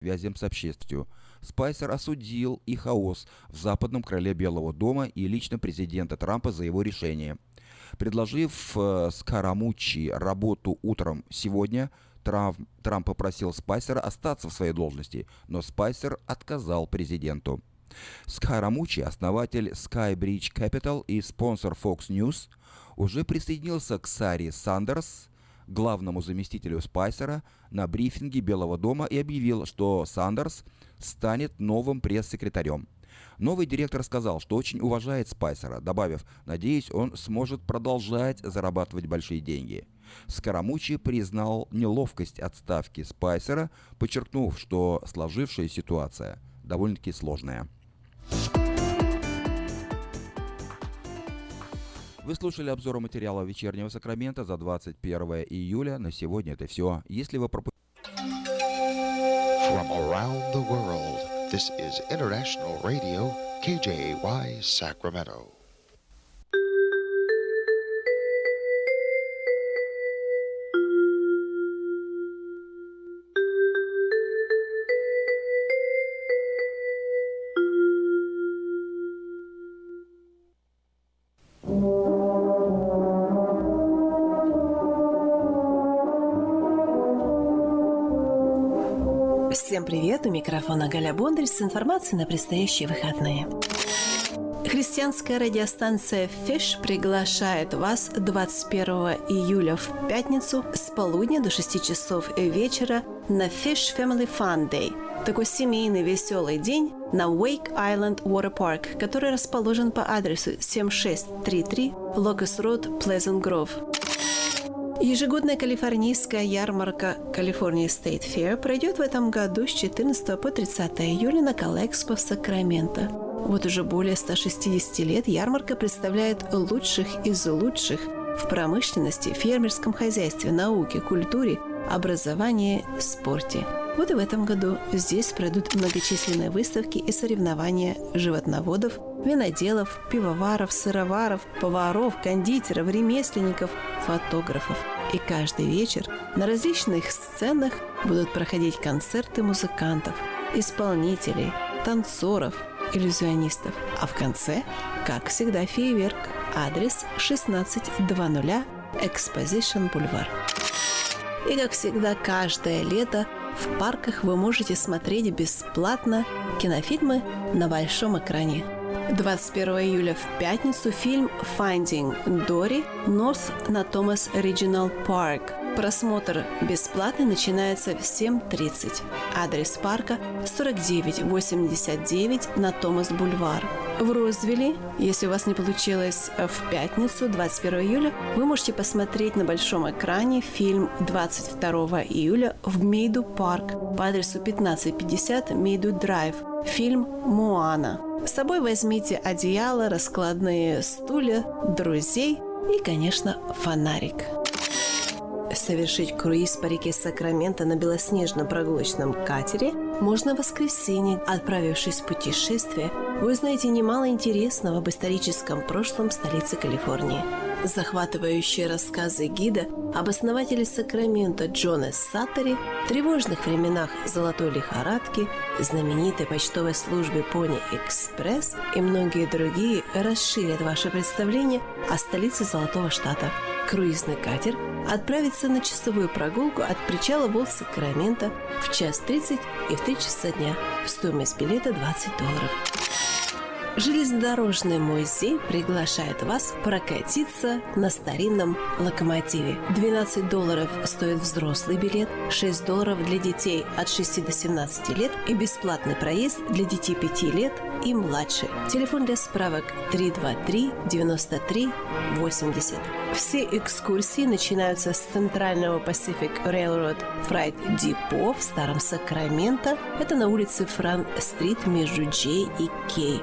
связям с общественностью. Спайсер осудил и хаос в западном крыле Белого дома и лично президента Трампа за его решение. Предложив э, Скарамучи работу утром сегодня, Трамп, Трамп попросил Спайсера остаться в своей должности, но Спайсер отказал президенту. Скарамучи, основатель Skybridge Capital и спонсор Fox News, уже присоединился к Саре Сандерс, главному заместителю Спайсера, на брифинге Белого дома и объявил, что Сандерс станет новым пресс-секретарем. Новый директор сказал, что очень уважает Спайсера, добавив, надеюсь, он сможет продолжать зарабатывать большие деньги. Скоромучи признал неловкость отставки Спайсера, подчеркнув, что сложившаяся ситуация довольно-таки сложная. Вы слушали обзор материала вечернего Сакрамента за 21 июля. На сегодня это все. Если вы пропустили... KJY, Sacramento. Привет! У микрофона Галя Бондарь с информацией на предстоящие выходные. Христианская радиостанция Фиш приглашает вас 21 июля в пятницу с полудня до 6 часов вечера на Fish Family Fun Day. Такой семейный веселый день на Wake Island Water Park, который расположен по адресу 7633 Locust Road, Pleasant Grove. Ежегодная калифорнийская ярмарка California State Fair пройдет в этом году с 14 по 30 июля на Калэкспо в Сакраменто. Вот уже более 160 лет ярмарка представляет лучших из лучших в промышленности, фермерском хозяйстве, науке, культуре, образовании, спорте. Вот и в этом году здесь пройдут многочисленные выставки и соревнования животноводов, виноделов, пивоваров, сыроваров, поваров, кондитеров, ремесленников, фотографов. И каждый вечер на различных сценах будут проходить концерты музыкантов, исполнителей, танцоров, иллюзионистов. А в конце, как всегда, фейерверк. Адрес 1600 Exposition Boulevard. И, как всегда, каждое лето в парках вы можете смотреть бесплатно кинофильмы на большом экране. 21 июля в пятницу фильм «Finding Dory» North на Thomas Regional Park. Просмотр бесплатный начинается в 7.30. Адрес парка 4989 на Томас Бульвар. В Розвилле, если у вас не получилось в пятницу, 21 июля, вы можете посмотреть на большом экране фильм 22 июля в Мейду Парк по адресу 1550 Мейду Драйв. Фильм «Моана». С собой возьмите одеяло, раскладные стулья, друзей и, конечно, фонарик. Совершить круиз по реке Сакраменто на белоснежном прогулочном катере можно в воскресенье. Отправившись в путешествие, вы узнаете немало интересного об историческом прошлом столицы Калифорнии – захватывающие рассказы гида об основателе Сакрамента Джона Саттери, тревожных временах золотой лихорадки, знаменитой почтовой службе Пони Экспресс и многие другие расширят ваше представление о столице Золотого Штата. Круизный катер отправится на часовую прогулку от причала Вол Сакрамента в час 30 и в 3 часа дня. Стоимость билета 20 долларов. Железнодорожный музей приглашает вас прокатиться на старинном локомотиве. 12 долларов стоит взрослый билет, 6 долларов для детей от 6 до 17 лет и бесплатный проезд для детей 5 лет и младше. Телефон для справок 323 93 80. Все экскурсии начинаются с центрального Pacific Railroad Freight Depot в Старом Сакраменто. Это на улице Франк-стрит между Джей и Кей.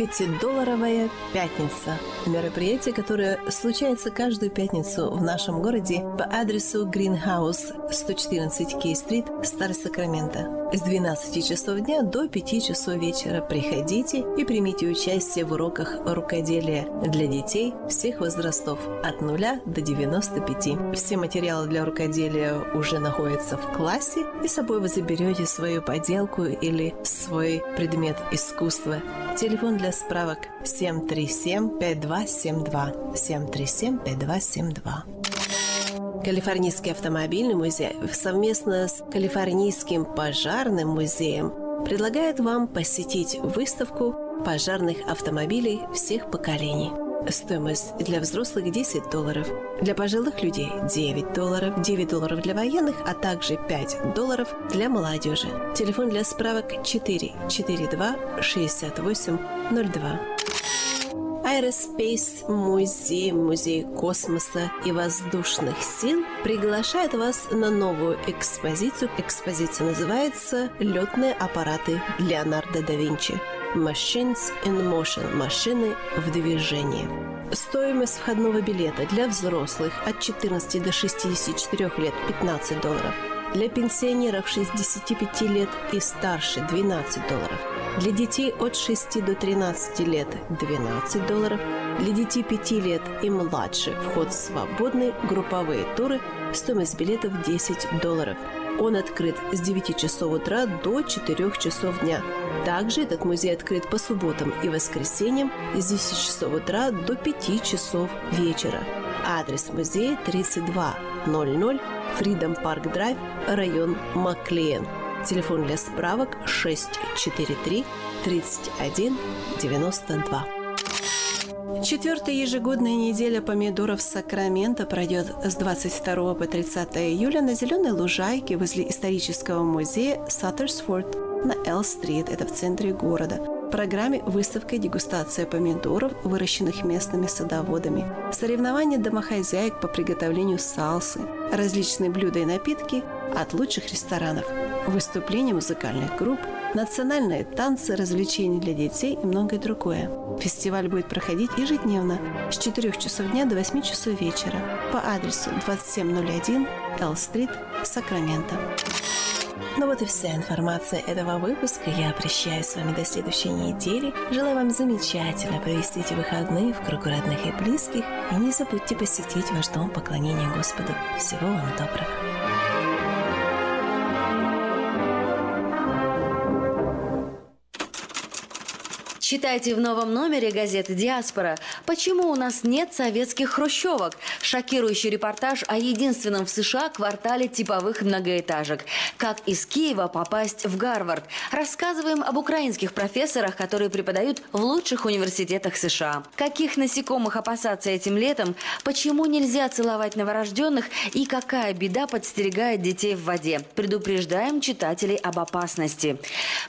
Пятидолларовая пятница. Мероприятие, которое случается каждую пятницу в нашем городе по адресу Greenhouse 114 Кей-стрит, Старый Сакраменто. С 12 часов дня до 5 часов вечера приходите и примите участие в уроках рукоделия для детей всех возрастов от 0 до 95. Все материалы для рукоделия уже находятся в классе, и с собой вы заберете свою поделку или свой предмет искусства. Телефон для справок 737-5272. 737-5272. Калифорнийский автомобильный музей совместно с Калифорнийским пожарным музеем предлагает вам посетить выставку пожарных автомобилей всех поколений. Стоимость для взрослых 10 долларов, для пожилых людей 9 долларов, 9 долларов для военных, а также 5 долларов для молодежи. Телефон для справок 4 42 68 02. Aerospace музей, музей космоса и воздушных сил приглашает вас на новую экспозицию. Экспозиция называется «Летные аппараты Леонардо да Винчи». Machines in Motion – машины в движении. Стоимость входного билета для взрослых от 14 до 64 лет – 15 долларов. Для пенсионеров 65 лет и старше – 12 долларов. Для детей от 6 до 13 лет – 12 долларов. Для детей 5 лет и младше вход свободный, групповые туры, стоимость билетов 10 долларов – он открыт с 9 часов утра до 4 часов дня. Также этот музей открыт по субботам и воскресеньям с 10 часов утра до 5 часов вечера. Адрес музея 3200 Freedom Park Drive, район Маклиен. Телефон для справок 643 31 92. Четвертая ежегодная неделя помидоров Сакрамента пройдет с 22 по 30 июля на Зеленой лужайке возле исторического музея Саттерсфорд на Эл-стрит, это в центре города. В программе выставка и дегустация помидоров, выращенных местными садоводами, соревнования домохозяек по приготовлению салсы, различные блюда и напитки от лучших ресторанов, выступления музыкальных групп, национальные танцы, развлечения для детей и многое другое. Фестиваль будет проходить ежедневно с 4 часов дня до 8 часов вечера по адресу 2701 Л-стрит, Сакраменто. Ну вот и вся информация этого выпуска. Я прощаюсь с вами до следующей недели. Желаю вам замечательно провести эти выходные в кругу родных и близких. И не забудьте посетить ваш дом поклонения Господу. Всего вам доброго. Читайте в новом номере газеты «Диаспора». Почему у нас нет советских хрущевок? Шокирующий репортаж о единственном в США квартале типовых многоэтажек. Как из Киева попасть в Гарвард? Рассказываем об украинских профессорах, которые преподают в лучших университетах США. Каких насекомых опасаться этим летом? Почему нельзя целовать новорожденных? И какая беда подстерегает детей в воде? Предупреждаем читателей об опасности.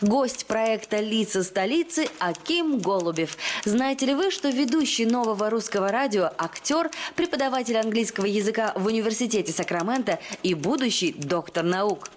Гость проекта «Лица столицы» Аким Аким Голубев. Знаете ли вы, что ведущий нового русского радио, актер, преподаватель английского языка в университете Сакрамента и будущий доктор наук?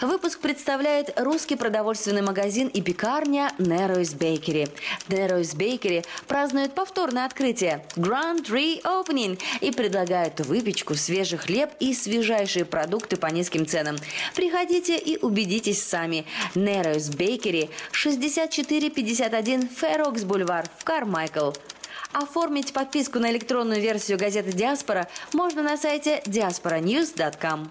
Выпуск представляет русский продовольственный магазин и пекарня Narrows Bakery. Narrows Bakery празднует повторное открытие Grand Reopening и предлагают выпечку, свежий хлеб и свежайшие продукты по низким ценам. Приходите и убедитесь сами. Narrows Bakery 6451 Ферокс Бульвар в Кармайкл. Оформить подписку на электронную версию газеты «Диаспора» можно на сайте diasporanews.com.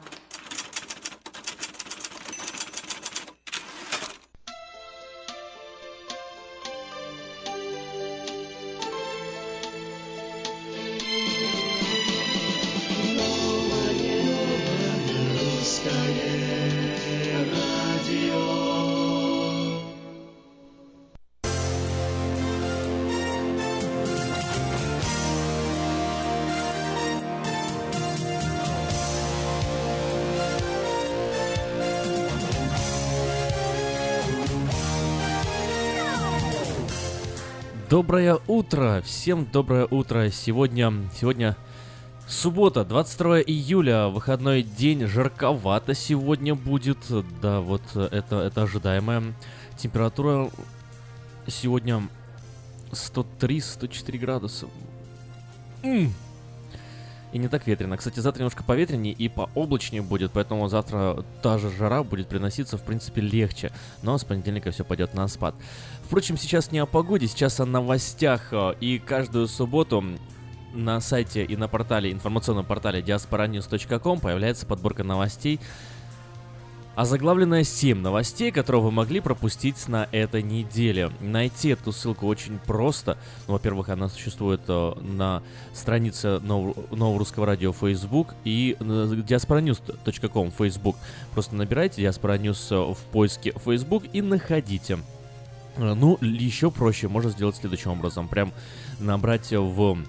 Доброе утро! Всем доброе утро! Сегодня, сегодня суббота, 22 июля, выходной день, жарковато сегодня будет. Да, вот это, это ожидаемая температура сегодня 103-104 градуса. И не так ветрено. Кстати, завтра немножко поветреннее и пооблачнее будет, поэтому завтра та же жара будет приноситься, в принципе, легче. Но с понедельника все пойдет на спад. Впрочем, сейчас не о погоде, сейчас о новостях. э, И каждую субботу на сайте и на портале, информационном портале diasporanews.com появляется подборка новостей, Озаглавленная 7 новостей, которые вы могли пропустить на этой неделе. Найти эту ссылку очень просто. Ну, во-первых, она существует э, на странице Нового, Нового Русского Радио Facebook и diasporanews.com Facebook. Просто набирайте Diaspora News э, в поиске Facebook и находите. Э, Ну, еще проще можно сделать следующим образом. Прям набрать в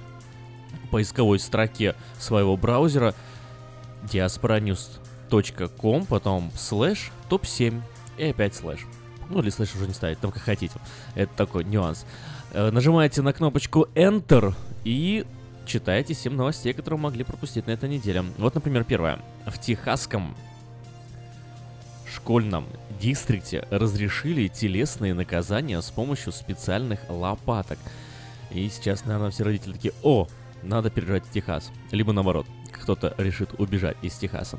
поисковой строке своего браузера diasporanews.com, потом слэш топ-7 и опять слэш. Ну, или слэш уже не ставить, там как хотите. Это такой нюанс. Э, Нажимаете на кнопочку Enter и читаете 7 новостей, которые могли пропустить на этой неделе. Вот, например, первое. В Техасском школьном дистрикте разрешили телесные наказания с помощью специальных лопаток. И сейчас, наверное, все родители такие, о, надо переезжать в Техас. Либо наоборот, кто-то решит убежать из Техаса.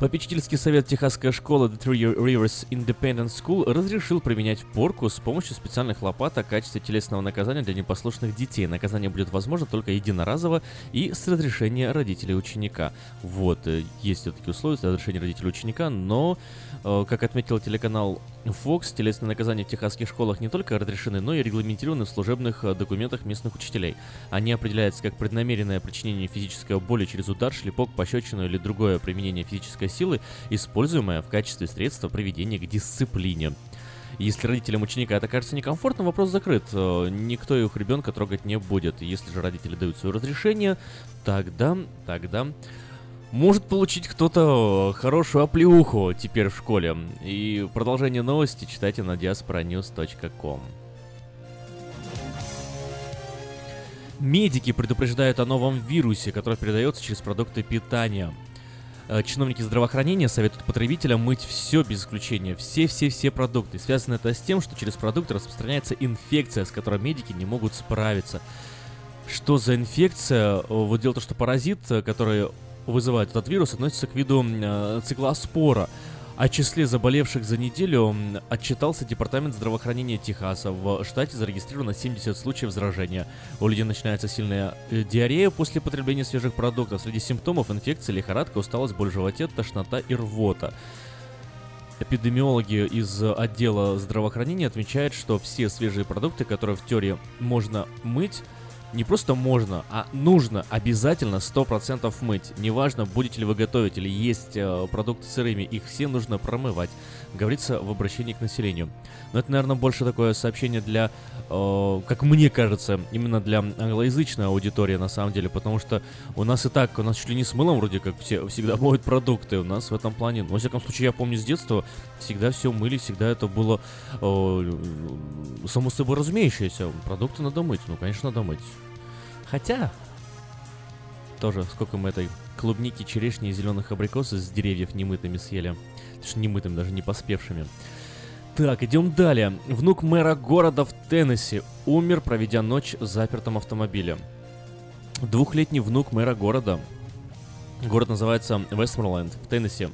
Попечительский совет Техасской школы The Three Rivers Independent School разрешил применять порку с помощью специальных лопаток в качестве телесного наказания для непослушных детей. Наказание будет возможно только единоразово и с разрешения родителей ученика. Вот, э, есть все-таки условия с разрешения родителей ученика, но, как отметил телеканал Fox, телесные наказания в техасских школах не только разрешены, но и регламентированы в служебных э, документах местных учителей. Они определяются как преднамеренное причинение физической боли через удар, шлепок, пощечину или другое применение физической силы, используемое в качестве средства приведения к дисциплине. Если родителям ученика это кажется некомфортно, вопрос закрыт. Э, Никто их ребенка трогать не будет. Если же родители дают свое разрешение, тогда, тогда может получить кто-то э, хорошую оплеуху теперь в школе. И продолжение новости читайте на diasporanews.com. Медики предупреждают о новом вирусе, который передается через продукты питания. Э, Чиновники здравоохранения советуют потребителям мыть все без исключения, все-все-все продукты. Связано это с тем, что через продукты распространяется инфекция, с которой медики не могут справиться. Что за инфекция? Э, Вот дело в том, что паразит, который вызывает этот вирус, относится к виду э, циклоспора. О числе заболевших за неделю отчитался Департамент здравоохранения Техаса. В штате зарегистрировано 70 случаев заражения. У людей начинается сильная э, диарея после потребления свежих продуктов. Среди симптомов инфекции лихорадка, усталость, боль в животе, тошнота и рвота. Эпидемиологи из отдела здравоохранения отмечают, что все свежие продукты, которые в теории можно мыть, не просто можно, а нужно обязательно 100% мыть. Неважно, будете ли вы готовить или есть э, продукты сырыми, их все нужно промывать. Говорится в обращении к населению. Но это, наверное, больше такое сообщение для, как мне кажется, именно для англоязычной аудитории на самом деле, потому что у нас и так, у нас чуть ли не с мылом вроде как все всегда моют продукты, у нас в этом плане, ну, во всяком случае, я помню с детства, всегда все мыли, всегда это было э, само собой разумеющееся. Продукты надо мыть, ну, конечно, надо мыть. Хотя, тоже сколько мы этой клубники, черешни и зеленых абрикосов с деревьев немытыми съели. Точнее, немытыми, даже не поспевшими. Так, идем далее. Внук мэра города в Теннесси умер, проведя ночь в запертом автомобиле. Двухлетний внук мэра города. Город называется Вестморленд в Теннесси.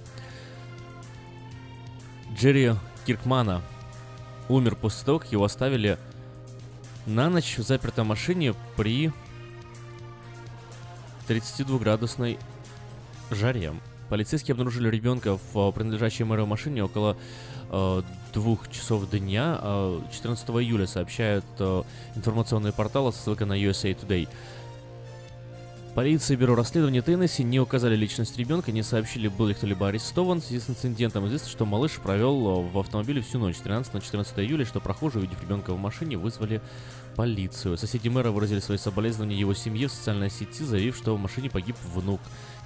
Джерри Киркмана умер после того, как его оставили на ночь в запертой машине при 32-градусной жаре. Полицейские обнаружили ребенка в принадлежащей мэру машине около двух часов дня. Э, 14 июля сообщают э, информационные порталы со ссылкой на USA Today. Полиция и Бюро расследования Теннесси не указали личность ребенка, не сообщили, был ли кто-либо арестован. В связи с инцидентом известно, что малыш провел э, в автомобиле всю ночь, с 13 на 14 июля, что прохожие, увидев ребенка в машине, вызвали полицию. Соседи мэра выразили свои соболезнования его семье в социальной сети, заявив, что в машине погиб внук.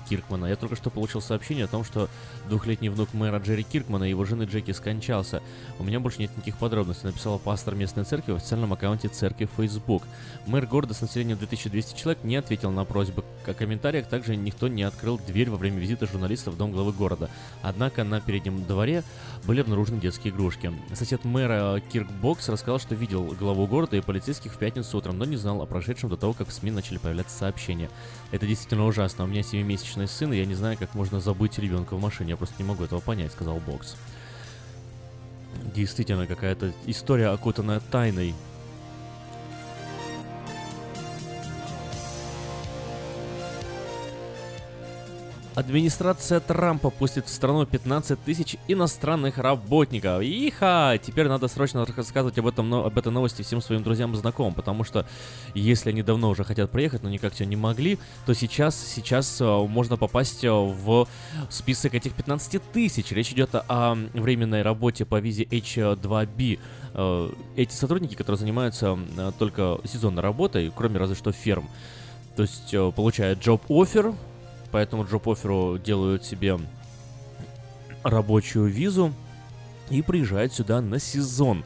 Киркмана. Я только что получил сообщение о том, что двухлетний внук мэра Джерри Киркмана и его жены Джеки скончался. У меня больше нет никаких подробностей, написала пастор местной церкви в официальном аккаунте церкви Facebook. Мэр города с населением 2200 человек не ответил на просьбы о комментариях, также никто не открыл дверь во время визита журналистов в дом главы города. Однако на переднем дворе были обнаружены детские игрушки. Сосед мэра Кирк Бокс рассказал, что видел главу города и полицейских в пятницу утром, но не знал о прошедшем до того, как в СМИ начали появляться сообщения. Это действительно ужасно. У меня 7-месячный сын, и я не знаю, как можно забыть ребенка в машине. Я просто не могу этого понять, сказал Бокс. Действительно, какая-то история, окутанная тайной. Администрация Трампа пустит в страну 15 тысяч иностранных работников. Иха! Теперь надо срочно рассказывать об, этом, об этой новости всем своим друзьям и знакомым, потому что если они давно уже хотят приехать, но никак все не могли, то сейчас, сейчас э, можно попасть э, в список этих 15 тысяч. Речь идет о временной работе по визе H2B. Э, эти сотрудники, которые занимаются только сезонной работой, кроме разве что ферм, то есть получают job-offer, поэтому джоп-оферу делают себе рабочую визу и приезжают сюда на сезон.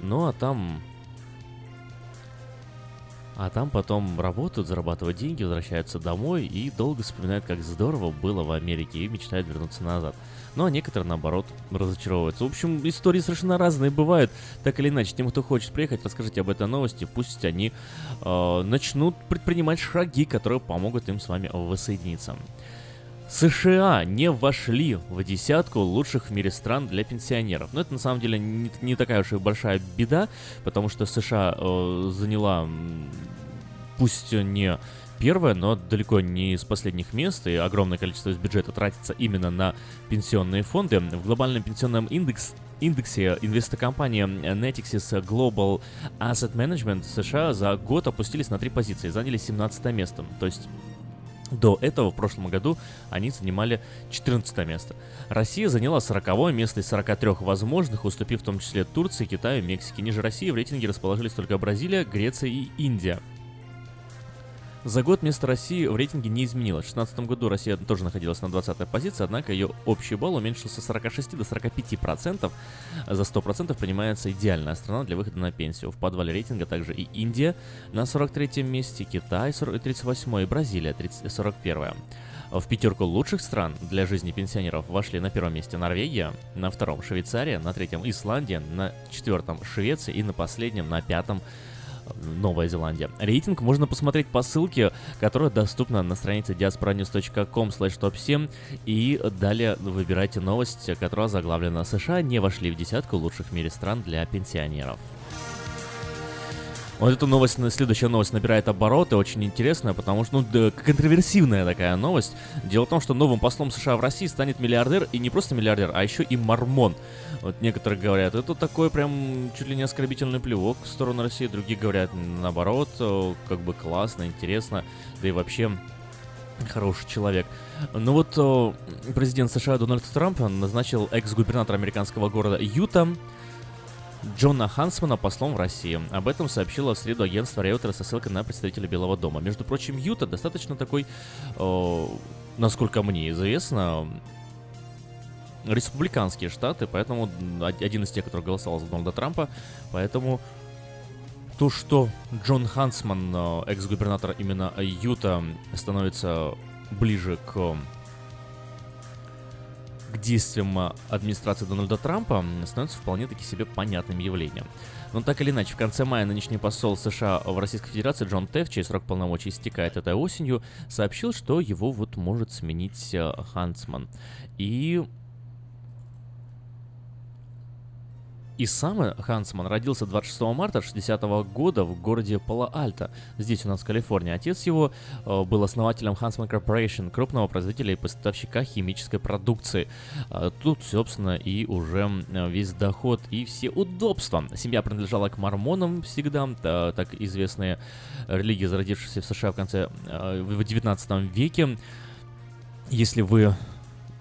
Ну а там... А там потом работают, зарабатывают деньги, возвращаются домой и долго вспоминают, как здорово было в Америке и мечтают вернуться назад. Ну а некоторые, наоборот, разочаровываются. В общем, истории совершенно разные бывают. Так или иначе, тем, кто хочет приехать, расскажите об этой новости. Пусть они э, начнут предпринимать шаги, которые помогут им с вами воссоединиться. США не вошли в десятку лучших в мире стран для пенсионеров. Но это на самом деле не, не такая уж и большая беда, потому что США э, заняла, пусть не первое, но далеко не из последних мест, и огромное количество из бюджета тратится именно на пенсионные фонды. В глобальном пенсионном индекс, индексе инвестокомпания Netixis Global Asset Management США за год опустились на три позиции, заняли 17 место. То есть до этого, в прошлом году, они занимали 14 место. Россия заняла 40 место из 43 возможных, уступив в том числе Турции, Китаю, Мексике. Ниже России в рейтинге расположились только Бразилия, Греция и Индия. За год место России в рейтинге не изменилось. В 2016 году Россия тоже находилась на 20-й позиции, однако ее общий балл уменьшился с 46 до 45%. За 100% принимается идеальная страна для выхода на пенсию. В подвале рейтинга также и Индия на 43-м месте, Китай 38 и Бразилия 30, 41 в пятерку лучших стран для жизни пенсионеров вошли на первом месте Норвегия, на втором Швейцария, на третьем Исландия, на четвертом Швеция и на последнем, на пятом Новая Зеландия. Рейтинг можно посмотреть по ссылке, которая доступна на странице diasporanews.com top 7 и далее выбирайте новость, которая заглавлена «США не вошли в десятку лучших в мире стран для пенсионеров». Вот эта новость, следующая новость набирает обороты, очень интересная, потому что, ну, да, контроверсивная такая новость. Дело в том, что новым послом США в России станет миллиардер, и не просто миллиардер, а еще и мормон. Вот некоторые говорят, это такой прям чуть ли не оскорбительный плевок в сторону России, другие говорят, наоборот, как бы классно, интересно, да и вообще хороший человек. Ну вот президент США Дональд Трамп назначил экс-губернатора американского города Юта Джона Хансмана послом в России. Об этом сообщило в среду агентство Реутера со ссылкой на представителя Белого дома. Между прочим, Юта достаточно такой, э, насколько мне известно, республиканские штаты, поэтому один из тех, который голосовал за Дональда Трампа, поэтому то, что Джон Хансман, э, экс-губернатор именно Юта, становится ближе к к действиям администрации Дональда Трампа становится вполне-таки себе понятным явлением. Но так или иначе, в конце мая нынешний посол США в Российской Федерации Джон Теф, чей срок полномочий истекает этой осенью, сообщил, что его вот может сменить а, Хансман. И И сам Хансман родился 26 марта 60 -го года в городе Пало-Альто, здесь у нас в Калифорнии. Отец его э, был основателем Huntsman Corporation, крупного производителя и поставщика химической продукции. Э, тут, собственно, и уже весь доход и все удобства. Семья принадлежала к мормонам всегда, так известные религии, зародившиеся в США в конце, э, в 19 веке. Если вы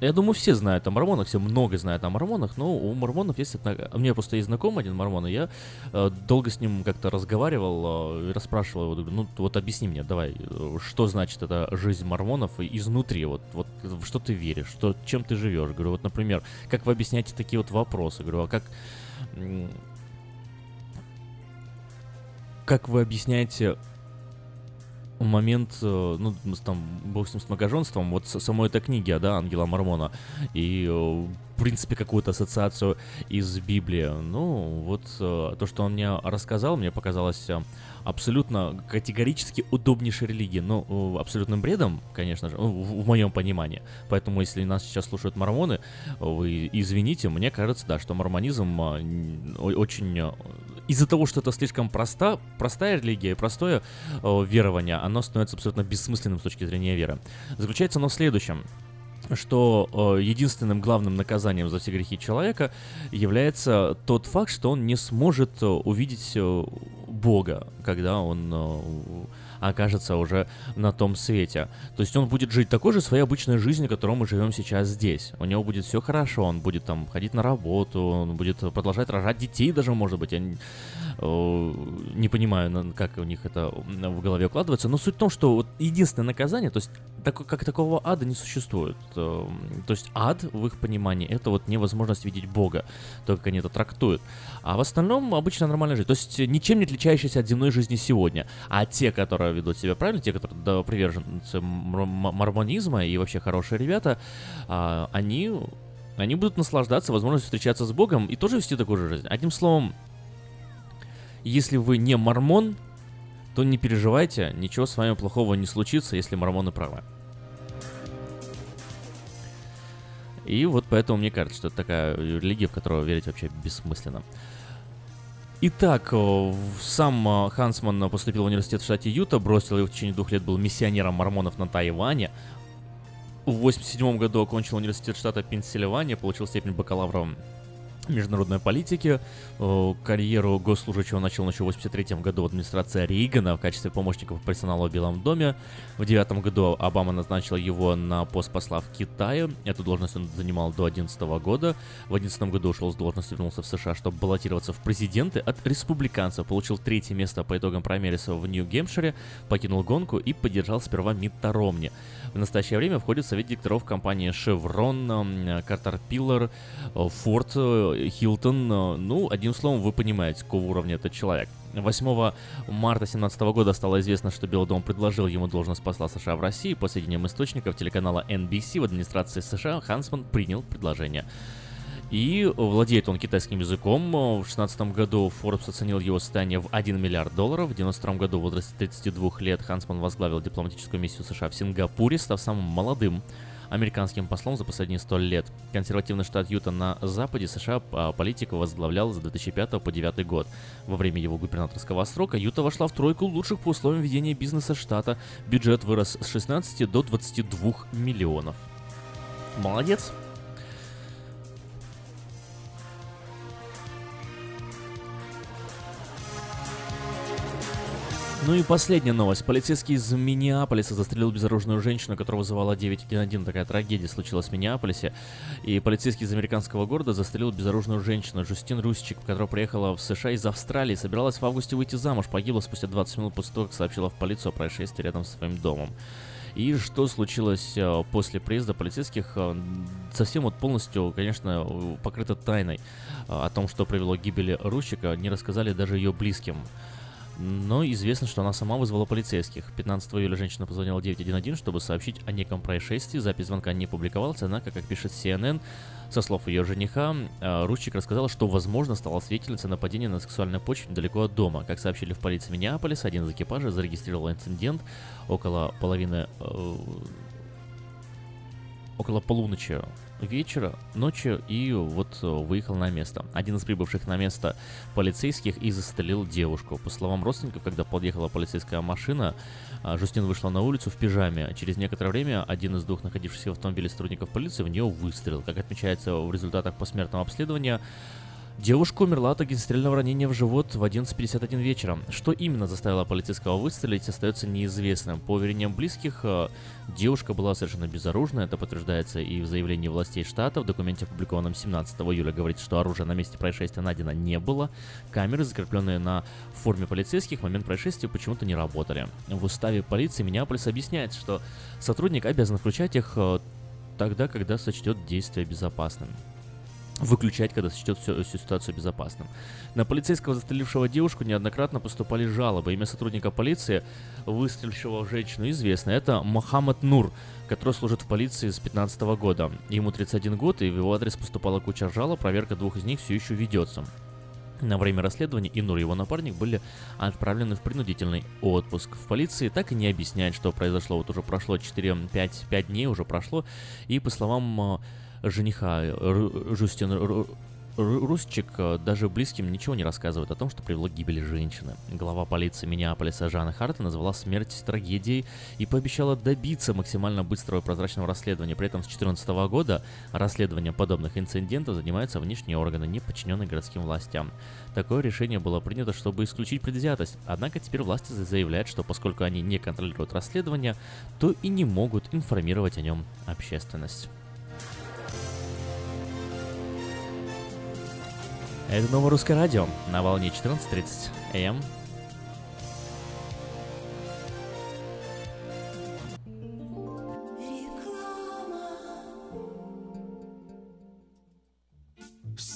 Я думаю, все знают о мормонах, все много знают о мормонах, но у мормонов есть... Одна... У меня просто есть знакомый один мормон, и я э, долго с ним как-то разговаривал э, расспрашивал его, ну вот объясни мне, давай, э, что значит эта жизнь мормонов изнутри, вот, вот что ты веришь, что, чем ты живешь? Говорю, вот, например, как вы объясняете такие вот вопросы? Говорю, а как... Как вы объясняете момент, э, ну, там, бог с ним с многоженством, вот самой этой книги, да, Ангела Мормона, и, э, в принципе, какую-то ассоциацию из Библии. Ну, вот э, то, что он мне рассказал, мне показалось абсолютно категорически удобнейшей религией, ну, абсолютным бредом, конечно же, в, в моем понимании. Поэтому, если нас сейчас слушают мормоны, вы извините, мне кажется, да, что мормонизм очень из-за того, что это слишком проста, простая религия простое э, верование, оно становится абсолютно бессмысленным с точки зрения веры. Заключается оно в следующем что э, единственным главным наказанием за все грехи человека является тот факт, что он не сможет э, увидеть э, Бога, когда он э, окажется уже на том свете. То есть он будет жить такой же своей обычной жизнью, которой мы живем сейчас здесь. У него будет все хорошо, он будет там ходить на работу, он будет продолжать рожать детей даже, может быть. Я не, э, не понимаю, как у них это в голове укладывается. Но суть в том, что единственное наказание, то есть так, как такового ада не существует. То, то есть ад, в их понимании, это вот невозможность видеть Бога, то, как они это трактуют. А в остальном обычно нормальная жизнь. То есть ничем не отличающаяся от земной жизни сегодня. А те, которые ведут себя правильно, те, которые да, приверженцы мормонизма и вообще хорошие ребята, а, они, они будут наслаждаться возможностью встречаться с Богом и тоже вести такую же жизнь. Одним словом, если вы не мормон, то не переживайте, ничего с вами плохого не случится, если мормоны правы. И вот поэтому мне кажется, что это такая религия, в которую верить вообще бессмысленно. Итак, э, сам э, Хансман поступил в университет в штате Юта, бросил и в течение двух лет был миссионером мормонов на Тайване. В 1987 году окончил университет штата Пенсильвания, получил степень бакалавра международной политики. Э, карьеру госслужащего начал еще в 83 году в администрации Рейгана в качестве помощника персонала в Белом доме. В 9 году Обама назначил его на пост посла в Китае. Эту должность он занимал до 2011 года. В 2011 году ушел с должности, вернулся в США, чтобы баллотироваться в президенты от республиканцев. Получил третье место по итогам праймериса в Нью-Гемпшире, покинул гонку и поддержал сперва Митта Ромни. В настоящее время входит в совет директоров компании Chevron, Caterpillar, Ford, Hilton. Ну, одним словом, вы понимаете, какого уровня этот человек. 8 марта 2017 года стало известно, что Белый дом предложил ему должность посла США в России. По сведениям источников телеканала NBC в администрации США Хансман принял предложение. И владеет он китайским языком. В 2016 году Forbes оценил его состояние в 1 миллиард долларов. В 1992 году в возрасте 32 лет Хансман возглавил дипломатическую миссию США в Сингапуре, став самым молодым американским послом за последние 100 лет. Консервативный штат Юта на западе США а, политика возглавлял с 2005 по 2009 год. Во время его губернаторского срока Юта вошла в тройку лучших по условиям ведения бизнеса штата. Бюджет вырос с 16 до 22 миллионов. Молодец. Ну и последняя новость. Полицейский из Миннеаполиса застрелил безоружную женщину, которая вызывала 911. Такая трагедия случилась в Миннеаполисе. И полицейский из американского города застрелил безоружную женщину, Жустин Русичек, которая приехала в США из Австралии, собиралась в августе выйти замуж, погибла спустя 20 минут после того, как сообщила в полицию о происшествии рядом со своим домом. И что случилось э, после приезда полицейских, э, совсем вот полностью, конечно, покрыто тайной. О том, что привело к гибели Русчика, не рассказали даже ее близким. Но известно, что она сама вызвала полицейских. 15 июля женщина позвонила 911, чтобы сообщить о неком происшествии. Запись звонка не публиковалась, однако, как пишет CNN, со слов ее жениха, э, Ручик рассказала, что, возможно, стала свидетельницей нападения на сексуальной почве недалеко от дома. Как сообщили в полиции Миннеаполиса, один из экипажей зарегистрировал инцидент около половины... Э, около полуночи вечера, ночью и вот э, выехал на место. Один из прибывших на место полицейских и застрелил девушку. По словам родственников, когда подъехала полицейская машина, а, Жустин вышла на улицу в пижаме. Через некоторое время один из двух находившихся в автомобиле сотрудников полиции в нее выстрелил. Как отмечается в результатах посмертного обследования, Девушка умерла от огнестрельного ранения в живот в 11.51 вечера. Что именно заставило полицейского выстрелить, остается неизвестным. По уверениям близких, э, девушка была совершенно безоружна. Это подтверждается и в заявлении властей штата. В документе, опубликованном 17 июля, говорится, что оружия на месте происшествия найдено не было. Камеры, закрепленные на форме полицейских, в момент происшествия почему-то не работали. В уставе полиции Миннеаполис объясняется, что сотрудник обязан включать их э, тогда, когда сочтет действие безопасным выключать, когда сочтет всю, всю ситуацию безопасным. На полицейского, застрелившего девушку, неоднократно поступали жалобы. Имя сотрудника полиции, выстрелившего женщину, известно. Это Мохаммад Нур, который служит в полиции с 15 года. Ему 31 год, и в его адрес поступала куча жалоб, проверка двух из них все еще ведется. На время расследования и Нур и его напарник были отправлены в принудительный отпуск. В полиции так и не объясняют, что произошло. Вот уже прошло 4-5 дней, уже прошло. И по словам жениха Жустин Русчик э, даже близким ничего не рассказывает о том, что привело к гибели женщины. Глава полиции Миннеаполиса Жанна Харта назвала смерть трагедией и пообещала добиться максимально быстрого и прозрачного расследования. При этом с 2014 года расследование подобных инцидентов занимаются внешние органы, не подчиненные городским властям. Такое решение было принято, чтобы исключить предвзятость. Однако теперь власти заявляют, что поскольку они не контролируют расследование, то и не могут информировать о нем общественность. Это новое русское радио на волне 14.30 АМ.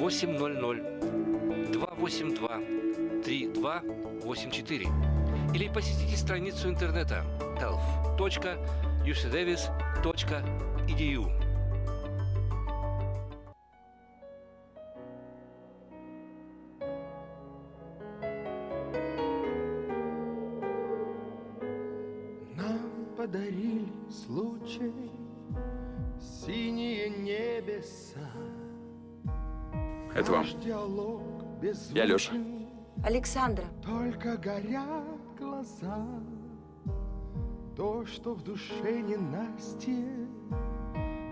800 282 3284 или посетите страницу интернета health.ucdavis.edu. Подарили случай синие небеса. Это вам. Я Леша. Александра, Только горят глаза. То, что в душе не Насте,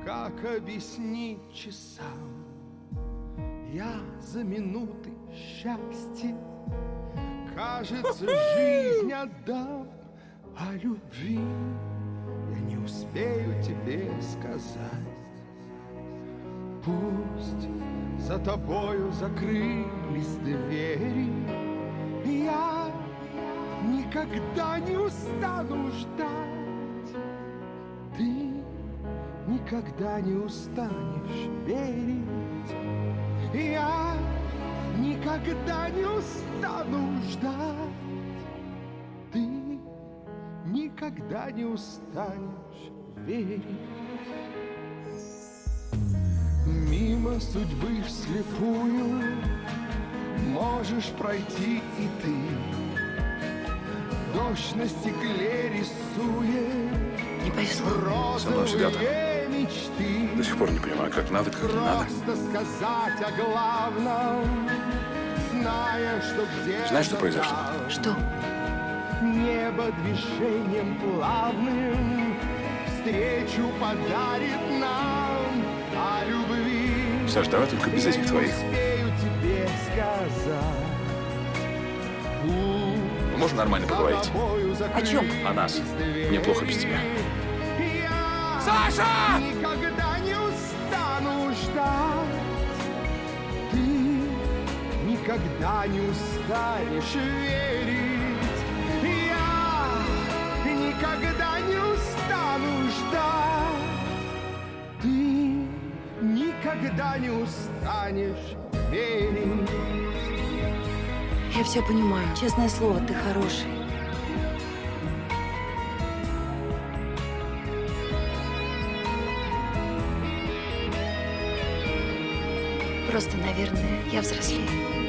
как объяснить часам? Я за минуты счастья, кажется, жизнь отдам, а любви я не успею тебе сказать. Пусть за тобою закрылись двери, я никогда не устану ждать. Ты никогда не устанешь верить. Я никогда не устану ждать. Ты никогда не устанешь верить. Мимо судьбы вслепую Можешь пройти и ты Дождь на стекле рисует Не повезло. Со мной всегда так. мечты До сих пор не понимаю, как надо, как не надо. Просто сказать о главном Зная, что где Знаешь, что произошло? Что? Небо движением плавным Встречу подарит Саш, давай только без этих твоих. Можно нормально поговорить? О чем? О нас. Мне плохо без тебя. Я Саша! никогда не устану ждать Ты никогда не устанешь верить никогда не устанешь верить Я все понимаю. Честное слово, ты хороший. Просто, наверное, я взрослею.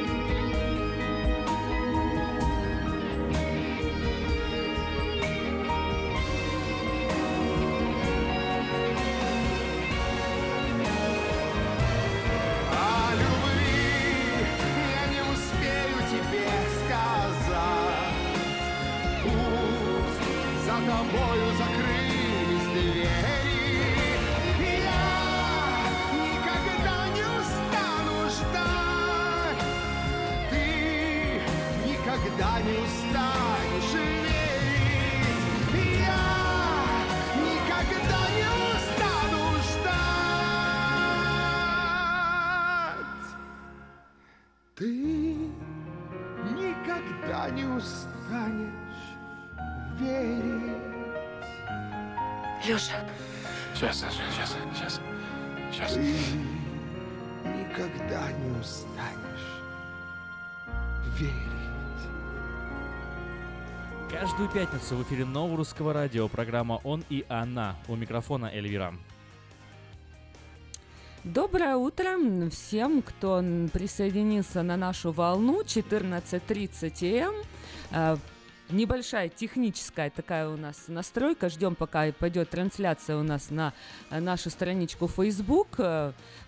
Пятницу в эфире Нового Русского Радио программа «Он и она». У микрофона Эльвира. Доброе утро всем, кто присоединился на нашу волну 14.30 м. Э, Небольшая техническая такая у нас настройка. Ждем, пока пойдет трансляция у нас на нашу страничку Facebook.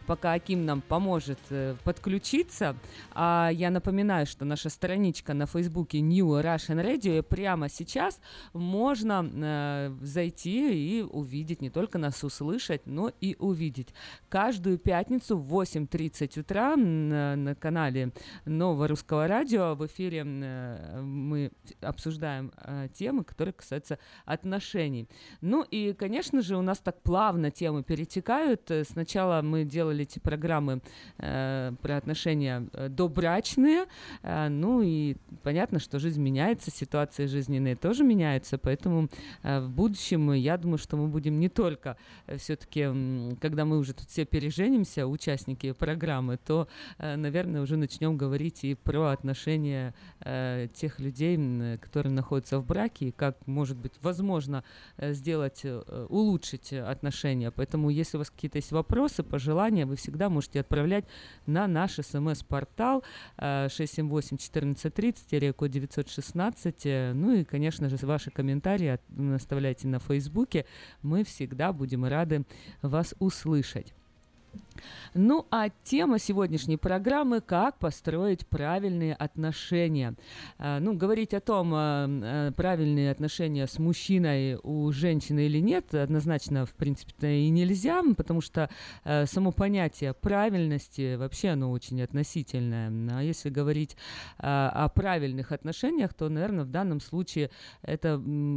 Пока Аким нам поможет э, подключиться. А я напоминаю, что наша страничка на Фейсбуке New Russian Radio. Прямо сейчас можно э, зайти и увидеть, не только нас услышать, но и увидеть. Каждую пятницу в 8.30 утра на, на канале Нового Русского Радио в эфире э, мы обсуждаем э, темы, которые касаются отношений. Ну и, конечно же, у нас так плавно темы перетекают. Э, Сначала мы делали эти программы э, про отношения э, добрачные, э, ну и понятно, что жизнь меняется, ситуации жизненные тоже меняются, поэтому э, в будущем э, я думаю, что мы будем не только все-таки, когда мы уже тут все переженимся, участники программы, то, э, наверное, уже начнем говорить и про отношения э, тех людей, которые находятся в браке, и как, может быть, возможно э, сделать, э, улучшить э, отношения. Поэтому, если у вас какие-то есть вопросы, пожелания, вы всегда можете отправлять на наш смс-портал э, 678-1430, код 916. э, Ну и, конечно же, ваши комментарии оставляйте на Фейсбуке. Мы всегда будем рады вас услышать. Ну, а тема сегодняшней программы «Как построить правильные отношения». А, Ну, говорить о том, а, а, правильные отношения с мужчиной у женщины или нет, однозначно, в принципе-то и нельзя, потому что само понятие правильности вообще оно очень относительное. А если говорить о правильных отношениях, то, наверное, в данном случае это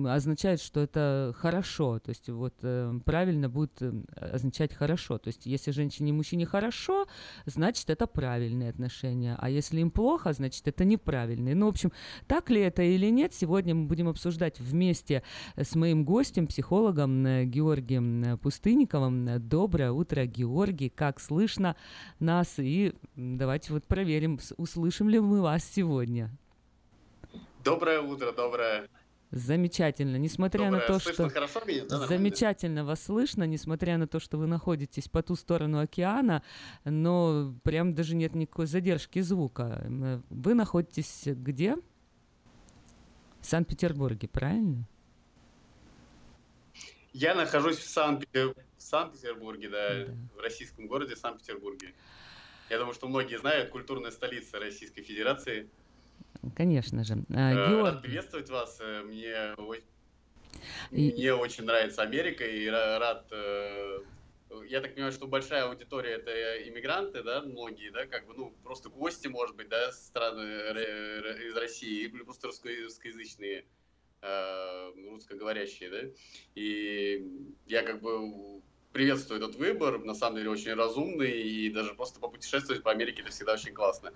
означает, что это хорошо. То есть вот э, правильно будет э, означать хорошо. То есть если женщине мужчине хорошо, значит это правильные отношения. А если им плохо, значит это неправильные. Ну, в общем, так ли это или нет, сегодня мы будем обсуждать вместе с моим гостем, психологом э, Георгием э, Пустынниковым. Доброе утро, Георгий. Как слышно нас? И давайте вот проверим, услышим ли мы вас сегодня. Доброе утро, доброе. Замечательно. Несмотря Доброе. на то, Слышно что... хорошо меня, да? Замечательно вас слышно, несмотря на то, что вы находитесь по ту сторону океана, но прям даже нет никакой задержки звука. Вы находитесь где? В Санкт-Петербурге, правильно? Я нахожусь в Санкт-Петер- в Санкт-Петербурге, да, в российском городе Санкт-Петербурге. Я думаю, что многие знают, культурная столица Российской Федерации. Конечно же. А, Э, Рад приветствовать вас. Э, Мне, о- И- мне очень нравится Америка и ра- рад. э, Я так понимаю, что большая аудитория это иммигранты, да, многие, да, как бы, ну, просто гости, может быть, да, страны из России, просто русско- русскоязычные, русскоговорящие, да. И я как бы приветствую этот выбор, на самом деле очень разумный, и даже просто попутешествовать по Америке это всегда очень классно.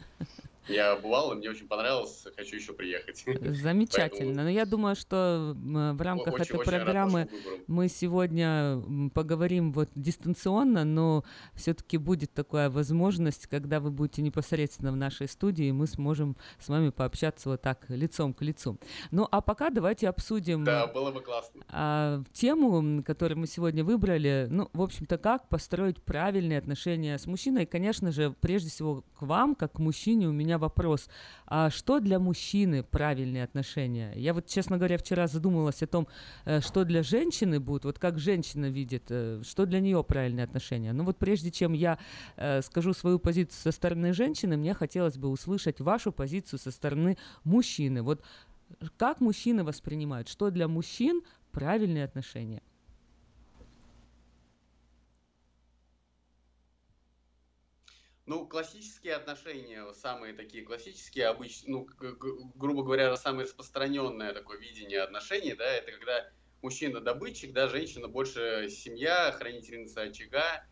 Я бывал, и мне очень понравилось, хочу еще приехать. Замечательно. Но я думаю, что м, в рамках очень- этой очень программы мы сегодня поговорим вот дистанционно, но все-таки будет такая возможность, когда вы будете непосредственно в нашей студии, и мы сможем с вами пообщаться вот так лицом к лицу. Ну а пока давайте обсудим Да, было бы классно. а, тему, которую мы сегодня выбрали, ну, в общем-то, как построить правильные отношения с мужчиной. И, конечно же, прежде всего к вам, как к мужчине, у меня вопрос. А что для мужчины правильные отношения? Я вот, честно говоря, вчера задумалась о том, э, что для женщины будет, вот как женщина видит, э, что для нее правильные отношения. Ну вот прежде чем я э, скажу свою позицию со стороны женщины, мне хотелось бы услышать вашу позицию со стороны мужчины. Вот как мужчины воспринимают, что для мужчин правильные отношения? Ну, классические отношения, самые такие классические, обычно, ну, грубо говоря, самое распространенное такое видение отношений, да, это когда мужчина добытчик, да, женщина больше семья, хранительница очага,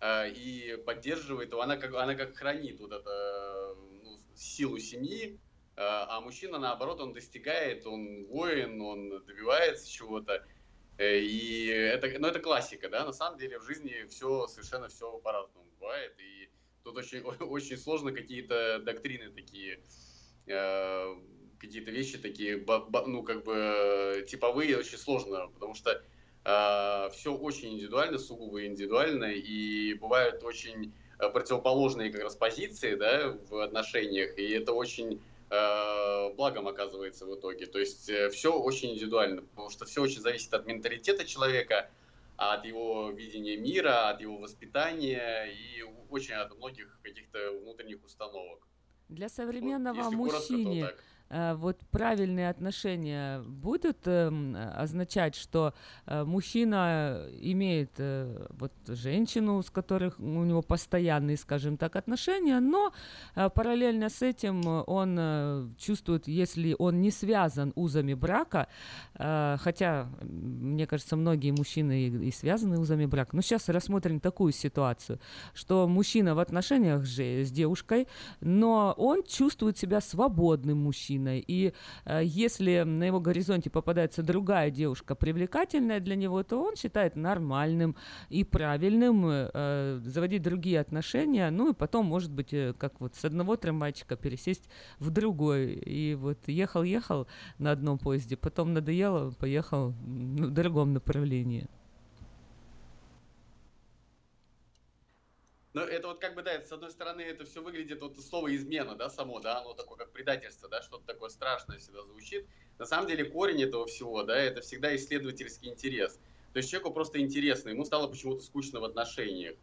э, и поддерживает его, она как, она как хранит вот это, ну, силу семьи, э, а мужчина, наоборот, он достигает, он воин, он добивается чего-то, Э, И это, ну, это классика, да, на самом деле в жизни все, совершенно все по-разному бывает, и тут очень, очень сложно какие-то доктрины такие, э, какие-то вещи такие, ну, как бы э, типовые, очень сложно, потому что все очень индивидуально, сугубо индивидуально, и бывают очень э, противоположные как раз позиции, да, в отношениях, и это очень э, благом оказывается в итоге. То есть все очень индивидуально, потому что все очень зависит от менталитета человека, от его видения мира, от его воспитания и очень от многих каких-то внутренних установок. Для современного если коротко, э, вот правильные отношения будут эм, означать, что э, мужчина имеет э, вот женщину, с которых у него постоянные, скажем так, отношения, но параллельно с этим он чувствует, если он не связан узами брака, хотя, мне кажется, многие мужчины и, и связаны узами брака. Но сейчас рассмотрим такую ситуацию, что мужчина в отношениях же с девушкой, но он чувствует себя свободным мужчиной. И э, если на его горизонте попадается другая девушка, привлекательная для него, то он считает нормальным и правильным э, заводить другие отношения, ну и потом, может быть, э, как вот с одного трамвайчика пересесть в другой. И вот ехал-ехал на одном поезде, потом надоело, поехал в другом направлении. Ну, это вот как бы, да, с одной стороны, это все выглядит, вот слово измена, да, само, да, оно такое, как предательство, да, что-то такое страшное всегда звучит. На самом деле корень этого всего, да, это всегда исследовательский интерес. То есть человеку просто интересно, ему стало почему-то скучно в отношениях.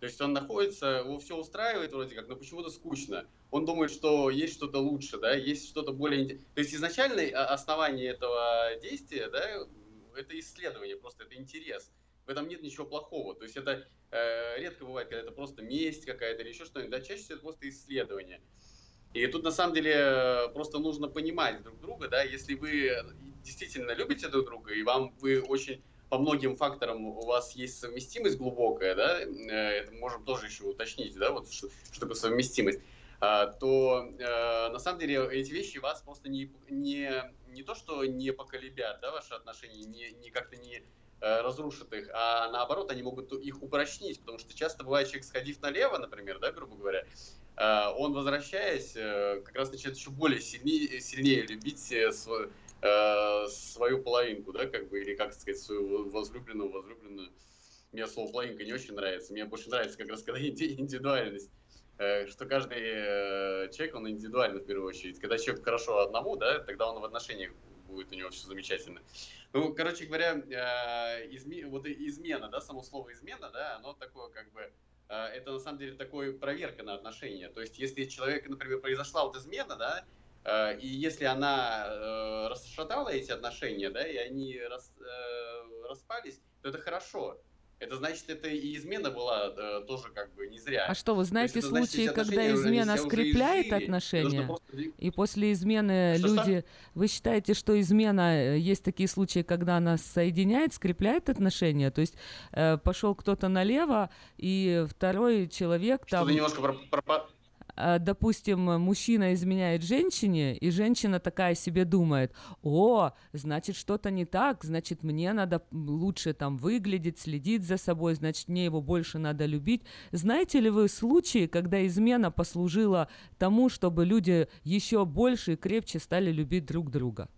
То есть он находится, его все устраивает вроде как, но почему-то скучно. Он думает, что есть что-то лучше, да, есть что-то более... То есть изначальное а, основание этого действия, да, это исследование, просто это интерес. В этом нет ничего плохого. То есть это э, редко бывает, когда это просто месть какая-то или еще что-нибудь, да, чаще всего это просто исследование. И тут на самом деле просто нужно понимать друг друга, да, если вы действительно любите друг друга, и вам вы очень по многим факторам у вас есть совместимость глубокая, да, э, это можем тоже еще уточнить, да, вот что, что такое совместимость, а, то э, на самом деле эти вещи вас просто не, не, не то, что не поколебят, да, ваши отношения, не, не как-то не разрушит их, а наоборот, они могут их упрочнить, потому что часто бывает человек, сходив налево, например, да, грубо говоря, э, он, возвращаясь, э, как раз начинает еще более сильнее, сильнее любить э, свой, э, свою половинку, да, как бы, или, как сказать, свою возлюбленную, возлюбленную. Мне слово половинка не очень нравится, мне больше нравится как раз когда индивидуальность э, что каждый э, человек, он индивидуальный в первую очередь. Когда человек хорошо одному, да, тогда он в отношениях будет у него все замечательно. Ну, короче говоря, изме... вот измена, да, само слово измена, да, оно такое как бы это на самом деле такое проверка на отношения. То есть, если человек, например, произошла вот измена, да, Э, и если она э, расшатала эти отношения, да, и они рас, э, распались, то это хорошо. Это значит, это и измена была э, тоже как бы не зря. А что, вы знаете есть, случаи, значит, когда измена скрепляет отношения? Просто... И после измены что, люди... Что? Вы считаете, что измена... Есть такие случаи, когда она соединяет, скрепляет отношения? То есть э, пошел кто-то налево, и второй человек там... Что-то немножко про, про, а, допустим, мужчина изменяет женщине, и женщина такая себе думает, о, значит, что-то не так, значит, мне надо лучше там выглядеть, следить за собой, значит, мне его больше надо любить. Знаете ли вы случаи, когда измена послужила тому, чтобы люди еще больше и крепче стали любить друг друга?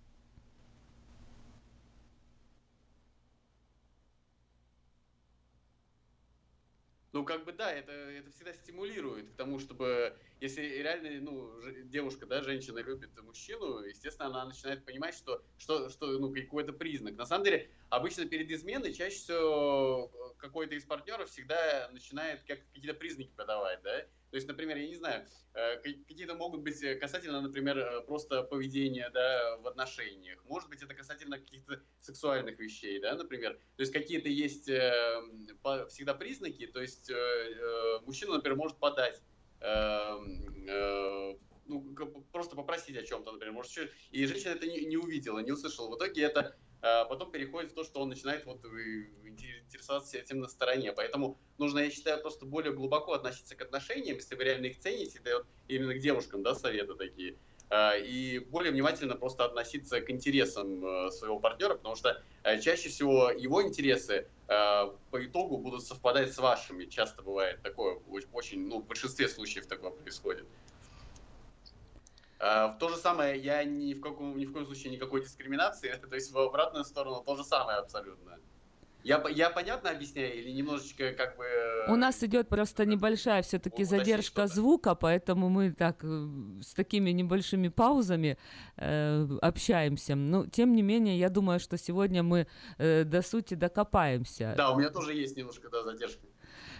Ну, как бы да, это, это всегда стимулирует к тому, чтобы если реально, ну, девушка, да, женщина любит мужчину, естественно, она начинает понимать, что, что, что ну, какой-то признак. На самом деле, обычно перед изменой чаще всего э, какой-то из партнеров всегда начинает как, какие-то признаки подавать, да. То есть, например, я не знаю, э, какие-то могут быть касательно, например, э, просто поведения, да, в отношениях. Может быть, это касательно каких-то сексуальных вещей, да, например. То есть, какие-то есть всегда признаки, то есть, мужчина, например, может подать Эм, э, ну, просто попросить о чем-то, например, может, что... и женщина это не, не увидела, не услышала. В итоге это э, потом переходит в то, что он начинает вот интересоваться этим на стороне. Поэтому нужно, я считаю, просто более глубоко относиться к отношениям, если вы реально их цените, это вот именно к девушкам, да, советы такие. Э, и более внимательно просто относиться к интересам э, своего партнера, потому что э, чаще всего его интересы по итогу будут совпадать с вашими. Часто бывает такое, очень, ну, в большинстве случаев такое происходит. В то же самое, я ни в, каком, ни в коем случае никакой дискриминации, то есть в обратную сторону то же самое абсолютно. Я, я понятно объясняю или немножечко как бы... У нас идет просто небольшая все-таки задержка звука, поэтому мы так э, с такими небольшими паузами э, общаемся. Но тем не менее, я думаю, что сегодня мы э, до сути докопаемся. Да, у меня тоже есть немножко да, задержка.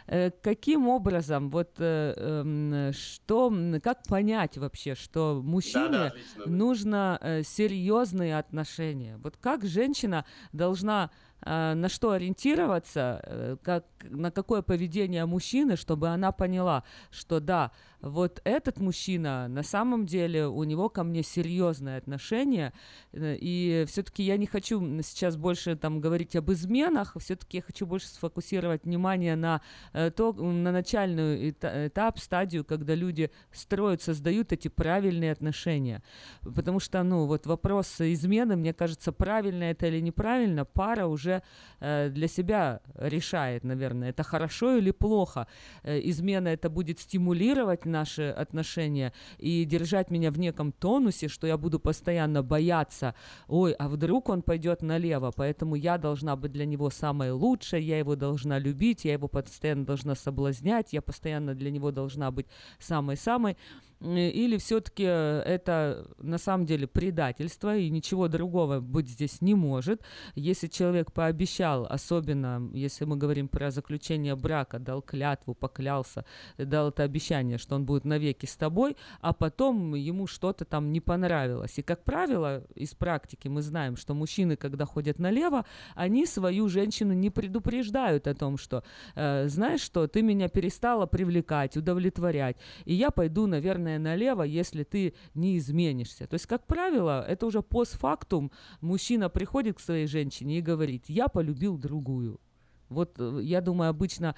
Э, каким образом, вот э, э, что, как понять вообще, что мужчине да, да, отлично, нужно э, серьезные отношения? Вот как женщина должна Э, на что ориентироваться, э, как, на какое поведение мужчины, чтобы она поняла, что да, вот этот мужчина, на самом деле у него ко мне серьезное отношение, э, и все-таки я не хочу сейчас больше там говорить об изменах, все-таки я хочу больше сфокусировать внимание на то, на начальную этап, стадию, когда люди строят, создают эти правильные отношения, потому что, ну, вот вопрос измены, мне кажется, правильно это или неправильно, пара уже уже э, для себя решает, наверное, это хорошо или плохо. Э, измена это будет стимулировать наши отношения и держать меня в неком тонусе, что я буду постоянно бояться, ой, а вдруг он пойдет налево, поэтому я должна быть для него самой лучшей, я его должна любить, я его постоянно должна соблазнять, я постоянно для него должна быть самой-самой. Или все-таки это на самом деле предательство, и ничего другого быть здесь не может. Если человек пообещал, особенно если мы говорим про заключение брака, дал клятву, поклялся, дал это обещание, что он будет навеки с тобой, а потом ему что-то там не понравилось. И, как правило, из практики мы знаем, что мужчины, когда ходят налево, они свою женщину не предупреждают о том, что, э, знаешь что, ты меня перестала привлекать, удовлетворять, и я пойду, наверное, наверное, налево, если ты не изменишься. То есть, как правило, это уже постфактум. Мужчина приходит к своей женщине и говорит, я полюбил другую. Вот э, я думаю, обычно,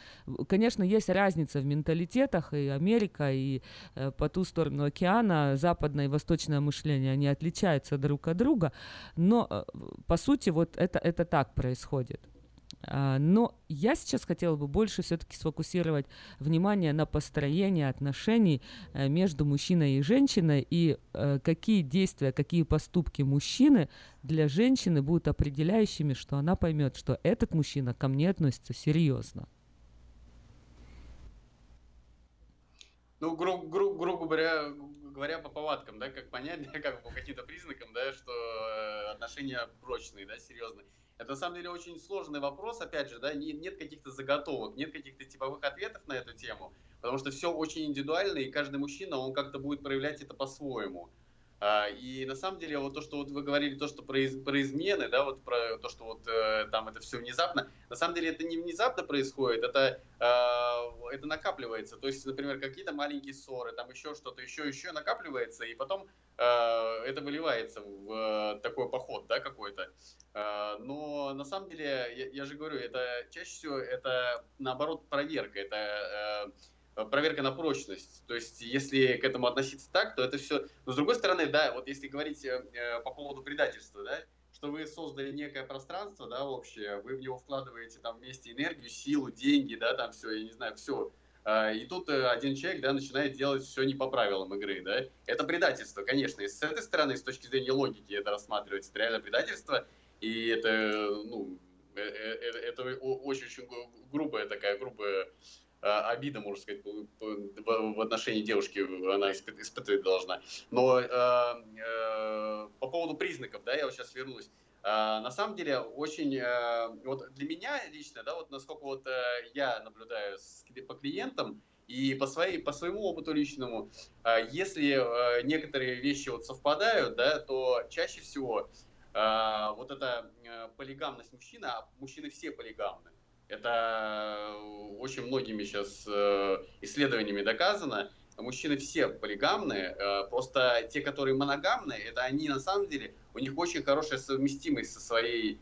конечно, есть разница в менталитетах, и Америка, и э, по ту сторону океана, западное и восточное мышление, они отличаются друг от друга, но э, по сути вот это, это так происходит. А, но я сейчас хотела бы больше все-таки сфокусировать внимание на построении отношений э, между мужчиной и женщиной и э, какие действия, какие поступки мужчины для женщины будут определяющими, что она поймет, что этот мужчина ко мне относится серьезно. Ну, гру- гру- грубо говоря, говоря по повадкам, да, как понять, как по каким-то признакам, да, что э, отношения прочные, да, серьезные. Это на самом деле очень сложный вопрос, опять же, да, нет каких-то заготовок, нет каких-то типовых ответов на эту тему, потому что все очень индивидуально, и каждый мужчина, он как-то будет проявлять это по-своему. А, и на самом деле, вот то, что вот вы говорили, то, что про, из, про измены, да, вот про то, что вот э, там это все внезапно, на самом деле это не внезапно происходит, это, э, это накапливается. То есть, например, какие-то маленькие ссоры, там еще что-то, еще, еще накапливается, и потом э, это выливается в э, такой поход, да, какой-то. Э, но на самом деле, я, я же говорю, это чаще всего это наоборот проверка, это э, проверка на прочность. То есть, если к этому относиться так, то это все... Но с другой стороны, да, вот если говорить э, э, по поводу предательства, да, что вы создали некое пространство, да, общее, вы в него вкладываете там вместе энергию, силу, деньги, да, там все, я не знаю, все. А, и тут один человек, да, начинает делать все не по правилам игры, да. Это предательство, конечно. И с этой стороны, с точки зрения логики, это рассматривается это реально предательство. И это, ну, это очень-очень грубая такая, грубая обида, можно сказать, в отношении девушки она испытывать должна. Но э, э, по поводу признаков, да, я вот сейчас вернусь. Э, на самом деле очень, э, вот для меня лично, да, вот насколько вот э, я наблюдаю по клиентам и по своей, по своему опыту личному, э, если э, некоторые вещи вот совпадают, да, то чаще всего э, вот эта э, полигамность мужчины, а мужчины все полигамны, это э, очень многими сейчас э, исследованиями доказано. Мужчины все полигамные, э, просто те, которые моногамные, это они на самом деле, у них очень хорошая совместимость со своей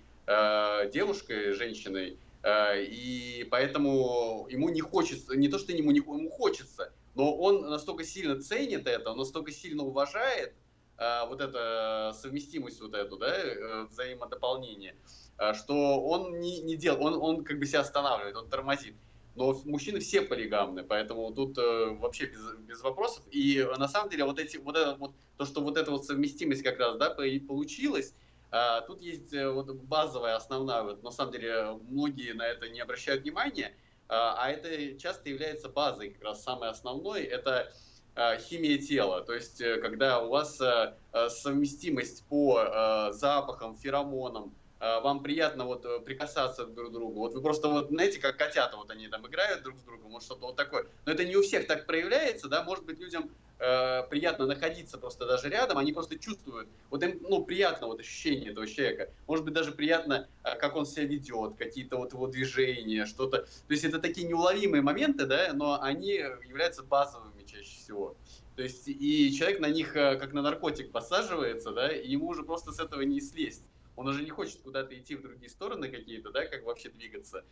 девушкой, женщиной, и поэтому ему не хочется, не то, что ему, не, ему хочется, но он настолько сильно ценит это, он настолько сильно уважает вот эту совместимость вот эту, да, взаимодополнение, Э, что он не, не делал, он, он как бы себя останавливает, он тормозит. Но мужчины все полигамны, поэтому тут э, вообще без, без вопросов. И э, на самом деле вот эти, вот это вот, то, что вот эта вот совместимость как раз, да, получилась, э, тут есть э, вот базовая, основная, вот, на самом деле многие на это не обращают внимания, э, а это часто является базой, как раз самой основной, это э, химия тела, то есть э, когда у вас э, совместимость по э, запахам, феромонам, вам приятно вот э, прикасаться друг к другу. Вот вы просто вот, знаете, как котята, вот они там играют друг с другом, вот что-то вот такое. Но это не у всех так проявляется, да, может быть, людям э, приятно находиться просто даже рядом, они просто чувствуют, вот им, ну, приятно вот ощущение этого человека. Может быть, даже приятно, э, как он себя ведет, какие-то вот его движения, что-то. То есть это такие неуловимые моменты, да, но они являются базовыми чаще всего. То есть и человек на них э, как на наркотик посаживается, да, и ему уже просто с этого не слезть. Он уже не хочет куда-то идти в другие стороны какие-то, да, как вообще двигаться.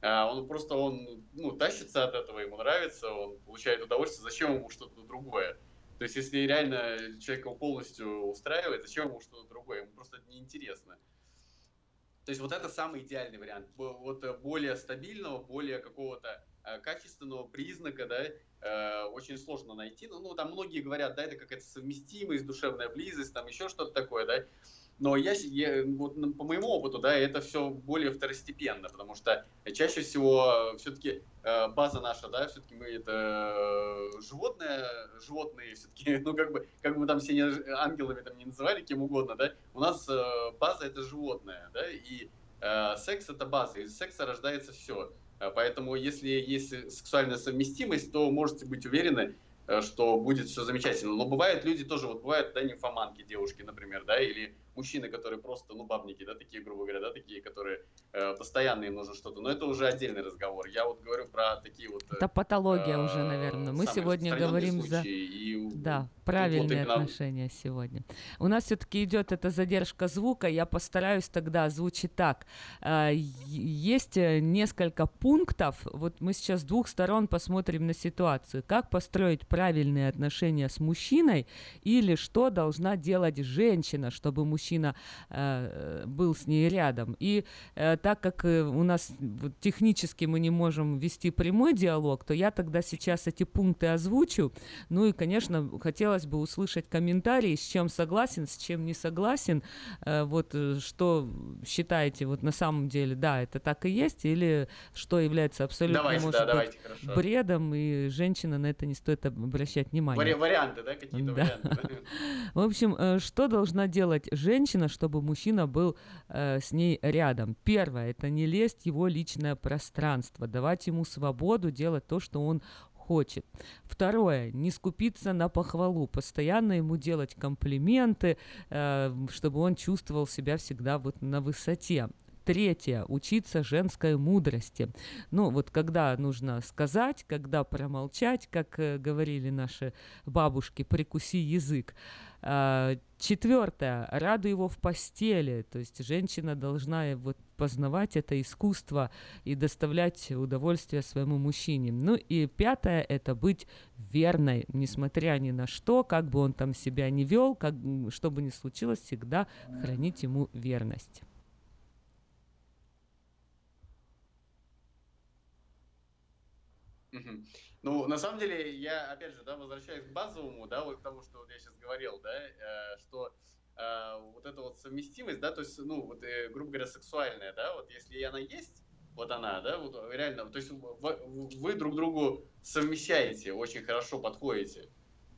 А он просто, он, ну, тащится от этого, ему нравится, он получает удовольствие, зачем ему что-то другое? То есть, если реально человека полностью устраивает, зачем ему что-то другое? Ему просто это неинтересно. То есть, вот это самый идеальный вариант. Вот э, более стабильного, более какого-то э, качественного признака, да, э, очень сложно найти. Ну, ну, там многие говорят, да, это какая-то совместимость, душевная близость, там еще что-то такое, да. Но я, я вот по моему опыту, да, это все более второстепенно, потому что чаще всего все-таки э, база наша, да, все-таки мы это животные, животные все-таки, ну как бы, как бы там все не, ангелами там не называли, кем угодно, да, у нас э, база это животное, да, и э, секс это база, из секса рождается все. Поэтому, если есть сексуальная совместимость, то можете быть уверены, что будет все замечательно. Но бывают люди тоже, вот бывают, да, нимфоманки, девушки, например, да, или мужчины, которые просто, ну, бабники, да, такие, грубо говоря, да, такие, которые э, постоянно им нужно что-то. Но это уже отдельный разговор. Я вот говорю про такие вот... Это патология э, уже, наверное. Мы сегодня говорим за... И, да, правильные вот отношения сегодня. У нас все-таки идет эта задержка звука. Я постараюсь тогда озвучить так. Э, есть э, несколько пунктов. Вот мы сейчас с двух сторон посмотрим на ситуацию. Как построить правильные отношения с мужчиной или что должна делать женщина, чтобы мужчина мужчина э, был с ней рядом. И э, так как э, у нас технически мы не можем вести прямой диалог, то я тогда сейчас эти пункты озвучу. Ну и, конечно, хотелось бы услышать комментарии, с чем согласен, с чем не согласен. Э, вот э, что считаете вот на самом деле, да, это так и есть, или что является абсолютно, Давайте, может да, быть, давайте, хорошо. бредом, и женщина на это не стоит обращать внимание. Вари- варианты, да, какие-то Да. варианты. В общем, э, что должна делать женщина, чтобы мужчина был э, с ней рядом? Первое, это не лезть в его личное пространство, давать ему свободу делать то, что он хочет. Второе, не скупиться на похвалу, постоянно ему делать комплименты, э, чтобы он чувствовал себя всегда вот на высоте. Третье, учиться женской мудрости. Ну, вот когда нужно сказать, когда промолчать, как э, говорили наши бабушки, прикуси язык. А, Четвертое, радуй его в постели, то есть женщина должна вот познавать это искусство и доставлять удовольствие своему мужчине. Ну и пятое, это быть верной, несмотря ни на что, как бы он там себя не вел, как, что бы ни случилось, всегда хранить ему верность. Ну, на самом деле, я, опять же, да, возвращаюсь к базовому, да, вот к тому, что я сейчас говорил, да, э, что э, вот эта вот совместимость, да, то есть, ну, вот, э, грубо говоря, сексуальная, да, вот если она есть, вот она, да, вот реально, то есть вы друг другу совмещаете, очень хорошо подходите.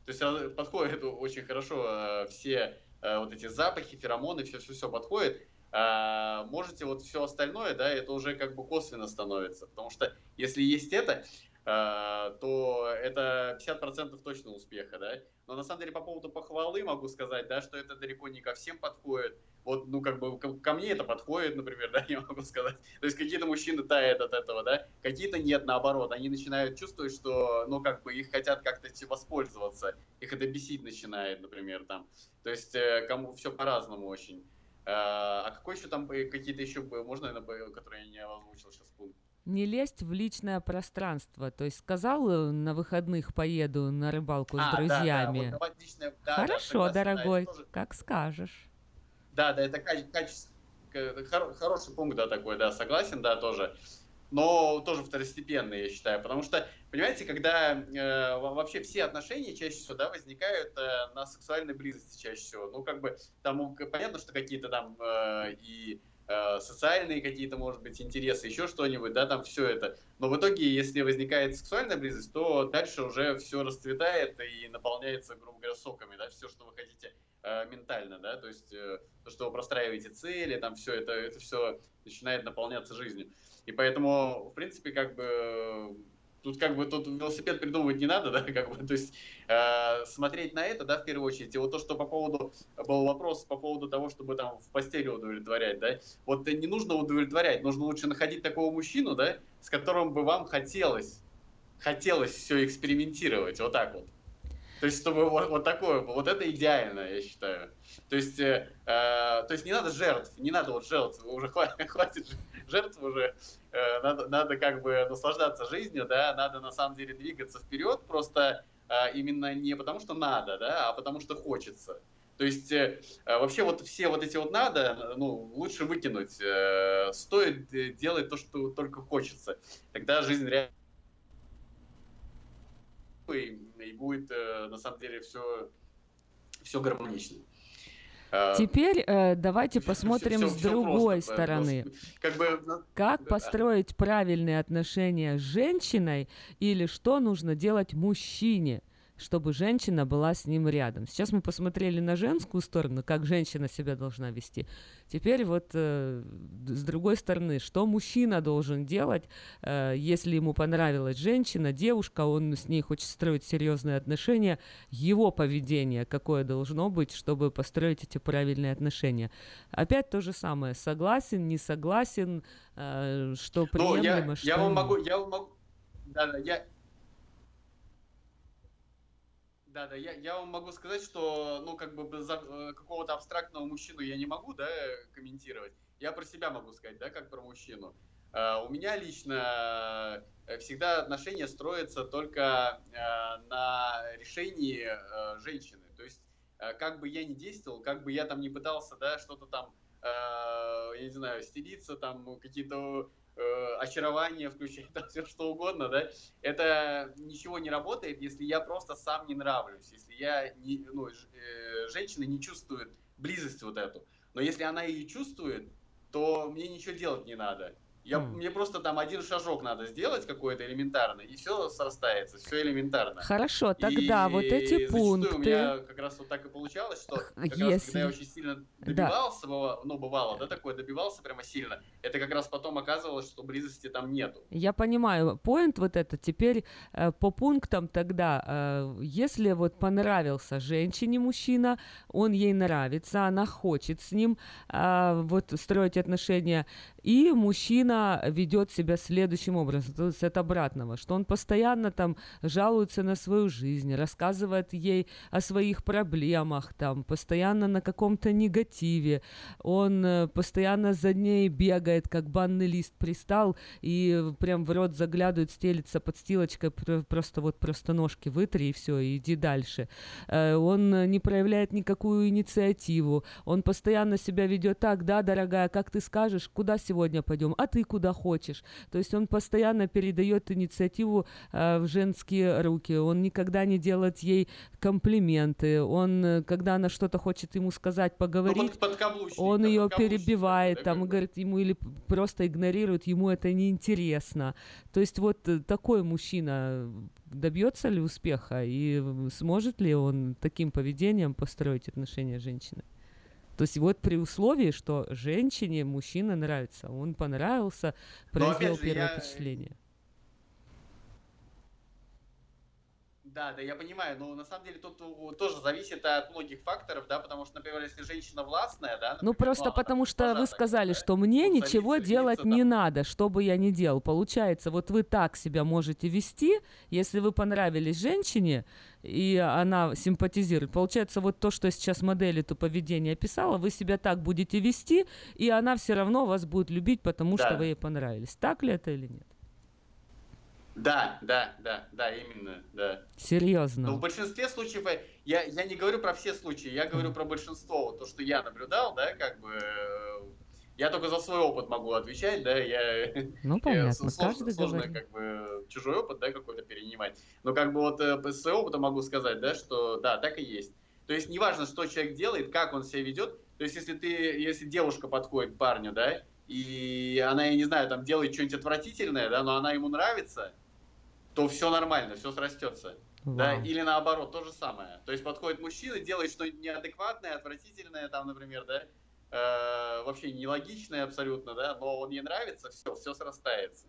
То есть подходит очень хорошо все вот эти запахи, феромоны, все-все-все подходит. А, можете вот все остальное, да, это уже как бы косвенно становится. Потому что если есть это, то это 50% точно успеха, да. Но на самом деле по поводу похвалы могу сказать, да, что это далеко не ко всем подходит. Вот, ну, как бы, ко, ко мне это подходит, например, да, я могу сказать. То есть какие-то мужчины тают от этого, да, какие-то нет, наоборот. Они начинают чувствовать, что, ну, как бы, их хотят как-то воспользоваться. Их это бесить начинает, например, там. То есть э, кому все по-разному очень. А а какой еще там э, какие-то еще, можно, наверное, которые я не озвучил сейчас пункт? Не лезть в личное пространство. То есть сказал, э, на выходных поеду на рыбалку А, с да, да, друзьями. вот личное- да, да, Хорошо, да, дорогой, тоже- как скажешь. Да, да, это каче- каче- к- хоро- хороший пункт, да, такой, да, согласен, да, тоже. Но тоже второстепенный, я считаю. Потому что, понимаете, когда э, во- вообще все отношения чаще всего, да, возникают э, на сексуальной близости чаще всего. Ну, как бы, там у- к- понятно, что какие-то там э, и э, социальные какие-то, может быть, интересы, еще что-нибудь, да, там все это. Но в итоге, если возникает сексуальная близость, то дальше уже все расцветает и наполняется, грубо говоря, соками, да, все, что вы хотите э, ментально, да, то есть э, то, что вы простраиваете цели, там все это, это все начинает наполняться жизнью. И поэтому, в принципе, как бы тут как бы тут велосипед придумывать не надо, да, как бы, то есть э, смотреть на это, да, в первую очередь. И вот то, что по поводу был вопрос по поводу того, чтобы там в постели удовлетворять, да, вот не нужно удовлетворять, нужно лучше находить такого мужчину, да, с которым бы вам хотелось, хотелось все экспериментировать, вот так вот. То есть, чтобы вот, вот такое, вот это идеально, я считаю. То есть, э, э, то есть не надо жертв, не надо вот жертв, уже хватит, хватит жертв уже, Э, надо, надо как бы наслаждаться жизнью, да, надо на самом деле двигаться вперед, просто э, именно не потому что надо, да, а потому что хочется. То есть э, э, вообще вот все вот эти вот надо, ну, лучше выкинуть. Э, стоит э, делать то, что только хочется. Тогда жизнь реально и, и будет э, на самом деле все, все гармонично. Э, Теперь э, давайте посмотрим всё- с всё другой просто, стороны. просто Как бы, Как да. построить правильные отношения с женщиной или что нужно делать мужчине, чтобы женщина была с ним рядом. Сейчас мы посмотрели на женскую сторону, как женщина себя должна вести. Теперь вот э, с другой стороны, что мужчина должен делать, э, если ему понравилась женщина, девушка, он с ней хочет строить серьезные отношения, его поведение какое должно быть, чтобы построить эти правильные отношения. Опять то же самое, согласен, не согласен, э, что Ну, приемлемо, я, что я вам могу, я вам могу, да, да, я, да, да, я, я вам могу сказать, что, ну, как бы за какого-то абстрактного мужчину я не могу, да, комментировать. Я про себя могу сказать, да, как про мужчину. Э, у меня лично э, всегда отношения строятся только э, на решении э, женщины. То есть как бы я ни действовал, как бы я там не пытался, да, что-то там, я не знаю, стелиться, там какие-то э, очарование включать, там все что угодно, да, это ничего не работает, если я просто сам не нравлюсь, если я, не, ну, ж, э, женщина не чувствует близость вот эту. Но если она ее чувствует, то мне ничего делать не надо. Я, mm. Мне просто там один шажок надо сделать какой-то элементарный, и все срастается, все элементарно. Хорошо, тогда и вот эти пункты... у меня как раз вот так и получалось, что как Если... раз, когда я очень сильно добивался, да. ну, бывало, да, такое, добивался прямо сильно, это как раз потом оказывалось, что близости там нету. Я понимаю, поинт вот это, теперь э, по пунктам тогда, э, если вот понравился женщине мужчина, он ей нравится, она хочет с ним э, вот строить отношения, и мужчина ведет себя следующим образом, то есть от обратного, что он постоянно там жалуется на свою жизнь, рассказывает ей о своих проблемах, там, постоянно на каком-то негативе, он э, постоянно за ней бегает, как банный лист пристал, и прям в рот заглядывает, стелится подстилочкой, просто вот просто ножки вытри и все, иди дальше. Э, он не проявляет никакую инициативу, он постоянно себя ведет так, да, дорогая, как ты скажешь, куда сегодня сегодня пойдем, а ты куда хочешь. То есть он постоянно передает инициативу э, в женские руки, он никогда не делает ей комплименты, он, э, когда она что-то хочет ему сказать, поговорить, ну, он ее перебивает, да, там, как говорит ему или просто игнорирует, ему это неинтересно. То есть вот э, такой мужчина добьется ли успеха и сможет ли он таким поведением построить отношения с женщиной? То есть вот при условии, что женщине мужчина нравится, он понравился, произвел первое я... впечатление. Да, да, я понимаю, но на самом деле тут тоже зависит от многих факторов, да, потому что, например, если женщина властная, да, например, ну просто ну, потому что вы сказали, да, что мне ничего делать там. не надо, что бы я ни делал. Получается, вот вы так себя можете вести, если вы понравились женщине и она симпатизирует. Получается, вот то, что сейчас модель эту поведение описала, вы себя так будете вести, и она все равно вас будет любить, потому да. что вы ей понравились. Так ли это или нет? Да, да, да, да, именно, да. Серьезно. Но в большинстве случаев, э, я, я не говорю про все случаи, я говорю про большинство, то, что я наблюдал, да, как бы, э, я только за свой опыт могу отвечать, да, я... Ну, понятно, сложно, сложно как бы, чужой опыт, да, какой-то перенимать. Но как бы вот э, по своему опыту могу сказать, да, что да, так и есть. То есть неважно, что человек делает, как он себя ведет, то есть если ты, если девушка подходит к парню, да, и она, я не знаю, там делает что-нибудь отвратительное, да, но она ему нравится, то все нормально, все срастется. Вау. Да, или наоборот, то же самое. То есть подходит мужчина, делает что-нибудь неадекватное, отвратительное, там, например, да, э, вообще нелогичное абсолютно, да, но он ей нравится, все, все срастается.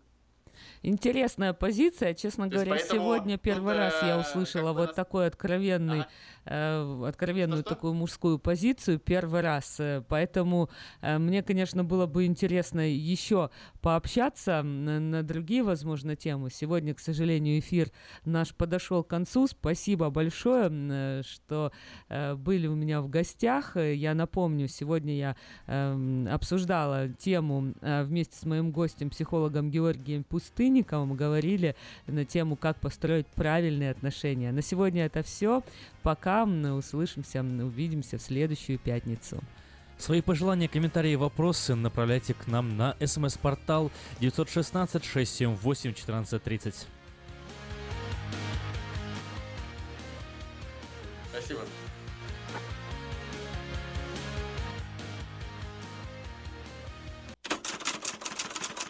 Интересная позиция, честно говоря, поэтому, сегодня первый раз я услышала вот такой откровенный ага э, откровенную что, такую мужскую позицию первый раз. Э, поэтому э, мне, конечно, было бы интересно еще пообщаться на, на другие, возможно, темы. Сегодня, к сожалению, эфир наш подошел к концу. Спасибо большое, что э, были у меня в гостях. Я напомню, сегодня я э, обсуждала тему э, вместе с моим гостем, психологом Георгием Пустынниковым. Говорили на тему, как построить правильные отношения. На сегодня это все. Пока услышимся, увидимся в следующую пятницу. Свои пожелания, комментарии и вопросы направляйте к нам на смс-портал 916 678 1430. Спасибо.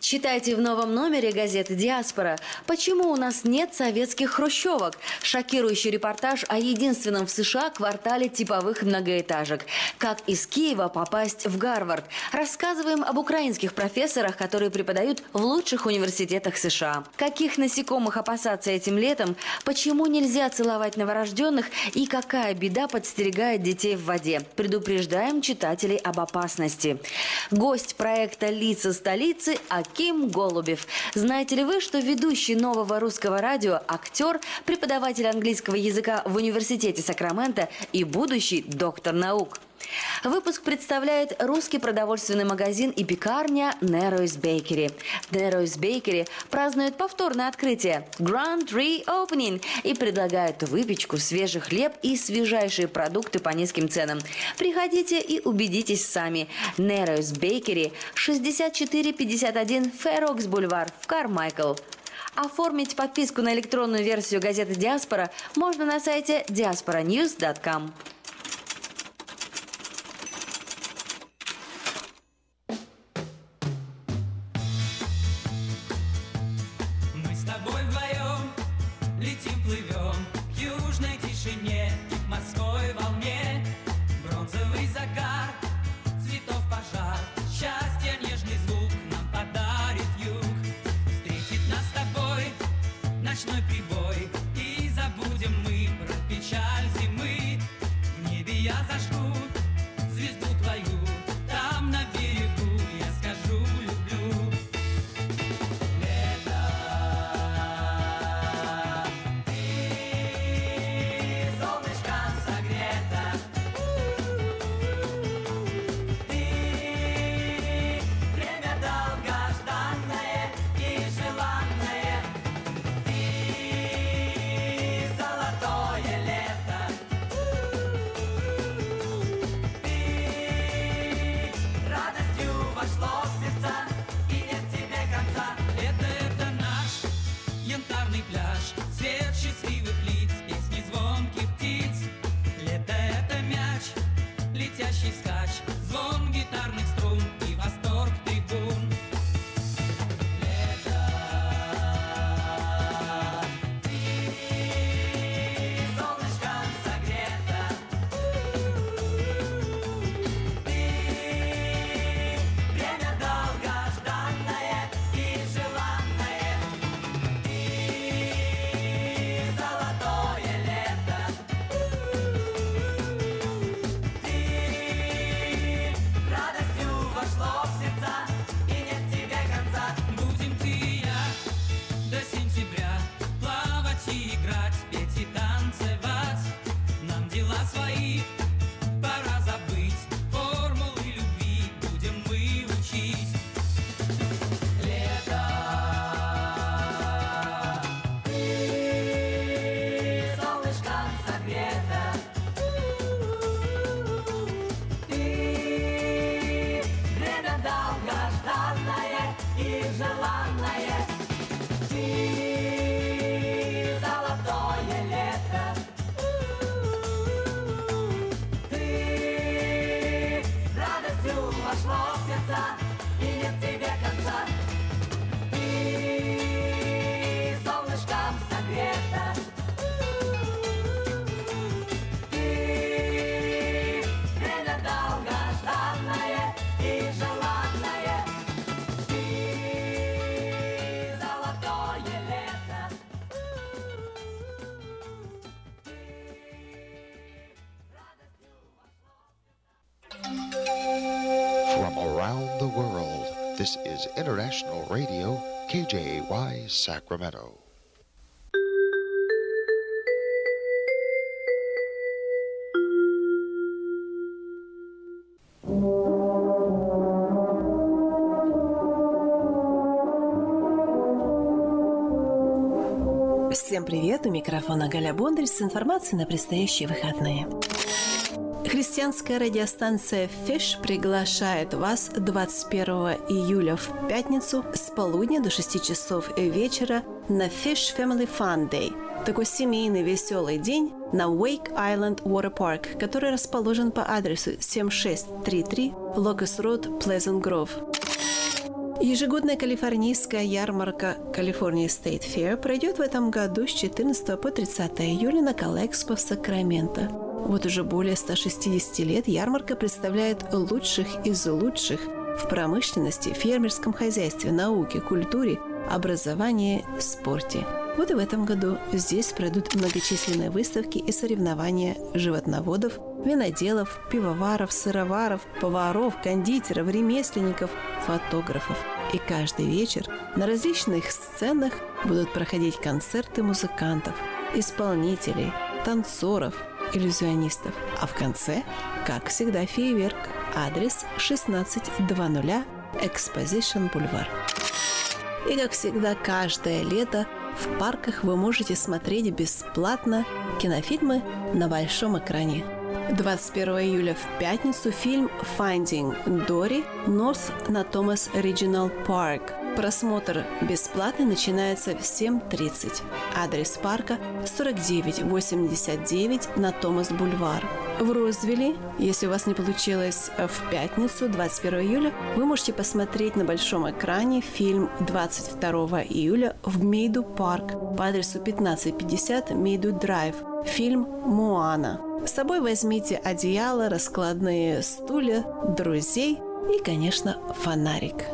Читайте в новом номере газеты «Диаспора». Почему у нас нет советских хрущевок? Шокирующий репортаж о единственном в США квартале типовых многоэтажек. Как из Киева попасть в Гарвард? Рассказываем об украинских профессорах, которые преподают в лучших университетах США. Каких насекомых опасаться этим летом? Почему нельзя целовать новорожденных? И какая беда подстерегает детей в воде? Предупреждаем читателей об опасности. Гость проекта «Лица столицы» Аким Голубев. Знаете ли вы, что ведущий нового русского радио, актер, преподаватель английского языка в университете Сакрамента и будущий доктор наук? Выпуск представляет русский продовольственный магазин и пекарня Nero's Bakery. Nero's Bakery празднует повторное открытие Grand Reopening и предлагают выпечку, свежий хлеб и свежайшие продукты по низким ценам. Приходите и убедитесь сами. Nero's Bakery 6451 Ферокс Бульвар в Кармайкл. Оформить подписку на электронную версию газеты «Диаспора» можно на сайте diasporanews.com. KJY Sacramento. Всем привет! У микрофона Галя Бондарь с информацией на предстоящие выходные. Христианская радиостанция Fish приглашает вас 21 июля в пятницу с полудня до 6 часов вечера на Fish Family Fun Day. Такой семейный веселый день на Wake Island Water Park, который расположен по адресу 7633 Locust Road, Pleasant Grove. Ежегодная калифорнийская ярмарка California State Fair пройдет в этом году с 14 по 30 июля на Калэкспо в Сакраменто. Вот уже более 160 лет ярмарка представляет лучших из лучших в промышленности, фермерском хозяйстве, науке, культуре, образовании, спорте. Вот и в этом году здесь пройдут многочисленные выставки и соревнования животноводов, виноделов, пивоваров, сыроваров, поваров, кондитеров, ремесленников, фотографов. И каждый вечер на различных сценах будут проходить концерты музыкантов, исполнителей, танцоров, иллюзионистов. А в конце как всегда, фейерверк. Адрес 1600 Exposition Boulevard. И, как всегда, каждое лето в парках вы можете смотреть бесплатно кинофильмы на большом экране. 21 июля в пятницу фильм «Finding Dory» North на Thomas Regional Park. Просмотр бесплатный начинается в 7.30. Адрес парка 4989 на Томас Бульвар. В Розвилле, если у вас не получилось в пятницу, 21 июля, вы можете посмотреть на большом экране фильм 22 июля в Мейду Парк по адресу 1550 Мейду Драйв. Фильм «Моана». С собой возьмите одеяло, раскладные стулья, друзей и, конечно, фонарик.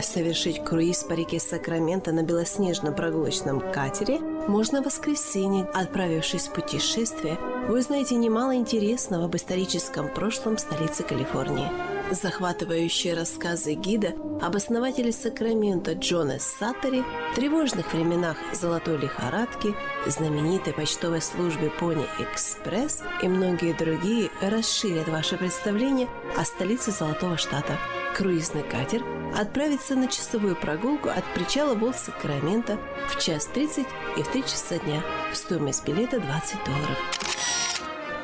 Совершить круиз по реке Сакраменто на белоснежном прогулочном катере можно в воскресенье. Отправившись в путешествие, вы узнаете немало интересного об историческом прошлом столицы Калифорнии. Захватывающие рассказы гида об основателе Сакрамента Джона Саттери, тревожных временах золотой лихорадки, знаменитой почтовой службе Пони Экспресс и многие другие расширят ваше представление о столице Золотого Штата. Круизный катер отправится на часовую прогулку от причала Волт Сакрамента в час 30 и в 3 часа дня. Стоимость билета 20 долларов.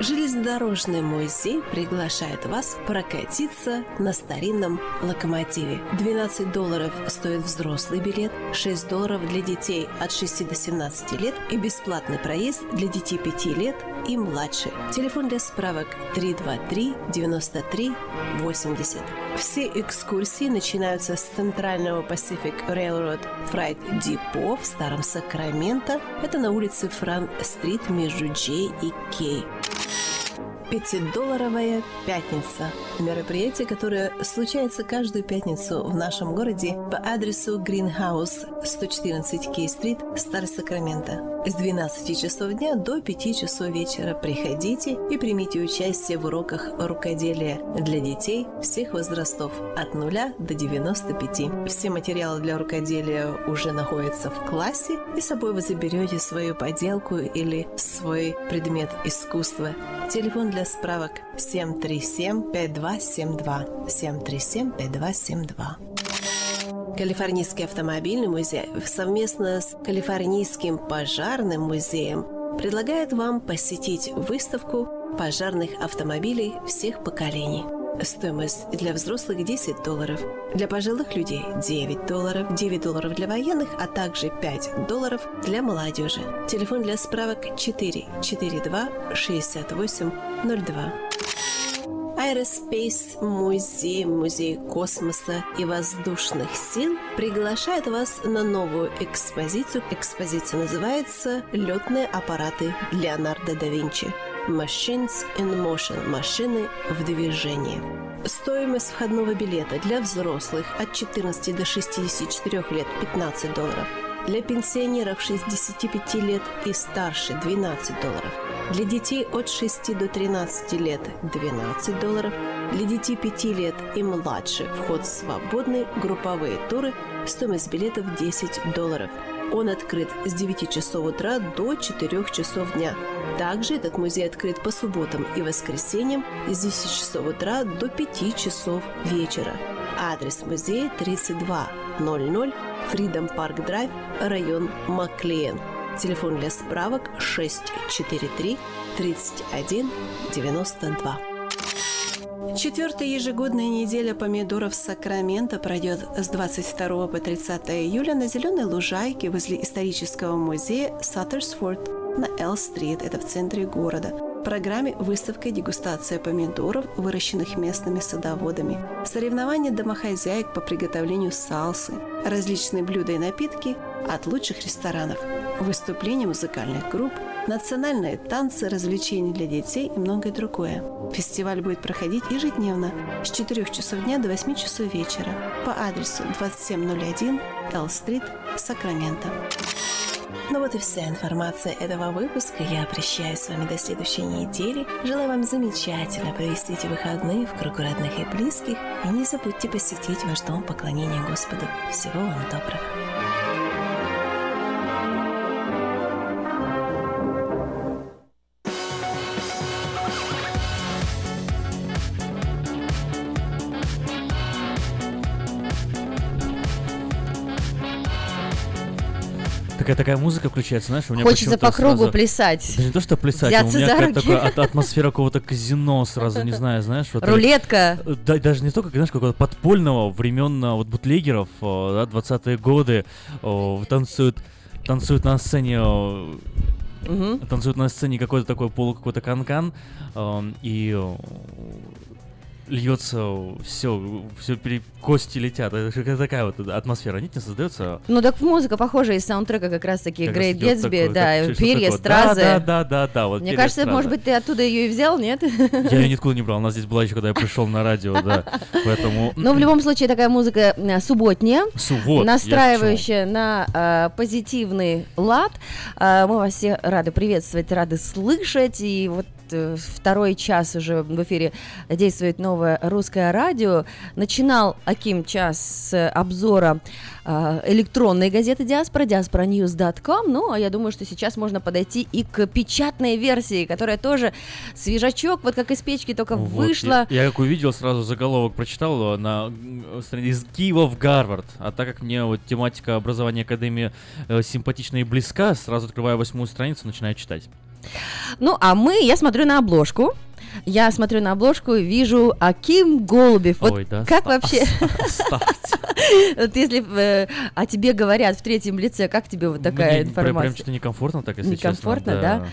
Железнодорожный музей приглашает вас прокатиться на старинном локомотиве. 12 долларов стоит взрослый билет, 6 долларов для детей от 6 до 17 лет и бесплатный проезд для детей 5 лет и младше. Телефон для справок 323 93 80. Все экскурсии начинаются с центрального Pacific Railroad Freight Depot в Старом Сакраменто. Это на улице Франк-стрит между Джей и Кей. Пятидолларовая пятница. Мероприятие, которое случается каждую пятницу в нашем городе по адресу Greenhouse 114 Кей-стрит, Старый Сакраменто. С 12 часов дня до 5 часов вечера приходите и примите участие в уроках рукоделия для детей всех возрастов от 0 до 95. Все материалы для рукоделия уже находятся в классе, и с собой вы заберете свою поделку или свой предмет искусства. Телефон для справок 737-5272. 737-5272. Калифорнийский автомобильный музей совместно с Калифорнийским пожарным музеем предлагает вам посетить выставку пожарных автомобилей всех поколений. Стоимость для взрослых 10 долларов, для пожилых людей 9 долларов, 9 долларов для военных, а также 5 долларов для молодежи. Телефон для справок 4 42 68 02. Aerospace Музей, Музей космоса и воздушных сил приглашает вас на новую экспозицию. Экспозиция называется «Летные аппараты Леонардо да Винчи». Machines in Motion – машины в движении. Стоимость входного билета для взрослых от 14 до 64 лет – 15 долларов. Для пенсионеров 65 лет и старше – 12 долларов. Для детей от 6 до 13 лет – 12 долларов. Для детей 5 лет и младше вход свободный, групповые туры, стоимость билетов 10 долларов. Он открыт с 9 часов утра до 4 часов дня. Также этот музей открыт по субботам и воскресеньям с 10 часов утра до 5 часов вечера. Адрес музея 3200 Freedom Park Drive, район Маклеен. Телефон для справок 643 31 92. Четвертая ежегодная неделя помидоров Сакрамента пройдет с 22 по 30 июля на зеленой лужайке возле исторического музея Саттерсфорд на Эл-стрит, это в центре города. В программе выставка и дегустация помидоров, выращенных местными садоводами, соревнования домохозяек по приготовлению салсы, различные блюда и напитки от лучших ресторанов, выступления музыкальных групп, национальные танцы, развлечения для детей и многое другое. Фестиваль будет проходить ежедневно с 4 часов дня до 8 часов вечера по адресу 2701 Эл-стрит, Сакраменто. Ну вот и вся информация этого выпуска. Я прощаюсь с вами до следующей недели. Желаю вам замечательно провести эти выходные в кругу родных и близких. И не забудьте посетить ваш дом поклонения Господу. Всего вам доброго. Такая, такая музыка включается, знаешь, у меня Хочется по кругу сразу- плясать. Да не то, что плясать, Взяться у меня какая-то такая ат- атмосфера какого-то казино сразу, не знаю, знаешь. вот Рулетка. Э, Да, даже не только, знаешь, какого-то подпольного времен а, вот бутлегеров, о, да, 20-е годы, о, танцуют, танцуют на сцене, о, Мгм. танцуют на сцене какой-то такой полу какой-то канкан, ам, и льется все, все кости летят. Это какая-то такая вот атмосфера, не создается? Ну так музыка похожа из саундтрека как раз таки Как раз Gatsby, такое, да, перья, стразы. Да, да, да, да, да, вот Мне кажется, стразы. может быть, ты оттуда ее и взял, нет? Я ее ниоткуда не брал, она здесь была еще, когда я пришел на радио, да, поэтому... Но в любом случае такая музыка э, субботняя, Су- вот, я к настраивающая на э, позитивный лад. Э, мы вас все рады приветствовать, рады слышать. И вот э, второй час уже в эфире действует новое русское радио. Начинал Аким час с обзора э, электронной газеты Диаспора, diasporanews.com. Ну, а я думаю, что сейчас можно подойти и к печатной версии, которая тоже свежачок, вот как из печки, только Вот, вышла. Я, я как увидел, сразу заголовок прочитал э, на из Киева в Гарвард. А так как мне вот тематика образования Академии э, симпатична и близка, сразу открываю восьмую страницу, начинаю читать. Ну, а мы, я смотрю на обложку. Я смотрю на обложку и вижу Аким Голубев. Вот Ой, да, как ста- вообще? Вот если э, о тебе говорят в третьем лице, как тебе вот такая Мне прям- информация? что-то некомфортно так, если честно. Некомфортно, да?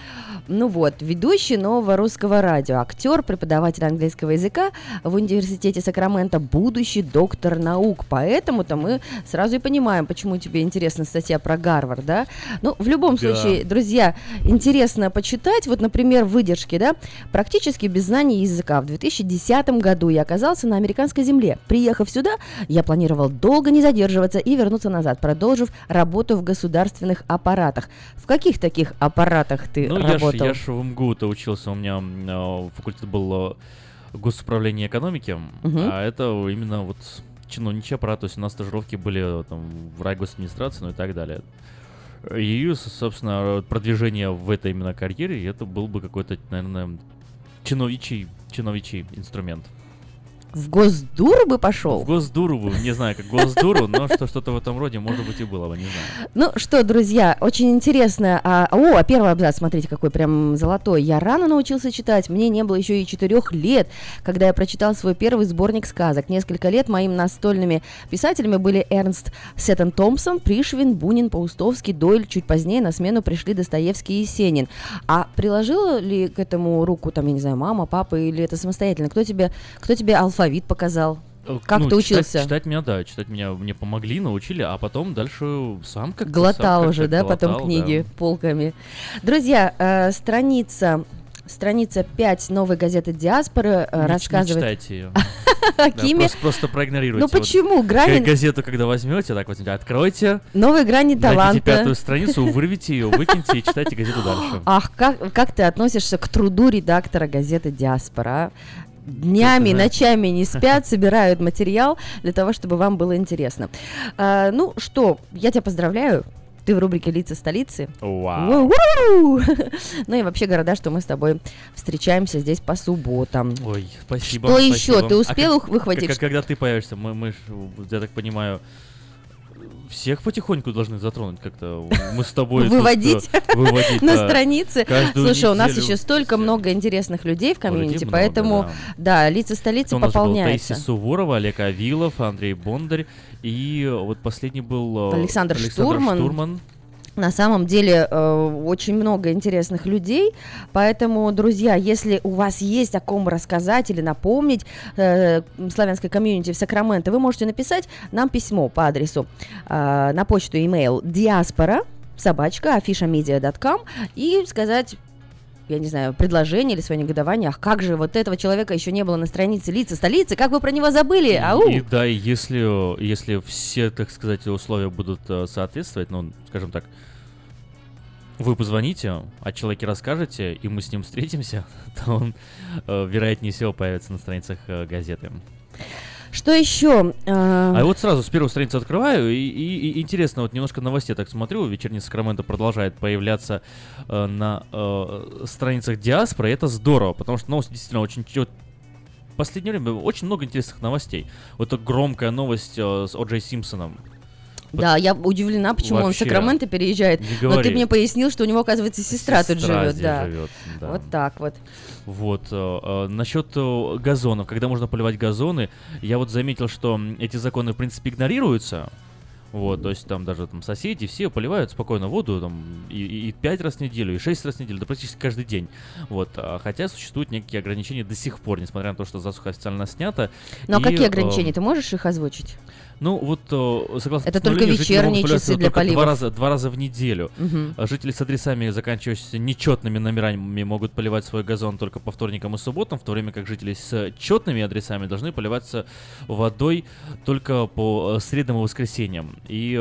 Ну вот, ведущий нового русского радио, актер, преподаватель английского языка в университете Сакрамента, будущий доктор наук. Поэтому-то мы сразу и понимаем, почему тебе интересна статья про Гарвард, да? Ну, в любом случае, друзья, интересно почитать. Вот, например, выдержки, да? Практически без знаний языка. В 2010 году я оказался на американской земле. Приехав сюда, я планировал долго не задерживаться и вернуться назад, продолжив работу в государственных аппаратах. В каких таких аппаратах ты Ну, работал? я ж в МГУ-то учился, у меня э, факультет был э, госуправление экономики, Мгм. а это именно вот чиновничий аппарат, то есть у нас стажировки были э, там в райгосадминистрации, ну и так далее. И, собственно, продвижение в этой именно карьере, это был бы какой-то, наверное, чиновичий, чиновичий инструмент. В Госдуру бы пошел? В Госдуру, бы, не знаю, как Госдуру, но что, что-то в этом роде, может быть, и было бы, не знаю. Ну что, друзья, очень интересно. А, о, первый абзац, смотрите, какой прям золотой. Я рано научился читать, мне не было еще и четырех лет, когда я прочитал свой первый сборник сказок. Несколько лет моими настольными писателями были Эрнст Сеттон Томпсон, Пришвин, Бунин, Паустовский, Дойль. Чуть позднее на смену пришли Достоевский и Есенин. А приложила ли к этому руку, там, я не знаю, мама, папа или это самостоятельно? Кто тебе, кто тебе алфавит показал? Как Ну, ты читать- учился? Читать меня, да, читать меня мне помогли, научили, а потом дальше сам как Глотал уже, да, потом книги полками. Друзья, э, страница страница 5 новой газеты «Диаспоры» э, Не, рассказывает... Не читайте ее. о Киме. просто, просто проигнорируйте. Ну почему? Вот Грани- га- Газету, когда возьмете, так возьмете, откройте. Новые грани таланта. пятую страницу, вырвите ее, выкиньте и читайте газету дальше. Ах, как, как ты относишься к труду редактора газеты «Диаспора»? А? Днями, ночами не спят, собирают материал для того, чтобы вам было интересно. А, ну что, я тебя поздравляю. Ты в рубрике «Лица столицы». Вау. Ну и вообще города, что мы с тобой встречаемся здесь по субботам. Ой, спасибо. Что спасибо. еще? Ты А успел как- выхватить? как- Когда ты появишься, мы, мы я так понимаю, всех потихоньку должны затронуть как-то. Мы с тобой Выводить э, выводить на странице. Слушай, у нас еще столько много интересных людей в комьюнити, поэтому, да, лица столицы пополняются. Таисия Суворова, Олег Авилов, Андрей Бондарь. И вот последний был э, Александр Штурман. На самом деле э, очень много интересных людей, поэтому, друзья, если у вас есть о ком рассказать или напомнить э, славянской комьюнити в Сакраменто, вы можете написать нам письмо по адресу э, на почту email диаспора собачка afishamedia.com и сказать я не знаю, предложение или свое негодование, ах, как же вот этого человека еще не было на странице лица столицы, как вы про него забыли, ау! И да, и если, если все, так сказать, условия будут э, соответствовать, ну, скажем так, вы позвоните, о человеке расскажете, и мы с ним встретимся, то он, э, вероятнее всего, появится на страницах э, газеты. Что еще? А вот сразу с первой страницы открываю, и, и- и интересно, вот немножко новостей так смотрю, вечерний Сакраменто продолжает появляться э, на э, страницах диаспоры, и это здорово, потому что новости действительно очень... В последнее время очень много интересных новостей. Вот эта громкая новость э, с О. Джей Симпсоном. Да, я удивлена, почему он в Вообще, Сакраменто переезжает. Но ты мне пояснил, что у него, оказывается, сестра, тут Сестра живет. здесь Да. живет, да. Вот так вот. Вот. э, э, насчет э, газонов, когда можно поливать газоны, я вот заметил, что эти законы, в принципе, игнорируются. Вот, то есть там даже там соседи все поливают спокойно воду там и, 5 раз в неделю, и 6 раз в неделю, да практически каждый день. Вот, а, хотя существуют некие ограничения до сих пор, несмотря на то, что засуха официально снята. Ну а И, какие э, ограничения? Ты можешь их озвучить? Ну, вот, э, согласно Это только вечерние часы для только два раза, два раза в неделю. А Жители с адресами, заканчивающимися нечетными номерами, могут поливать свой газон только по вторникам и субботам, в то время как жители с четными адресами должны поливаться водой только по э, средам и воскресеньям. И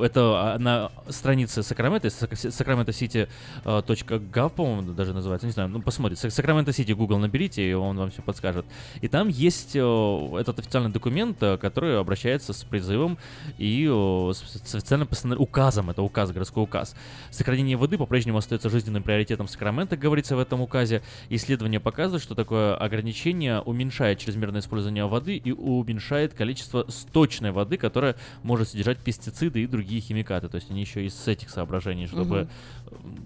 это а, на странице Сакрамента, Сакраменто Сити .gov, по-моему, даже называется, не знаю, ну посмотрите, Сакраменто Сити Google наберите, и он вам все подскажет. И там есть этот официальный документ, который обращается с призывом и с официальным постанов- указом, это указ, городской указ. Сохранение воды по-прежнему остается жизненным приоритетом Сакрамента, говорится в этом указе. Исследования показывают, что такое ограничение уменьшает чрезмерное использование воды и уменьшает количество сточной воды, которая может содержать пестициды и другие химикаты. То есть они еще из этих соображений, чтобы м,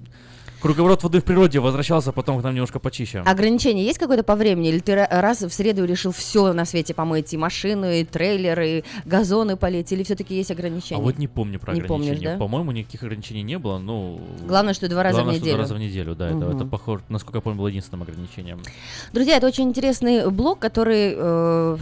круговорот воды в природе возвращался потом к нам немножко почище. Ограничение есть какое-то по времени? Или ты ра- раз в среду решил все на свете помыть? И машину, и трейлеры, и газоны полить? Или все-таки есть А ограничения? вот не помню про Не ограничения. помнишь, да? По-моему, никаких ограничений не было. Ну, Главное, что два раза в главное, что неделю. два раза в неделю, да. Это, это Мгм. похоже, насколько я помню, было единственным ограничением. Друзья, это очень интересный блог, который э,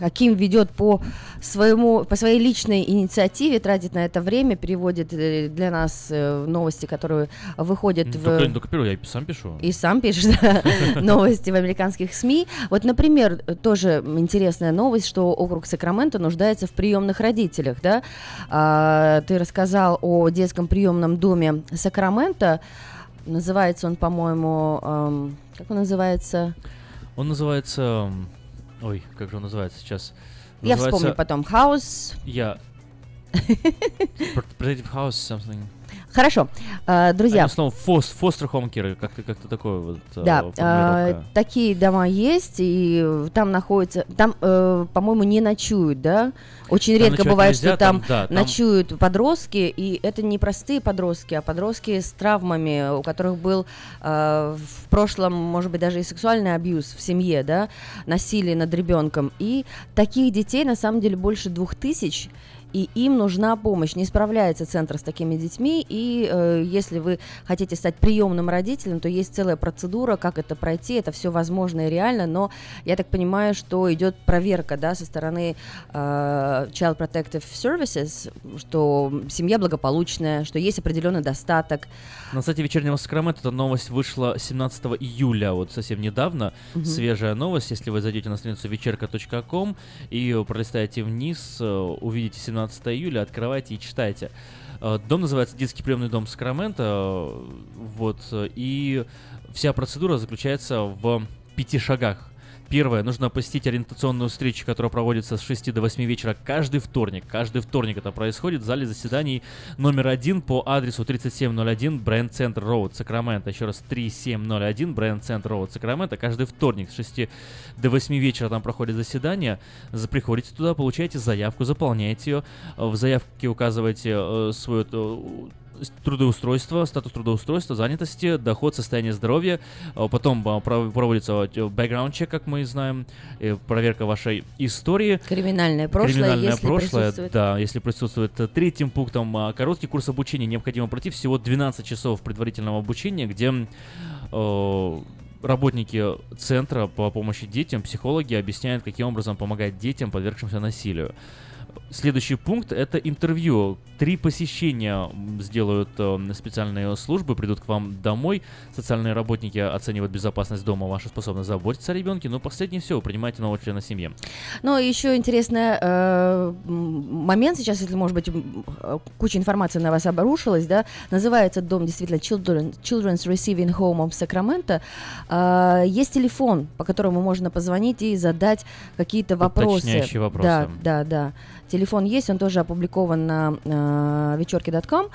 Аким ведет по своему, по своей личной инициативе, тратит на это время, переводит э, для нас э, новости, которые выходят Ну, в... Только, только первый, я и сам пишу. И сам пишешь да, новости в американских СМИ. Вот, например, тоже интересная новость, что округ Сакраменто нуждается в приемных родителях, да? А, ты рассказал о детском приемном доме Сакраменто. Называется он, по-моему, эм, как он называется? Он называется... Ой, как же он называется сейчас? Я Называется- вспомню потом. House. Я... Protective House something. Хорошо, А, друзья. Одним словом, фос, home care, как-то как такое вот э, Да, а, такие дома есть, и там находятся, там, э, по-моему, не ночуют, да? Очень Там редко бывает, нельзя, что там, там, да, там- ночуют подростки, и это не простые подростки, а подростки с травмами, у которых был э, в прошлом, может быть, даже и сексуальный абьюз в семье, да, насилие над ребенком. И таких детей на самом деле больше двух тысяч. И им нужна помощь. Не справляется центр с такими детьми. И э, если вы хотите стать приемным родителем, то есть целая процедура, как это пройти. Это все возможно и реально. Но я так понимаю, что идет проверка да, со стороны э, Child Protective Services, что семья благополучная, что есть определенный достаток. На сайте вечернего Сакрамента эта новость вышла 17 июля, вот совсем недавно. Мгм. Свежая новость. Если вы зайдете на страницу вечерка.ком и пролистаете вниз, э, увидите 17 июля, открывайте и читайте. Э, Дом называется Детский приемный дом Сакрамента. Вот. э, И вся процедура заключается в пяти шагах. Первое, нужно посетить ориентационную встречу, которая проводится с 6 до 8 вечера каждый вторник. Каждый вторник это происходит в зале заседаний номер один по адресу 3701 Бренд Центр Роуд, Сакраменто. Еще раз, 3701 Бренд Центр Роуд, Сакраменто. Каждый вторник с 6 до 8 вечера там проходит заседание. За- Приходите туда, получаете заявку, заполняете ее. В заявке указываете э, свое э, трудоустройство, статус трудоустройства, занятости, доход, состояние здоровья. Э, Потом пров- проводится background чек, как мы знаем, проверка вашей истории. Криминальное прошлое, Криминальное если прошлое, присутствует. да, если присутствует. Э, Третьим пунктом э, короткий курс обучения. Необходимо пройти всего 12 часов предварительного обучения, где э, работники центра по помощи детям, психологи объясняют, каким образом помогать детям, подвергшимся насилию. Следующий пункт это интервью. Три посещения сделают э, специальные службы, придут к вам домой. Социальные работники оценивают безопасность дома, вашу способность заботиться о ребенке. Но последнее все, вы принимаете нового члена семьи. Но еще интересный э, момент сейчас, если, может быть, э, куча информации на вас обрушилась, да, называется дом действительно Children, Children's Receiving Home of Sacramento. А, есть телефон, по которому можно позвонить и задать какие-то вопросы. Уточняющие вопросы. Да, да, да. Телефон есть, он тоже опубликован на э, вечерке.com.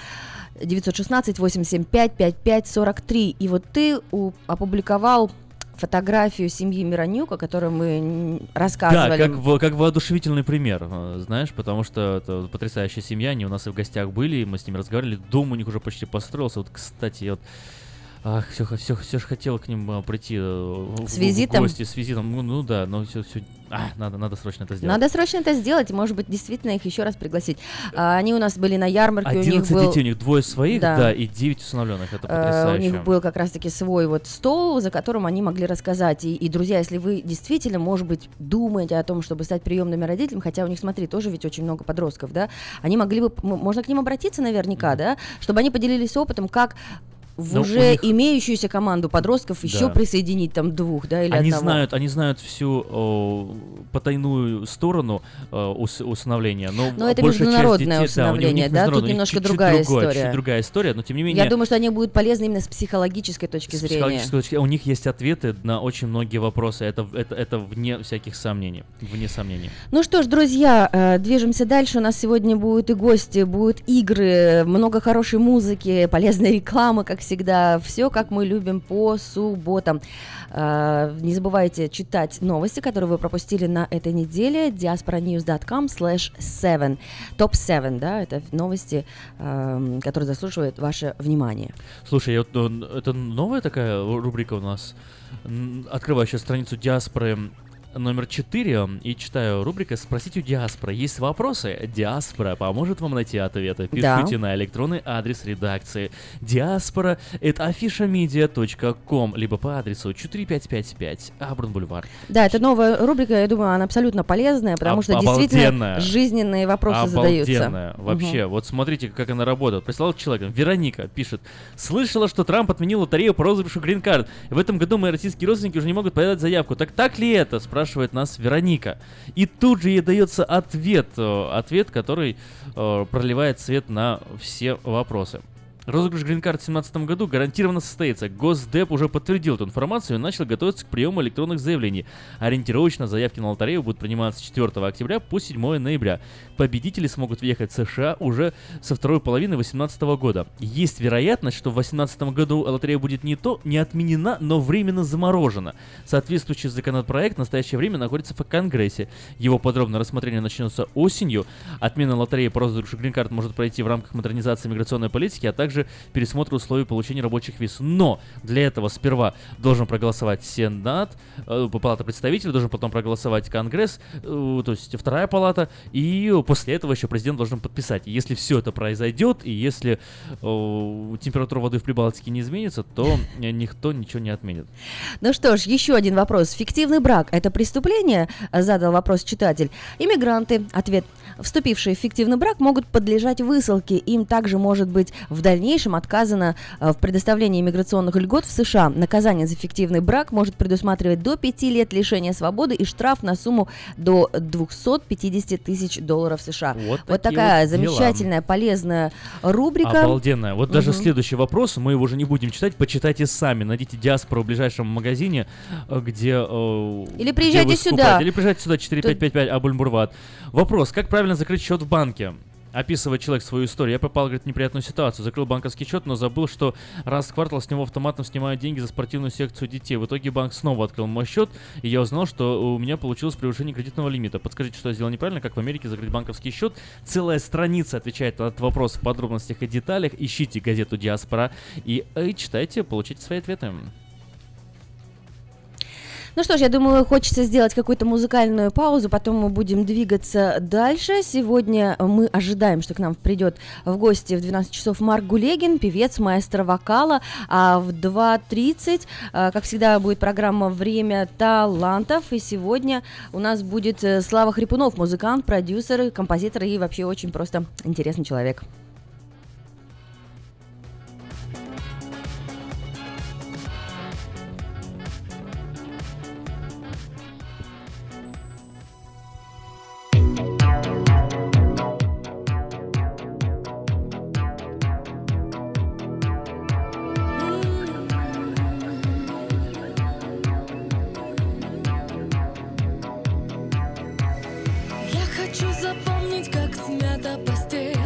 916-875-5543. И вот ты у- опубликовал фотографию семьи Миронюк, о которой мы рассказывали. Да, как, во- как воодушевительный пример, э, знаешь, потому что это потрясающая семья, они у нас и в гостях были, и мы с ними разговаривали, дом у них уже почти построился. Вот, кстати, вот Ах, все, все, все же хотел к ним а, прийти э, в, С в визитом? гости, с визитом. Ну, ну да, но все, все, а, надо, надо срочно это сделать. Надо срочно это сделать, может быть, действительно их еще раз пригласить. А, они у нас были на ярмарке, у них 11 был... детей, у них двое своих, Да. да, и 9 усыновленных. Это Э, У потрясающе. них был как раз-таки свой вот стол, за которым они могли рассказать. И, и, друзья, если вы действительно, может быть, думаете о том, чтобы стать приемными родителями, хотя у них, смотри, тоже ведь очень много подростков, да, они могли бы, можно к ним обратиться наверняка, да, чтобы они поделились опытом, как в Ну, у уже них- имеющуюся команду подростков еще Да. присоединить там двух, да, или они одного. знают, они знают всю о, потайную сторону о, ус- усыновления, но, Но это международное детей, да, усыновление, да, тут у них немножко чуть-чуть другая другое, история. чуть другая история, но тем не менее. Я думаю, что они будут полезны именно с психологической точки с зрения. психологической точки- у них есть ответы на очень многие вопросы. Это, это, это вне всяких сомнений. Вне сомнений. Ну что ж, друзья, э, движемся дальше. У нас сегодня будут и гости, будут игры, много хорошей музыки, полезной рекламы, как всегда. Все, как мы любим по субботам. Э, Не забывайте читать новости, которые вы пропустили на этой неделе. diasporanews.com slash 7. Топ 7, да, это новости, эм, которые заслуживают ваше внимание. Слушай, ну, это новая такая рубрика у нас, открывающая страницу диаспоры номер 4 и читаю рубрика «Спросите у диаспоры». Есть вопросы? Диаспора поможет вам найти ответы. Да. Пишите на электронный адрес редакции диаспора это afishamedia.com либо по адресу 4555 Абран Бульвар. Да, это новая рубрика, я думаю, она абсолютно полезная, потому Об- что действительно жизненные вопросы задаются. Обалденная. Вообще, Мгм. вот смотрите, как она работает. Прислал человек, Вероника пишет. Слышала, что Трамп отменил лотерею по розыгрышу грин-карт. В этом году мои российские родственники уже не могут подать заявку. Так так ли это? Спрашивает нас Вероника. И тут же ей дается ответ. э, Ответ, который э, проливает свет на все вопросы. Розыгрыш грин-карт в 2017 году гарантированно состоится. Госдеп уже подтвердил эту информацию и начал готовиться к приему электронных заявлений. Ориентировочно заявки на лотерею будут приниматься с 4 октября по 7 ноября. Победители смогут въехать в США уже со второй половины 2018 года. Есть вероятность, что в 2018 году лотерея будет не то не отменена, но временно заморожена. Соответствующий законопроект в настоящее время находится в Конгрессе. Его подробное рассмотрение начнется осенью. Отмена лотереи по розыгрышу грин-карт может пройти в рамках модернизации миграционной политики, а также пересмотра условий получения рабочих виз. Но для этого сперва должен проголосовать Сенат, э, Палата представителей, должен потом проголосовать Конгресс, э, то есть вторая палата, и после этого еще президент должен подписать. И Если все это произойдет, и если э, температура воды в Прибалтике не изменится, то никто ничего не отменит. Ну что ж, еще один вопрос. Фиктивный брак – это преступление? Задал вопрос читатель. Иммигранты. Ответ. Вступившие в фиктивный брак могут подлежать высылке. Им также может быть в дальнейшем отказано э, в предоставлении иммиграционных льгот в США. Наказание за фиктивный брак может предусматривать до 5 лет лишения свободы и штраф на сумму до 250 тысяч долларов США. Вот такие такая вот дела. замечательная, полезная рубрика. Обалденная. Вот даже Мгм. следующий вопрос, мы его уже не будем читать, почитайте сами. Найдите диаспору в ближайшем магазине, э, где... э, Или где приезжайте вы сюда. Или приезжайте сюда, 4555 Абульмбурват. Вопрос, как правильно закрыть счет в банке? Описывает человек свою историю. Я попал, говорит, в неприятную ситуацию. Закрыл банковский счет, но забыл, что раз в квартал с него автоматом снимают деньги за спортивную секцию детей. В итоге банк снова открыл мой счет, и я узнал, что у меня получилось превышение кредитного лимита. Подскажите, что я сделал неправильно, как в Америке закрыть банковский счет. Целая страница отвечает на этот вопрос в подробностях и деталях. Ищите газету «Диаспора» и, э, читайте, получите свои ответы. Ну что ж, я думаю, хочется сделать какую-то музыкальную паузу, потом мы будем двигаться дальше. Сегодня мы ожидаем, что к нам придет в гости в 12 часов Марк Гулегин, певец, маэстро вокала, а в 2.30, э, как всегда, будет программа «Время талантов», и сегодня у нас будет э, Слава Хрипунов, музыкант, продюсер, композитор и вообще очень просто интересный человек. Я хочу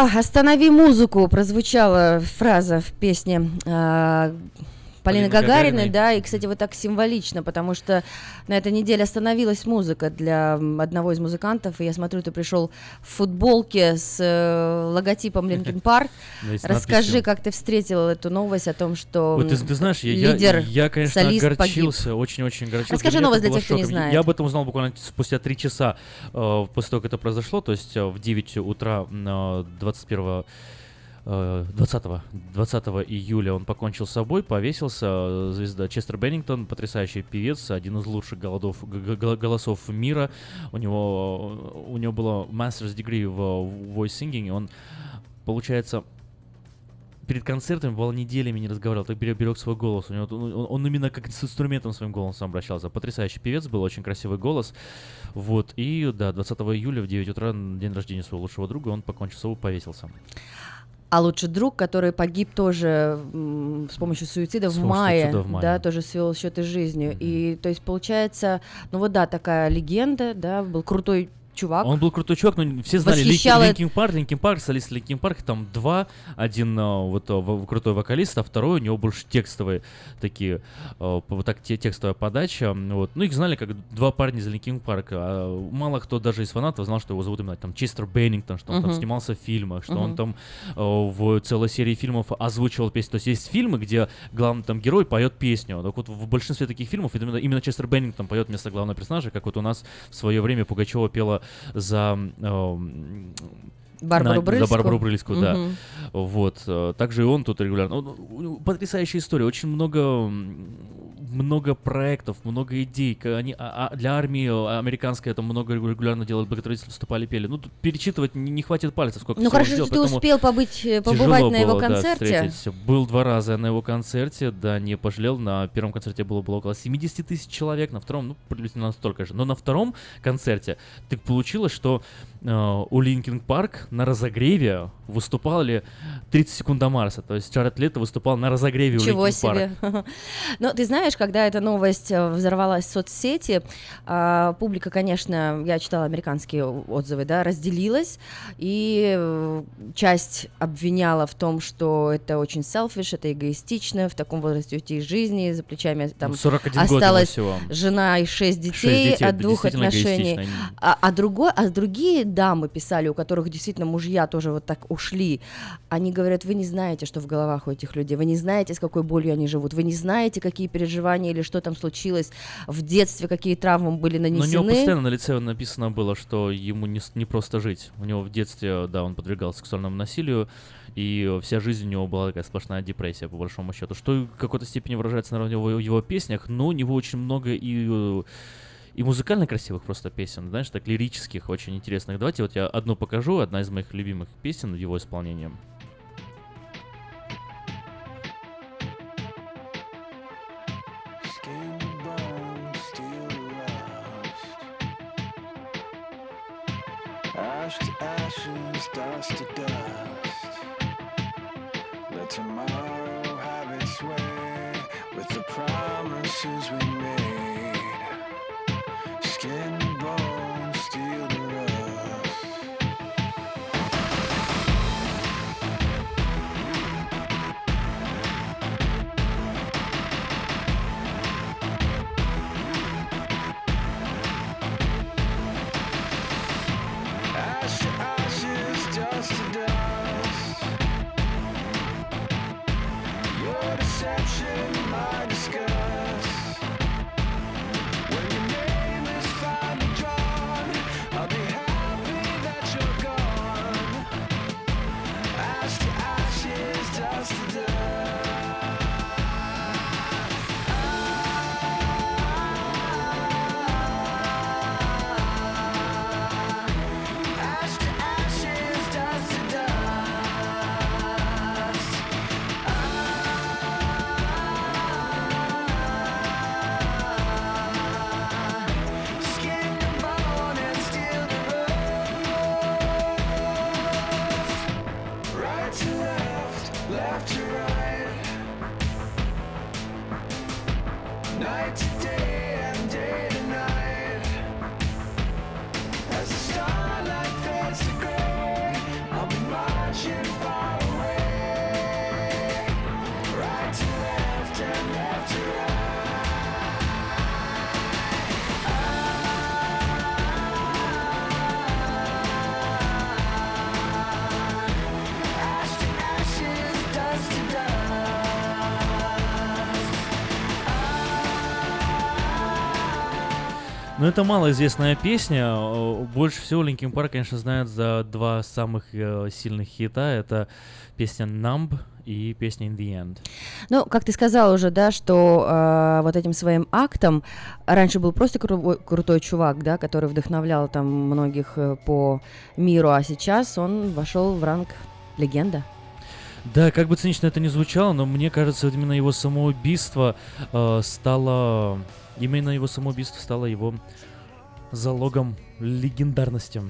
Останови музыку, прозвучала фраза в песне а, Полины Полины Гагариной, Гагариной. да, и, кстати, вот так символично, потому что на этой неделе остановилась музыка для одного из музыкантов, и я смотрю, ты пришел в футболке с э, логотипом Линкен Парк. Расскажи, как ты встретил эту новость о том, что Ой, ты, знаешь, я, лидер, я, конечно, огорчился, очень-очень огорчился. Расскажи новость для тех, кто не знает. Я об этом узнал буквально спустя три часа э, после того, как это произошло, то есть э, в 9 утра э, 21 э, 20, 20 июля он покончил с собой, повесился. э, Звезда Честер Беннингтон, потрясающий певец, один из лучших голодов, голосов мира. У него, э, у него было master's degree в voice singing, и он, получается, перед концертами бывало неделями не разговаривал, так берег, свой голос. У него, он, он именно как с инструментом своим голосом обращался. Потрясающий певец был, очень красивый голос. Вот, и да, 20 июля в 9 утра, день рождения своего лучшего друга, он покончил с собой, повесился. А лучший друг, который погиб тоже м, с помощью суицида С в мае, в мае. да, тоже свел счеты с жизнью. И то есть получается, ну вот да, такая легенда, да, был крутой чувак. Он был крутой чувак, но все знали Восхищало Linkin Park, Linkin Park, солист Linkin Park, там два, один а, вот в- крутой вокалист, а второй у него больше текстовые такие, по- вот так те, текстовая подача, вот. Ну их знали как два парня из Линкин Парка, а мало кто даже из фанатов знал, что его зовут именно там Честер Беннингтон, что он там Мгм. снимался в фильмах, что он Мгм. там в целой серии фильмов озвучивал песни. То есть есть фильмы, где главный там герой поет песню. Так вот в большинстве таких фильмов именно, именно Честер Беннингтон поет вместо главного персонажа, как вот у нас в свое время Пугачева пела за эм, Барбару на- Брыльскую. За Барбару Брыльскую, да. Мгм. Вот. э, Также и он тут регулярно. Он- у него Потрясающая история. Очень много, много проектов, много идей. Они, а- а для армии э, американской это много регулярно делают, благотворительно выступали, пели. Ну, тут перечитывать не, не хватит пальцев, сколько Ну хорошо, сделал, что ты успел побыть, э, побывать на его было, да, концерте. встретить. Был два раза на его концерте, да, не пожалел. На первом концерте было, было около 70 тысяч человек, на втором, ну, приблизительно настолько же. Но на втором концерте так получилось, что э, у Linkin Park на разогреве выступали 30 секунд до Марса. То есть Джаред Лето выступал на разогреве у Ничего Linkin Park. себе. Но ты знаешь, когда эта новость э, взорвалась в соцсети, а, публика, конечно, я читала американские отзывы, да, разделилась, и э, часть обвиняла в том, что это очень selfish, это эгоистично, в таком возрасте уйти из жизни, за плечами там Ну, 41 год ему осталась всего. жена и шесть детей, детей, от двух отношений. А, а другой, а другие дамы писали, у которых действительно мужья тоже вот так ушли, они говорят, вы не знаете, что в головах у этих людей, вы не знаете, с какой болью они живут, вы не знаете, какие переживания или что там случилось в детстве, какие травмы были Но у него нанесены. постоянно на лице написано было, что ему не, не просто жить. У него в детстве, да, он подвергался сексуальному насилию, и вся жизнь у него была такая сплошная депрессия, по большому счету. Что в какой-то степени выражается, наверное, в его, его песнях, но у него очень много и и музыкально красивых просто песен, знаешь, так лирических, очень интересных. Давайте вот я одну покажу, одна из моих любимых песен его исполнении. Ash to ashes, dust to dust. Let tomorrow have its way with the promises we это малоизвестная песня. Больше всего Linkin Park, конечно, знают за два самых э, сильных хита. Это песня Numb и песня In the End. Ну, как ты сказал уже, да, что э, вот этим своим актом раньше был просто кру- крутой чувак, да, который вдохновлял там многих э, по миру, а сейчас он вошел в ранг легенда. Да, как бы цинично это ни звучало, но мне кажется, вот именно его самоубийство э, стало... Именно его самоубийство стало его залогом легендарности.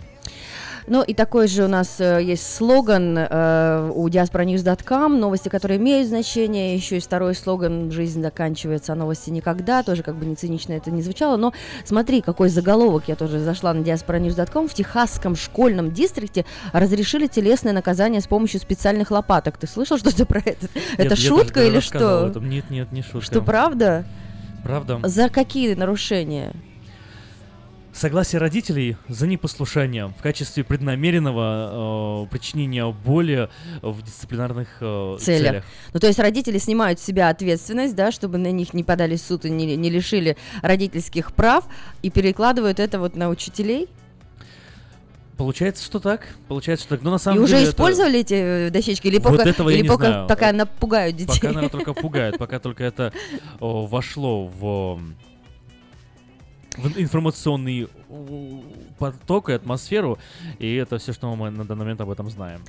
Ну и такой же у нас э, есть слоган э, у diasporanews.com, новости, которые имеют значение, еще есть второй слоган «Жизнь заканчивается, а новости никогда», тоже как бы не цинично это не звучало, но смотри, какой заголовок, я тоже зашла на diasporanews.com, в техасском школьном дистрикте разрешили телесное наказание с помощью специальных лопаток. Ты слышал что-то про это? это Я- я шутка или что? Нет, нет, не шутка. Что, правда? Правда. За какие нарушения? Согласие родителей за непослушание в качестве преднамеренного э, причинения боли в дисциплинарных э, целях. целях. Ну, то есть родители снимают с себя ответственность, да, чтобы на них не подали суд и не, не лишили родительских прав, и перекладывают это вот на учителей. Получается, что так. Получается, что так. Но на И самом уже деле это- использовали эти э, дощечки, или Вот пока, этого я или не пока знаю. пока напугают детей. Пока, наверное, только пугает, пока только это о, вошло в, в информационный поток и атмосферу, и это все, что мы на данный момент об этом знаем.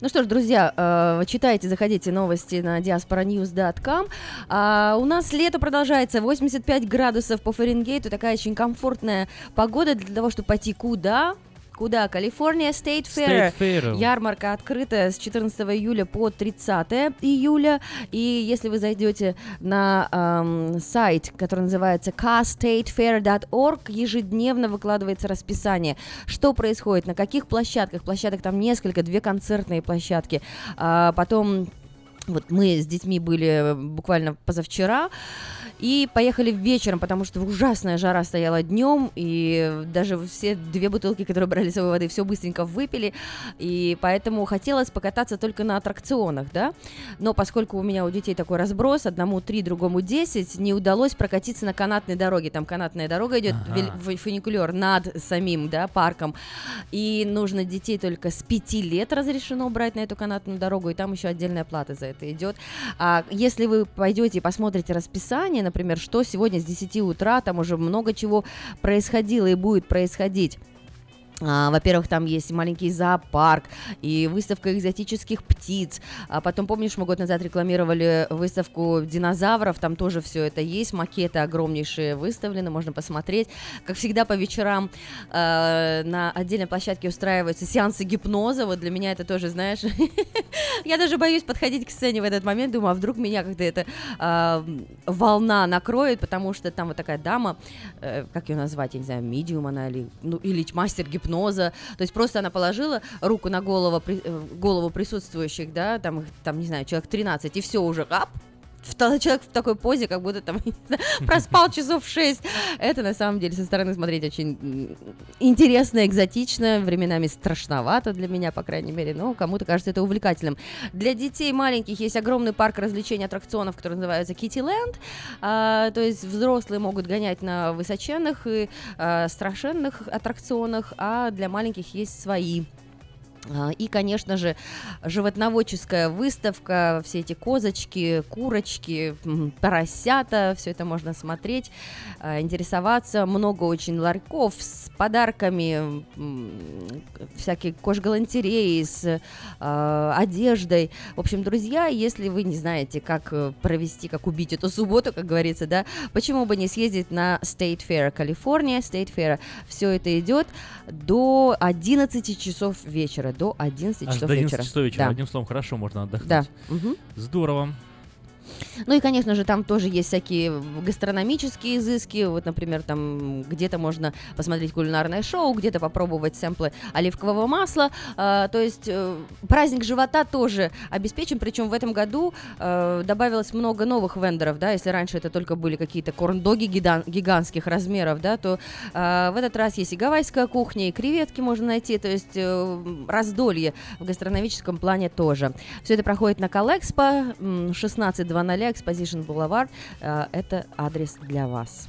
Ну что ж, друзья, э, читайте, заходите новости на diasporanews.com. А, у нас лето продолжается, 85 градусов по Фаренгейту, такая очень комфортная погода для того, чтобы пойти куда? Куда? Калифорния State Fair. State Fair. Ярмарка открыта с 14 июля по 30 июля. И если вы зайдете на эм, сайт, который называется carstatefair.org, ежедневно выкладывается расписание, что происходит, на каких площадках. Площадок там несколько, две концертные площадки. А потом вот мы с детьми были буквально позавчера и поехали вечером, потому что ужасная жара стояла днем, и даже все две бутылки, которые брали с собой воды, все быстренько выпили, и поэтому хотелось покататься только на аттракционах, да, но поскольку у меня у детей такой разброс, одному 3, другому 10, не удалось прокатиться на канатной дороге, там канатная дорога идет, Ага. фуникулер над самим, да, парком, и нужно детей только с 5 лет разрешено брать на эту канатную дорогу, и там еще отдельная плата за это идет. А если вы пойдете и посмотрите расписание, например, что сегодня с 10 утра, там уже много чего происходило и будет происходить. А, Во-первых, там есть маленький зоопарк и выставка экзотических птиц. А потом, помнишь, мы год назад рекламировали выставку динозавров, там тоже все это есть, макеты огромнейшие выставлены, можно посмотреть. Как всегда, по вечерам э, на отдельной площадке устраиваются сеансы гипноза. Вот для меня это тоже, знаешь, я даже боюсь подходить к сцене в этот момент, думаю, а вдруг меня как-то эта волна накроет, потому что там вот такая дама, э, как ее назвать, я не знаю, медиум она или, ну, или мастер гипноза, то есть просто она положила руку на голову, э, голову присутствующих, да, там, там, не знаю, человек 13, и все уже, ап, человек в такой позе, как будто там проспал часов 6. Это на самом деле со стороны смотреть очень интересно, экзотично, временами страшновато для меня, по крайней мере, но кому-то кажется это увлекательным. Для детей маленьких есть огромный парк развлечений аттракционов, который называется Kitty Land. А, то есть взрослые могут гонять на высоченных и а, страшенных аттракционах, а для маленьких есть свои. А, И, конечно же, животноводческая выставка, все эти козочки, курочки, поросята, все это можно смотреть, а, интересоваться. Много очень ларьков с подарками, всякие кожгалантереи с а, одеждой. В общем, друзья, если вы не знаете, как э, провести, как убить эту субботу, как говорится, да, почему бы не съездить на State Fair Калифорния, State Fair, все это идет до 11 часов вечера, до 11 Аж часов до 11 вечера. часов вечера. Да. Одним словом, хорошо можно отдохнуть. Да. Мгм. Здорово. Ну и, конечно же, там тоже есть всякие гастрономические изыски. Вот, например, там где-то можно посмотреть кулинарное шоу, где-то попробовать сэмплы оливкового масла. А, то есть э, праздник живота тоже обеспечен. Причем в этом году э, добавилось много новых вендоров, да, если раньше это только были какие-то корндоги гигантских размеров, да, то э, в этот раз есть и гавайская кухня, и креветки можно найти, то есть э, раздолье в гастрономическом плане тоже. Все это проходит на Колэкспо 16-12 200 Exposition Boulevard. Это адрес для вас.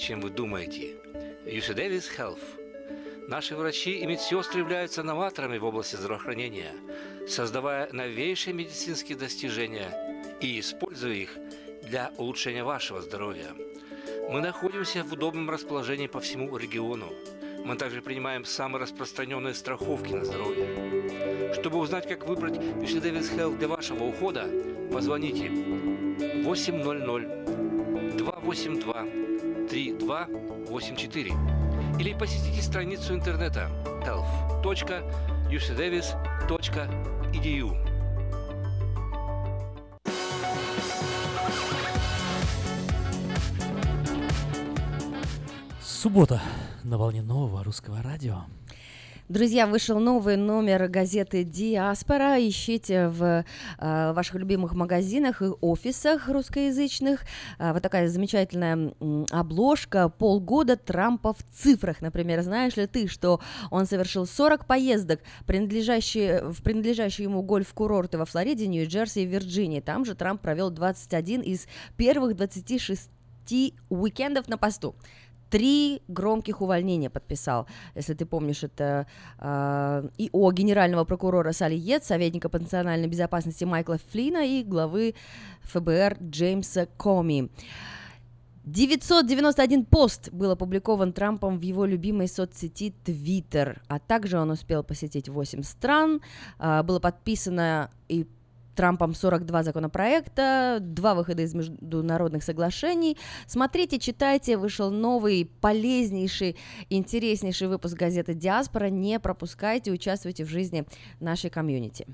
чем вы думаете. Davis Health. Наши врачи и медсестры являются новаторами в области здравоохранения, создавая новейшие медицинские достижения и используя их для улучшения вашего здоровья. Мы находимся в удобном расположении по всему региону. Мы также принимаем самые распространенные страховки на здоровье. Чтобы узнать, как выбрать UC Davis Health для вашего ухода, позвоните 800 282 3284 или посетите страницу интернета health.ucdavis.edu. Суббота на волне нового русского радио. Друзья, вышел новый номер газеты «Диаспора». Ищите в э, ваших любимых магазинах и офисах русскоязычных. Э, вот такая замечательная м, обложка. Полгода Трампа в цифрах. Например, знаешь ли ты, что он совершил 40 поездок, принадлежащие, в принадлежащие ему гольф-курорты во Флориде, Нью-Джерси и Вирджинии. Там же Трамп провел 21 из первых 26 уикендов на посту три громких увольнения подписал. Если ты помнишь, это э, и о генерального прокурора Салли Йет, советника по национальной безопасности Майкла Флина и главы ФБР Джеймса Коми. 991 пост был опубликован Трампом в его любимой соцсети Twitter, а также он успел посетить 8 стран, э, было подписано и Трампом 42 законопроекта, два выхода из международных соглашений. Смотрите, читайте, вышел новый, полезнейший, интереснейший выпуск газеты «Диаспора». Не пропускайте, участвуйте в жизни нашей комьюнити.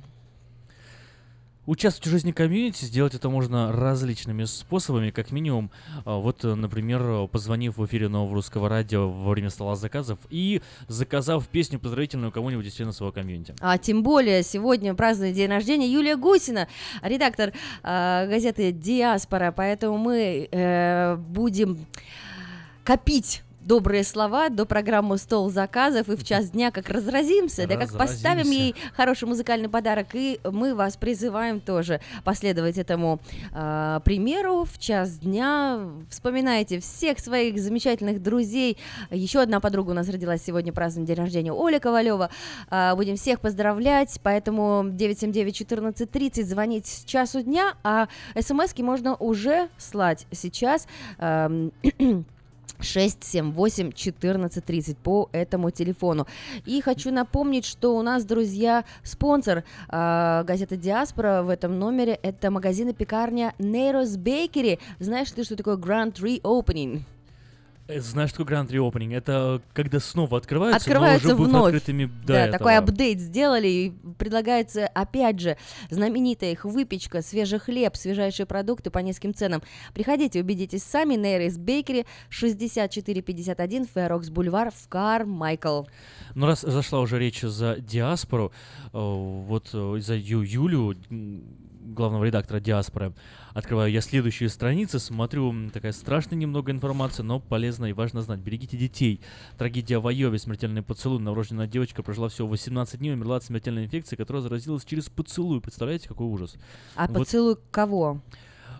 Участвовать в жизни комьюнити, сделать это можно различными способами, как минимум, а, вот, например, позвонив в эфире нового русского радио во время стола заказов и заказав песню поздравительную кому-нибудь из членов своего комьюнити. А тем более сегодня празднует день рождения Юлия Гусина, редактор э, газеты «Диаспора», поэтому мы э, будем копить добрые слова до программы «Стол заказов» и в час дня как разразимся, да как поставим ей хороший музыкальный подарок, и мы вас призываем тоже последовать этому э, примеру в час дня. Вспоминайте всех своих замечательных друзей. Еще одна подруга у нас родилась сегодня, празднует день рождения Оля Ковалева. Э, будем всех поздравлять, поэтому 979-1430 звонить с часу дня, а смс-ки можно уже слать сейчас. Э, 678 1430 по этому телефону. И хочу напомнить, что у нас, друзья, спонсор э, газеты Диаспора в этом номере это магазин и пекарня Neiros Bakery. Знаешь ты, что такое Grand Reopening? Знаешь, что такое Grand Reopening? Это когда снова открываются, открываются но уже вновь. открытыми до да, этого. такой апдейт сделали, и предлагается, опять же, знаменитая их выпечка, свежий хлеб, свежайшие продукты по низким ценам. Приходите, убедитесь сами, Нейрис Бейкери, 6451 Фэрокс Бульвар в Кармайкл. Ну, раз зашла уже речь за диаспору, э, вот э, за Ю Юлю, главного редактора диаспоры, открываю я следующие страницы, смотрю, такая страшная немного информация, но полезно и важно знать. Берегите детей. Трагедия в Айове, смертельный поцелуй. Новорожденная девочка прожила всего 18 дней, умерла от смертельной инфекции, которая заразилась через поцелуй. Представляете, какой ужас? А Вот поцелуй кого?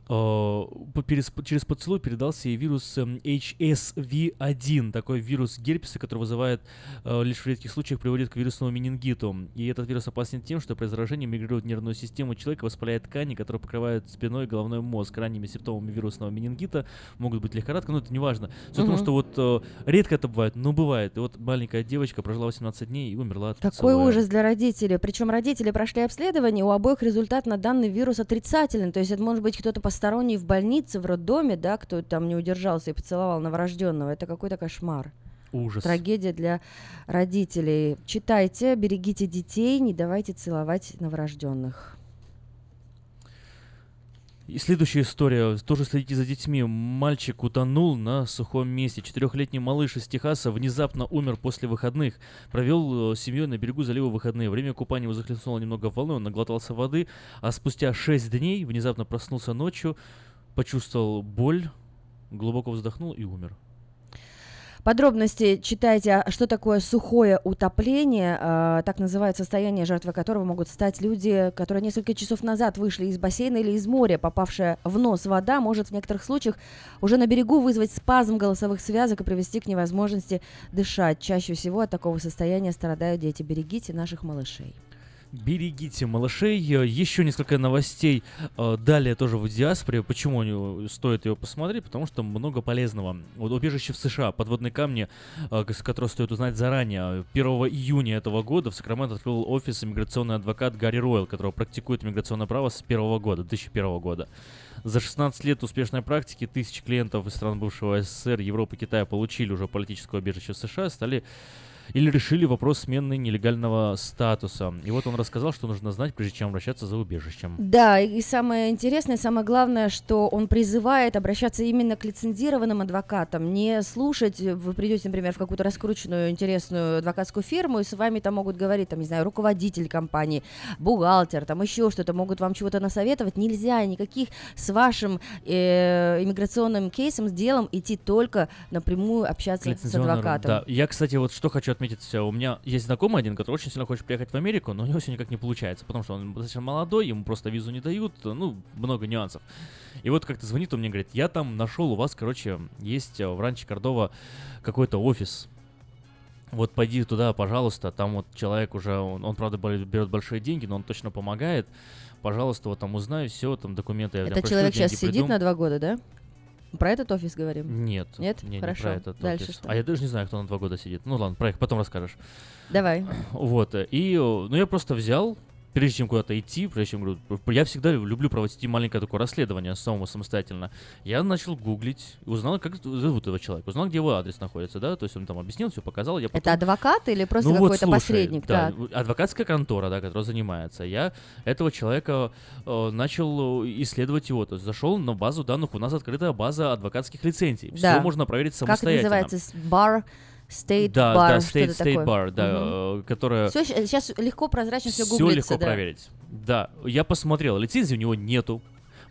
Э, по- через поцелуй передался ей вирус эм, HSV1, такой вирус герпеса, который вызывает э, лишь в редких случаях приводит к вирусному менингиту. И этот вирус опасен тем, что при заражении мигрирует в нервную систему человека, воспаляет ткани, которые покрывают спиной и головной мозг. Ранними симптомами вирусного менингита могут быть лихорадка, но это не важно. Суть в том, Мгм. что вот э, редко это бывает, но бывает. И вот маленькая девочка прожила 18 дней и умерла от Какой поцелуя. ужас для родителей. Причем родители прошли обследование, у обоих результат на данный вирус отрицательный. То есть это может быть кто-то посторонний в больнице, в роддоме, да, кто там не удержался и поцеловал новорожденного. Это какой-то кошмар. Ужас. Трагедия для родителей. Читайте, берегите детей, не давайте целовать новорожденных. И следующая история. Тоже следите за детьми. Мальчик утонул на сухом месте. Четырехлетний малыш из Техаса внезапно умер после выходных. Провел э, с семьей на берегу залива выходные. Время купания его захлестнуло немного волной, он наглотался воды, а спустя шесть дней внезапно проснулся ночью, почувствовал боль, глубоко вздохнул и умер. Подробности читайте, а что такое сухое утопление, а, так называют состояние, жертвой которого могут стать люди, которые несколько часов назад вышли из бассейна или из моря. Попавшая в нос вода может в некоторых случаях уже на берегу вызвать спазм голосовых связок и привести к невозможности дышать. Чаще всего от такого состояния страдают дети. Берегите наших малышей. Берегите малышей. Э, Еще несколько новостей. э, Далее тоже в диаспоре. Почему они- стоит его посмотреть? Потому что много полезного. Вот убежище в США, подводные камни, э, с которого стоит узнать заранее. 1 июня этого года в Сакраменто открыл офис иммиграционный адвокат Гарри Ройл, которого практикует иммиграционное право с первого года, 2001 года. За 16 лет успешной практики тысячи клиентов из стран бывшего СССР, Европы, Китая получили уже политическое убежище в США, стали или решили вопрос смены нелегального статуса. И вот он рассказал, что нужно знать, прежде чем обращаться за убежищем. Да, и самое интересное, самое главное, что он призывает обращаться именно к лицензированным адвокатам, не слушать, вы придете, например, в какую-то раскрученную, интересную адвокатскую фирму, и с вами там могут говорить, там, не знаю, руководитель компании, бухгалтер, там еще что-то, могут вам чего-то насоветовать. Нельзя никаких с вашим э, иммиграционным кейсом, с делом идти только напрямую общаться с адвокатом. Да, я, кстати, вот что хочу отметить, у меня есть знакомый один, который очень сильно хочет приехать в Америку, но у него все никак не получается, потому что он достаточно молодой, ему просто визу не дают, ну, много нюансов. И вот как-то звонит он мне, говорит, я там нашел у вас, короче, есть э, в Ранче Кордова какой-то офис, вот пойди туда, пожалуйста, там вот человек уже, он, он, правда берет большие деньги, но он точно помогает, пожалуйста, вот там узнай все, там документы я Это человек сейчас сидит приду». на два года, да? Про этот офис говорим? Нет. Нет? Не, не Хорошо. про этот Дальше офис. что? А я даже не знаю, кто на два года сидит. Ну ладно, про их потом расскажешь. Давай. Вот. И, э, ну я просто взял, прежде чем куда-то идти, прежде чем, говорю, я всегда люблю проводить маленькое такое расследование самому самостоятельно. Я начал гуглить, узнал, как зовут этого человека, узнал, где его адрес находится, да, то есть он там объяснил, все показал. Я Это потом- адвокат или просто ну вот, какой-то слушай, посредник? Да, в- адвокатская контора, да, которая занимается. Я этого человека э, начал э, исследовать его. То есть зашел на базу данных. У нас открытая база адвокатских лицензий. Все Да. можно проверить Как это самостоятельно. называется? Бар, стейт да, бар, да, State, State такое. Bar, да, э, которая... Всё щ- сейчас легко, прозрачно все гуглится. легко да. проверить. Да, я посмотрел, лицензии у него нету.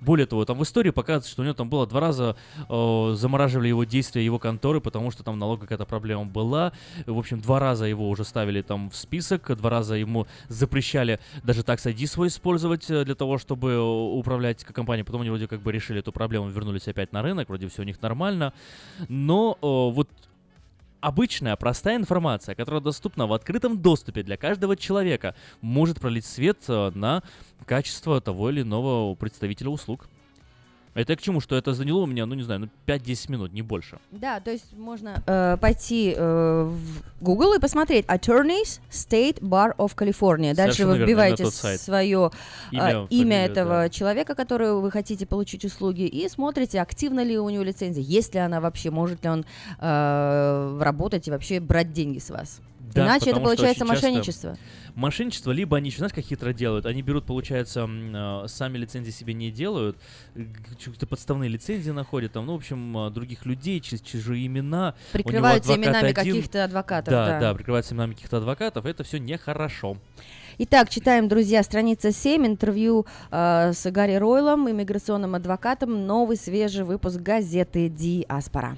Более того, там в истории показывается, что у него там было два раза э, замораживали его действия его конторы, потому что там налог какая-то проблема была. В общем, два раза его уже ставили там в список, два раза ему запрещали даже такс ID свой использовать э, для того, чтобы э, управлять компанией. Потом они вроде как бы решили эту проблему, вернулись опять на рынок, вроде все у них нормально. Но э, вот обычная, простая информация, которая доступна в открытом доступе для каждого человека, может пролить свет э, на качество того или иного представителя услуг. Это я к чему? Что это заняло у меня, ну не знаю, ну 5-10 минут, не больше. Да, то есть можно э, пойти э, в Google и посмотреть Attorneys State Bar of California. Дальше Совершенно вы вбиваете свое Имя, имя, имя фамилию, этого да. человека, которого вы хотите получить услуги, и смотрите, активна ли у него лицензия, есть ли она вообще, может ли он э, работать и вообще брать деньги с вас. Да, Иначе это получается очень часто мошенничество. Либо они еще, знаешь, как хитро делают? Они берут, получается, э, сами лицензии себе не делают, какие-то подставные лицензии находят, там, ну, в общем, э, других людей, через чужие имена. Прикрываются именами один. каких-то адвокатов, Да, да. да, прикрываются именами каких-то адвокатов, это все нехорошо. Итак, читаем, друзья, страница 7, интервью э, с Гарри Ройлом, иммиграционным адвокатом, новый свежий выпуск газеты «Диаспора».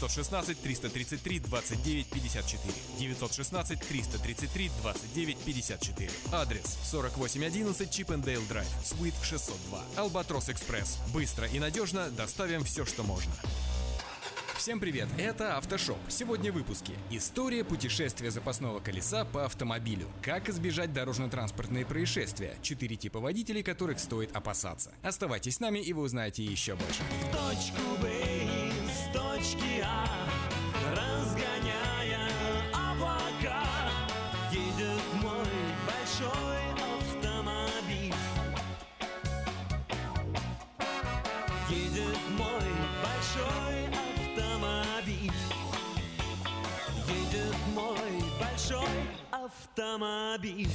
916 333 29 54. 916 333 29 54. Адрес 4811 Чипендейл Драйв, Суит 602. Албатрос Экспресс. Быстро и надежно доставим все, что можно. Всем привет, это Автошоп. Сегодня в выпуске. История путешествия запасного колеса по автомобилю. Как избежать дорожно-транспортные происшествия. Четыре типа водителей, которых стоит опасаться. Оставайтесь с нами, и вы узнаете еще больше. В точку Б из точки А Разгоняя облака Едет мой большой Едет мой большой большой автомобиль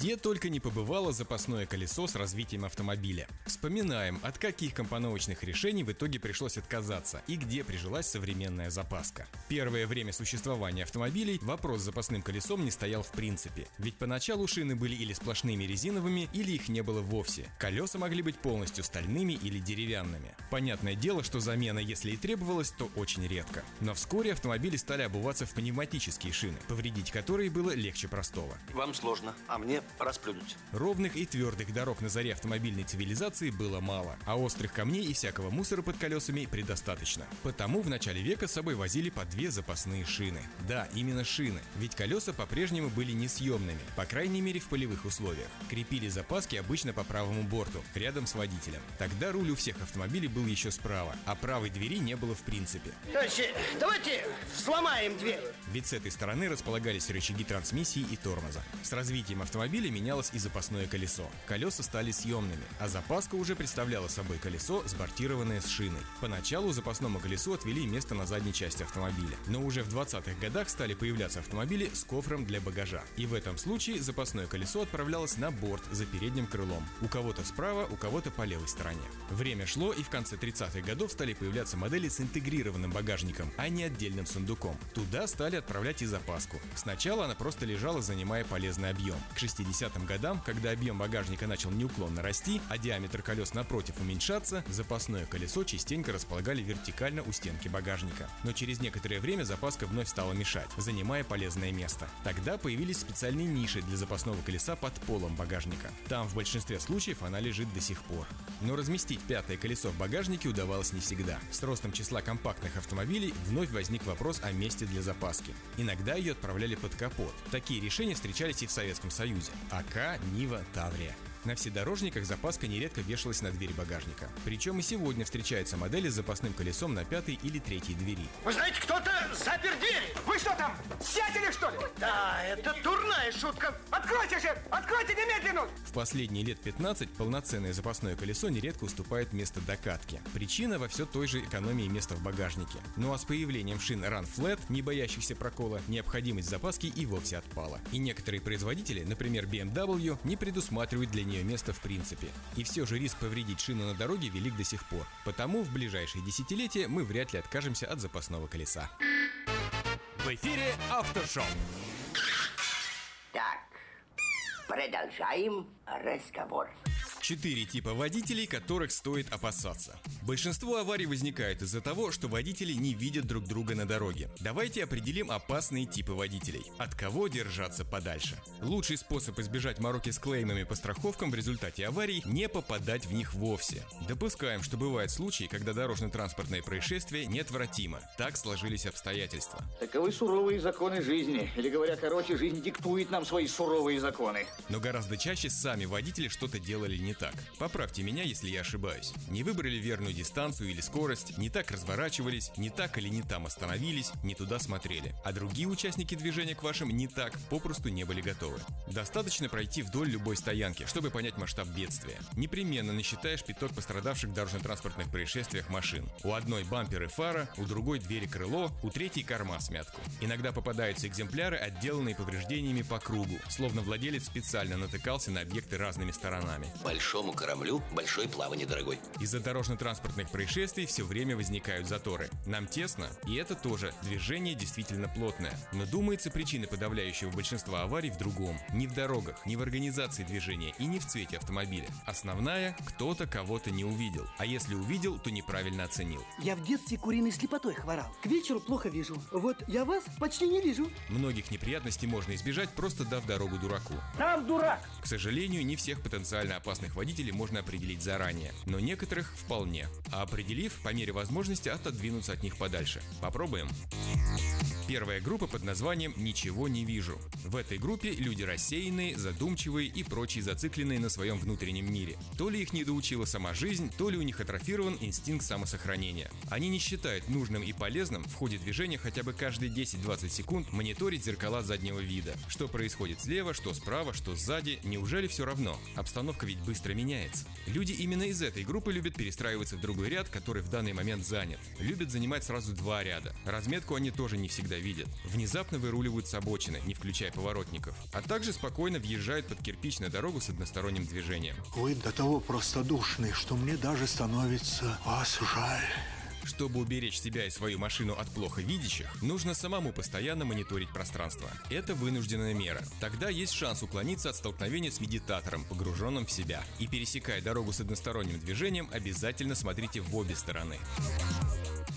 Где только не побывало запасное колесо с развитием автомобиля. Вспоминаем, от каких компоновочных решений в итоге пришлось отказаться и где прижилась современная запаска. Первое время существования автомобилей вопрос с запасным колесом не стоял в принципе, ведь поначалу шины были или сплошными резиновыми, или их не было вовсе. Колеса могли быть полностью стальными или деревянными. Понятное дело, что замена, если и требовалась, то очень редко. Но вскоре автомобили стали обуваться в пневматические шины, повредить которые было легче простого. Вам сложно, а мне расплюнуть. Ровных и твердых дорог на заре автомобильной цивилизации было мало, а острых камней и всякого мусора под колесами предостаточно. Потому в начале века с собой возили по две запасные шины. Да, именно шины, ведь колеса по-прежнему были несъемными, по крайней мере в полевых условиях. Крепили запаски обычно по правому борту, рядом с водителем. Тогда руль у всех автомобилей был еще справа, а правой двери не было в принципе. Товарищи, давайте сломаем дверь. Ведь с этой стороны располагались рычаги трансмиссии и тормоза. С развитием автомобиля менялось и запасное колесо. Колеса стали съемными, а запаска уже представляла собой колесо, сбортированное с шиной. Поначалу запасному колесу отвели место на задней части автомобиля, но уже в 20-х годах стали появляться автомобили с кофром для багажа. И в этом случае запасное колесо отправлялось на борт за передним крылом. У кого-то справа, у кого-то по левой стороне. Время шло, и в конце 30-х годов стали появляться модели с интегрированным багажником, а не отдельным сундуком. Туда стали отправлять и запаску. Сначала она просто лежала, занимая полезный объем. К 60-м годам, когда объем багажника начал неуклонно расти, а диаметр колес напротив уменьшаться, запасное колесо частенько располагали вертикально у стенки багажника. Но через некоторое время запаска вновь стала мешать, занимая полезное место. Тогда появились специальные ниши для запасного колеса под полом багажника. Там в большинстве случаев она лежит до сих пор. Но разместить пятое колесо в багажнике удавалось не всегда. С ростом числа компактных автомобилей вновь возник вопрос о месте для запаски. Иногда ее отправляли под капот. Такие решения встречались и в Советском Союзе. АК, Нива, Таврия. На вседорожниках запаска нередко вешалась на дверь багажника. Причем и сегодня встречаются модели с запасным колесом на пятой или третьей двери. Вы знаете, кто-то запер дверь. Вы что там, сядели что ли? Да, это дурная шутка. Откройте же! Откройте немедленно! В последние лет 15 полноценное запасное колесо нередко уступает место докатке. Причина во все той же экономии места в багажнике. Ну а с появлением шин Run Flat, не боящихся прокола, необходимость запаски и вовсе отпала. И некоторые производители, например BMW, не предусматривают для нее место в принципе. И все же риск повредить шину на дороге велик до сих пор. Потому в ближайшие десятилетия мы вряд ли откажемся от запасного колеса. В эфире Автошоу. Так, продолжаем разговор. Четыре типа водителей, которых стоит опасаться. Большинство аварий возникает из-за того, что водители не видят друг друга на дороге. Давайте определим опасные типы водителей. От кого держаться подальше. Лучший способ избежать мороки с клеймами по страховкам в результате аварий – не попадать в них вовсе. Допускаем, что бывают случаи, когда дорожно-транспортное происшествие неотвратимо. Так сложились обстоятельства. Таковы суровые законы жизни. Или говоря короче, жизнь диктует нам свои суровые законы. Но гораздо чаще сами водители что-то делали не так. Поправьте меня, если я ошибаюсь. Не выбрали верную дистанцию или скорость, не так разворачивались, не так или не там остановились, не туда смотрели. А другие участники движения к вашим не так попросту не были готовы. Достаточно пройти вдоль любой стоянки, чтобы понять масштаб бедствия. Непременно насчитаешь пяток пострадавших в дорожно-транспортных происшествиях машин. У одной бампер и фара, у другой двери крыло, у третьей корма смятку. Иногда попадаются экземпляры, отделанные повреждениями по кругу, словно владелец специально натыкался на объекты разными сторонами. Большому кораблю большое плавание, дорогой. Из-за дорожно-транспортных происшествий все время возникают заторы. Нам тесно, и это тоже. Движение действительно плотное. Но думается, причина подавляющего большинства аварий в другом. Не в дорогах, не в организации движения и не в цвете автомобиля. Основная – кто-то кого-то не увидел. А если увидел, то неправильно оценил. Я в детстве куриной слепотой хворал. К вечеру плохо вижу. Вот я вас почти не вижу. Многих неприятностей можно избежать, просто дав дорогу дураку. Там дурак! К сожалению, не всех потенциально опасных водителей можно определить заранее, но некоторых вполне. А определив, по мере возможности отодвинуться от них подальше. Попробуем. Первая группа под названием «Ничего не вижу». В этой группе люди рассеянные, задумчивые и прочие зацикленные на своем внутреннем мире. То ли их не доучила сама жизнь, то ли у них атрофирован инстинкт самосохранения. Они не считают нужным и полезным в ходе движения хотя бы каждые 10-20 секунд мониторить зеркала заднего вида. Что происходит слева, что справа, что сзади, неужели все равно? Обстановка ведь быстро меняется. Люди именно из этой группы любят перестраиваться в другой ряд, который в данный момент занят. Любят занимать сразу два ряда. Разметку они тоже не всегда видят. Внезапно выруливают с обочины, не включая поворотников. А также спокойно въезжают под кирпич на дорогу с односторонним движением. Вы до того простодушны, что мне даже становится вас жаль. Чтобы уберечь себя и свою машину от плохо видящих, нужно самому постоянно мониторить пространство. Это вынужденная мера. Тогда есть шанс уклониться от столкновения с медитатором, погруженным в себя. И пересекая дорогу с односторонним движением, обязательно смотрите в обе стороны.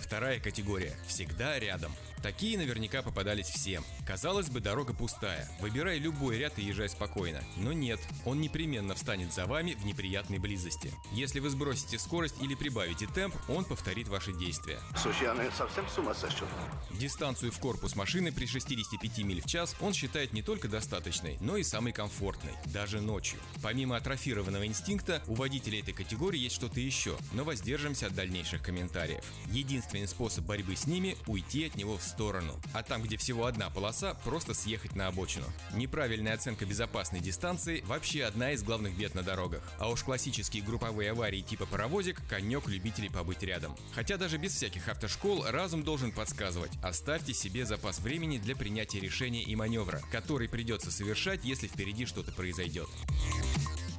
Вторая категория – всегда рядом. Такие наверняка попадались всем. Казалось бы, дорога пустая. Выбирай любой ряд и езжай спокойно. Но нет, он непременно встанет за вами в неприятной близости. Если вы сбросите скорость или прибавите темп, он повторит ваши действия. Слушай, она совсем с ума сошла. Дистанцию в корпус машины при 65 миль в час он считает не только достаточной, но и самой комфортной, даже ночью. Помимо атрофированного инстинкта, у водителей этой категории есть что-то еще, но воздержимся от дальнейших комментариев. Единственный способ борьбы с ними – уйти от него в сторону. А там, где всего одна полоса, просто съехать на обочину. Неправильная оценка безопасной дистанции – вообще одна из главных бед на дорогах. А уж классические групповые аварии типа паровозик – конек любителей побыть рядом. Хотя даже без всяких автошкол разум должен подсказывать – оставьте себе запас времени для принятия решения и маневра, который придется совершать, если впереди что-то произойдет.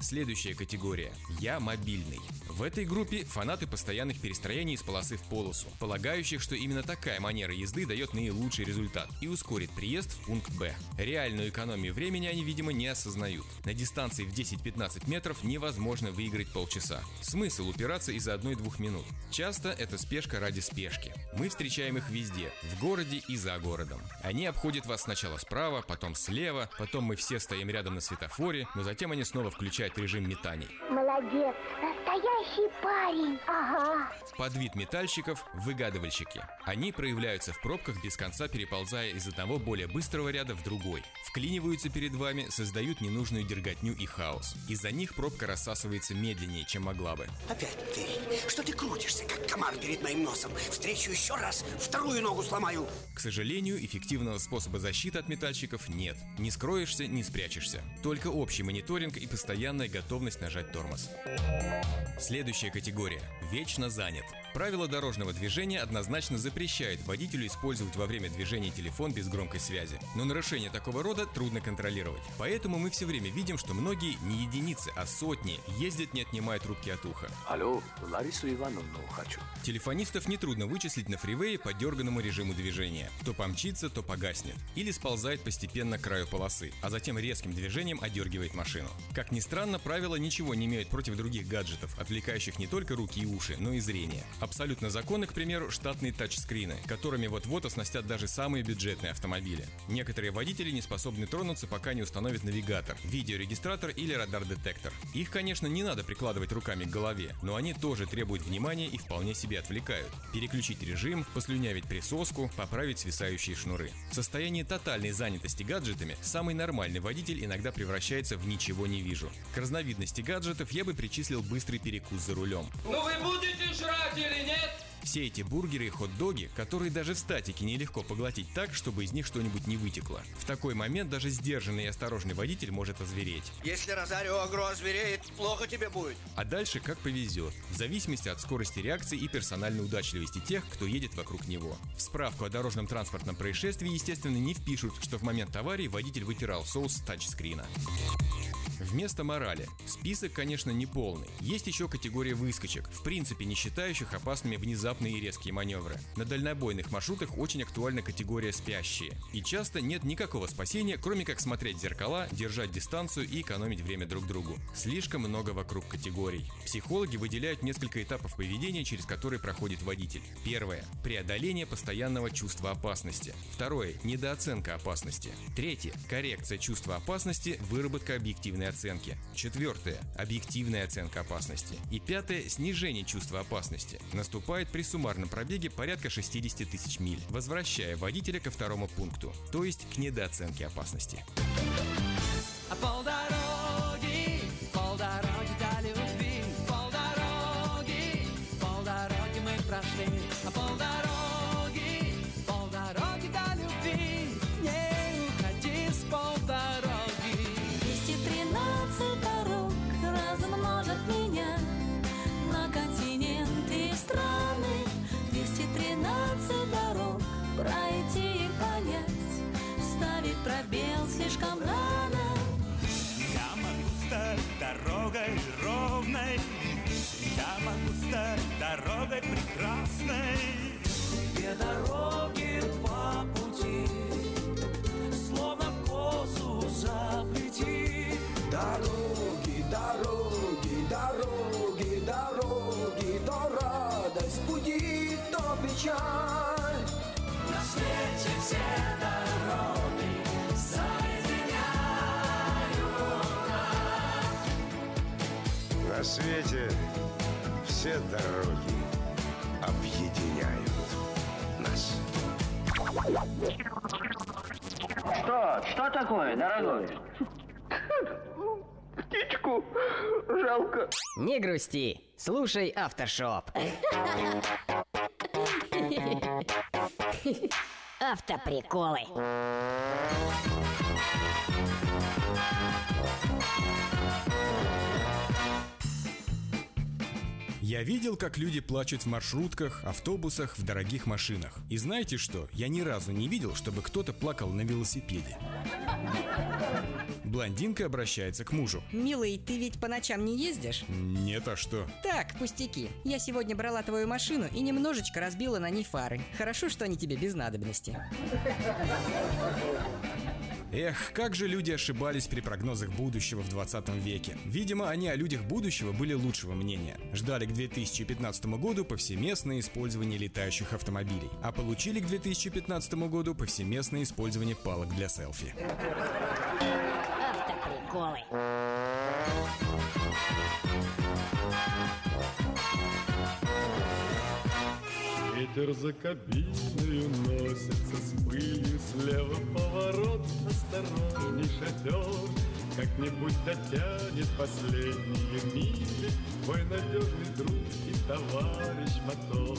Следующая категория – «Я мобильный». В этой группе фанаты постоянных перестроений из полосы в полосу, полагающих, что именно такая манера езды дает наилучший результат и ускорит приезд в пункт Б. Реальную экономию времени они, видимо, не осознают. На дистанции в 10-15 метров невозможно выиграть полчаса. Смысл упираться из-за одной-двух минут. Часто это спешка ради спешки. Мы встречаем их везде, в городе и за городом. Они обходят вас сначала справа, потом слева, потом мы все стоим рядом на светофоре, но затем они снова включают режим метаний. Молодец, настоящий парень, ага. Под вид метальщиков – выгадывальщики. Они проявляются в пробках, без конца переползая из одного более быстрого ряда в другой. Вклиниваются перед вами, создают ненужную дерготню и хаос. Из-за них пробка рассасывается медленнее, чем могла бы. Опять ты. Что ты крутишься, как комар перед моим носом? Встречу еще раз, вторую ногу сломаю. К сожалению, эффективного способа защиты от метальщиков нет. Не скроешься, не спрячешься. Только общий мониторинг и постоянная готовность нажать тормоз. Следующая категория – вечно занят. Правила дорожного движения однозначно запрещают водителю использовать во время движения телефон без громкой связи. Но нарушение такого рода трудно контролировать. Поэтому мы все время видим, что многие не единицы, а сотни ездят не отнимая трубки от уха. Алло, Ларису Ивановну хочу. Телефонистов нетрудно вычислить на фривее по дерганному режиму движения. То помчится, то погаснет. Или сползает постепенно к краю полосы, а затем резким движением одергивает машину. Как ни странно, правила ничего не имеют против других гаджетов, отвлекающих не только руки и уши, но и зрение. Абсолютно законны, к примеру, штатные тачскрины, которыми вот-вот оснастят даже самые бюджетные автомобили. Некоторые водители не способны тронуться, пока не установят навигатор, видеорегистратор или радар-детектор. Их, конечно, не надо прикладывать руками к голове, но они тоже требуют внимания и вполне себе отвлекают. Переключить режим, послюнявить присоску, поправить свисающие шнуры. В состоянии тотальной занятости гаджетами самый нормальный водитель иногда превращается в ничего не вижу. К разновидности гаджетов я бы причислил быстрый перекус за рулем. Ну вы будете жрать или нет? Все эти бургеры и хот-доги, которые даже в статике нелегко поглотить так, чтобы из них что-нибудь не вытекло. В такой момент даже сдержанный и осторожный водитель может озвереть. Если Розарио Агро звереет, плохо тебе будет. А дальше как повезет, в зависимости от скорости реакции и персональной удачливости тех, кто едет вокруг него. В справку о дорожном транспортном происшествии, естественно, не впишут, что в момент аварии водитель вытирал соус с тачскрина. Вместо морали. Список, конечно, не полный. Есть еще категория выскочек, в принципе не считающих опасными внезапные и резкие маневры. На дальнобойных маршрутах очень актуальна категория спящие. И часто нет никакого спасения, кроме как смотреть зеркала, держать дистанцию и экономить время друг другу. Слишком много вокруг категорий. Психологи выделяют несколько этапов поведения, через которые проходит водитель. Первое – преодоление постоянного чувства опасности. Второе – недооценка опасности. Третье – коррекция чувства опасности, выработка объективной оценки. Четвертое – объективная оценка опасности. И пятое – снижение чувства опасности. Наступает при суммарном пробеге порядка 60 тысяч миль, возвращая водителя ко второму пункту, то есть к недооценке опасности. А полдороги, пробел слишком рано. Я могу стать дорогой ровной, я могу стать дорогой прекрасной. Две дороги, два пути, словно в косу заплети. Дороги, дороги, дороги, дороги, то радость пути, то печаль. На свете все дороги объединяют нас. Что? Что такое, дорогой? Птичку жалко. Не грусти, слушай Автошоп. Автоприколы. Я видел, как люди плачут в маршрутках, автобусах, в дорогих машинах. И знаете что? Я ни разу не видел, чтобы кто-то плакал на велосипеде. Блондинка обращается к мужу. Милый, ты ведь по ночам не ездишь? Нет, а что? Так, пустяки. Я сегодня брала твою машину и немножечко разбила на ней фары. Хорошо, что они тебе без надобности. Эх, как же люди ошибались при прогнозах будущего в 20 веке. Видимо, они о людях будущего были лучшего мнения. Ждали к 2015 году повсеместное использование летающих автомобилей, а получили к 2015 году повсеместное использование палок для селфи. Автоприколы. Ветер за кабиною носится с пылью Слева поворот, осторожней шатер. Как-нибудь дотянет последние мили Твой надежный друг и товарищ мотор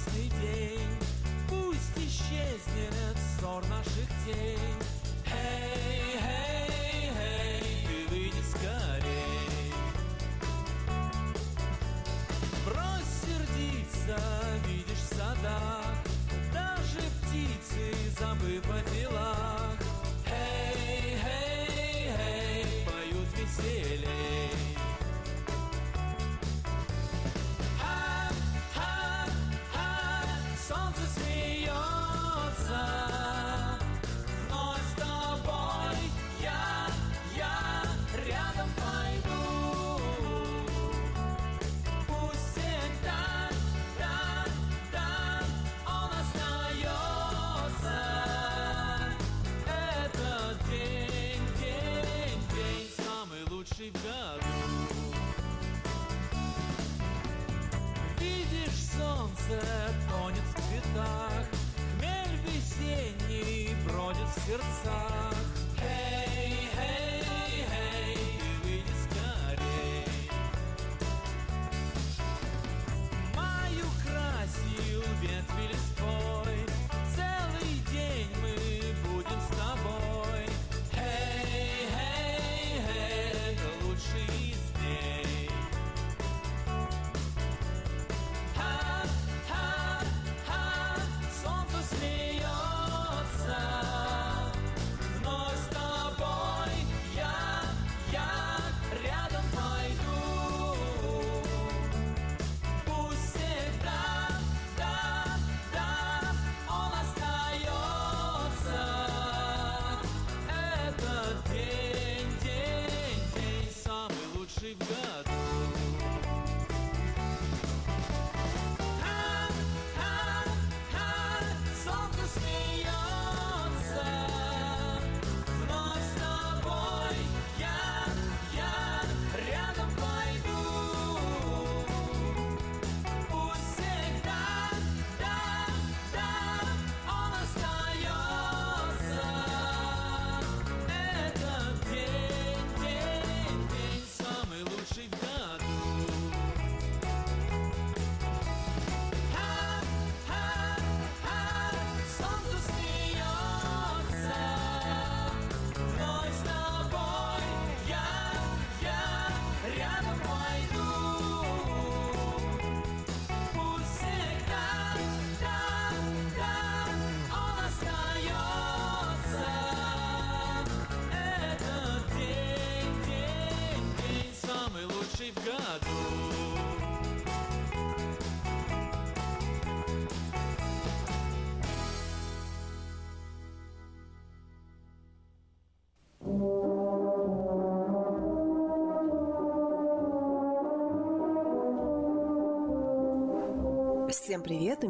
Радостный день,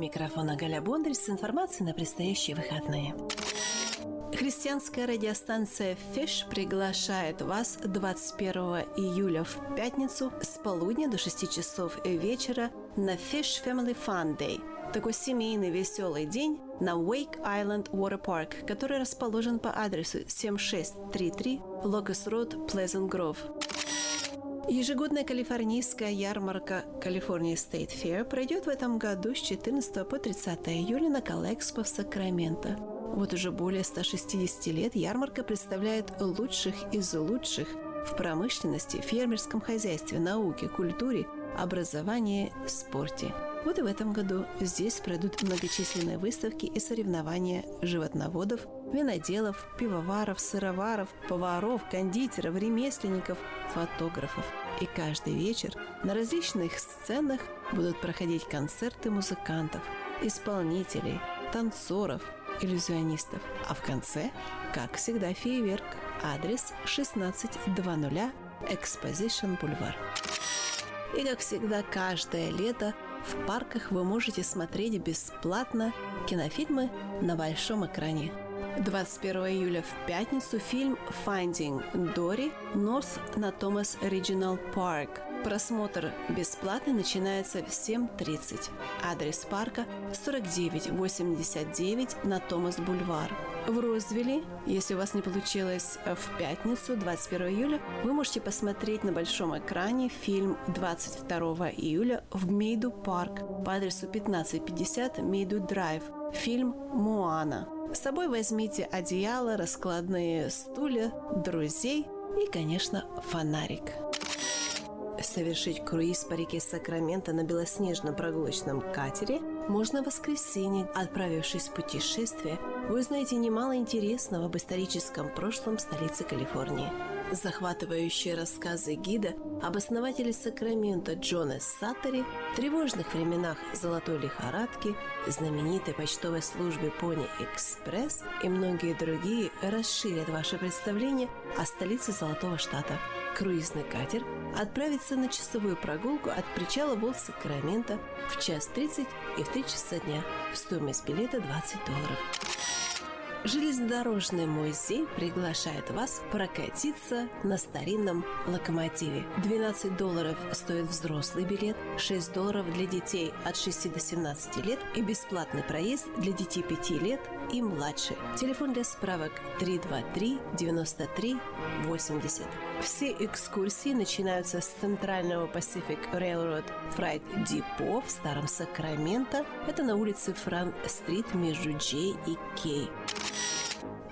микрофона Галя Бондарь с информацией на предстоящие выходные. Христианская радиостанция Fish приглашает вас 21 июля в пятницу с полудня до 6 часов вечера на Fish Family Fun Day. Такой семейный веселый день на Wake Island Water Park, который расположен по адресу 7633 Locust Road, Pleasant Grove. Ежегодная калифорнийская ярмарка California State Fair пройдет в этом году с 14 по 30 июля на Калэкспо в Сакраменто. Вот уже более 160 лет ярмарка представляет лучших из лучших в промышленности, фермерском хозяйстве, науке, культуре, образовании, спорте. Вот и в этом году здесь пройдут многочисленные выставки и соревнования животноводов, виноделов, пивоваров, сыроваров, поваров, кондитеров, ремесленников, фотографов. И каждый вечер на различных сценах будут проходить концерты музыкантов, исполнителей, танцоров, иллюзионистов. А в конце, как всегда, фейерверк. Адрес 1600 Exposition Boulevard. И, как всегда, каждое лето в парках вы можете смотреть бесплатно кинофильмы на большом экране. 21 июля в пятницу фильм «Finding Dory» North на Thomas Regional Park. Просмотр бесплатный начинается в 7.30. Адрес парка 4989 на Томас Бульвар. В Розвилле, если у вас не получилось в пятницу, 21 июля, вы можете посмотреть на большом экране фильм 22 июля в Мейду Парк по адресу 1550 Мейду Драйв. Фильм «Моана». С собой возьмите одеяло, раскладные стулья, друзей и, конечно, фонарик. Совершить круиз по реке Сакраменто на белоснежном прогулочном катере можно в воскресенье. Отправившись в путешествие, вы узнаете немало интересного об историческом прошлом столицы Калифорнии. Захватывающие рассказы гида об основателе Сакрамента Джона Саттери, тревожных временах золотой лихорадки, знаменитой почтовой службе Пони Экспресс и многие другие расширят ваше представление о столице Золотого Штата. Круизный катер отправится на часовую прогулку от причала Волт Сакрамента в час 30 и в 3 часа дня. Стоимость билета 20 долларов. Железнодорожный музей приглашает вас прокатиться на старинном локомотиве. 12 долларов стоит взрослый билет, 6 долларов для детей от 6 до 17 лет и бесплатный проезд для детей 5 лет и младше. Телефон для справок 323 93 80. Все экскурсии начинаются с центрального Pacific Railroad Freight Depot в Старом Сакраменто. Это на улице Франк-стрит между Джей и Кей.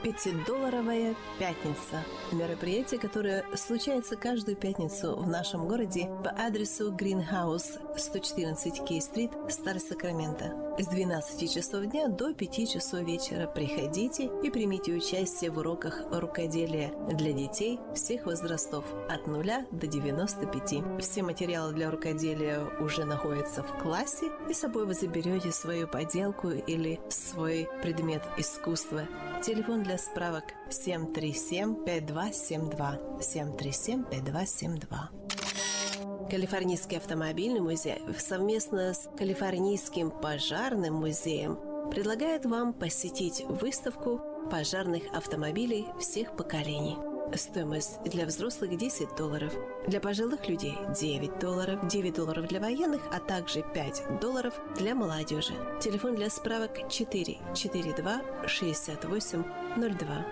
Пятидолларовая пятница. Мероприятие, которое случается каждую пятницу в нашем городе по адресу Greenhouse 114 Кей-стрит, Старый Сакраменто. С 12 часов дня до 5 часов вечера приходите и примите участие в уроках рукоделия для детей всех возрастов от 0 до 95. Все материалы для рукоделия уже находятся в классе, и с собой вы заберете свою поделку или свой предмет искусства. Телефон для справок 737-5272. 737-5272. Калифорнийский автомобильный музей совместно с Калифорнийским пожарным музеем предлагает вам посетить выставку пожарных автомобилей всех поколений. Стоимость для взрослых 10 долларов, для пожилых людей 9 долларов, 9 долларов для военных, а также 5 долларов для молодежи. Телефон для справок 4 42 68 02.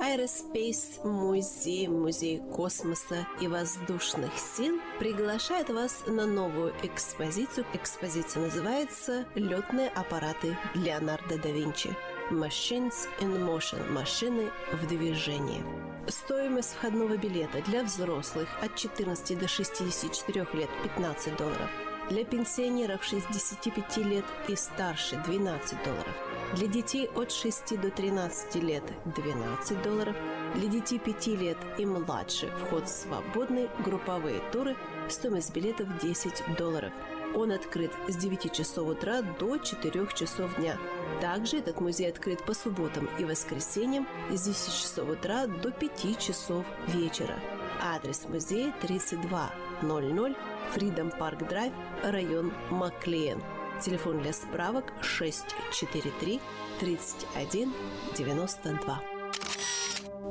Aerospace музей, музей космоса и воздушных сил приглашает вас на новую экспозицию. Экспозиция называется «Летные аппараты Леонардо да Винчи». Machines in Motion – машины в движении. Стоимость входного билета для взрослых от 14 до 64 лет – 15 долларов. Для пенсионеров 65 лет и старше – 12 долларов. Для детей от 6 до 13 лет – 12 долларов. Для детей 5 лет и младше вход свободный, групповые туры, стоимость билетов 10 долларов. Он открыт с 9 часов утра до 4 часов дня. Также этот музей открыт по субботам и воскресеньям с 10 часов утра до 5 часов вечера. Адрес музея 3200 Freedom Park Drive, район Маклиен. Телефон для справок 643 31 92.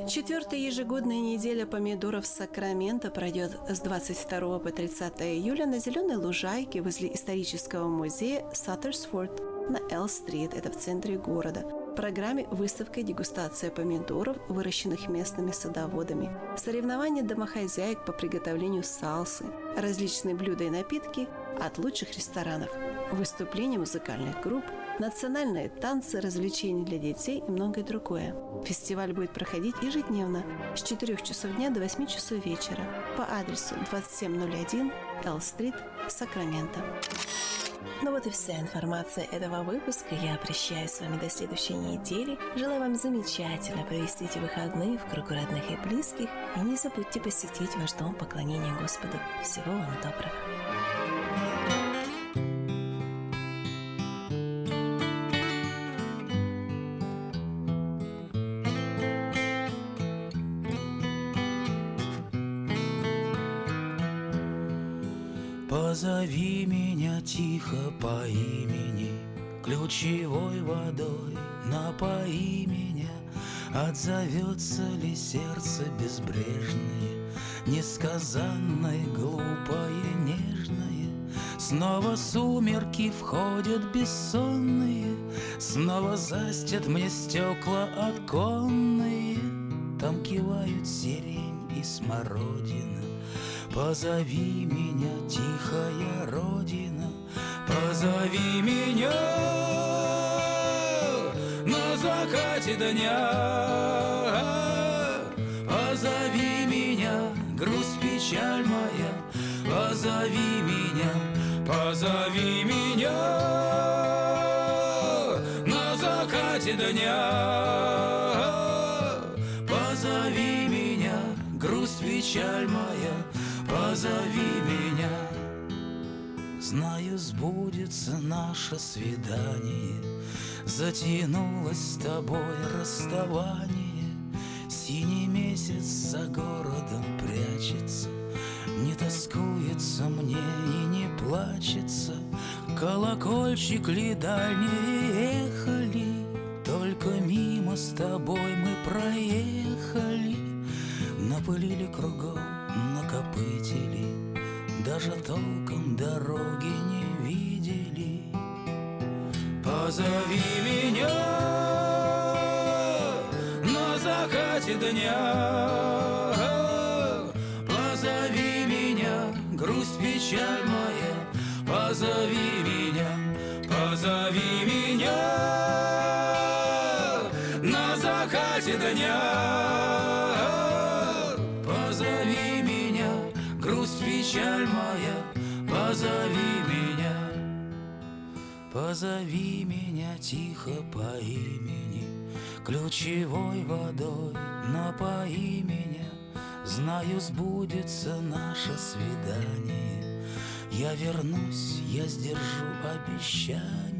Четвертая ежегодная неделя помидоров Сакрамента пройдет с 22 по 30 июля на зеленой лужайке возле исторического музея Саттерсфорд на Эл-стрит, это в центре города. В программе выставка и дегустация помидоров, выращенных местными садоводами, соревнования домохозяек по приготовлению салсы, различные блюда и напитки от лучших ресторанов – выступления музыкальных групп, национальные танцы, развлечения для детей и многое другое. Фестиваль будет проходить ежедневно с 4 часов дня до 8 часов вечера по адресу 2701 Л-стрит, Сакраменто. Ну вот и вся информация этого выпуска. Я прощаюсь с вами до следующей недели. Желаю вам замечательно провести эти выходные в кругу родных и близких. И не забудьте посетить ваш дом поклонения Господу. Всего вам доброго. Отзовется ли сердце безбрежное, Несказанное, глупое, нежное? Снова сумерки входят бессонные, Снова застят мне стекла оконные, Там кивают сирень и смородина, Позови меня, тихая родина, позови меня закате дня. Позови меня, грусть, печаль моя, позови меня, позови меня на закате дня. Позови меня, грусть, печаль моя, позови меня. Знаю, сбудется наше свидание, Затянулось с тобой расставание. Синий месяц за городом прячется, Не тоскуется мне и не плачется. Колокольчик ли дальние ехали, Только мимо с тобой мы проехали, Напылили кругом накопытили, Даже толком дороги не видели. Позови меня на закате дня. Позови меня, грусть, печаль моя, позови меня, позови меня Позови меня тихо по имени, Ключевой водой напои меня. Знаю, сбудется наше свидание. Я вернусь, я сдержу обещание.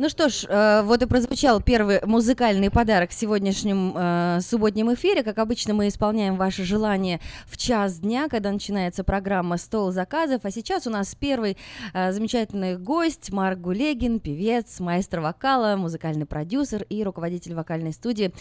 Ну что ж, э, вот и прозвучал первый музыкальный подарок в сегодняшнем э, субботнем эфире. Как обычно, мы исполняем ваши желания в час дня, когда начинается программа «Стол заказов». А сейчас у нас первый э, замечательный гость Марк Гулегин, певец, майстер вокала, музыкальный продюсер и руководитель вокальной студии.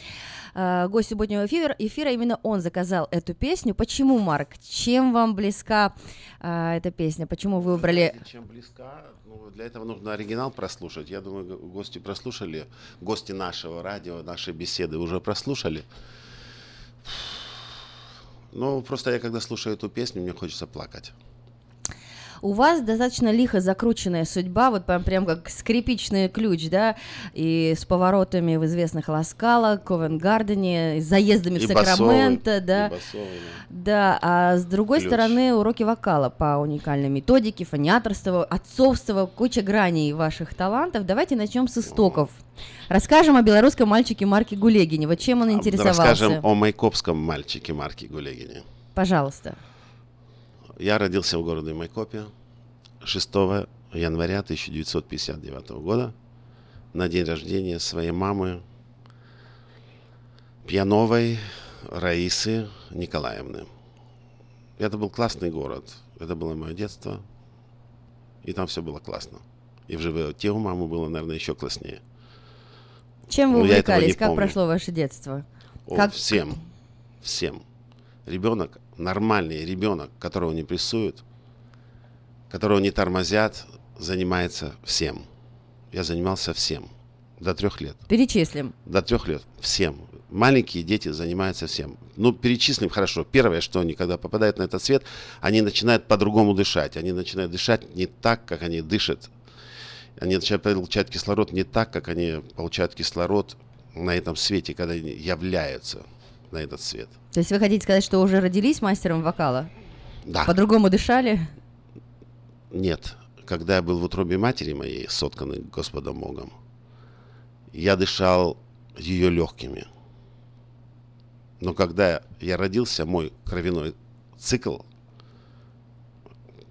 Гость субботнего эфира, эфира, именно он заказал эту песню. Почему, Марк? Чем вам близка эта песня? Почему вы выбрали... Чем близка? Для этого нужно оригинал прослушать. Я думаю, го- гости прослушали, гости нашего радио, нашей беседы уже прослушали. Ну, просто я когда слушаю эту песню, мне хочется плакать. У вас достаточно лихо закрученная судьба, вот прям, прям как скрипичный ключ, да, и с поворотами в известных Ласкало, Ковенгардене, с заездами в И Сакраменто, басовый, да. и басовый, Да, а с другой Ключ. стороны уроки вокала по уникальной методике, фониаторство, отцовство, куча граней ваших талантов. Давайте начнем с истоков. Расскажем о белорусском мальчике Марке Гулегине. Вот чем он интересовался? Расскажем о майкопском мальчике Марке Гулегине. Пожалуйста. Я родился в городе Майкопе 6 января 1959 года на день рождения своей мамы Пьяновой Раисы Николаевны. Это был классный город. Это было мое детство. И там все было классно. И в животе у мамы было, наверное, еще класснее. Чем вы Но увлекались? Как помню. прошло ваше детство? О, Как- Всем. Всем. Ребенок, нормальный ребенок, которого не прессуют, которого не тормозят, занимается всем. Я занимался всем. До трех лет. Перечислим. До трех лет. Всем. Маленькие дети занимаются всем. Ну, перечислим хорошо. Первое, что они, когда попадают на этот свет, они начинают по-другому дышать. Они начинают дышать не так, как они дышат. Они начинают получать кислород не так, как они получают кислород на этом свете, когда они являются на этот свет. То есть вы хотите сказать, что уже родились мастером вокала? Да. По-другому дышали? Нет. Когда я был в утробе матери моей, сотканный Господом Богом, я дышал ее легкими. Но когда я родился, мой кровяной цикл,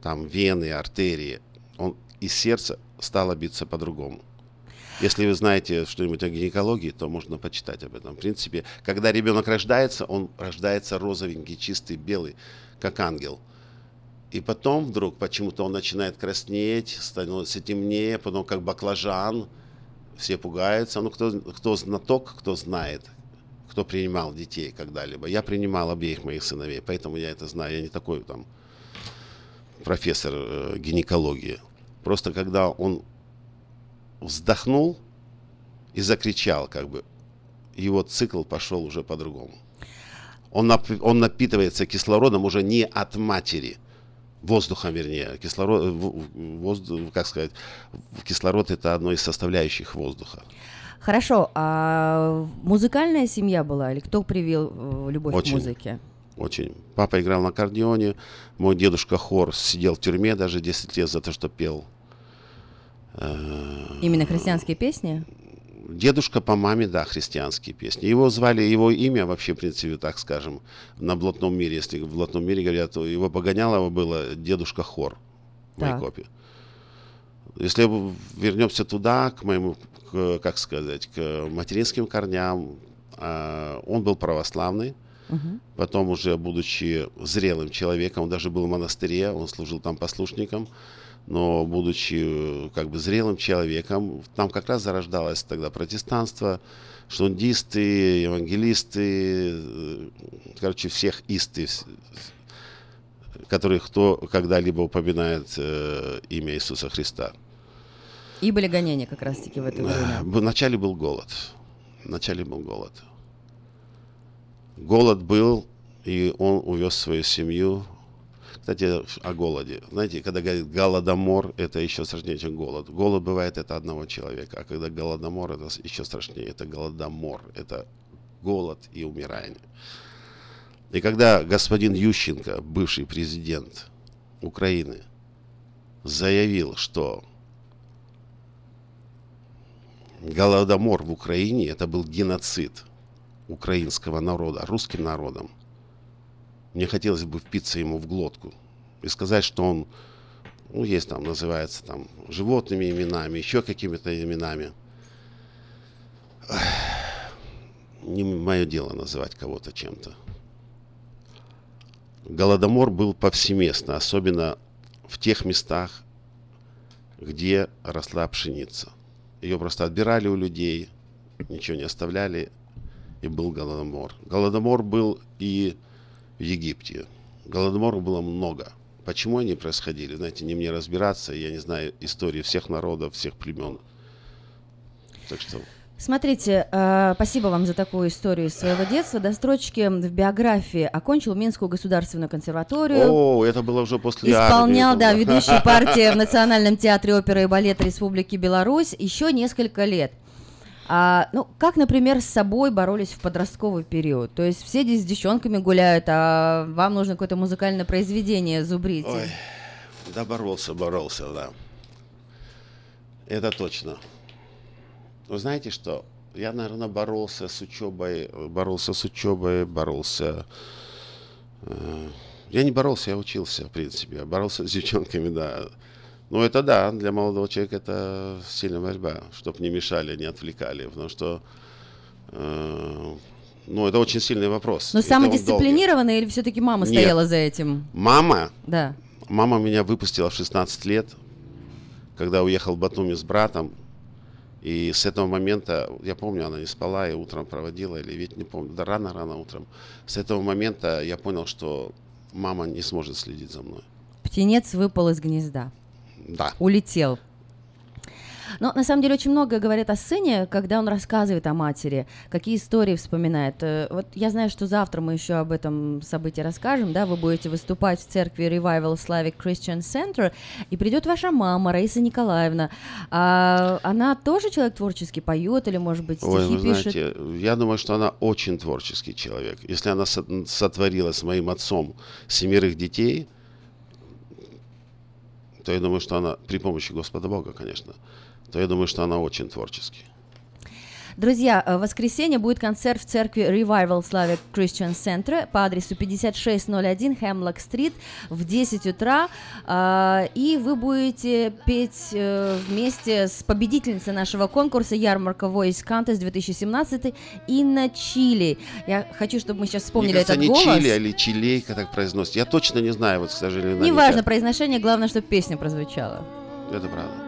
там вены, артерии, он из сердца стало биться по-другому. Если вы знаете что-нибудь о гинекологии, то можно почитать об этом. В принципе, когда ребенок рождается, он рождается розовенький, чистый, белый, как ангел. И потом вдруг почему-то он начинает краснеть, становится темнее, потом как баклажан, все пугаются. Ну, кто, кто знаток, кто знает, кто принимал детей когда-либо. Я принимал обеих моих сыновей, поэтому я это знаю. Я не такой там профессор э, гинекологии. Просто когда он вздохнул и закричал, как бы, его цикл пошел уже по-другому. Он, нап- он напитывается кислородом уже не от матери, воздухом, вернее, кислород, воздух, как сказать, кислород это одно из составляющих воздуха. Хорошо, а музыкальная семья была или кто привил э, любовь Очень. к музыке? Очень. Папа играл на аккордеоне, мой дедушка Хор сидел в тюрьме даже 10 лет за то, что пел. Э, Именно христианские песни? Дедушка по маме, да, христианские песни. Его звали, его имя вообще, в принципе, так скажем, на блатном мире, если в блатном мире говорят, то его погонялово было дедушка Хор в Так. Майкопе. Если вернемся туда, к моему, к, как сказать, к материнским корням, а, он был православный, Мгм. Потом уже, будучи зрелым человеком, он даже был в монастыре, он служил там послушником, но будучи э, как бы зрелым человеком, там как раз зарождалось тогда протестанство, шундисты, евангелисты, э, короче, всех исты, которых кто когда-либо упоминает э, имя Иисуса Христа. И были гонения как раз-таки в это время. Вначале был голод. Вначале был голод. Голод был, и он увез свою семью. Кстати, о голоде. Знаете, когда говорят голодомор, это еще страшнее, чем голод. Голод бывает это одного человека, а когда голодомор, это еще страшнее. Это голодомор, это голод и умирание. И когда господин Ющенко, бывший президент Украины, заявил, что Голодомор в Украине это был геноцид украинского народа, русским народом. Мне хотелось бы впиться ему в глотку и сказать, что он, ну, есть там, называется там животными именами, еще какими-то именами. Не мое дело называть кого-то чем-то. Голодомор был повсеместно, особенно в тех местах, где росла пшеница. Ее просто отбирали у людей, ничего не оставляли, и был голодомор. Голодомор был и в Египте. Голодоморов было много. Почему они происходили? Знаете, не мне разбираться, я не знаю истории всех народов, всех племен. Так что Смотрите, э, спасибо вам за такую историю из своего детства. До строчки в биографии окончил Минскую государственную консерваторию. О, это было уже после Исполнял, армии. да, ведущую партию в Национальном театре оперы и балета Республики Беларусь еще несколько лет. А, ну, как, например, с собой боролись в подростковый период? То есть все здесь с девчонками гуляют, а вам нужно какое-то музыкальное произведение зубрить. Ой, да боролся, боролся, да. Это точно. Вы знаете что? Я, наверное, боролся с учебой, боролся с учебой, боролся. э, Я не боролся, я учился, в принципе. Боролся с девчонками, да. Ну, это да, для молодого человека это сильная борьба, чтобы не мешали, не отвлекали. Потому что, э, ну, это очень сильный вопрос. Но самодисциплинированный или все-таки мама Нет. стояла за этим? Мама? Да. Мама меня выпустила в 16 лет, когда уехал в Батуми с братом. И с этого момента, я помню, она не спала и утром проводила, или ведь не помню, да рано-рано утром. С этого момента я понял, что мама не сможет следить за мной. Птенец выпал из гнезда. Да. Улетел. Но на самом деле очень много говорят о сыне, когда он рассказывает о матери, какие истории вспоминает. Э, Вот я знаю, что завтра мы еще об этом событии расскажем, да, вы будете выступать в церкви Revival Slavic Christian Center, и придет ваша мама, Раиса Николаевна. А она тоже человек творческий, поет или, может быть, стихи Ой, вы пишет? знаете, я думаю, что она очень творческий человек. Если она со- сотворила с моим отцом семерых детей, то я думаю, что она, при помощи Господа Бога, конечно, то я думаю, что она очень творческий. Друзья, э, в воскресенье будет концерт в церкви Revival Slavic Christian Center по адресу 5601 Хемлок Стрит в 10 утра. А, И вы будете петь э, вместе с победительницей нашего конкурса Ярмарка Voice Contest 2017 Инна Чили. Я хочу, чтобы мы сейчас вспомнили Мне кажется, этот не голос. Чили, или Чилейка так произносит. Я точно не знаю, вот, к сожалению. Неважно произношение, главное, чтобы песня прозвучала. Это правда.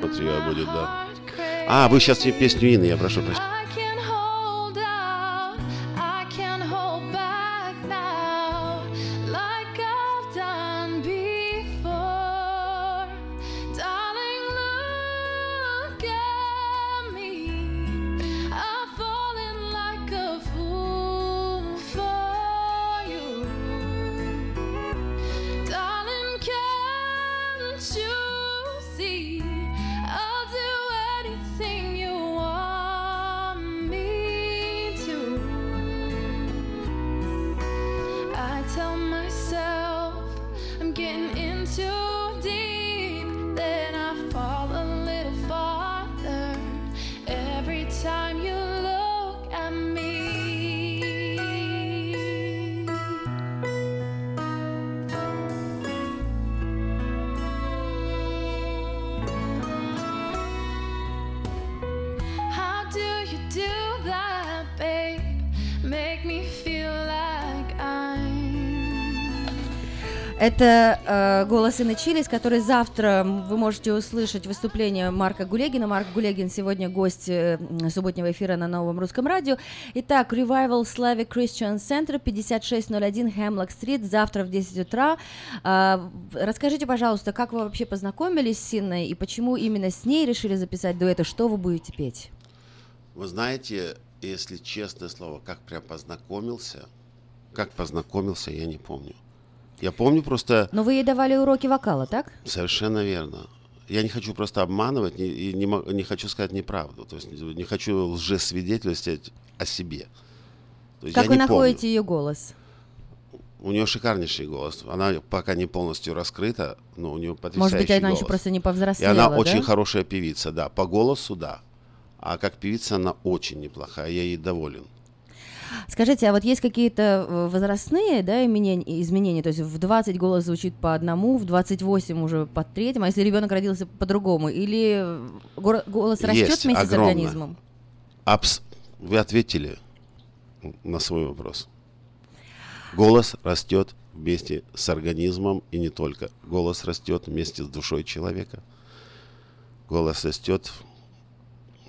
Патриот будет, да. А, вы сейчас песню Инны, я прошу прощения. Это э, голос Инны Чили, с которой завтра вы можете услышать выступление Марка Гулегина. Марк Гулегин сегодня гость э, субботнего эфира на новом русском радио. Итак, Revival Slavic Christian Center, 5601 Хемлок Стрит, завтра в 10 утра. В- расскажите, пожалуйста, как вы вообще познакомились с Инной и почему именно с ней решили записать дуэт, и что вы будете петь? Вы знаете, если честное слово, как прям познакомился, как познакомился, я не помню. Я помню просто Но вы ей давали уроки вокала, так? совершенно верно. Я не хочу просто обманывать не- и не, не хочу сказать неправду. То есть не хочу лжесвидетельствовать о себе. То есть Как вы не помню. находите ее голос? У нее шикарнейший голос. Она пока не полностью раскрыта, но у нее потрясающий Может быть, она голос. еще просто не И повзрослела, она да? очень хорошая певица, да. По голосу, да. А как певица она очень неплохая, я ей доволен. Скажите, а вот есть какие-то э, возрастные да, изменения, изменения? То есть в 20 голос звучит по одному, в 28 уже по третьему, а если ребенок родился по-другому? Или э, голос растет Есть, вместе с огромное. организмом? Абс- Вы ответили на свой вопрос. Голос растет вместе с организмом и не только. Голос растет вместе с душой человека. Голос растет,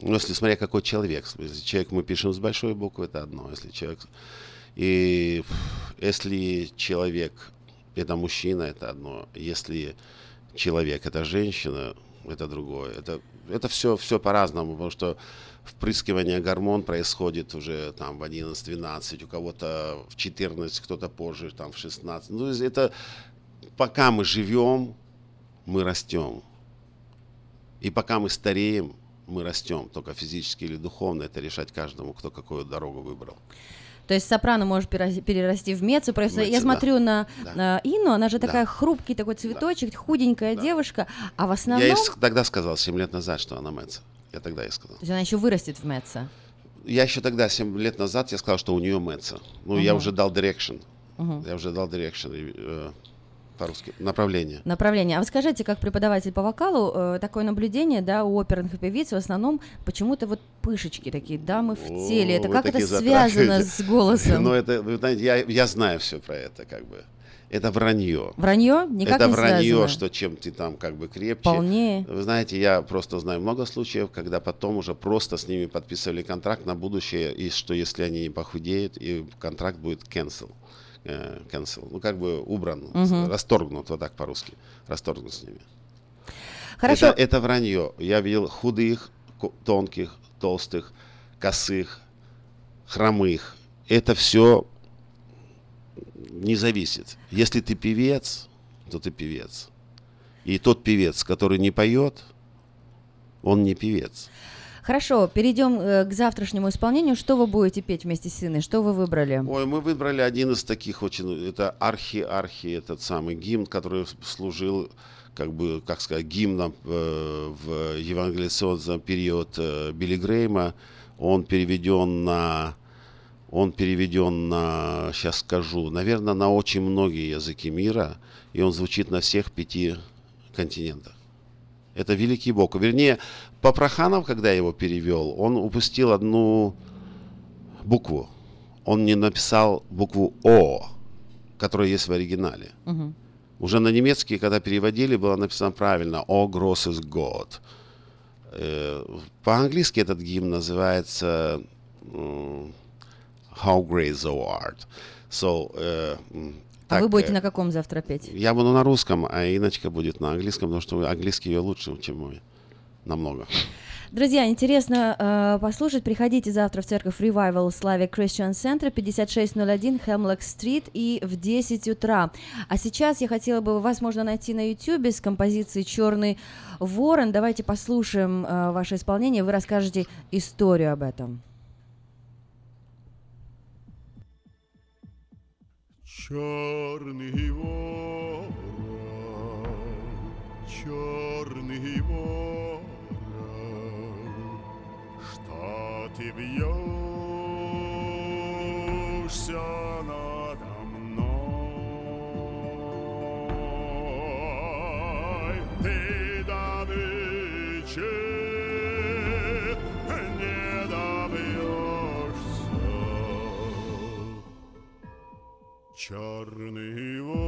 ну, если смотря какой человек. Если человек мы пишем с большой буквы, это одно. Если человек... И если человек это мужчина, это одно. Если человек это женщина, это другое. Это, это все, все по-разному, потому что впрыскивание гормон происходит уже там в 11-12, у кого-то в 14, кто-то позже, там в 16. Ну, это пока мы живем, мы растем. И пока мы стареем, мы растем. Только физически или духовно это решать каждому, кто какую дорогу выбрал. То есть сопрано может перерасти- в меццо. Просто Меццо, я да. смотрю на, Да. на Инну, она же Да. такая хрупкий такой цветочек, худенькая девушка, а в основном... Я ей тогда сказал, 7 лет назад, что она Мэтца. Я тогда ей сказал. То есть она еще вырастет в меццо. Я еще тогда, 7 лет назад, я сказал, что у нее Мэтца. Ну, я Мгм. уже дал direction. Мгм. Я уже дал э, по-русски. Направление. Направление. А вы скажите, как преподаватель по вокалу, э, такое наблюдение, да, у оперных певиц в основном почему-то вот пышечки такие, дамы в теле. Это О, как это связано с голосом? Ну, это, вы знаете, я, я знаю все про это, как бы. Это вранье. Вранье? Никак это не вранье, связано? что чем ты там как бы крепче. Полнее. Вы знаете, я просто знаю много случаев, когда потом уже просто с ними подписывали контракт на будущее, и что если они не похудеют, и контракт будет cancel. Э, cancel. Ну, как бы убран, Мгм. расторгнут, вот так по-русски. Расторгнут с ними. Хорошо. Это, это вранье. Я видел худых, тонких, толстых, косых, хромых. Это все не зависит. Если ты певец, то ты певец. И тот певец, который не поет, он не певец. Хорошо, перейдем э, к завтрашнему исполнению. Что вы будете петь вместе с сыном? Что вы выбрали? Ой, мы выбрали один из таких очень, это архи-архи, этот самый гимн, который служил, как бы, как сказать, гимном э, в евангелизационный период э, Билли Грейма. Он переведен на, он переведен на, сейчас скажу, наверное, на очень многие языки мира, и он звучит на всех пяти континентах. Это великий Бог. Вернее, Папраханов, когда его перевел, он упустил одну букву. Он не написал букву О, которая есть в оригинале. Мгм. Уже на немецкий, когда переводили, было написано правильно «О gross is God». Э, По-английски этот гимн называется «How great thou art». So, э, м, А так, вы будете э, на каком завтра петь? Я буду на русском, а Иночка будет на английском, потому что английский ее лучше, чем мой. Намного. Друзья, интересно э, послушать. Приходите завтра в церковь Revival Slavic Christian Center, 5601 Хемлок Стрит и в 10 утра. А сейчас я хотела бы, вас можно найти на YouTube с композицией «Черный ворон». Давайте послушаем э, ваше исполнение, вы расскажете историю об этом. Черный ворон, черный ворон, ты вьешься надо мной? Ты добычи не добьешься. Черный ворон,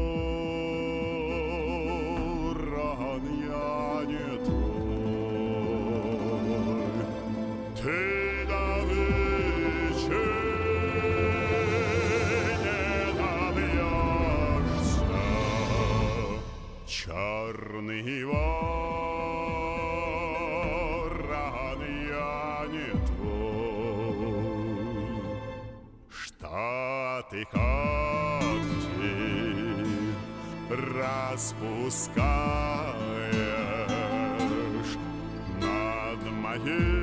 Черный ворон, я не твой. Что ты когти распускаешь над моей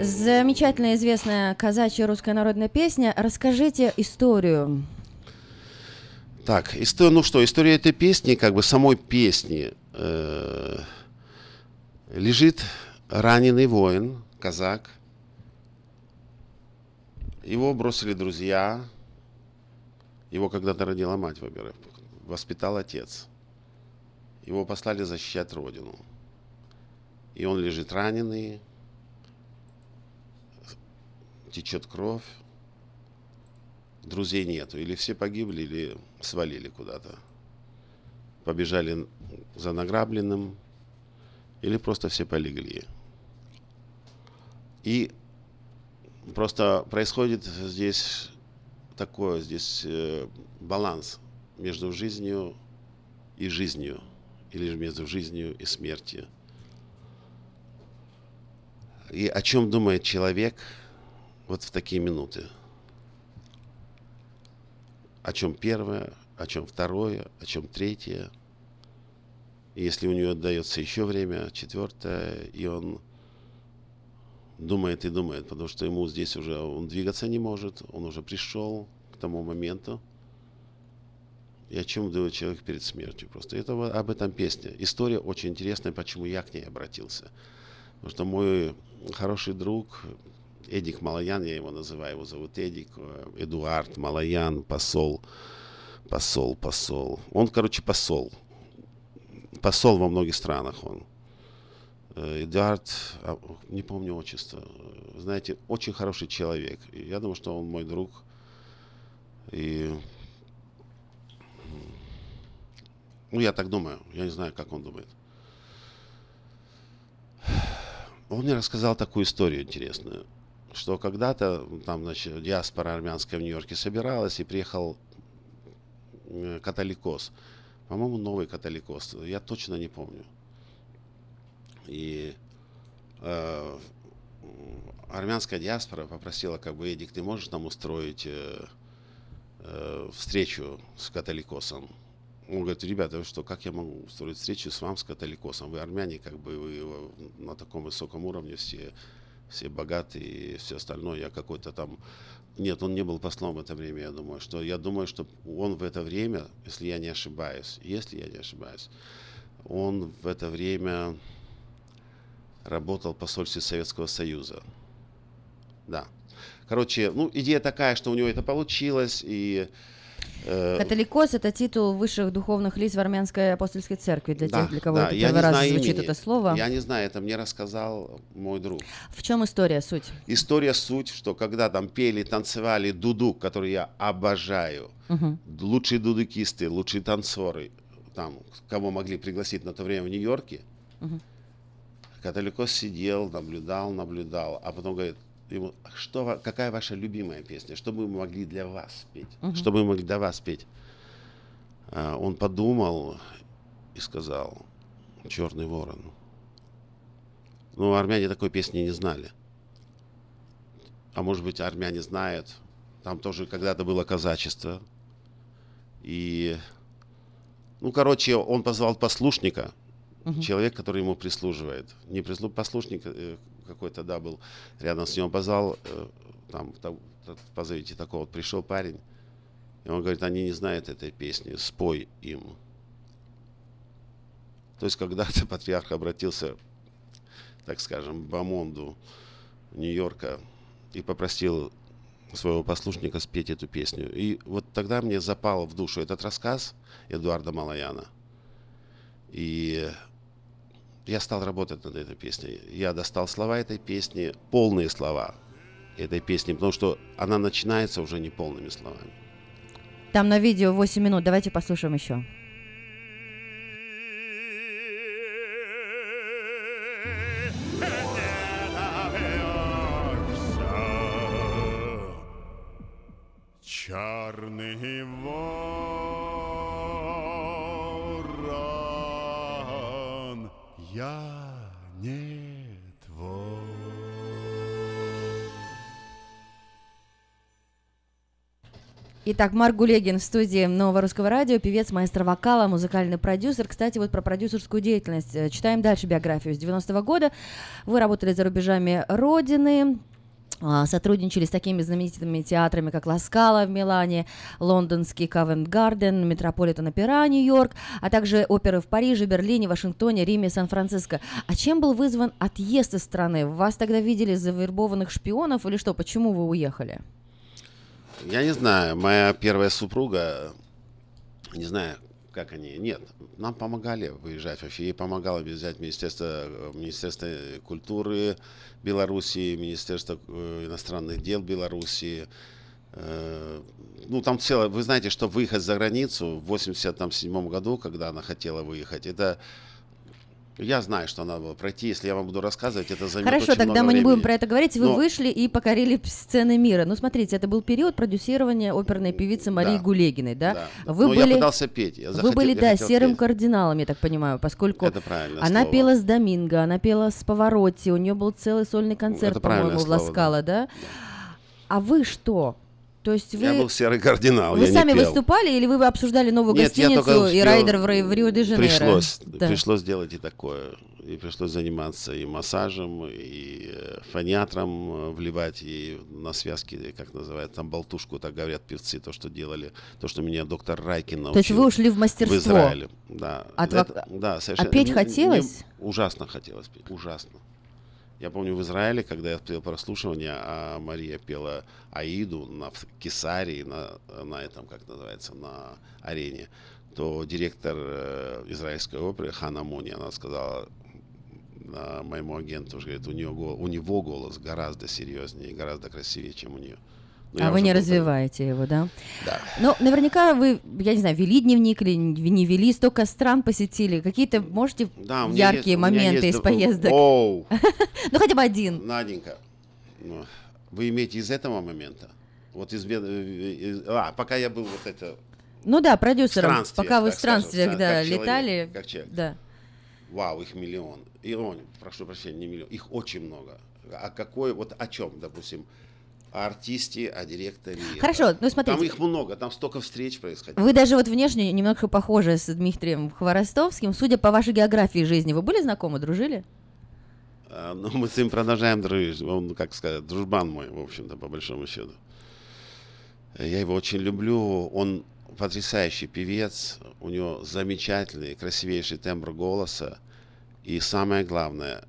Замечательная известная казачья русская народная песня. Расскажите историю. Так, история, ну что, история этой песни, как бы самой песни, э, лежит раненый воин, казак. Его бросили друзья. Его когда-то родила мать, во-первых, воспитал отец. Его послали защищать родину. И он лежит раненый, течет кровь, друзей нету. Или все погибли, или свалили куда-то. Побежали за награбленным, или просто все полегли. И просто происходит здесь такое, здесь э, баланс между жизнью и жизнью, или же между жизнью и смертью. И о чем думает человек вот в такие минуты? О чем первое, о чем второе, о чем третье. И если у него отдается еще время, четвертое, и он думает и думает, потому что ему здесь уже он двигаться не может, он уже пришел к тому моменту. И о чем думает человек перед смертью. Просто это об этом песня. История очень интересная, почему я к ней обратился. Потому что мой хороший друг Эдик Малаян, я его называю, его зовут Эдик, э, Эдуард Малаян, посол, посол, посол. Он, короче, посол. Посол во многих странах он. Э, Эдуард, а, не помню отчество, знаете, очень хороший человек. Я думаю, что он мой друг. И ну, я так думаю. Я не знаю, как он думает. Он мне рассказал такую историю интересную, что когда-то там, значит, диаспора армянская в Нью-Йорке собиралась и приехал э, католикос. По-моему, новый католикос. Я точно не помню. И э, армянская диаспора попросила, как бы, Эдик, ты можешь нам устроить э, э, встречу с католикосом? Он говорит, ребята, вы что, как я могу устроить встречу с вами, с католикосом? Вы армяне, как бы, вы на таком высоком уровне, все, все богатые и все остальное. Я какой-то там... Нет, он не был послом в это время, я думаю. Что, я думаю, что он в это время, если я не ошибаюсь, если я не ошибаюсь, он в это время работал в посольстве Советского Союза. Да. Короче, ну, идея такая, что у него это получилось, и... Э, Католикос – это титул высших духовных лиц в армянской апостольской церкви, для да, тех, для кого да, это первый раз звучит имени. это слово. Я не знаю, это мне рассказал мой друг. В чем история, суть? История суть, что когда там пели, танцевали дудук, который я обожаю, угу. лучшие дудукисты, лучшие танцоры, там, кого могли пригласить на то время в Нью-Йорке, угу. Католикос сидел, наблюдал, наблюдал, а потом говорит, ему, что, какая ваша любимая песня, что бы мы могли для вас петь, Мгм. что бы мы могли для вас петь. А, он подумал и сказал, «Черный ворон». Ну, армяне такой песни не знали. А может быть, армяне знают. Там тоже когда-то было казачество. И, ну, короче, он позвал послушника, Мгм. человек, который ему прислуживает. Не прислу... послушник э, какой-то, да, был рядом с ним. Позвал, э, там, та- та- позовите такого. Вот пришел парень, и он говорит, они не знают этой песни, спой им. То есть когда-то патриарх обратился, так скажем, к Бамонду Нью-Йорка и попросил своего послушника спеть эту песню. И вот тогда мне запал в душу этот рассказ Эдуарда Малаяна. И я стал работать над этой песней. Я достал слова этой песни, полные слова этой песни, потому что она начинается уже не полными словами. Там на видео 8 минут, давайте послушаем еще. Черный ворон, я не твой. Итак, Марк Гулегин в студии Нового Русского Радио, певец, маэстро вокала, музыкальный продюсер. Кстати, вот про продюсерскую деятельность. Э, Читаем дальше биографию. С 90-го года вы работали за рубежами Родины, сотрудничали с такими знаменитыми театрами, как Ласкала в Милане, лондонский Ковент-Гарден, Метрополитен Опера Нью-Йорк, а также оперы в Париже, Берлине, Вашингтоне, Риме, Сан-Франциско. А чем был вызван отъезд из страны? Вас тогда видели завербованных шпионов или что? Почему вы уехали? Я не знаю, моя первая супруга, не знаю, как они, нет, нам помогали выезжать вообще, ей помогало взять Министерство, э, Министерство культуры Белоруссии, Министерство э, иностранных дел Белоруссии, Э, ну, там целое, вы знаете, что выехать за границу в 87 году, когда она хотела выехать, это, я знаю, что надо было пройти, если я вам буду рассказывать, это займет Хорошо, очень тогда много мы не времени. будем про это говорить. Вы Но- вышли и покорили сцены мира. Ну, смотрите, это был период продюсирования оперной певицы Марии Да. Гулегиной, да? Да, да. Вы Но я были, пытался петь, я вы захотел- были, я да, серым петь. кардиналом, я так понимаю, поскольку Это она слово. пела с Доминго, она пела с Поворотти, у нее был целый сольный концерт, по-моему, в слово, Ласкала, да? А вы что? То есть вы... Я был серый кардинал, Вы сами выступали или вы обсуждали новую Нет, гостиницу и райдер в, в Рио-де-Жанейро? Пришлось, Да. пришлось сделать и такое. И пришлось заниматься и массажем, и э, фониатром э, вливать, и на связки, как называют, там болтушку, так говорят певцы, то, что делали, то, что меня доктор Райкин научил. То есть вы ушли в мастерство? В Израиле, да. От Это- да, совершенно. А петь хотелось? ужасно хотелось петь, ужасно. Я помню в Израиле, когда я пел прослушивание, а Мария пела Аиду на Кесарии, на, на этом, как называется, на арене, то директор э, израильской оперы Хана Мони, она сказала а, моему агенту, говорит, у, нее, у него голос гораздо серьезнее, гораздо красивее, чем у нее. Ну, А вы не был развиваете его, да? Да. Ну, наверняка вы, я не знаю, вели дневник или не вели, столько стран посетили. Какие-то, можете, Да, яркие есть- моменты есть из поездок? Оу. Ну, хотя бы один. Наденька, ну, вы имеете из этого момента? Вот из, э, из- а, пока я был вот это Ну да, продюсером. Пока вы в странствиях, да, летали. как человек. Да. Вау, их миллион. И, о, прошу прощения, не миллион. Их очень много. А какой, вот о чем, допустим, о артисте, о директоре. Хорошо, ну, смотрите. Там их много, там столько встреч происходило. Вы даже вот внешне немного похожи с Дмитрием Хворостовским. Судя по вашей географии жизни, вы были знакомы, дружили? А, ну, мы с ним продолжаем дружить. Он, как сказать, дружбан мой, в общем-то, по большому счету. Я его очень люблю. Он потрясающий певец. У него замечательный, красивейший тембр голоса. И самое главное,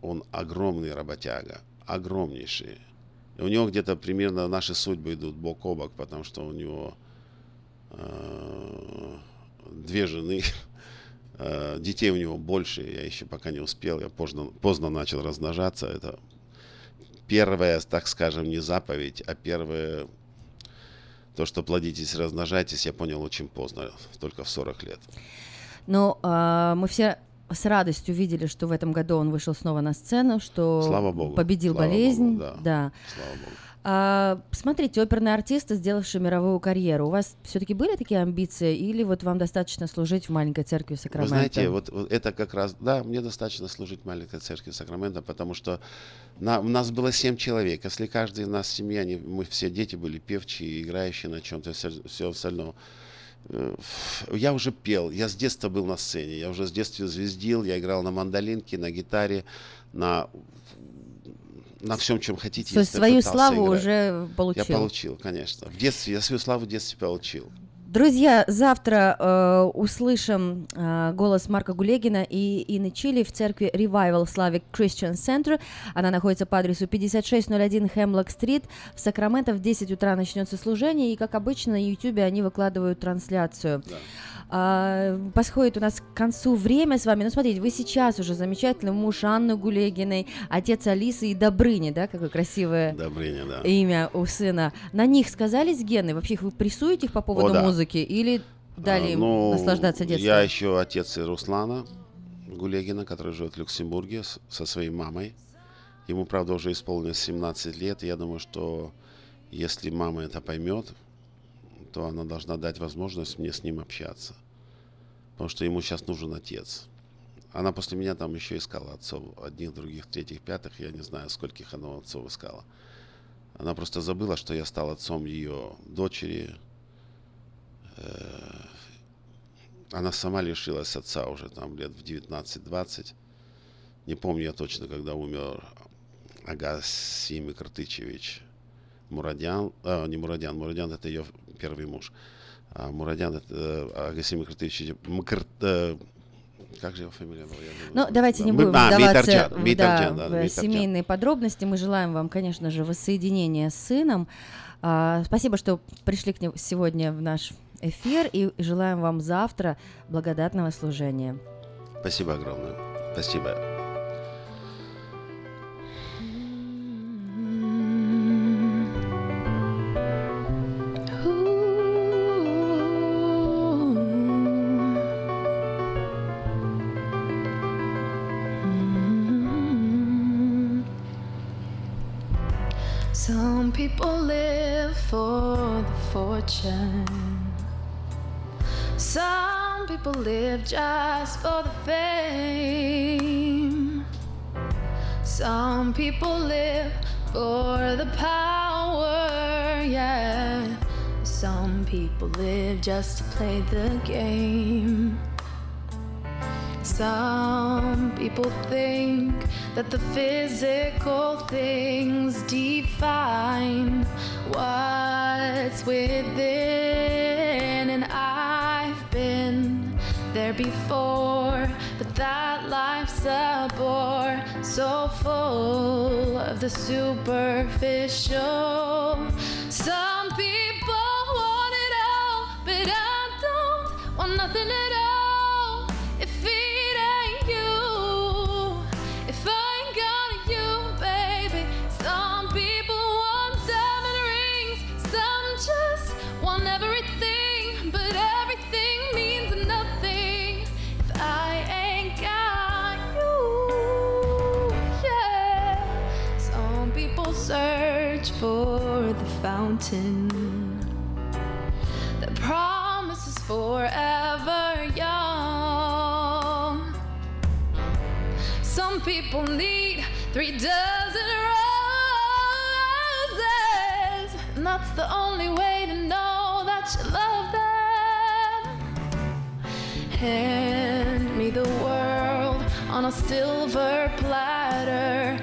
он огромный работяга. Огромнейший. У него где-то примерно наши судьбы идут бок о бок, потому что у него э, две жены, Э, Детей у него больше, я еще пока не успел, я поздно, поздно начал размножаться. Это первая, так скажем, не заповедь, а первое, то, что плодитесь, размножайтесь, я понял очень поздно, только в 40 лет. Но а, мы все с радостью видели, что в этом году он вышел снова на сцену, что Слава Богу, победил слава болезнь. Богу, да. да. Слава Богу. А, смотрите, оперные артисты, сделавшие мировую карьеру, у вас все-таки были такие амбиции, или вот вам достаточно служить в маленькой церкви в Вы Сакраменто? знаете, вот, вот это как раз, да, мне достаточно служить в маленькой церкви Сакрамента, потому что на, у нас было семь человек. Если каждый из нас в семье, они, мы все дети были певчие, играющие на чем-то, все, все остальное. Э, Я уже пел, я с детства был на сцене, я уже с детства звездил, я играл на мандолинке, на гитаре, на, на всем, чем хотите. То есть свою славу играть. уже получил? Я получил, конечно. В детстве, я свою славу в детстве получил. Друзья, завтра э, услышим э, голос Марка Гулегина и Инны Чили в церкви Revival Slavic Christian Center. Она находится по адресу 5601 Хемлок-стрит. В Сакраменто в 10 утра начнется служение, и, как обычно, на YouTube они выкладывают трансляцию. А, подходит у нас к концу время с вами. Ну, смотрите, вы сейчас уже замечательный муж Анны Гулегиной, отец Алисы и Добрыни, да, какое красивое Добрыня, да. имя у сына. На них сказались гены? Вообще вы прессуете их по поводу да. музыки или дали А, им ну, наслаждаться детством? Я еще отец Руслана Гулегина, который живет в Люксембурге с- со своей мамой. Ему, правда, уже исполнилось 17 лет. Я думаю, что если мама это поймет, то она должна дать возможность мне с ним общаться. Потому что ему сейчас нужен отец. Она после меня там еще искала отцов, одних, других, третьих, пятых. Я не знаю, скольких она отцов искала. Она просто забыла, что я стал отцом ее дочери. Э, Она сама лишилась отца уже там лет в 19-20. Не помню я точно, когда умер Агасим Картычевич Мурадян. А, не Мурадян, Мурадян это ее первый муж. А Мурадян это э, Агасим Картычевич Мкр- э, как же его фамилия была? Ну, давайте не Мы- будем а, вдаваться Мейтерджан, да, да, в семейные подробности. Мы желаем вам, конечно же, воссоединения с сыном. А, спасибо, что пришли к нему сегодня в наш эфир и желаем вам завтра благодатного служения. Спасибо огромное. Спасибо. Some people live for the fortune. People live just for the fame. Some people live for the power, yeah. Some people live just to play the game. Some people think that the physical things define what's within, there before, but that life's a bore so full of the superficial. Some people want it all, but I don't want nothing at all. Fountain promise is forever young. Some people need three dozen roses, and that's the only way to know that you love them. Hand me the world on a silver platter,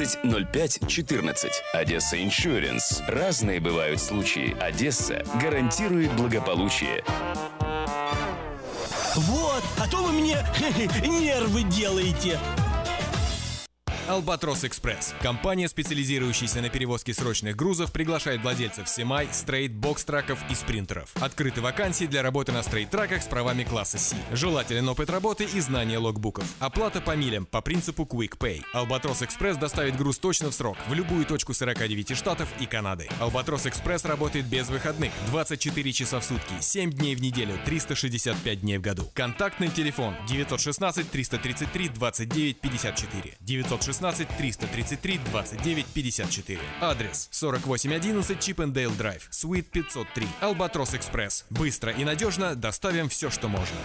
05 14. «Одесса Иншуренс». Разные бывают случаи. «Одесса» гарантирует благополучие. Вот, а то вы мне нервы делаете. Albatros Express. Компания, специализирующаяся на перевозке срочных грузов, приглашает владельцев semi, straight, box-траков и спринтеров. Открыты вакансии для работы на straight-траках с правами класса C. Желателен опыт работы и знание логбуков. Оплата по милям по принципу Quick Pay. Albatros Express доставит груз точно в срок в любую точку 49 штатов и Канады. Albatros Express работает без выходных 24 часа в сутки, 7 дней в неделю, 365 дней в году. Контактный телефон 916 333 29 54 916 916 333 29 54. Адрес 4811 Chippendale Drive, Суит 503, Албатрос Экспресс. Быстро и надежно доставим все, что можно.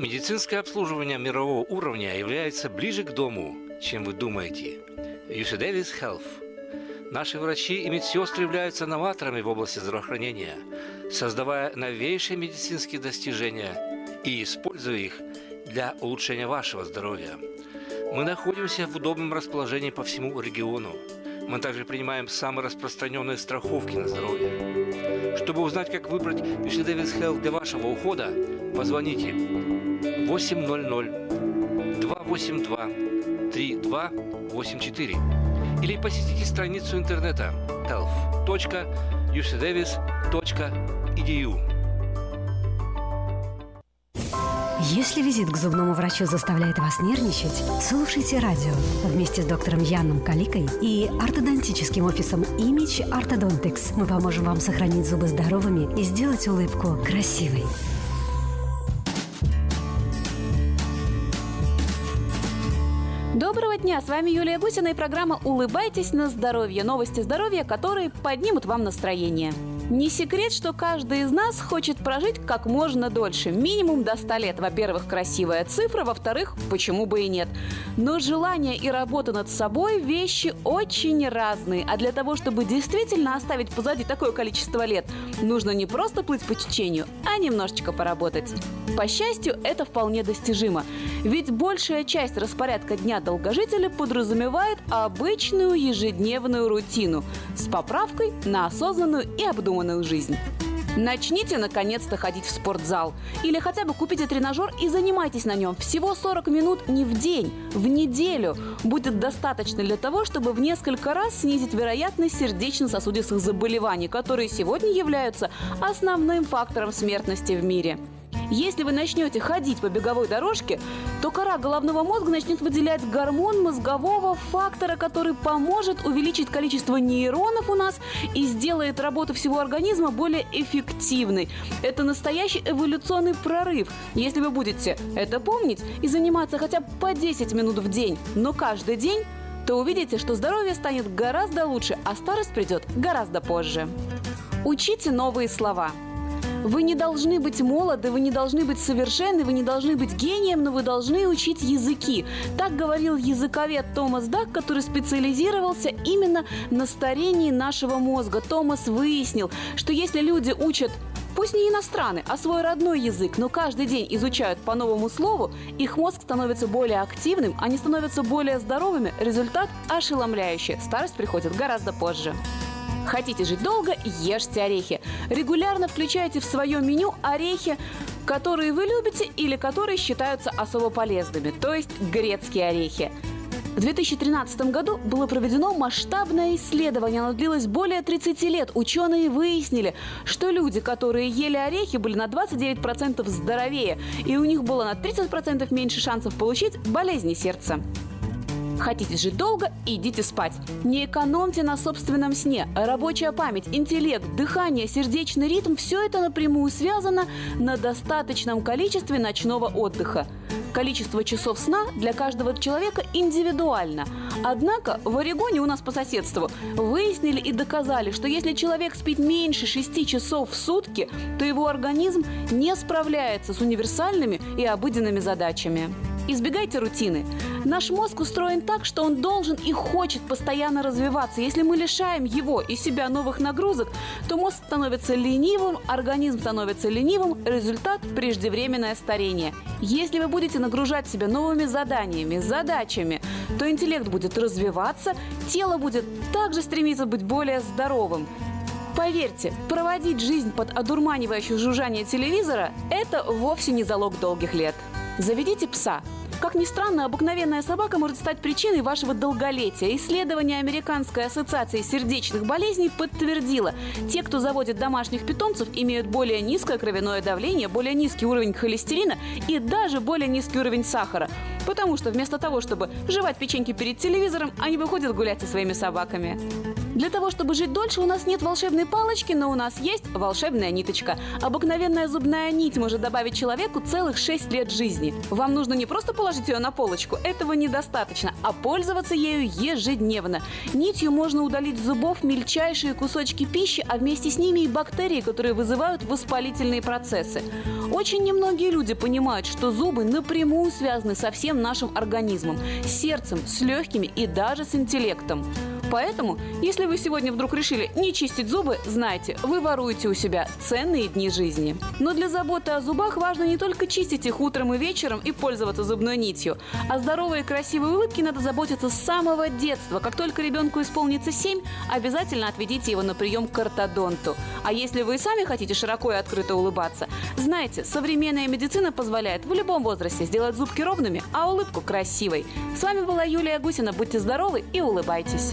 Медицинское обслуживание мирового уровня является ближе к дому, чем вы думаете. UC Davis Health. Наши врачи и медсестры являются новаторами в области здравоохранения, создавая новейшие медицинские достижения и используя их для улучшения вашего здоровья. Мы находимся в удобном расположении по всему региону. Мы также принимаем самые распространенные страховки на здоровье. Чтобы узнать, как выбрать UC Davis Health для вашего ухода, позвоните 800 282 3284 или посетите страницу интернета health.ucdavis.edu. Если визит к зубному врачу заставляет вас нервничать, слушайте радио вместе с доктором Яном Каликой и ортодонтическим офисом Image Orthodontics. Мы поможем вам сохранить зубы здоровыми и сделать улыбку красивой. Доброго дня, с вами Юлия Гусина и программа «Улыбайтесь на здоровье». Новости здоровья, которые поднимут вам настроение. Не секрет, что каждый из нас хочет прожить как можно дольше, минимум до 100 лет. Во-первых, красивая цифра, во-вторых, почему бы и нет. Но желание и работа над собой – вещи очень разные. А для того, чтобы действительно оставить позади такое количество лет, нужно не просто плыть по течению, а немножечко поработать. По счастью, это вполне достижимо. Ведь большая часть распорядка дня долгожителя подразумевает обычную ежедневную рутину с поправкой на осознанную и обдуманную жизнь. Начните наконец-то ходить в спортзал. Или хотя бы купите тренажер и занимайтесь на нем. Всего 40 минут не в день, в неделю. Будет достаточно для того, чтобы в несколько раз снизить вероятность сердечно-сосудистых заболеваний, которые сегодня являются основным фактором смертности в мире. Если вы начнете ходить по беговой дорожке, то кора головного мозга начнет выделять гормон мозгового фактора, который поможет увеличить количество нейронов у нас и сделает работу всего организма более эффективной. Это настоящий эволюционный прорыв. Если вы будете это помнить и заниматься хотя бы по 10 минут в день, но каждый день, то увидите, что здоровье станет гораздо лучше, а старость придет гораздо позже. Учите новые слова – вы не должны быть молоды, вы не должны быть совершенны, вы не должны быть гением, но вы должны учить языки. Так говорил языковед Томас Дак, который специализировался именно на старении нашего мозга. Томас выяснил, что если люди учат Пусть не иностранный, а свой родной язык, но каждый день изучают по новому слову, их мозг становится более активным, они становятся более здоровыми, результат ошеломляющий. Старость приходит гораздо позже. Хотите жить долго – ешьте орехи. Регулярно включайте в свое меню орехи, которые вы любите или которые считаются особо полезными, то есть грецкие орехи. В 2013 году было проведено масштабное исследование. Оно длилось более 30 лет. Ученые выяснили, что люди, которые ели орехи, были на 29% здоровее, и у них было на 30% меньше шансов получить болезни сердца. Хотите жить долго – идите спать. Не экономьте на собственном сне. Рабочая память, интеллект, дыхание, сердечный ритм – все это напрямую связано на достаточном количестве ночного отдыха. Количество часов сна для каждого человека индивидуально. Однако в Орегоне у нас по соседству выяснили и доказали, что если человек спит меньше 6 часов в сутки, то его организм не справляется с универсальными и обыденными задачами. Избегайте рутины. Наш мозг устроен так, что он должен и хочет постоянно развиваться. Если мы лишаем его и себя новых нагрузок, то мозг становится ленивым, организм становится ленивым, результат – преждевременное старение. Если вы будете нагружать себя новыми заданиями, задачами, то интеллект будет развиваться, тело будет также стремиться быть более здоровым. Поверьте, проводить жизнь под одурманивающее жужжание телевизора – это вовсе не залог долгих лет. Заведите пса. Как ни странно, обыкновенная собака может стать причиной вашего долголетия. Исследование Американской ассоциации сердечных болезней подтвердило, те, кто заводит домашних питомцев, имеют более низкое кровяное давление, более низкий уровень холестерина и даже более низкий уровень сахара. Потому что вместо того, чтобы жевать печеньки перед телевизором, они выходят гулять со своими собаками. Для того, чтобы жить дольше, у нас нет волшебной палочки, но у нас есть волшебная ниточка. Обыкновенная зубная нить может добавить человеку целых 6 лет жизни. Вам нужно не просто положить ее на полочку, этого недостаточно, а пользоваться ею ежедневно. Нитью можно удалить с зубов мельчайшие кусочки пищи, а вместе с ними и бактерии, которые вызывают воспалительные процессы. Очень немногие люди понимают, что зубы напрямую связаны со всем нашим организмом, с сердцем, с легкими и даже с интеллектом. Поэтому, если вы сегодня вдруг решили не чистить зубы, знайте, вы воруете у себя ценные дни жизни. Но для заботы о зубах важно не только чистить их утром и вечером и пользоваться зубной нитью. О здоровой и красивой улыбке надо заботиться с самого детства. Как только ребенку исполнится 7, обязательно отведите его на прием к ортодонту. А если вы и сами хотите широко и открыто улыбаться, знайте, современная медицина позволяет в любом возрасте сделать зубки ровными, а улыбку красивой. С вами была Юлия Гусина. Будьте здоровы и улыбайтесь.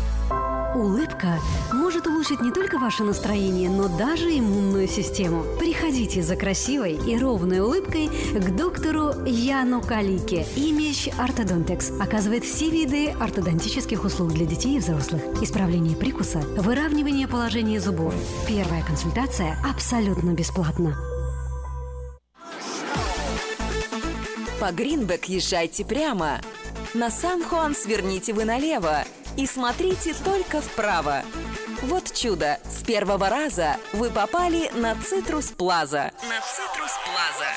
Улыбка может улучшить не только ваше настроение, но даже иммунную систему. Приходите за красивой и ровной улыбкой к доктору Яну Калике. Image Orthodontics оказывает все виды ортодонтических услуг для детей и взрослых. Исправление прикуса, выравнивание положения зубов. Первая консультация абсолютно бесплатна. По Greenback езжайте прямо. На San Juan сверните вы налево и смотрите только вправо. Вот чудо! С первого раза вы попали на Citrus Plaza. На Citrus Plaza.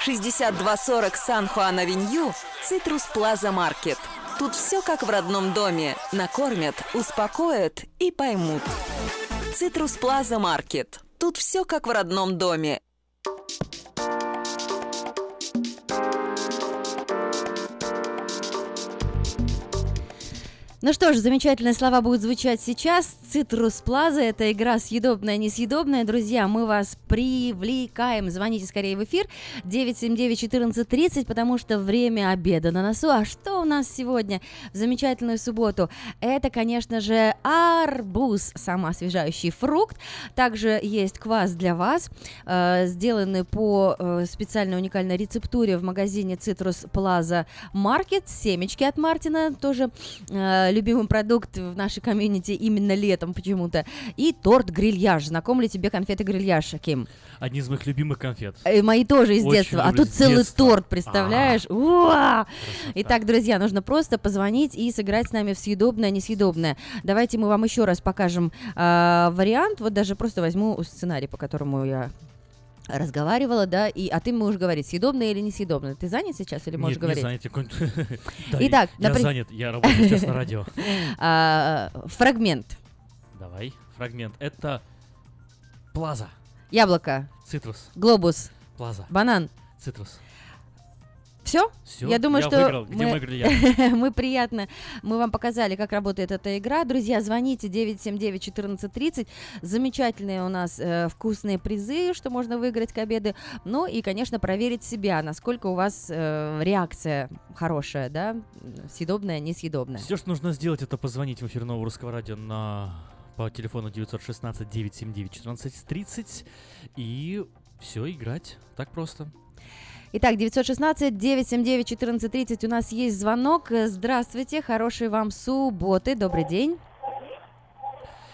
6240 San Juan Avenue, Citrus Plaza Market. Тут все как в родном доме. Накормят, успокоят и поймут. Citrus Plaza Market. Тут все как в родном доме. Ну что ж, замечательные слова будут звучать сейчас. Цитрус Плаза – это игра съедобная, несъедобная. Друзья, мы вас привлекаем. Звоните скорее в эфир 979-1430, потому что время обеда на носу. А что у нас сегодня в замечательную субботу? Это, конечно же, арбуз, самоосвежающий фрукт. Также есть квас для вас, э, сделанный по э, специальной уникальной рецептуре в магазине Цитрус Плаза Маркет. Семечки от Мартина, тоже э, любимый продукт в нашей комьюнити именно летом почему-то. И торт-грильяж. Знаком ли тебе конфеты-грильяж, Ким? Одни из моих любимых конфет. Э, мои тоже из Очень детства. А тут целый детства. торт, представляешь? А. Уа! Итак, друзья, нужно просто позвонить и сыграть с нами в съедобное, несъедобное. Давайте мы вам еще раз покажем а, вариант. Вот даже просто возьму сценарий, по которому я разговаривала, да, и, а ты можешь говорить, съедобное или несъедобное. Ты занят сейчас или можешь Нет, говорить? не занят. Итак, я напри- занят, я работаю сейчас на радио. А, Фрагмент. Давай, фрагмент. Это плаза, Яблоко. цитрус, Глобус. плаза, Банан. цитрус. Все? Всё, Я думаю, я что выиграл. Где мы, выиграли я? мы приятно, мы вам показали, как работает эта игра. Друзья, звоните 979-1430. Замечательные у нас э, вкусные призы, что можно выиграть к обеду. Ну и, конечно, проверить себя, насколько у вас э, реакция хорошая, да, съедобная, несъедобная. Все, что нужно сделать, это позвонить в эфир Нового Русского Радио на по телефону 916-979-1430 и все, играть. Так просто. Итак, 916-979-1430 у нас есть звонок. Здравствуйте, хорошей вам субботы, добрый день.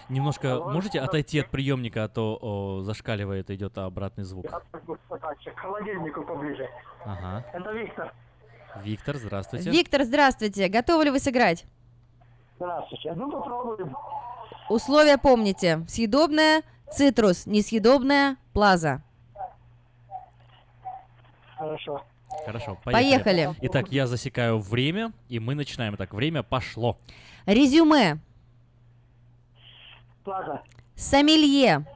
Немножко можете отойти от приемника, а то о, зашкаливает, идет обратный звук. К холодильнику поближе. Ага. Это Виктор. Виктор, здравствуйте. Виктор, здравствуйте, готовы ли вы сыграть? Здравствуйте. Ну, попробуем. Условия помните. Съедобная цитрус, несъедобная плаза. Хорошо. Хорошо, Поехали. поехали. Итак, я засекаю время, и мы начинаем. Итак, время пошло. Резюме. Плаза. Сомелье.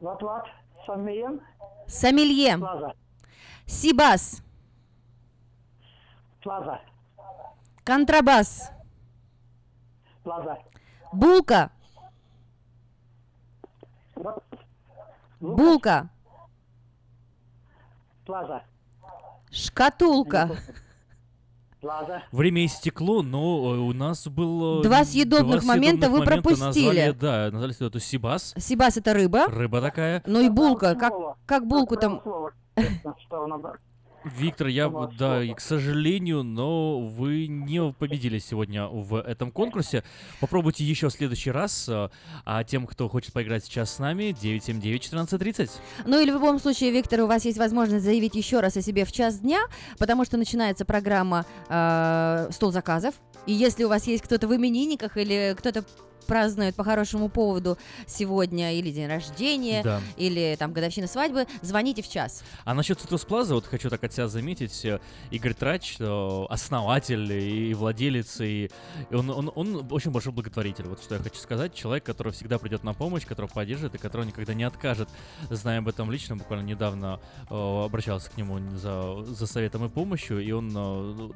Ваплат. Самиен. Сомелье. Плаза. Сибас. Плаза. Контрабас. Плаза. Булка. Булка. Плаза. Шкатулка. Плаза. Время истекло, но э, у нас был... э, Два съедобных два момента вы момента пропустили. Назвали, да, назвали это сибас. Сибас это рыба. Рыба такая. Ну и булка. Как, как булку там... Виктор, я, да, и, к сожалению, но вы не победили сегодня в этом конкурсе. Попробуйте еще в следующий раз. э, А тем, кто хочет поиграть сейчас с нами, 979-1430. Ну или в любом случае, Виктор, у вас есть возможность заявить еще раз о себе в час дня, потому что начинается программа э, «Стол заказов». И если у вас есть кто-то в именинниках или кто-то празднует по хорошему поводу сегодня или день рождения, Да. или там годовщина свадьбы, звоните в час. А насчет Citrus Plaza, вот хочу так от себя заметить, э, Игорь Трач, э, основатель и владелец, и он, он, он очень большой благотворитель, вот что я хочу сказать. Человек, который всегда придет на помощь, который поддержит и который никогда не откажет. Зная об этом лично, буквально недавно э, обращался к нему за, за советом и помощью, и он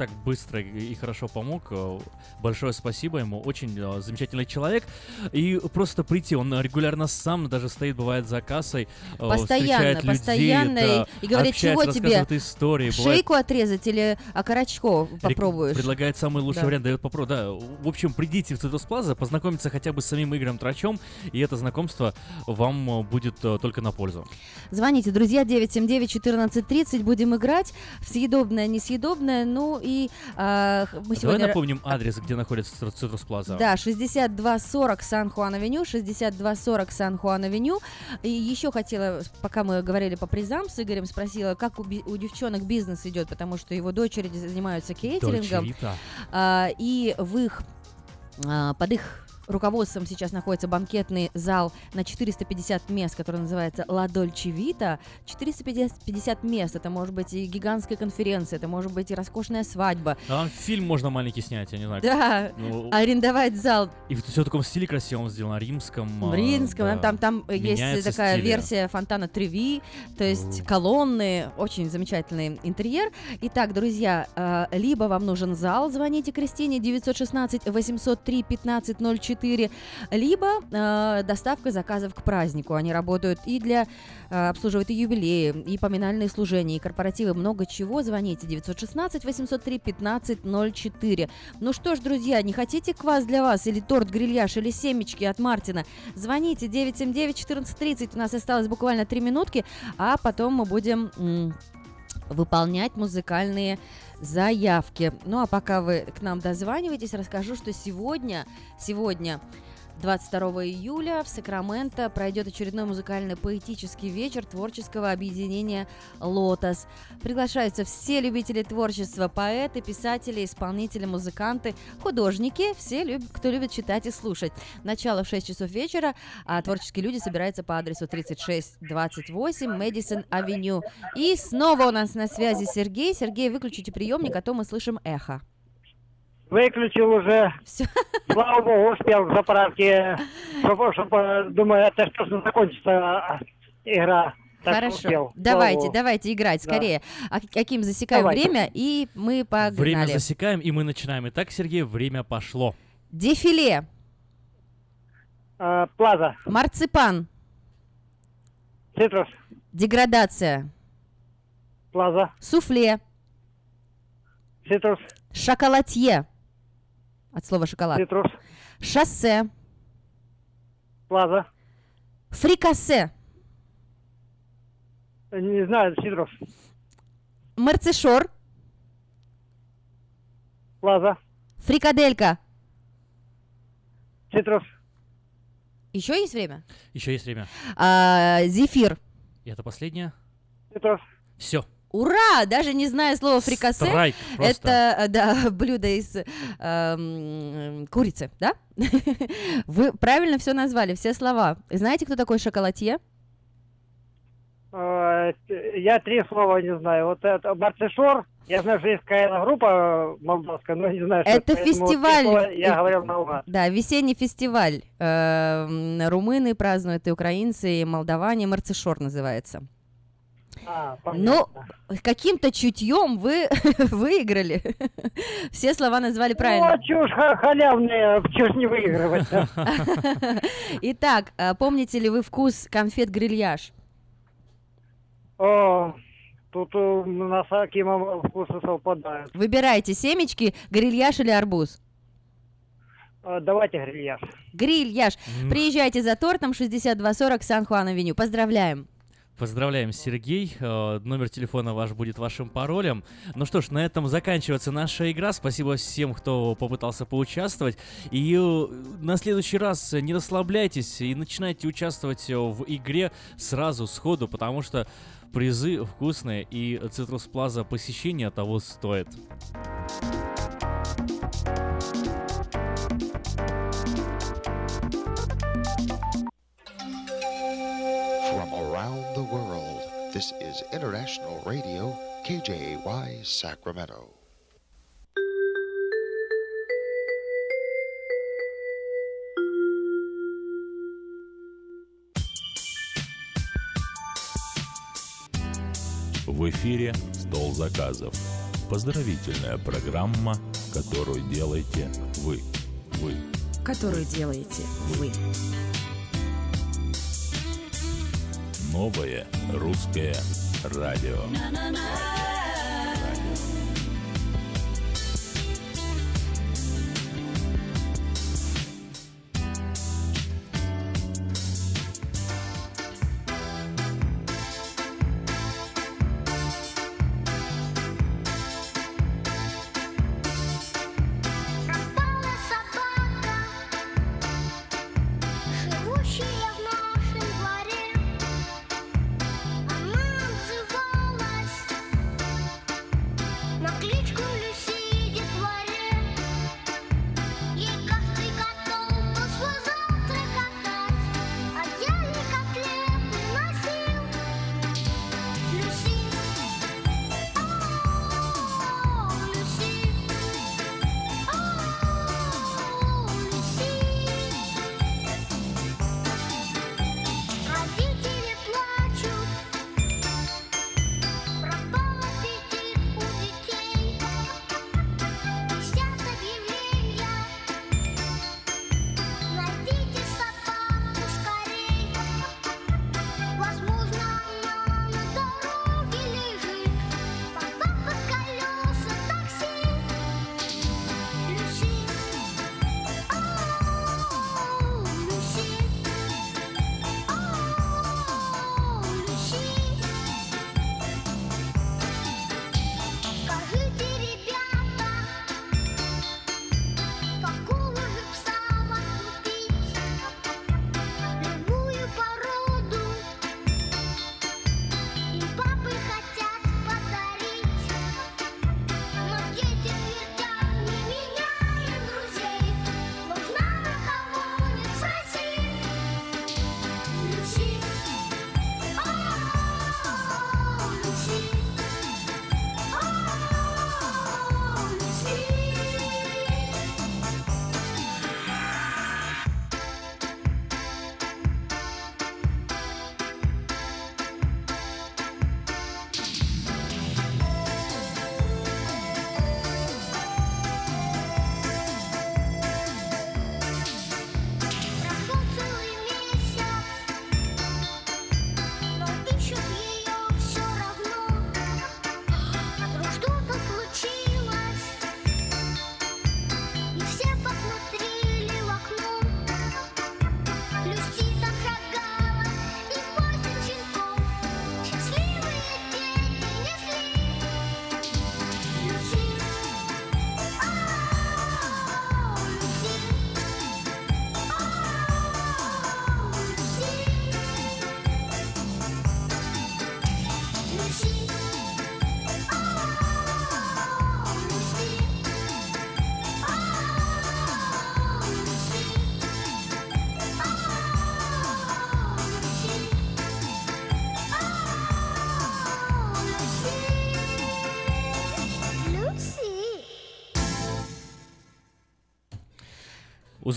так быстро и хорошо помог. Э, Большое спасибо ему. Очень э, замечательный человек. И просто прийти, он регулярно сам даже стоит, бывает, за кассой. э, Постоянно, встречает людей, постоянно. да, и, говорит, чего тебе? истории. бывает, Шейку отрезать или окорочко рек- попробуешь? Предлагает самый лучший Да. вариант, дает попробовать. Да, в общем, придите в Citrus Plaza, познакомиться хотя бы с самим Игорем Трачом, и это знакомство вам будет только на пользу. Звоните, друзья, 979-1430, будем играть съедобное, несъедобное, ну и а, х- мы Давай сегодня... напомним адрес, где находится Citr- Citrus Plaza. Да, 6240 San Juan Avenue, 6240 San Juan Avenue. И еще хотела, пока мы говорили по призам с Игорем, спросила, как у, у девчонок бизнес идет, потому что его дочери занимаются кейтерингом. А, и в их, а, под их руководством сейчас находится банкетный зал на 450 мест, который называется «Ла Дольче Вита». 450 50 мест. Это может быть и гигантская конференция, это может быть и роскошная свадьба. А фильм можно маленький снять, я не знаю. Да, Ну, арендовать зал И все в таком стиле красивом сделано, римском. в а, Римском, да. там, там есть такая стили. версия фонтана Треви, то есть колонны, очень замечательный интерьер. Итак, друзья, э, либо вам нужен зал, звоните Кристине 916 803 1504, либо э, доставка заказов к празднику. Они работают и для э, обслуживают и юбилеи, и поминальные служения, и корпоративы, много чего. Звоните 916 803 1504. Ну что ж, друзья, не хотите квас для вас или торт грильяж или семечки от Мартина? Звоните 979-1430. У нас осталось буквально 3 минутки, а потом мы будем выполнять музыкальные заявки. Ну а пока вы к нам дозваниваетесь, расскажу, что сегодня, сегодня 22 июля в Сакраменто пройдет очередной музыкальный поэтический вечер творческого объединения «Лотос». Приглашаются все любители творчества, поэты, писатели, исполнители, музыканты, художники, все, кто любит читать и слушать. Начало в 6 часов вечера, а творческие люди собираются по адресу 3628 Мэдисон Авеню. И снова у нас на связи Сергей. Сергей, выключите приемник, а то мы слышим эхо. Выключил уже. Слава богу, успел к заправке. Чтобы, чтобы, думаю, это что же закончится а, игра. Так Хорошо. успел. Слава Давайте, богу. давайте играть Да. скорее. А каким засекаем Давайте. время, и мы погнали. Время засекаем, и мы начинаем. Итак, Сергей, время пошло. Дефиле. А, плаза. Марципан. Цитрус. Деградация. Плаза. Суфле. Цитрус. Шоколатье. От слова шоколад. Цитрус. Шоссе. Плаза. Фрикасе. Не знаю, цитрус. Марцишор. Плаза. Фрикаделька. Цитрус. Еще есть время? Еще есть время. А, зефир. И это последнее. Цитрус. Все. Ура! Даже не зная слова фрикасе. Страйк просто. Это, э, да, блюдо из эм, курицы, да? Вы правильно все назвали, все слова. Знаете, кто такой шоколатье? Э, я три слова не знаю. Вот это Барцишор, я знаю, что есть какая-то группа молдавская, но не знаю, что Это вот фестиваль. Я э, говорил наугад. Да, весенний фестиваль. Э, м, Румыны празднуют, и украинцы, и молдаване. Марцишор называется. А, Ну, каким-то чутьем вы выиграли. Все слова назвали Ну, правильно. а чушь ха- халявная, чушь не выигрывать. да. Итак, э, помните ли вы вкус конфет грильяж? О, тут у нас с Акимом вкусы совпадают. Выбирайте семечки, грильяж или арбуз. А, Давайте грильяж. Грильяж. Приезжайте за тортом 6240 Сан-Хуан-Авеню. Поздравляем. Поздравляем, Сергей. Э, Номер телефона ваш будет вашим паролем. Ну что ж, на этом заканчивается наша игра. Спасибо всем, кто попытался поучаствовать. И э, на следующий раз не расслабляйтесь и начинайте участвовать э, в игре сразу, сходу, потому что призы вкусные и Цитрус Плаза посещение того стоит. From around this is International Radio, KJY Sacramento. В эфире «Стол заказов». Поздравительная программа, которую делаете вы. Вы. которую делаете вы. Новое русское радио. Живущая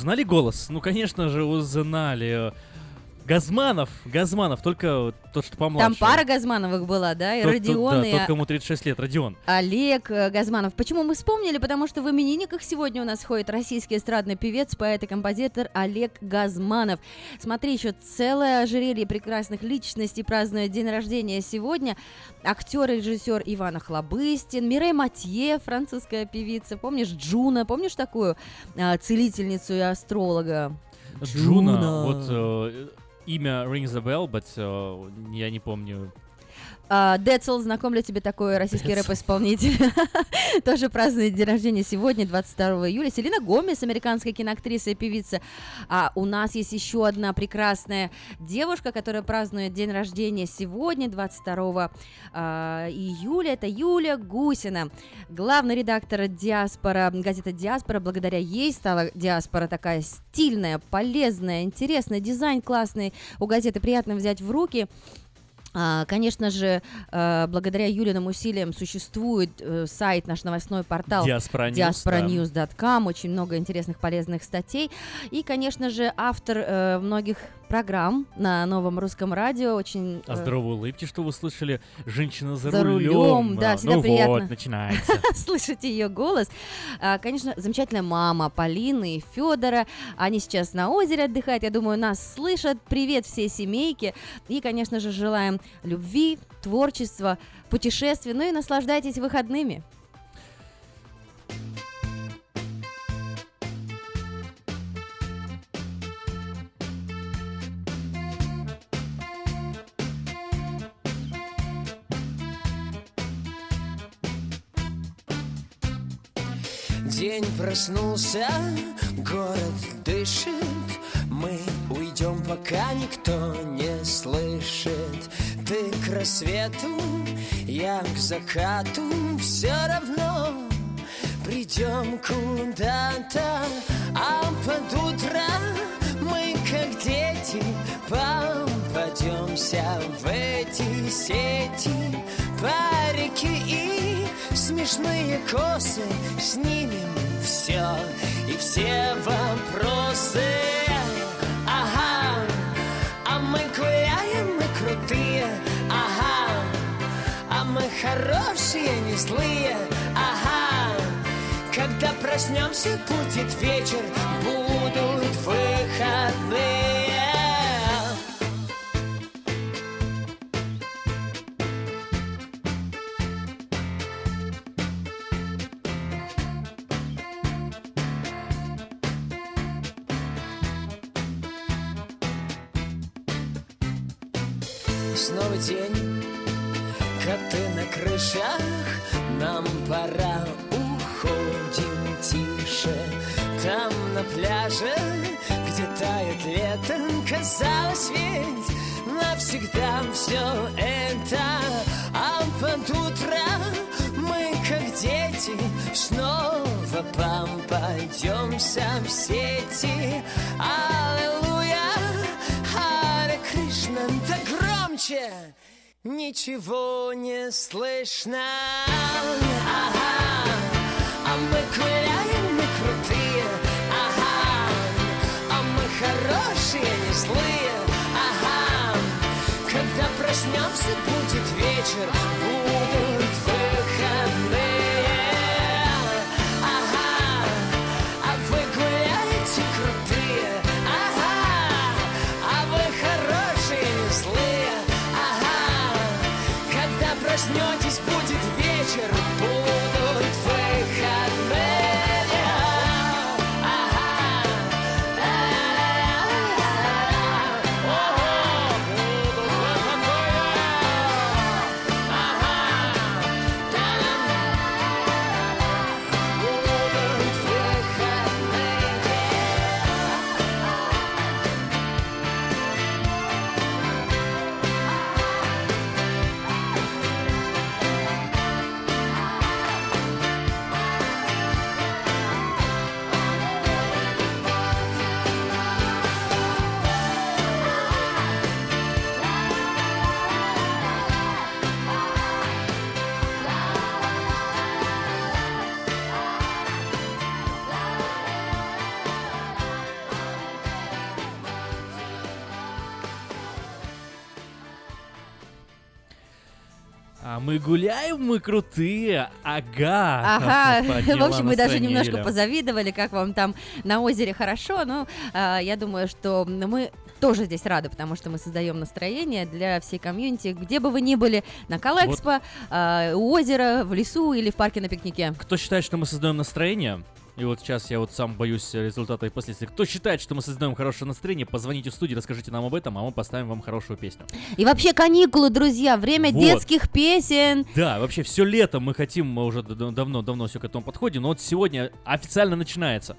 Узнали голос? Ну, конечно же, узнали. Газманов, Газманов, только тот, что помладше. Там пара Газмановых была, да? И Тот, Родион, тот, да, и тот, кому 36 лет, Родион. Олег э, Газманов. Почему мы вспомнили? Потому что в именинниках сегодня у нас ходит российский эстрадный певец, поэт и композитор Олег Газманов. Смотри, еще целое ожерелье прекрасных личностей празднует день рождения сегодня. Актер и режиссер Иван Охлобыстин, Мирей Матье, французская певица. Помнишь Джуна? Помнишь такую а, целительницу и астролога? Джуна, вот э, имя rings a bell, but э, я не помню. А, Децл, знаком ли тебе такой российский рэп-исполнитель? Тоже празднует день рождения сегодня, 22 июля. Селина Гомес, американская киноактриса и певица. А у нас есть еще одна прекрасная девушка, которая празднует день рождения сегодня, 22 а, июля. Это Юля Гусина, главный редактор «Диаспора», газета «Диаспора». Благодаря ей стала «Диаспора» такая стильная, полезная, интересная, дизайн классный у газеты, приятно взять в руки. А, Конечно же, э, благодаря Юлиным усилиям существует э, сайт, наш новостной портал Diaspora News, diasporanews.com, очень много интересных полезных статей. И, конечно же, автор э, многих программ на новом русском радио, очень... А э, здоровой улыбки, что вы слышали? Женщина за, За рулем. рулем, да, всегда ну приятно. вот, начинается. слышать ее голос. А, Конечно, замечательная мама Полины и Федора. Они сейчас на озере отдыхают. Я думаю, нас слышат. Привет всей семейке. И, конечно же, желаем любви, творчества, путешествий. Ну и наслаждайтесь выходными. День проснулся, город дышит. Мы уйдем, пока никто не слышит. Ты к рассвету, я к закату. Все равно придем куда-то. А под утро мы, как дети Попадемся в эти сети смешные косы Снимем все и все вопросы. Ага, а мы гуляем, мы крутые. Ага, а мы хорошие, не злые. Ага, когда проснемся, будет вечер Будут выходные в сети. Аллилуйя, Харе Кришна, да громче! Ничего не слышно. Ага, а мы гуляем, мы крутые. Ага, а мы хорошие, не злые. Ага, когда проснемся, будет вечер. Будут мы гуляем, мы крутые, ага. Ага, в общем, мы даже немножко позавидовали, как вам там на озере хорошо, но а, я думаю, что мы тоже здесь рады, потому что мы создаем настроение для всей комьюнити, где бы вы ни были, на Калэкспо, а, у озера, в лесу или в парке на пикнике. Кто считает, что мы создаем настроение, и вот сейчас я вот сам боюсь результата и последствий. Кто считает, что мы создаем хорошее настроение, позвоните в студию, расскажите нам об этом, а мы поставим вам хорошую песню. И вообще каникулы, друзья, время Вот. детских песен. Да, вообще все лето мы хотим, мы уже давно-давно все к этому подходим, но вот сегодня официально начинается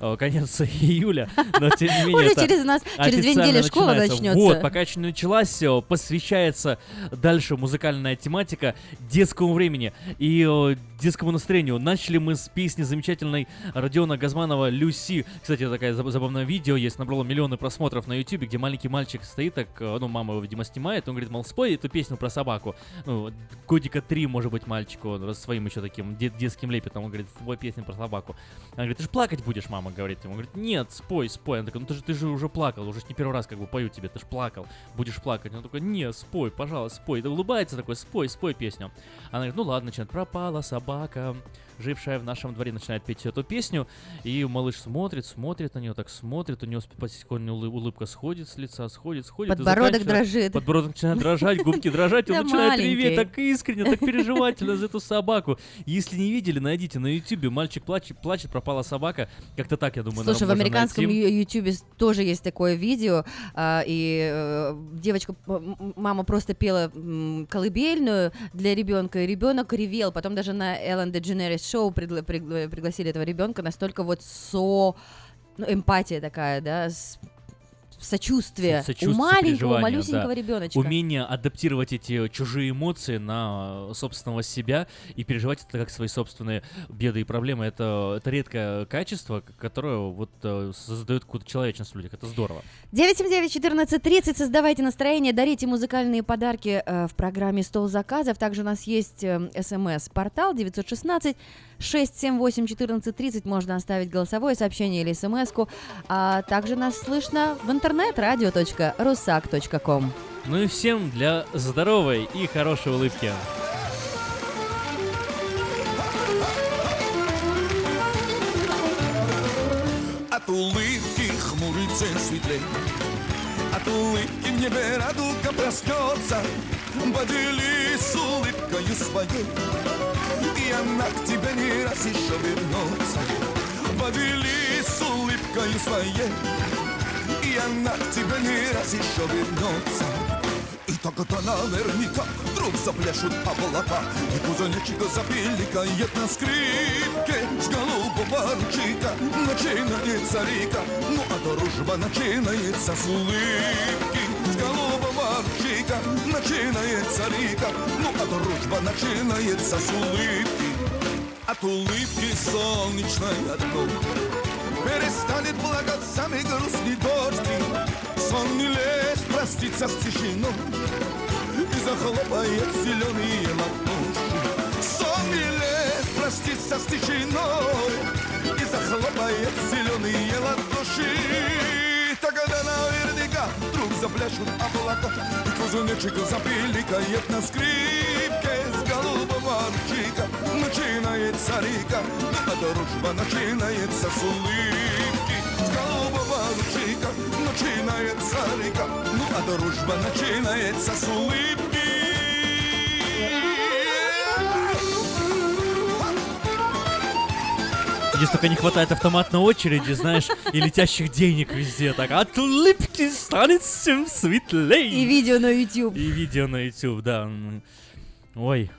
э, конец июля, но тем не менее Уже через нас- через две недели школа начнется. Вот, пока еще не началась, э, посвящается дальше музыкальная тематика детскому времени и э, детскому настроению. Начали мы с песни замечательной Родиона Газманова «Люси». Кстати, заб- забавное видео есть, набрало миллионы просмотров на YouTube, где маленький мальчик стоит, так, э, ну, мама его, видимо, снимает, он говорит, мол, спой эту песню про собаку. Ну, годика три, может быть, мальчику, своим еще таким де- детским лепетом, он говорит, спой песню про собаку. Она говорит, ты же плакать будешь, мама, говорит ему. Он говорит, нет, спой, спой. Она такая, ну ты же, ты же уже плакал, уже не первый раз как бы пою тебе, ты же плакал, будешь плакать. Он такой, не, спой, пожалуйста, спой. И улыбается такой, спой, спой песню. Она говорит, ну ладно, начинает, пропала собака, собака жившая в нашем дворе, начинает петь эту песню, и малыш смотрит, смотрит на нее, так смотрит, у него потихоньку улы- улыбка сходит с лица, сходит, сходит. Подбородок дрожит. Подбородок начинает дрожать, губки дрожать, он начинает реветь так искренне, так переживательно за эту собаку. Если не видели, найдите на ютубе, мальчик плачет, плачет, пропала собака, как-то так, я думаю, Слушай, в американском найти. ю- ютубе с- тоже есть такое видео, а, и э, девочка, мама просто пела колыбельную для ребенка, и ребенок ревел. Потом даже на Эллен Дедженерис шоу пригла- пригла- пригласили этого ребенка, настолько вот со... Ну, эмпатия такая, да, с- сочувствие, Сочувствие, у маленького, малюсенького да. ребеночка. Умение адаптировать эти чужие эмоции на э, собственного себя и переживать это как свои собственные беды и проблемы. Это, это редкое качество, которое вот э, создает какую-то человечность в людях. Это здорово. 979-1430, создавайте настроение, дарите музыкальные подарки э, в программе «Стол заказов». Также у нас есть э, смс-портал 916 678 1430. Можно оставить голосовое сообщение или смс-ку. А также нас слышно в интернет radio.rusak.com. Ну и всем для здоровой и хорошей улыбки. От улыбки цен светлей. От улыбки в небе радуга проснется. Поделись улыбкою своей. И она к тебе не раз еще вернется Поделись улыбкою своей К тебе не раз еще вернется и тогда наверняка вдруг запляшут облака И кузонечек запиликает на скрипке С голубого ручейка начинается река Ну а дружба начинается с улыбки С голубого ручейка начинается река Ну а дружба начинается с улыбки От улыбки солнечной одной Перестанет плакать самый грустный дождь. Сон не лезь проститься с тишиной. И захлопает зеленые ладоши. Сон не лезь проститься с тишиной. И захлопает зеленые ладоши. Тогда наверняка вдруг запляшут облака И кузунечек запиликает на скрипке С голубого ручейка начинается река Ну а дружба начинается с улыбки С голубого ручейка начинается река Ну а дружба начинается с улыбки Здесь только не хватает автоматной очереди, знаешь, и летящих денег везде. Так, от улыбки станет всем светлей. И видео на YouTube. И видео на YouTube, да. Ой.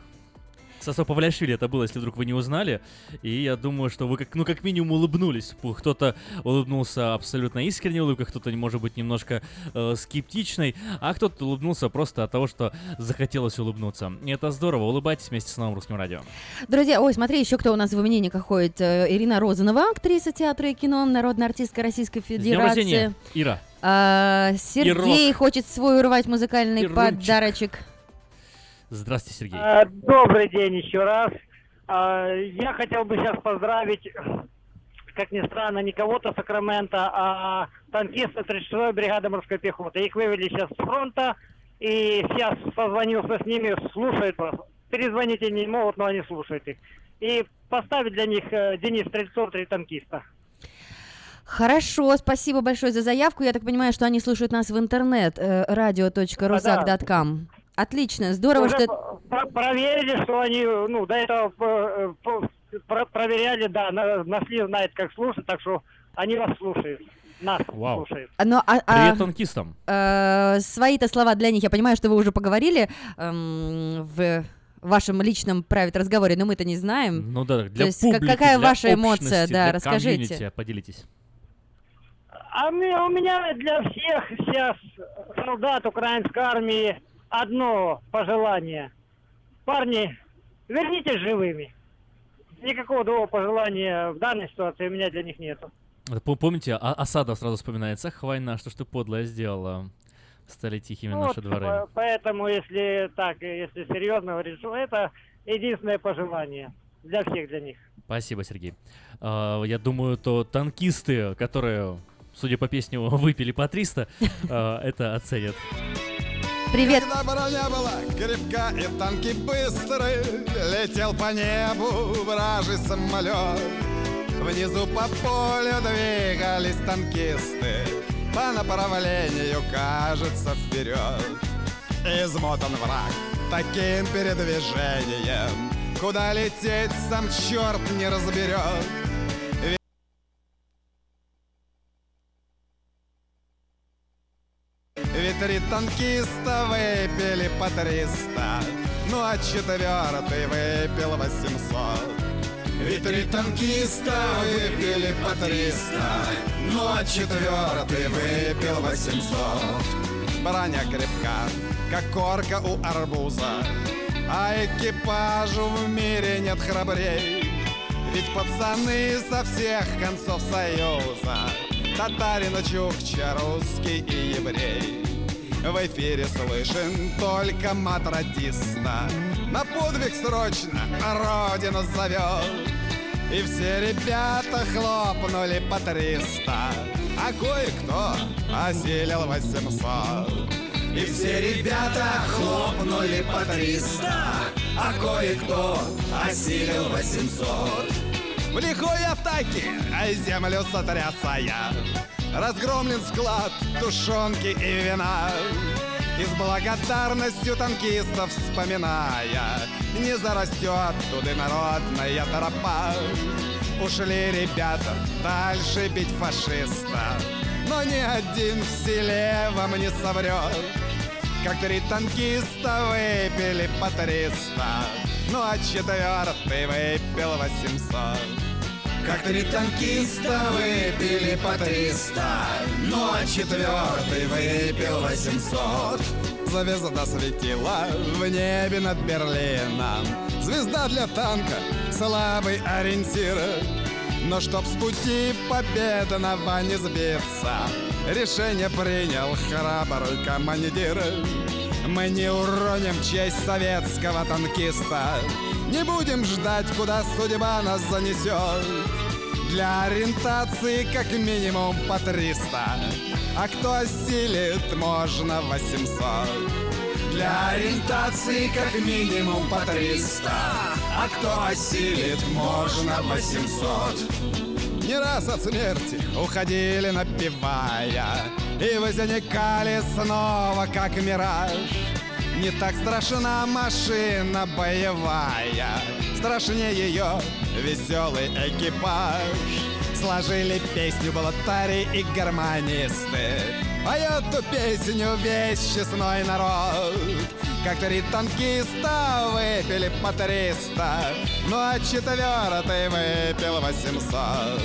Сосо Павлиашвили это было, если вдруг вы не узнали. И я думаю, что вы как, ну, как минимум улыбнулись. Кто-то улыбнулся абсолютно искренней улыбкой, кто-то, может быть, немножко э, скептичной, а кто-то улыбнулся просто от того, что захотелось улыбнуться. И это здорово. Улыбайтесь вместе с новым русским радио. Друзья, ой, смотри, еще кто у нас в именинниках ходит. Ирина Розанова, актриса театра и кино, народная артистка Российской С днем Федерации. рождения, Ира. А, Сергей Ирок. хочет свой урвать музыкальный Ирунчик. подарочек. Здравствуйте, Сергей. А, Добрый день еще раз. А, Я хотел бы сейчас поздравить, как ни странно, не кого-то Сакрамента, а танкиста 36-й бригады морской пехоты. Их вывели сейчас с фронта, И сейчас созвонился с ними, слушают. Перезвонить они не могут, но они слушают их. И поставить для них э, Денис Стрельцов, три танкиста. Хорошо, спасибо большое за заявку. Я так понимаю, что они слушают нас в интернет э, radio.rusak.com. Отлично, здорово, Уже что... про- проверили, что они, ну, до этого э, про- проверяли, да, на- нашли, знают, как слушать, так что они вас слушают. Нас Вау. слушают. Но, а- а, Привет танкистам. э, свои-то слова для них, я понимаю, что вы уже поговорили эм, в вашем личном правит разговоре, но мы-то не знаем. Ну да, для есть как- публики, какая для ваша эмоция, да, для расскажите. комьюнити. Поделитесь. А мне- у меня для всех сейчас солдат украинской армии одно пожелание. Парни, вернитесь живыми. Никакого другого пожелания в данной ситуации у меня для них нету. Помните, а- осада сразу вспоминается. Ах, война, что ж ты подлая сделала. Стали тихими Вот, наши дворы. по- поэтому, если так, если серьезно что это единственное пожелание для всех, для них. Спасибо, Сергей. А, Я думаю, то танкисты, которые, судя по песне, выпили по 300, а, это оценят. Привет. Когда броня была крепка и танки быстрые, Летел по небу вражий самолет. Внизу по полю двигались танкисты, По направлению, кажется, вперед. Измотан враг таким передвижением, Куда лететь сам черт не разберет. Ведь три танкиста выпили по 300, Ну а четвертый выпил 800. Ведь три танкиста выпили по 300, Ну а четвертый выпил 800. Броня крепка, как корка у арбуза, А экипажу в мире нет храбрей. Ведь пацаны со всех концов союза Татарин, чукча, русский и еврей. В эфире слышен только мат радиста. На подвиг срочно родину зовет И все ребята хлопнули по триста. А кое-кто осилил 800 И все ребята хлопнули по триста. А кое-кто осилил 800 в лихой атаке, а землю сотрясая. Разгромлен склад тушенки и вина. И с благодарностью танкистов вспоминая Не зарастет туды народная тропа. Ушли ребята дальше бить фашиста Но ни один в селе вам не соврет. Как три танкиста выпили по триста Ну а четвертый выпил восемьсот. Как три танкиста выпили по 300 Ну а четвертый выпил 800 Звезда светила в небе над Берлином. Звезда для танка, слабый ориентир. Но чтоб с пути победного не сбиться Решение принял храбрый командир Мы не уроним честь советского танкиста. Не будем ждать, куда судьба нас занесет. Для ориентации как минимум по 300 А кто осилит, можно 800 Для ориентации как минимум по 300 А кто осилит, можно 800 Не раз от смерти уходили напивая И возникали снова как мираж. Не так страшна машина боевая Страшнее ее веселый экипаж. Сложили песню болотари и гармонисты Поет эту песню весь честной народ Как три танкиста выпили по триста Ну а четвертый выпил восемьсот.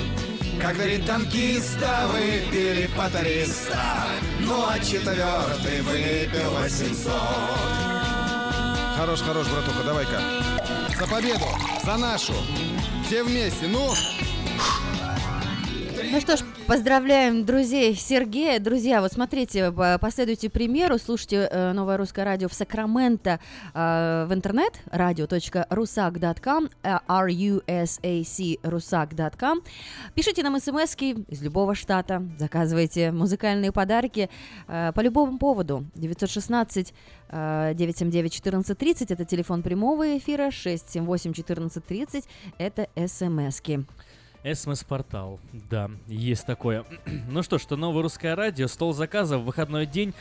Как три танкиста выпили по 300 Ну а четвертый выпил 800 Хорош, хорош, братуха, давай-ка. За победу, за нашу. Все вместе, ну Ну что ж, поздравляем друзей Сергея. Друзья, вот смотрите, по- последуйте примеру, слушайте э, Новое Русское Радио в Сакраменто э, в интернет, radio.rusak.com, э, R-U-S-A-C, rusak.com. Пишите нам смс из любого штата, заказывайте музыкальные подарки э, по любому поводу. 916 э, 979 1430 это телефон прямого эфира, 678 1430 это смски. СМС-портал, да, есть такое. ну что ж, это новое русское радио, стол заказов, выходной день.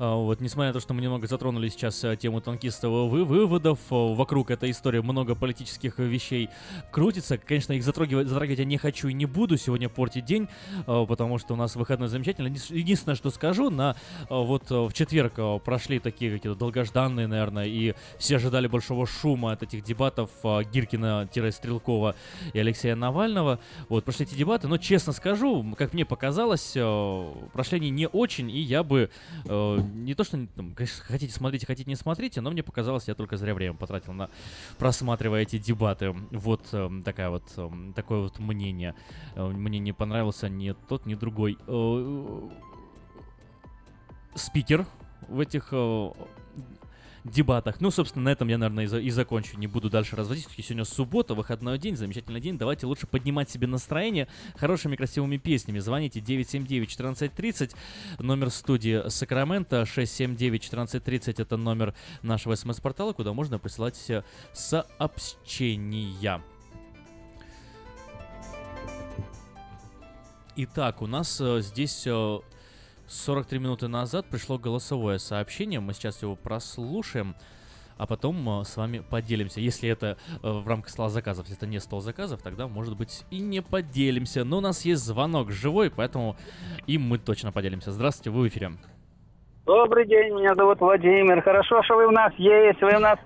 А, Вот, несмотря на то, что мы немного затронули сейчас а, тему танкистовых вы- выводов, а, вокруг этой истории много политических вещей крутится. Конечно, их затрагивать, затрагивать я не хочу и не буду сегодня портить день, а, потому что у нас выходной замечательный. Единс- Единственное, что скажу, на а, вот а, в четверг прошли такие какие-то долгожданные, наверное, и все ожидали большого шума от этих дебатов Гиркина-Стрелкова и Алексея Навального. Вот, прошли эти дебаты, но честно скажу, как мне показалось, э, прошли они не очень, и я бы э, не то, что там, хотите смотрите, хотите не смотрите, но мне показалось, я только зря время потратил на просматривая эти дебаты. Вот э, такая вот, э, такое вот мнение. Э, Мне не понравился ни тот, ни другой. Э, Спикер в этих э, дебатах. Ну, собственно, на этом я, наверное, и, за- и закончу. Не буду дальше разводить. Всё-таки сегодня суббота, выходной день, замечательный день. Давайте лучше поднимать себе настроение хорошими красивыми песнями. Звоните 979-1430, номер студии Сакрамента, 679-1430, это номер нашего смс-портала, куда можно присылать э, сообщения. Итак, у нас э, здесь э, 43 минуты назад пришло голосовое сообщение. Мы сейчас его прослушаем, а потом э, с вами поделимся. Если это э, в рамках стола заказов, если это не стол заказов, тогда, может быть, и не поделимся. Но у нас есть звонок живой, поэтому им мы точно поделимся. Здравствуйте, вы в эфире. Добрый день, меня зовут Владимир. Хорошо, что вы у нас есть, вы у нас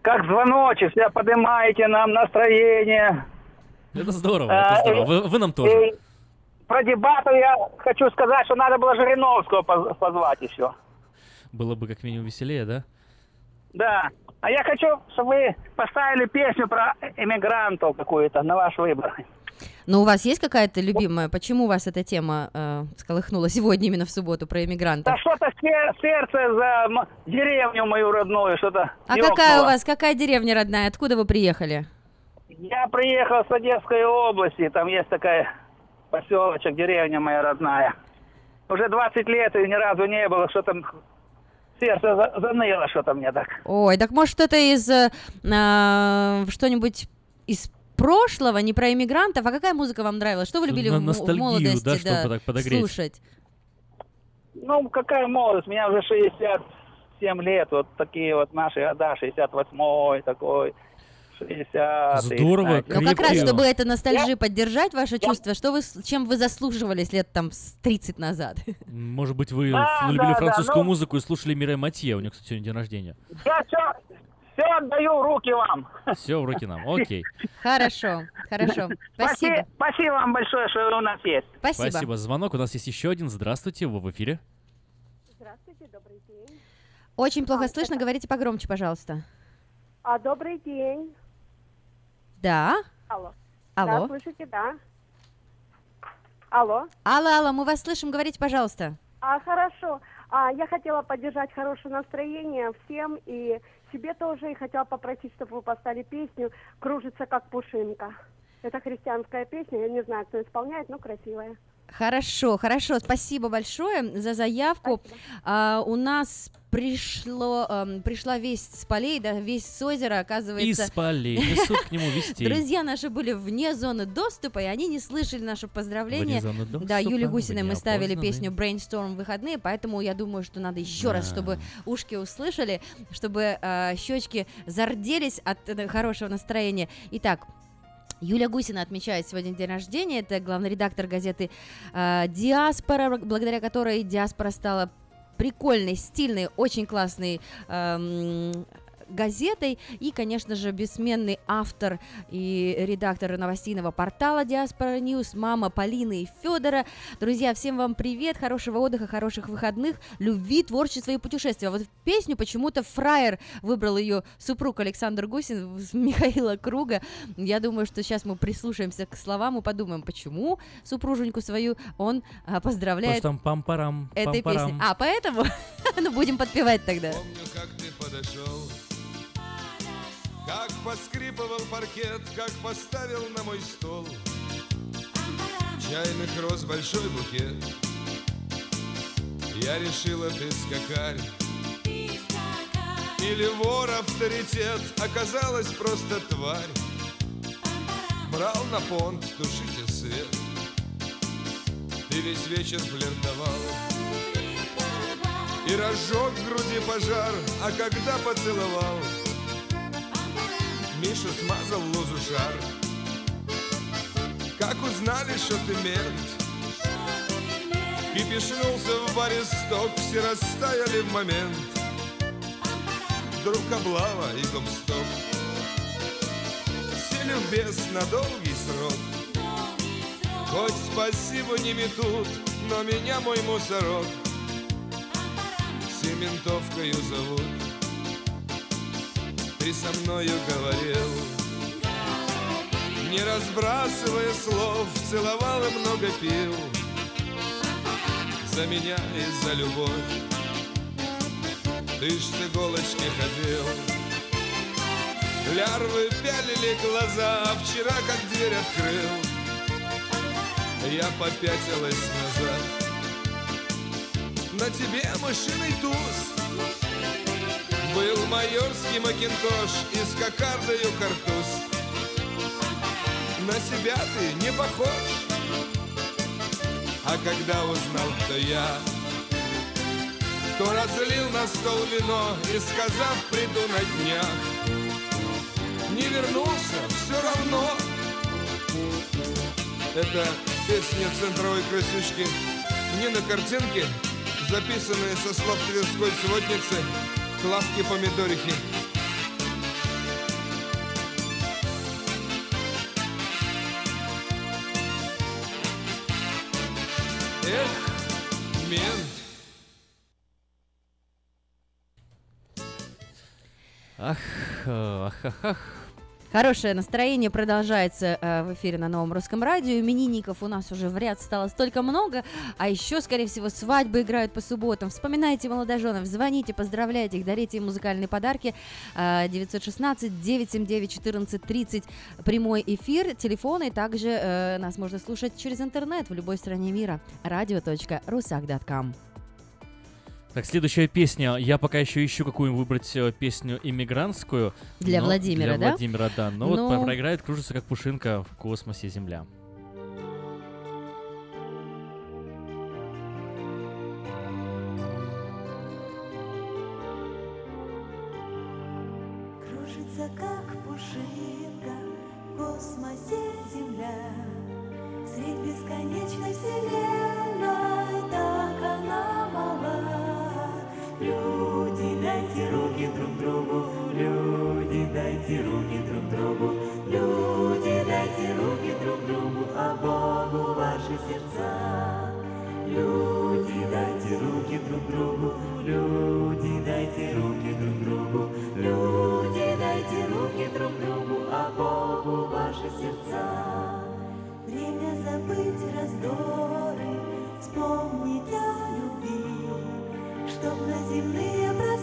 как звоночек, всегда поднимаете нам настроение. Это здорово, А, это здорово. Вы, вы нам тоже. Про дебаты я хочу сказать, что надо было Жириновского поз- позвать еще. Было бы как минимум веселее, да? Да. А я хочу, чтобы вы поставили песню про эмигрантов какую-то на ваш выбор. Но у вас есть какая-то любимая? Почему у вас эта тема э, сколыхнула сегодня именно в субботу про иммигрантов? Да что-то сер- сердце за деревню мою родную, что-то А ёкнуло. какая у вас, какая деревня родная? Откуда вы приехали? Я приехал с Одесской области, там есть такая поселочек, деревня моя родная. Уже 20 лет и ни разу не было, что там сердце за- заныло что-то мне так. Ой, так может что-то из э, а, что-нибудь из прошлого, не про иммигрантов, а какая музыка вам нравилась? Что вы любили На в, молодости да, чтобы так подогреть. слушать? Ну, какая молодость, меня уже 67 лет, вот такие вот наши года, 68-й такой, 60 Здорово, Ну как раз, чтобы это ностальжи поддержать, ваше чувство, что вы, с- чем вы заслуживались лет там с 30 назад? Может быть, вы Да, любили да, да, французскую ну- музыку и слушали Мире Матье. У него, кстати, сегодня день рождения. Я все, все отдаю в руки вам. Все в руки нам. Окей. Хорошо, хорошо. Спасибо. Спасибо вам большое, что вы у нас есть. Спасибо. Спасибо. Звонок. У нас есть еще один. Здравствуйте, вы в эфире. Здравствуйте, добрый день. Очень плохо слышно, говорите погромче, пожалуйста. А, добрый день. Да? Алло. Алло? Да, слышите, да? Алло. Алло, алло, мы вас слышим, говорите, пожалуйста. А, хорошо. А, я хотела поддержать хорошее настроение всем и себе тоже, и хотела попросить, чтобы вы поставили песню «Кружится как пушинка». Это христианская песня, я не знаю, кто исполняет, но красивая. Хорошо, хорошо, спасибо большое за заявку. А, у нас пришло, эм, пришла весть с полей, да, весть с озера, оказывается. Из полей несут к нему вестей. Друзья наши были вне зоны доступа, и они не слышали наше поздравление. Вне зоны да, доступа, Юле Гусиной мы ставили песню Brainstorm в выходные, поэтому я думаю, что надо еще раз, Да. чтобы ушки услышали, чтобы э, щечки зарделись от э, хорошего настроения. Итак, Юля Гусина отмечает сегодня день рождения. Это главный редактор газеты э, «Диаспора», благодаря которой «Диаспора» стала прикольной, стильной, очень классной эм, газетой и, конечно же, бессменный автор и редактор новостейного портала Диаспора News, мама Полины и Федора. Друзья, всем вам привет, хорошего отдыха, хороших выходных, любви, творчества и путешествия. Вот песню почему-то фраер выбрал ее супруг Александр Гусин с Михаила Круга. Я думаю, что сейчас мы прислушаемся к словам и подумаем, почему супруженьку свою он а, поздравляет Потому что там пам-парам, этой пам-парам. песней. А, поэтому? ну, будем подпевать тогда. Помню, как ты подошел Как поскрипывал паркет Как поставил на мой стол. Чайных роз большой букет. Я решила ты скакарь. Или вор авторитет Оказалась просто тварь. Брал на понт, тушите свет. Ты весь вечер флиртовал. И разжег в груди пожар, а когда поцеловал, Миша смазал лозу шар. Как узнали, что ты мент, Кипишнулся в баре сток, все растаяли в момент. Вдруг облава и гопстоп, Сели в бес на долгий срок. Хоть спасибо не метут, но меня мой мусорок все ментовкою зовут Ты со мною говорил. Не разбрасывая слов Целовал и много пил. За меня и за любовь. Ты ж с иголочки ходил. Лярвы пялили глаза а Вчера как дверь открыл. Я попятилась назад. На тебе мышиный туз Был майорский макинтош и с кокардою картуз. На себя ты не похож. А когда узнал, кто я То разлил на стол вино И сказав, приду на днях Не вернулся, все равно. Это песня центровой крысючки не на картинке, записанные со слов тверской сводницы Клавки Помидорихи. Эх, мент. Ах, ах, ах, ах. Хорошее настроение продолжается э, в эфире на Новом Русском Радио. Именинников у нас уже в ряд стало столько много, а еще, скорее всего, свадьбы играют по субботам. Вспоминайте молодоженов, звоните, поздравляйте их, дарите им музыкальные подарки. Э, 916-979-1430 прямой эфир, телефоны. Также э, нас можно слушать через интернет в любой стране мира. radio.rusak.com Так, следующая песня. Я пока еще ищу, какую выбрать э, песню иммигрантскую. Для но- Владимира, для да? Владимира, да. Но вот Ну- про- проиграет, кружится как пушинка в космосе Земля. Кружится, как пушинка в космосе Земля. Средь бесконечной вселенной Ваши сердца. Люди, дайте руки друг другу, люди, дайте руки друг другу, люди, дайте руки друг другу, а Богу ваши сердца. Время забыть раздоры, вспомнить о любви, чтоб на земные просторы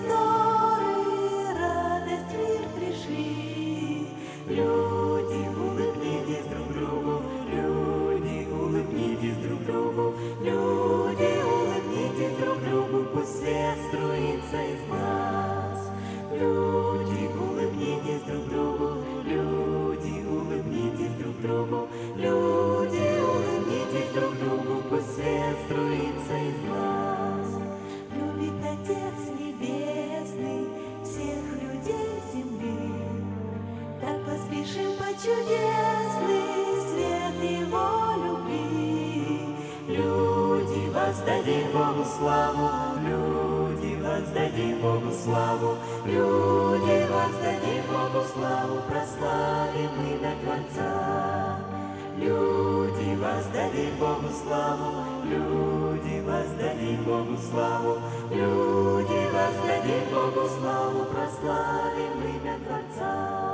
воздадим Богу славу, люди, воздадим Богу славу, люди, воздадим Богу славу, прославим имя Творца. Люди, воздадим Богу славу, люди, воздадим Богу славу, люди, воздадим Богу славу, прославим имя Творца.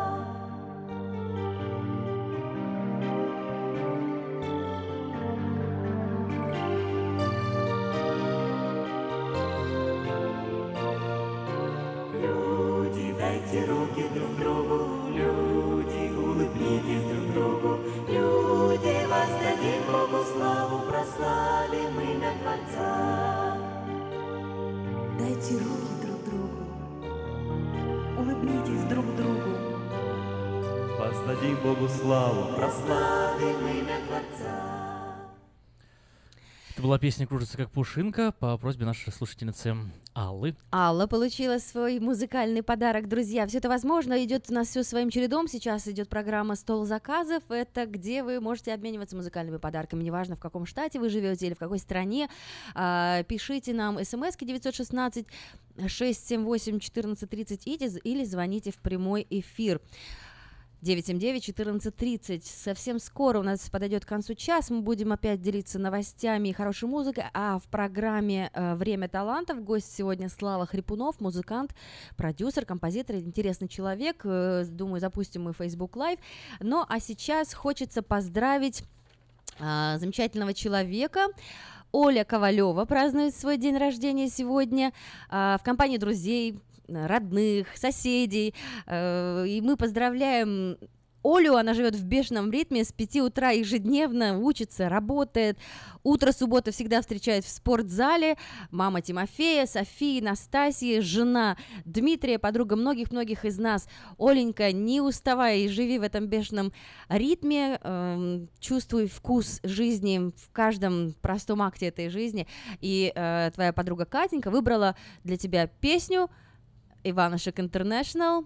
Воздадим Богу славу. прославим имя Творца. Это была песня «Кружится как пушинка» по просьбе нашей слушательницы Аллы. Алла получила свой музыкальный подарок, друзья. Все это возможно, идет у нас все своим чередом. Сейчас идет программа «Стол заказов». Это где вы можете обмениваться музыкальными подарками. Неважно, в каком штате вы живете или в какой стране. А, пишите нам смс 916 678 1430 или звоните в прямой эфир. 979-1430. Совсем скоро у нас подойдет к концу час. Мы будем опять делиться новостями и хорошей музыкой. А в программе э, «Время талантов» гость сегодня Слава Хрипунов, музыкант, продюсер, композитор, интересный человек. Э, Думаю, запустим мы Facebook Live. Ну, а сейчас хочется поздравить а, замечательного человека. Оля Ковалева празднует свой день рождения сегодня а, в компании друзей, родных, соседей. Э, И мы поздравляем Олю, она живет в бешеном ритме, с 5 утра ежедневно учится, работает. Утро субботы всегда встречает в спортзале. Мама Тимофея, Софии, Настасьи, жена Дмитрия, подруга многих-многих из нас. Оленька, не уставай и живи в этом бешеном ритме, эм, чувствуй вкус жизни в каждом простом акте этой жизни. И э, твоя подруга Катенька выбрала для тебя песню Иванушек Интернешнл,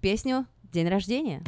песню «День рождения».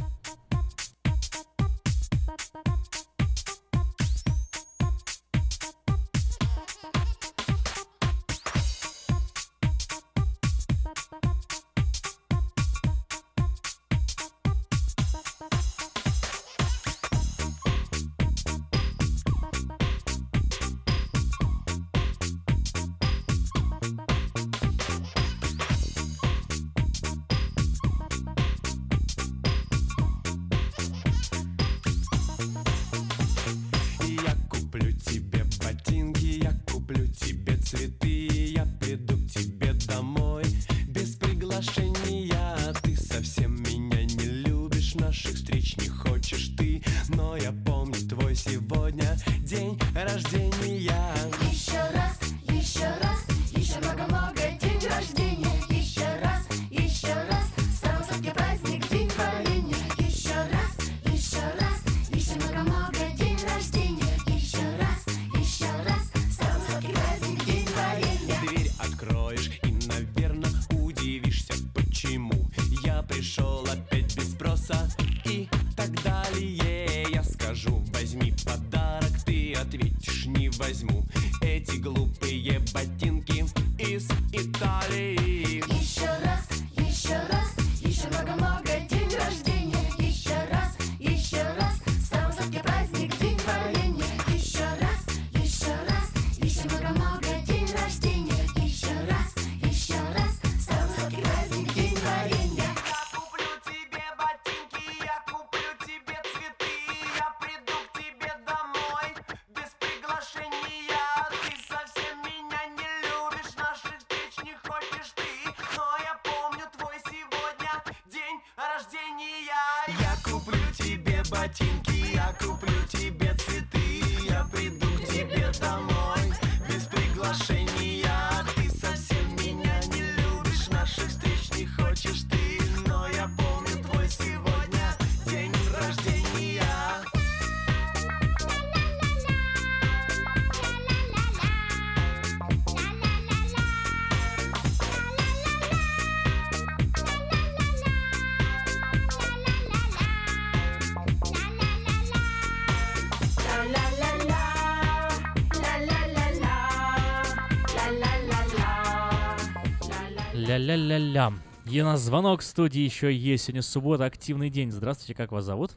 И на звонок в студии еще есть. Сегодня суббота, активный день. Здравствуйте, как вас зовут?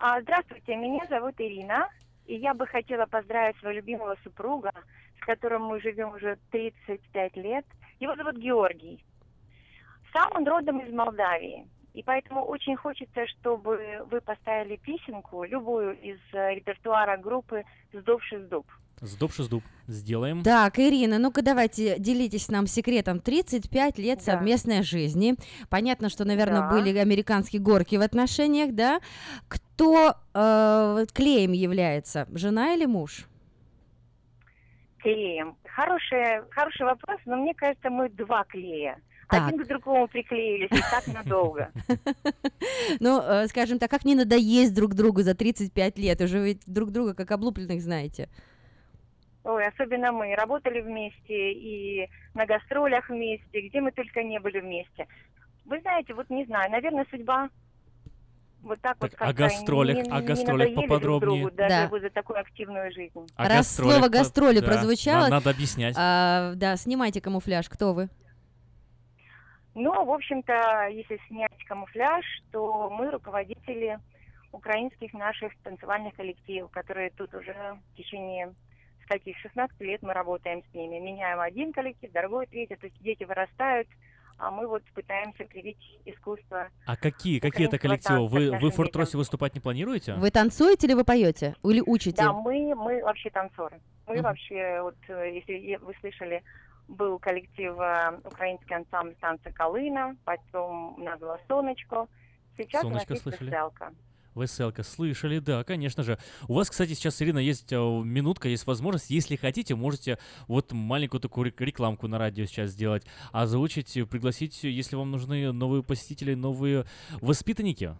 А, Здравствуйте, меня зовут Ирина, и я бы хотела поздравить своего любимого супруга, с которым мы живем уже 35 лет. Его зовут Георгий. Сам он родом из Молдавии, и поэтому очень хочется, чтобы вы поставили песенку, любую из э, репертуара группы «Сдувший сдуб». Сдоб дуб. Сделаем. Так, Ирина, ну-ка давайте делитесь нам секретом. 35 лет Да. совместной жизни. Понятно, что, наверное, Да. были американские горки в отношениях, да? Кто э, клеем является? Жена или муж? Клеем. Хороший, хороший вопрос, но мне кажется, мы два клея. Так. Один к другому приклеились, и так надолго. Ну, э, скажем так, как не надоесть друг другу за 35 лет? Уже ведь друг друга как облупленных знаете. Ой, особенно мы работали вместе и на гастролях вместе, где мы только не были вместе. Вы знаете, вот не знаю, наверное, судьба вот так, вот о как-то гастролях- не, о не гастролях друг поподробнее. другу даже Да. вот за такую активную жизнь. О Раз гастролях слово гастроли да, прозвучало... на- Надо объяснять. а, да, снимайте камуфляж. Кто вы? Ну, в общем-то, если снять камуфляж, то мы руководители украинских наших танцевальных коллективов, которые тут уже в течение скольких 16 лет мы работаем с ними. Меняем один коллектив, другой, третий, то есть дети вырастают, а мы вот пытаемся привить искусство. А какие, какие это коллективы? танца Вы, вы в Форт-Росе выступать не планируете? Вы танцуете или вы поете? Или учите? Да, мы, мы вообще танцоры. Мы Мгм. вообще, вот э, если вы слышали, был коллектив э, украинский ансамбль танца Калина, потом у нас было Сонечко, сейчас у нас Сонечко есть слышали? Веселка. Веселка, слышали, да, конечно же. У вас, кстати, сейчас, Ирина, есть э, минутка, есть возможность, если хотите, можете вот маленькую такую рек- рекламку на радио сейчас сделать, озвучить, э, пригласить, э, если вам нужны новые посетители, новые воспитанники.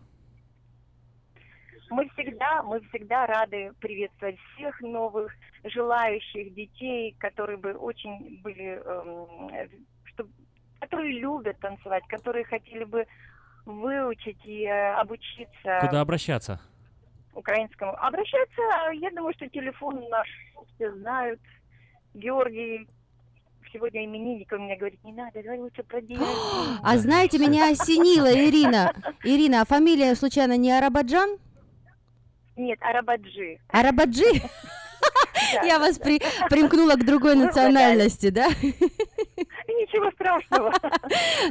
Мы всегда, мы всегда рады приветствовать всех новых желающих детей, которые бы очень были, эм, э, чтоб- которые любят танцевать, которые хотели бы выучить и э, обучиться Куда обращаться? украинскому. Обращаться, я думаю, что телефон наш все знают. Георгий сегодня именинник, он мне говорит, не надо, давай лучше про деньги. А знаете, меня осенило, Ирина. Ирина, а фамилия случайно не Арабаджан? Нет, Арабаджи. Арабаджи? Я вас при- примкнула к другой национальности, да? Ничего страшного.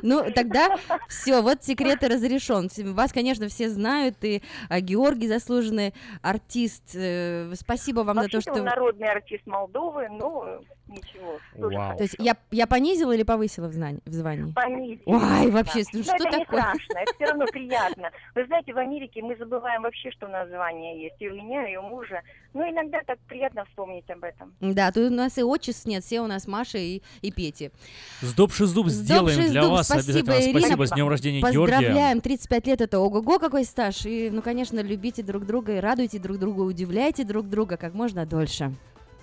Ну, тогда все, вот секрет и разрешен. Вас, конечно, все знают, и а, Георгий заслуженный артист. Э, Спасибо вам за то, что... народный артист Молдовы, но ничего. Вау. То есть я, я понизила или повысила в, знании, в звании? Понизили. Ой, вообще, ну что это не такое? страшно, это все равно приятно. Вы знаете, в Америке мы забываем вообще, что название есть. И у меня, и у мужа. Ну, иногда так приятно вспомнить об этом. Да, тут у нас и отчеств нет, все у нас Маша и, и Пети. Сдоб зуб сделаем Сдобший для зуб, вас спасибо, обязательно. Ирина. Спасибо, с днем рождения Георгия. Поздравляем, 35 лет это ого-го какой стаж. И, ну, конечно, любите друг друга и радуйте друг друга, удивляйте друг друга как можно дольше.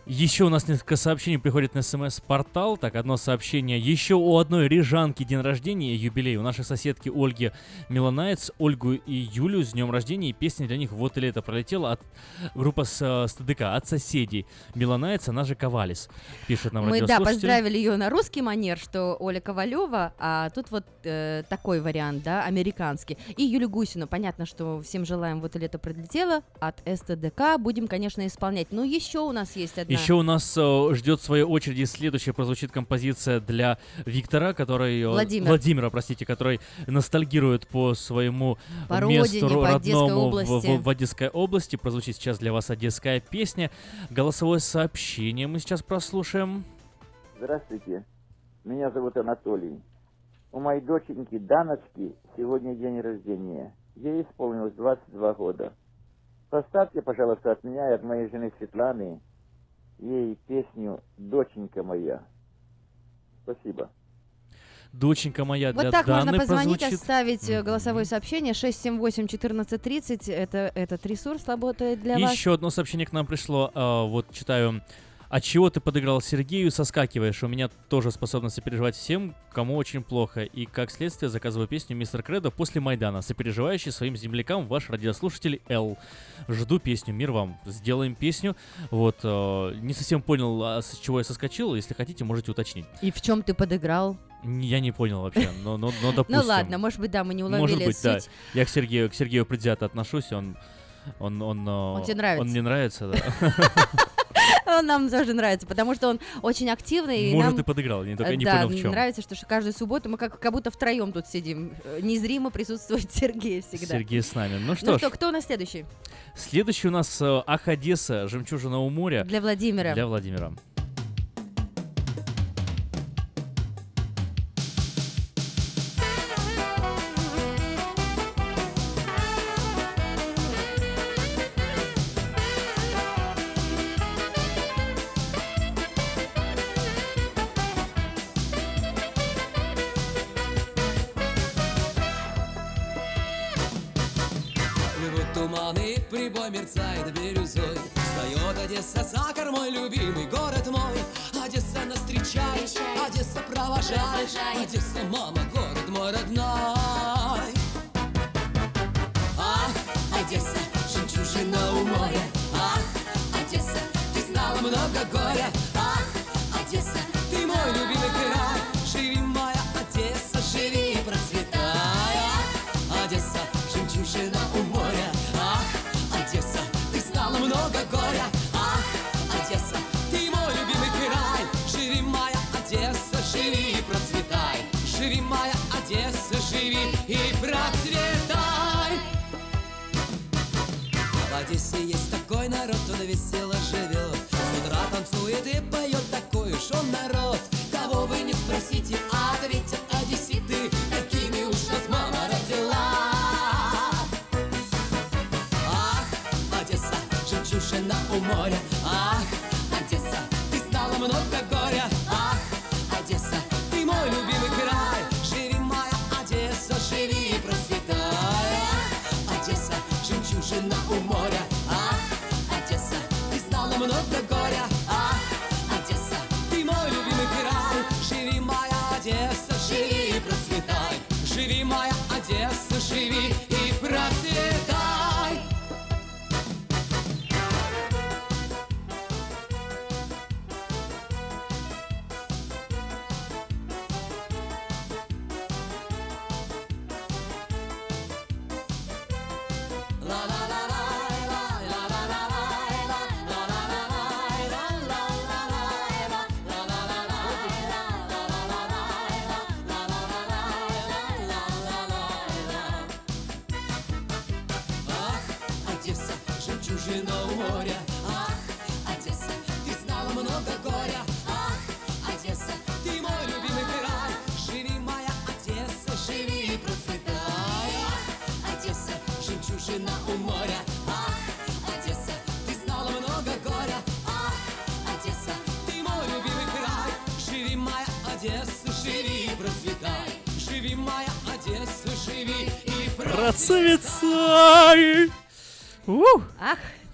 Еще у нас несколько сообщений приходит на смс-портал. Так, одно сообщение. Еще у одной рижанки день рождения, юбилей. У нашей соседки Ольги Милонаец, Ольгу и Юлю с днем рождения. И песня для них «Вот и лето пролетела» от группа с, э, с ТДК, от соседей. Милонаец, она же Ковалис, пишет нам Мы, да, поздравили ее на русский манер, что Оля Ковалева, а тут вот э, такой вариант, да, американский. И Юлю Гусину. Понятно, что всем желаем «Вот и лето пролетело» от СТДК. Будем, конечно, исполнять. Но еще у нас есть одна... Еще у нас э, ждет в своей очереди следующая прозвучит композиция для Виктора, который... э, Владимир. Владимира, простите, который ностальгирует по своему По месту родине, по родному в-. В, в Одесской области. Прозвучит сейчас для вас одесская песня. Голосовое сообщение мы сейчас прослушаем. Здравствуйте, меня зовут Анатолий. У моей доченьки Даночки сегодня день рождения. Ей исполнилось 22 года. Поставьте, пожалуйста, от меня и от моей жены Светланы ей песню «Доченька моя». Спасибо. Доченька моя для Вот так Даны можно позвонить, прозвучит. оставить э, голосовое сообщение 678-1430. Это, этот ресурс работает для вас. Еще одно сообщение к нам пришло. а, вот читаю. От чего ты подыграл Сергею, соскакиваешь. У меня тоже способность сопереживать всем, кому очень плохо. И как следствие заказываю песню «Мистер Кредо» после Майдана, сопереживающий своим землякам ваш радиослушатель Л. Жду песню, мир вам. Сделаем песню. Вот, э, не совсем понял, а с чего я соскочил. Если хотите, можете уточнить. И в чем ты подыграл? Я не понял вообще, но, но, но допустим. Ну ладно, может быть, да, мы не уловили Может быть, да. Я к Сергею, к Сергею предвзято отношусь, он... Он, он, он, тебе нравится? Он мне нравится, да. Он нам тоже нравится, потому что он очень активный. и Может, нам, и подыграл, я только э, не да, понял, в чем. нравится, что, каждую субботу мы как, как будто втроем тут сидим. Э, Незримо присутствует Сергей всегда. Сергей с нами. Ну Ну что что, ж, кто у нас следующий? следующий у нас э, Ах, Одесса, жемчужина у моря. Для Владимира. Для Владимира. Одесса, сахар мой любимый город мой. Одесса нас встречает, Одесса провожает Одесса, мама, город мой родной Одессе есть такой народ, он весело живет С утра танцует и поет такой уж он народ. Кого вы не спросите, ответят одесситы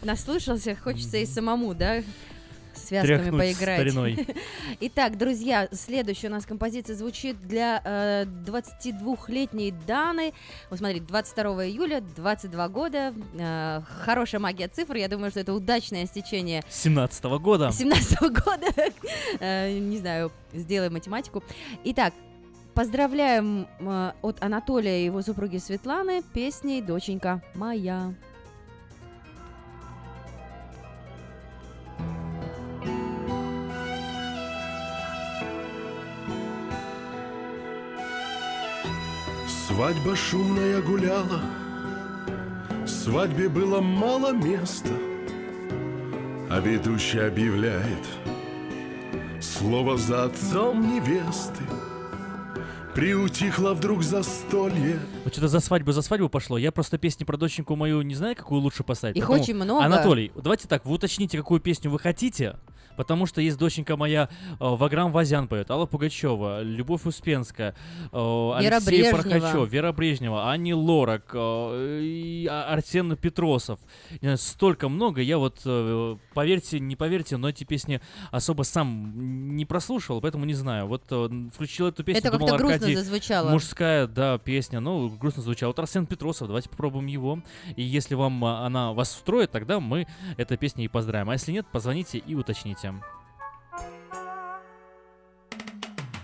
наслушался, хочется и самому, да? Связками Тряхнуть поиграть. стариной. Итак, друзья, следующая у нас композиция звучит для э, 22-летней Даны. Вот смотрите, 22 июля, 22 года. Э, хорошая магия цифр. Я думаю, что это удачное стечение 17 года. 17 года. Э, Не знаю, сделаем математику. Итак, поздравляем э, от Анатолия и его супруги Светланы песней «Доченька моя». Свадьба шумная гуляла, свадьбе было мало места, а ведущий объявляет слово за отцом невесты. Приутихло вдруг застолье. Вот что-то за свадьбу, за свадьбу пошло. Я просто песни про доченьку мою не знаю, какую лучше поставить. Их поэтому- очень много. Анатолий, давайте так, вы уточните, какую песню вы хотите. Потому что есть доченька моя, э, Ваграм Вазян поет, Алла Пугачева, Любовь Успенская, э, Вера Алексей Брежнева. Порхачев, Вера Брежнева, Ани Лорак, э, А- Арсен Петросов. Столько много. Я вот, поверьте, не поверьте, но эти песни особо сам не прослушивал, поэтому не знаю. Вот включил эту песню, Это думал, как-то грустно Аркадий, зазвучало. Мужская, да, песня, ну, грустно звучала. Вот Арсен Петросов, давайте попробуем его. И если вам она вас устроит, тогда мы этой песней и поздравим. А если нет, позвоните и уточните.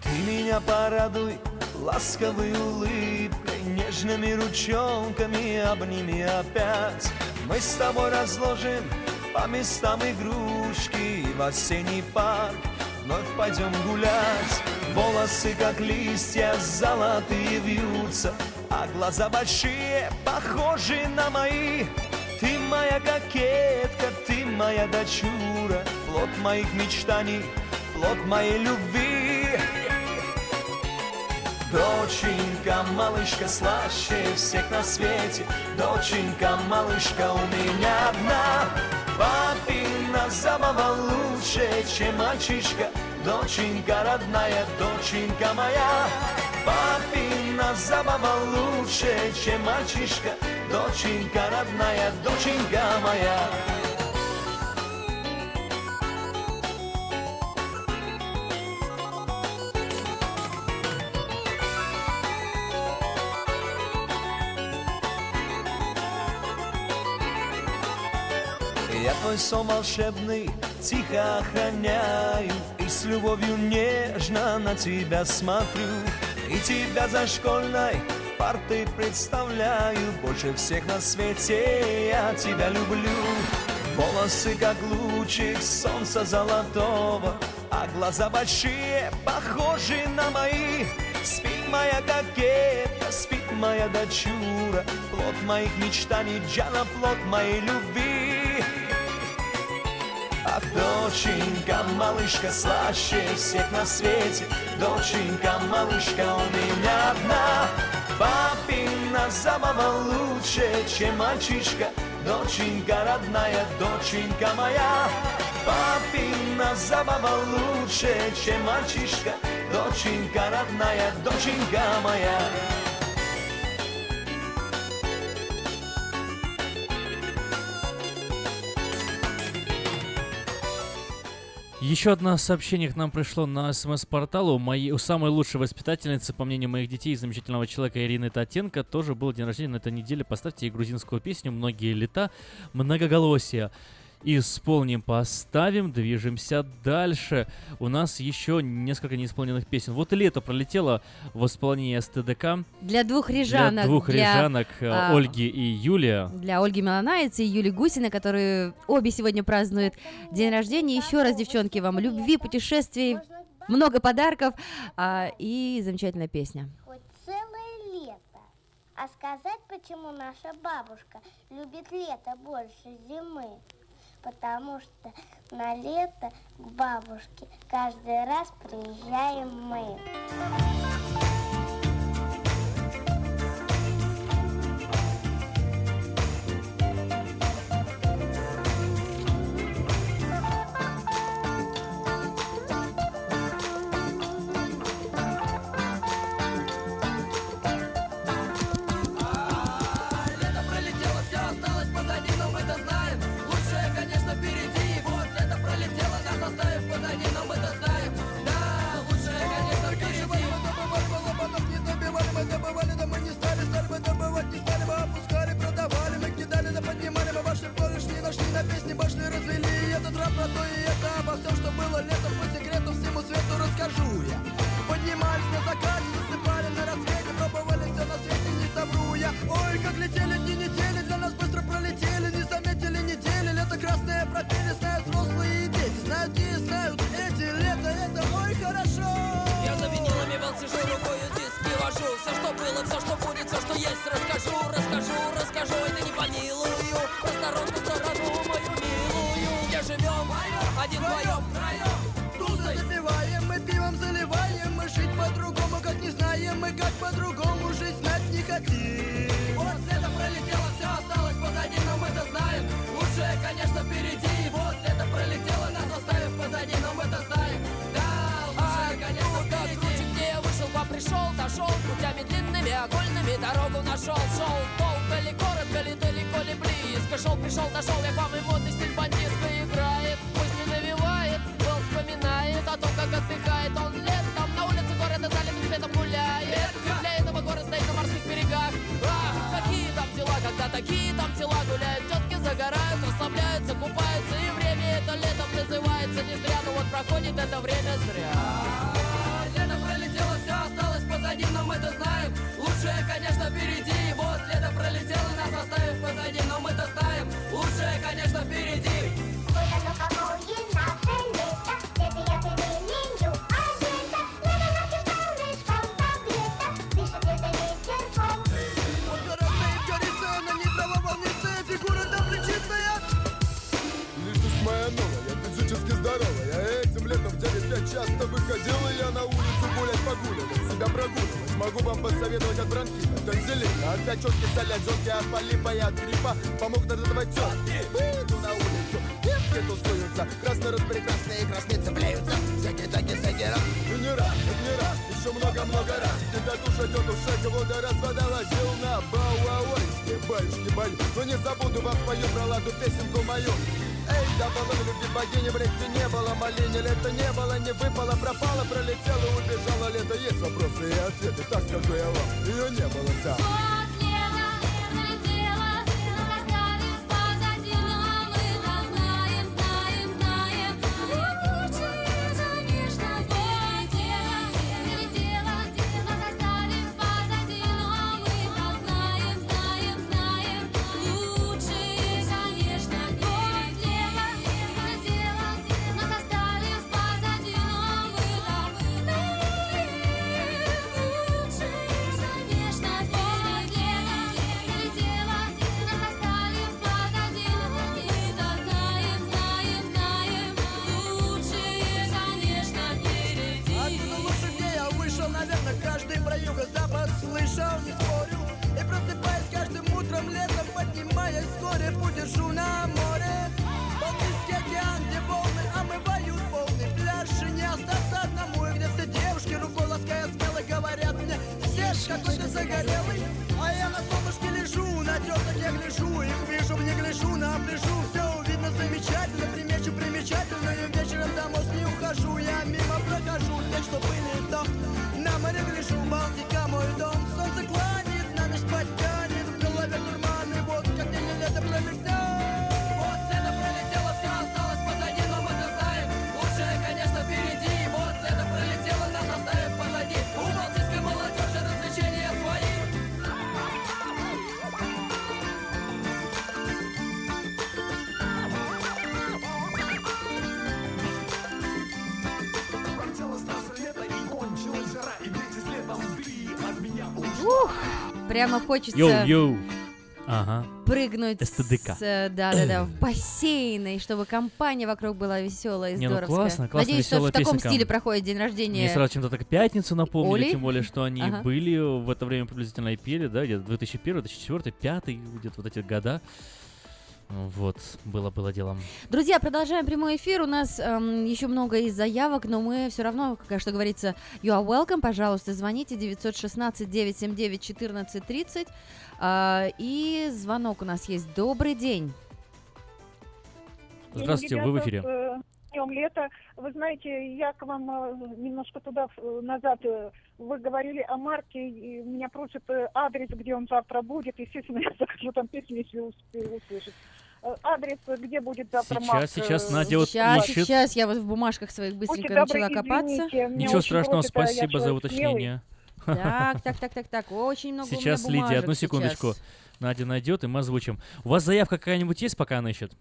Ты меня порадуй ласковой улыбкой, нежными ручонками обними опять. Мы с тобой разложим по местам игрушки в осенний парк вновь пойдем гулять. Волосы, как листья, золотые вьются, а глаза большие, похожи на мои. Ты моя кокетка, ты моя дочура, плод моих мечтаний, плод моей любви. Доченька, малышка, слаще всех на свете. Доченька, малышка у меня одна. Папина забава лучше, чем мальчишка. Доченька родная, доченька моя. Папина забава лучше, чем мальчишка. Доченька родная, доченька моя Твой сон волшебный тихо охраняю И с любовью нежно на тебя смотрю. И тебя за школьной партой представляю. Больше всех на свете я тебя люблю. Волосы как лучик солнца золотого А глаза большие, похожи на мои. Спит моя кокетка, спит моя дочура. Плод моих мечтаний, Джана, плод моей любви Доченька, малышка, слаще всех на свете. Доченька, малышка у меня одна. Папина забава лучше, чем мальчишка. Доченька родная, доченька моя. Папина забава лучше, чем мальчишка. Доченька родная, доченька моя Еще одно сообщение к нам пришло на смс-порталу. У, моей, у самой лучшей воспитательницы, по мнению моих детей, замечательного человека Ирины Татенко, тоже был день рождения на этой неделе. Поставьте ей грузинскую песню «Многие лета», «Многоголосие». Исполним, поставим, движемся дальше. У нас еще несколько неисполненных песен. Вот и лето пролетело в исполнении СТДК. Для двух рижанок. Для двух для, рижанок, э, а, Ольги и Юлия. Для Ольги Меланаец и Юли Гусина, которые обе сегодня празднуют день рождения. Еще раз, девчонки, вам любви, путешествий, много подарков а, и замечательная песня. Хоть целое лето. А сказать, почему наша бабушка любит лето больше зимы? Потому что на лето к бабушке каждый раз приезжаем мы. Прямо хочется Йоу-йоу. Ага. прыгнуть СТДК. с, э, да-да-да, в бассейн, и чтобы компания вокруг была веселая и Не, ну классно, классно, Надеюсь, что в таком песенка. стиле проходит день рождения. Мне сразу чем-то так пятницу напомнили, Оли? тем более, что они Ага. были в это время приблизительно и пели, да, где-то 2001, 2004, 2005, где-то вот эти года. Вот, было-было делом. Друзья, продолжаем прямой эфир. У нас эм, еще много из заявок, но мы все равно, как что говорится, you are welcome. Пожалуйста, звоните 916-979-1430. А, и звонок у нас есть. Добрый день. Здравствуйте, вы в эфире. Днем лета. Вы знаете, я к вам э, немножко туда э, назад, э, вы говорили о Марке, и меня просят э, адрес, где он завтра будет. Естественно, я захожу там песню, если успею услышать. Э, Адрес, где будет завтра Сейчас, Марк. сейчас э, Надя вот Сейчас, ищет. сейчас я вот в бумажках своих быстренько Будьте добры, начала копаться. извините, Ничего страшного, просят, я спасибо за уточнение. Так, так, так, так, так. Очень много Сейчас, Лидия, одну секундочку. сейчас. Надя найдет, и мы озвучим. У вас заявка какая-нибудь есть, пока она ищет?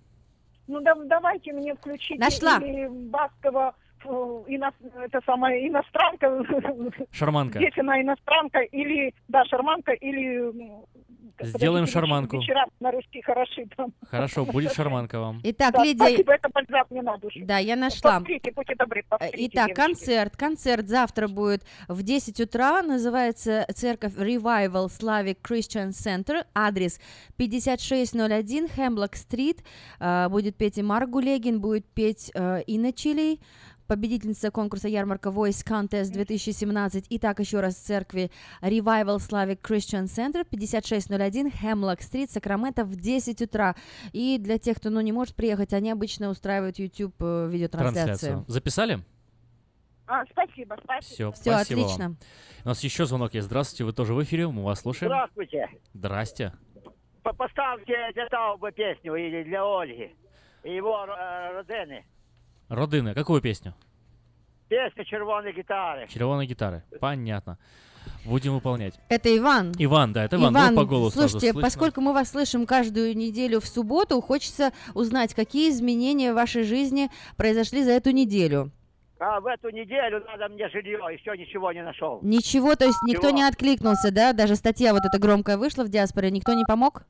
Ну да- давайте мне включите Нашла. или Баскова, ино- это самая иностранка. Шарманка. Здесь она иностранка или, да, шарманка или... Сделаем подождите, шарманку. Вечера на русский хороши там. Хорошо, будет шарманка вам. Итак, Да, Лидия... Спасибо, это бальзам мне на душу. Да, я нашла. Повторите, будьте добры, повторите, Итак, девочки. концерт. Концерт завтра будет в 10 утра. Называется церковь Revival Slavic Christian Center. Адрес 5601 Хемблок-стрит. А, Будет петь и Марк Гулегин, будет петь э, Инна Чилей, победительница конкурса ярмарка Voice Contest 2017. Итак, еще раз в церкви Revival Slavic Christian Center, 5601 Хемлок-стрит, Сакраменто в 10 утра. И для тех, кто ну, не может приехать, они обычно устраивают YouTube э, видеотрансляцию. Трансляцию. Записали? А, спасибо, спасибо. Все, спасибо отлично. вам. У нас еще звонок есть. Здравствуйте, вы тоже в эфире, мы вас слушаем. Здравствуйте. Здрасте. По- Поставьте для Тауба песню или для Ольги. И его э, родини. Родины, какую песню? Песня червоной гитары. Червоные гитары. Понятно. Будем выполнять. Это Иван. Иван, да, это Иван. Ну, по голосу слушайте, поскольку мы вас слышим каждую неделю в субботу, хочется узнать, какие изменения в вашей жизни произошли за эту неделю. А в эту неделю надо мне жилье, еще ничего не нашел. Ничего, то есть никто Чего? не откликнулся, да? Даже статья вот эта громкая вышла в диаспоре, никто не помог?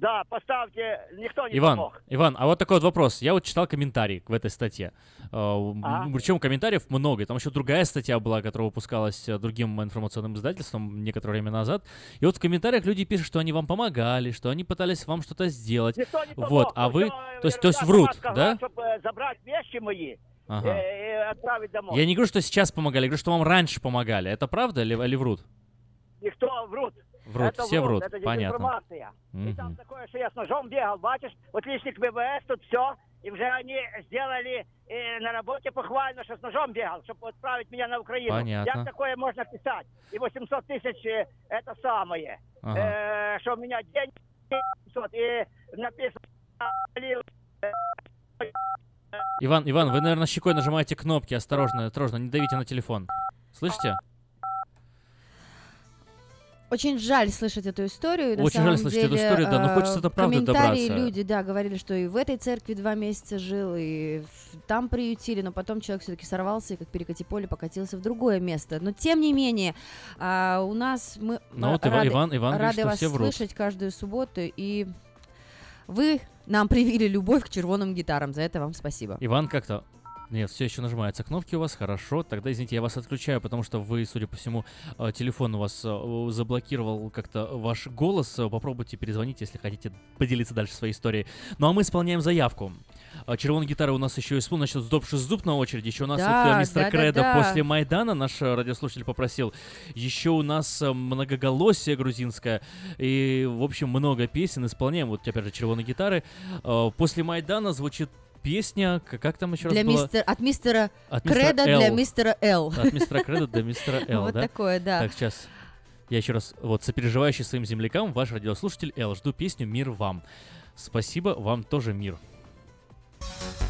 Да, поставьте, никто не Иван, помог. Иван, а вот такой вот вопрос. Я вот читал комментарий в этой статье. Ага. Причем комментариев много. Там еще другая статья была, которая выпускалась э, другим информационным издательством некоторое время назад. И вот в комментариях люди пишут, что они вам помогали, что они пытались вам что-то сделать. Никто не помог. Вот, а вы, то есть, то есть врут, сама да? Чтобы э, забрать вещи мои Ага. э, и отправить домой. Я не говорю, что сейчас помогали, я говорю, что вам раньше помогали. Это правда или, или врут? Никто врут. Врут, это все врут, это понятно. дезинформация. И Мгм. там такое, что я с ножом бегал, бачишь, вот личник ВВС, тут все, и уже они сделали э, на работе похвально, что с ножом бегал, чтобы отправить меня на Украину. Понятно. Как такое можно писать? И 800 тысяч э, это самое. Ага. Э, что у меня деньги 800, и написано... Иван, Иван, вы, наверное, щекой нажимаете кнопки. Осторожно, осторожно, не давите на телефон. Слышите? Очень жаль слышать эту историю. на Очень жаль самом слышать эту деле, историю, да, но э, хочется до правды комментарии добраться. люди, да, говорили, что и в этой церкви два месяца жил, и там приютили, но потом человек все-таки сорвался и как перекати поле покатился в другое место. Но тем не менее, а, у нас мы Ну вот рады, Иван- Иван рады вас все врут. слышать каждую субботу, и вы нам привили любовь к червоным гитарам. За это вам спасибо. Иван как-то... Нет, все еще нажимаются кнопки у вас, хорошо. Тогда, извините, я вас отключаю, потому что вы, судя по всему, э, телефон у вас э, заблокировал как-то ваш голос. Э, Попробуйте перезвонить, если хотите поделиться дальше своей историей. Ну а мы исполняем заявку. Червоная гитара у нас еще исполнена, значит, Сдоб зуб на очереди. Еще у нас Да, вот мистер да, да, Кредо да. после Майдана, наш радиослушатель попросил. Еще у нас многоголосие грузинское. И, в общем, много песен исполняем. Вот, опять же, червоные гитары. После Майдана звучит песня, как там еще Для раз было? мистера, от мистера От мистера Креда для Л. мистера Л. От мистера Креда до мистера Л, Вот да? такое, да. Так, сейчас. Я еще раз, вот, сопереживающий своим землякам, ваш радиослушатель Л. Жду песню «Мир вам». Спасибо, вам тоже мир. Белоруссия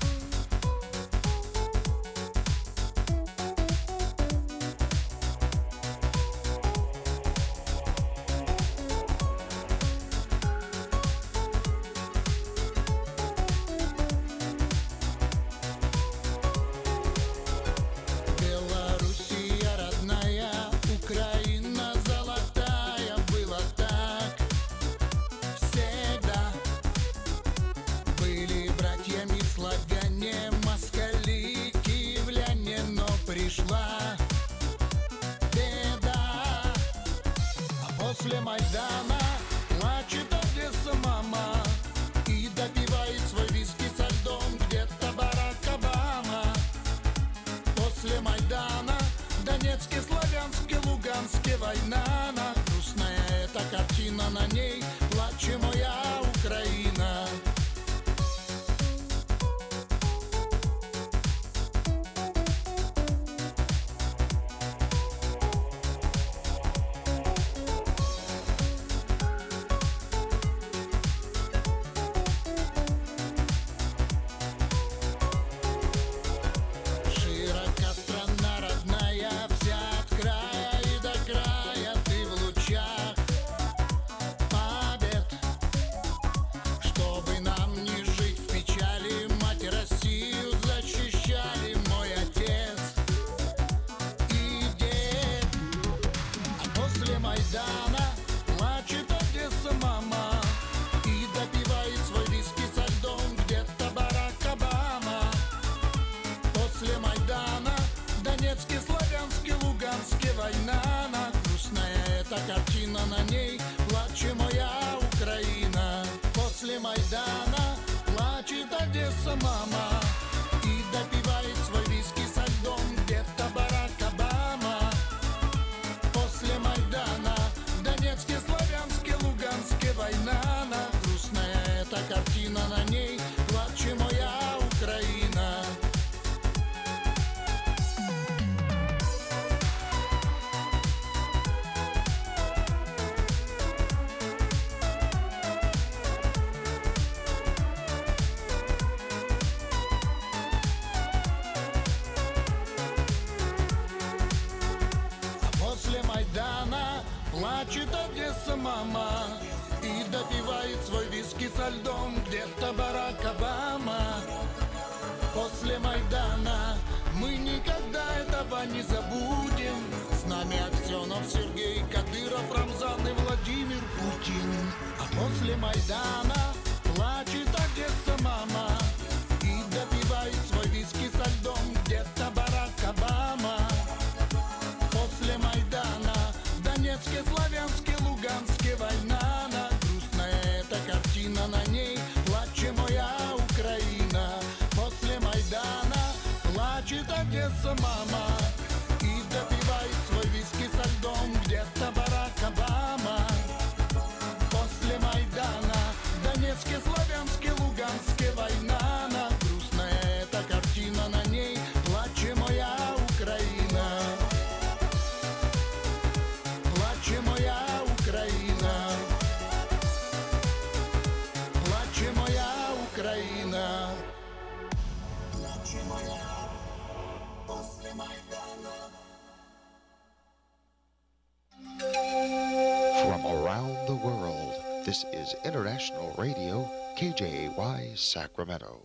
KJY Sacramento.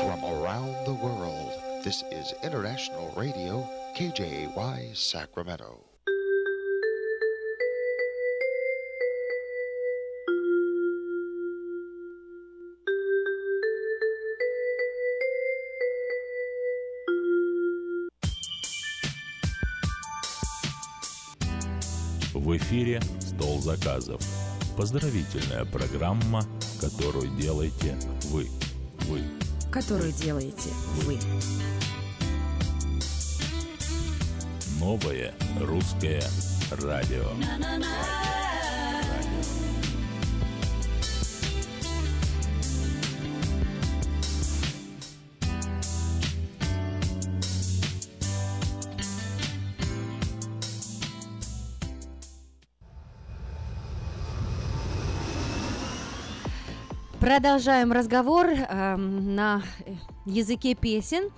From around the world, this is International Radio, KJY Sacramento. В эфире «Стол заказов». Поздравительная программа, которую делаете вы. Вы. Которую делаете вы. Новое русское радио. Продолжаем разговор эм, на э, языке песен.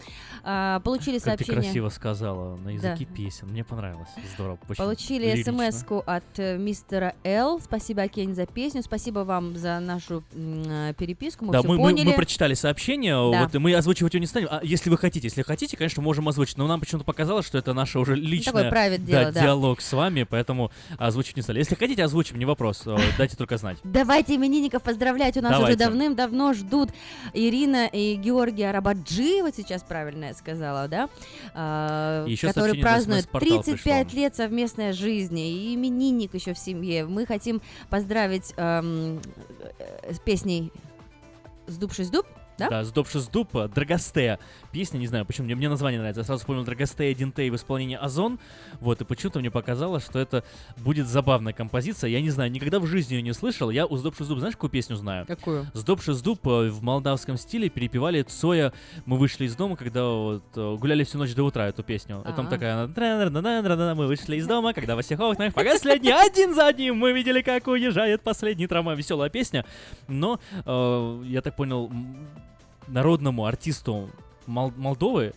А, получили Как ты сообщение. красиво сказала, на языке Да. песен. Мне понравилось. Здорово. очень Получили смс от э, мистера Л. Спасибо, Акен, за песню. Спасибо вам за нашу э, переписку. Мы да, всё мы, мы, поняли. мы прочитали сообщение, Да. вот, мы озвучивать его не станем. А если вы хотите, если хотите, конечно, можем озвучить, но нам почему-то показалось, что это наше уже личное private да, дело, да. диалог с вами, поэтому озвучить не стали. Если хотите, озвучим, не вопрос, э, дайте только знать. Давайте именинников поздравлять. У нас Давайте. уже давным-давно ждут Ирина и Георгий Арабаджи. Вот сейчас правильно я сказала, да? А, на празднуют смс-портал 35 пришло. лет совместной жизни. И именинник еще в семье. Мы хотим поздравить эм, э, с песней «Сдубшись дуб», да? Да, сдобши с дуб, Драгостея. Песня, не знаю, почему, мне, мне название нравится. Я сразу вспомнил Драгостея Динтей в исполнении Озон. Вот, и почему-то мне показалось, что это будет забавная композиция. Я не знаю, никогда в жизни ее не слышал. Я у Zdob și Zdub, знаешь, какую песню знаю? Какую? Zdob și Zdub э, в молдавском стиле перепевали Цоя. Мы вышли из дома, когда вот, э, гуляли всю ночь до утра эту песню. И там А. такая, она, «Тра-на-на-на-на-на-на, мы вышли из дома, когда во всех окнах погасли огни один за одним. Мы видели, как уезжает последний трамвай. Веселая песня. Но, э, я так понял, народному артисту Мол- Молдовы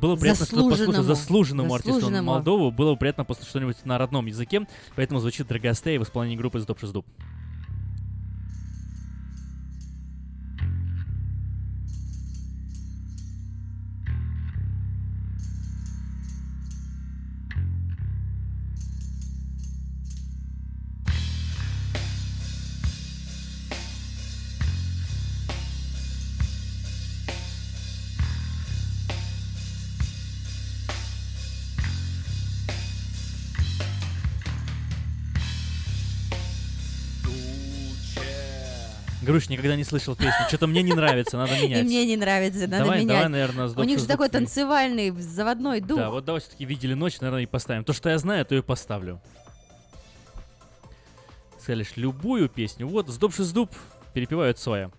было приятно послушать Заслуженному. заслуженному артисту. Молдовы, было приятно послушать что-нибудь на родном языке, поэтому звучит Драгостей в исполнении группы Сдобши с Груш, никогда не слышал песню. Что-то мне не нравится, надо менять. И мне не нравится, надо давай, менять. Давай, наверное, У них же такой танцевальный, заводной дух. Да, вот давай все-таки видели ночь, наверное, и поставим. То, что я знаю, то и поставлю. Сказали, любую песню. Вот, сдубши сдуб, перепевают своя.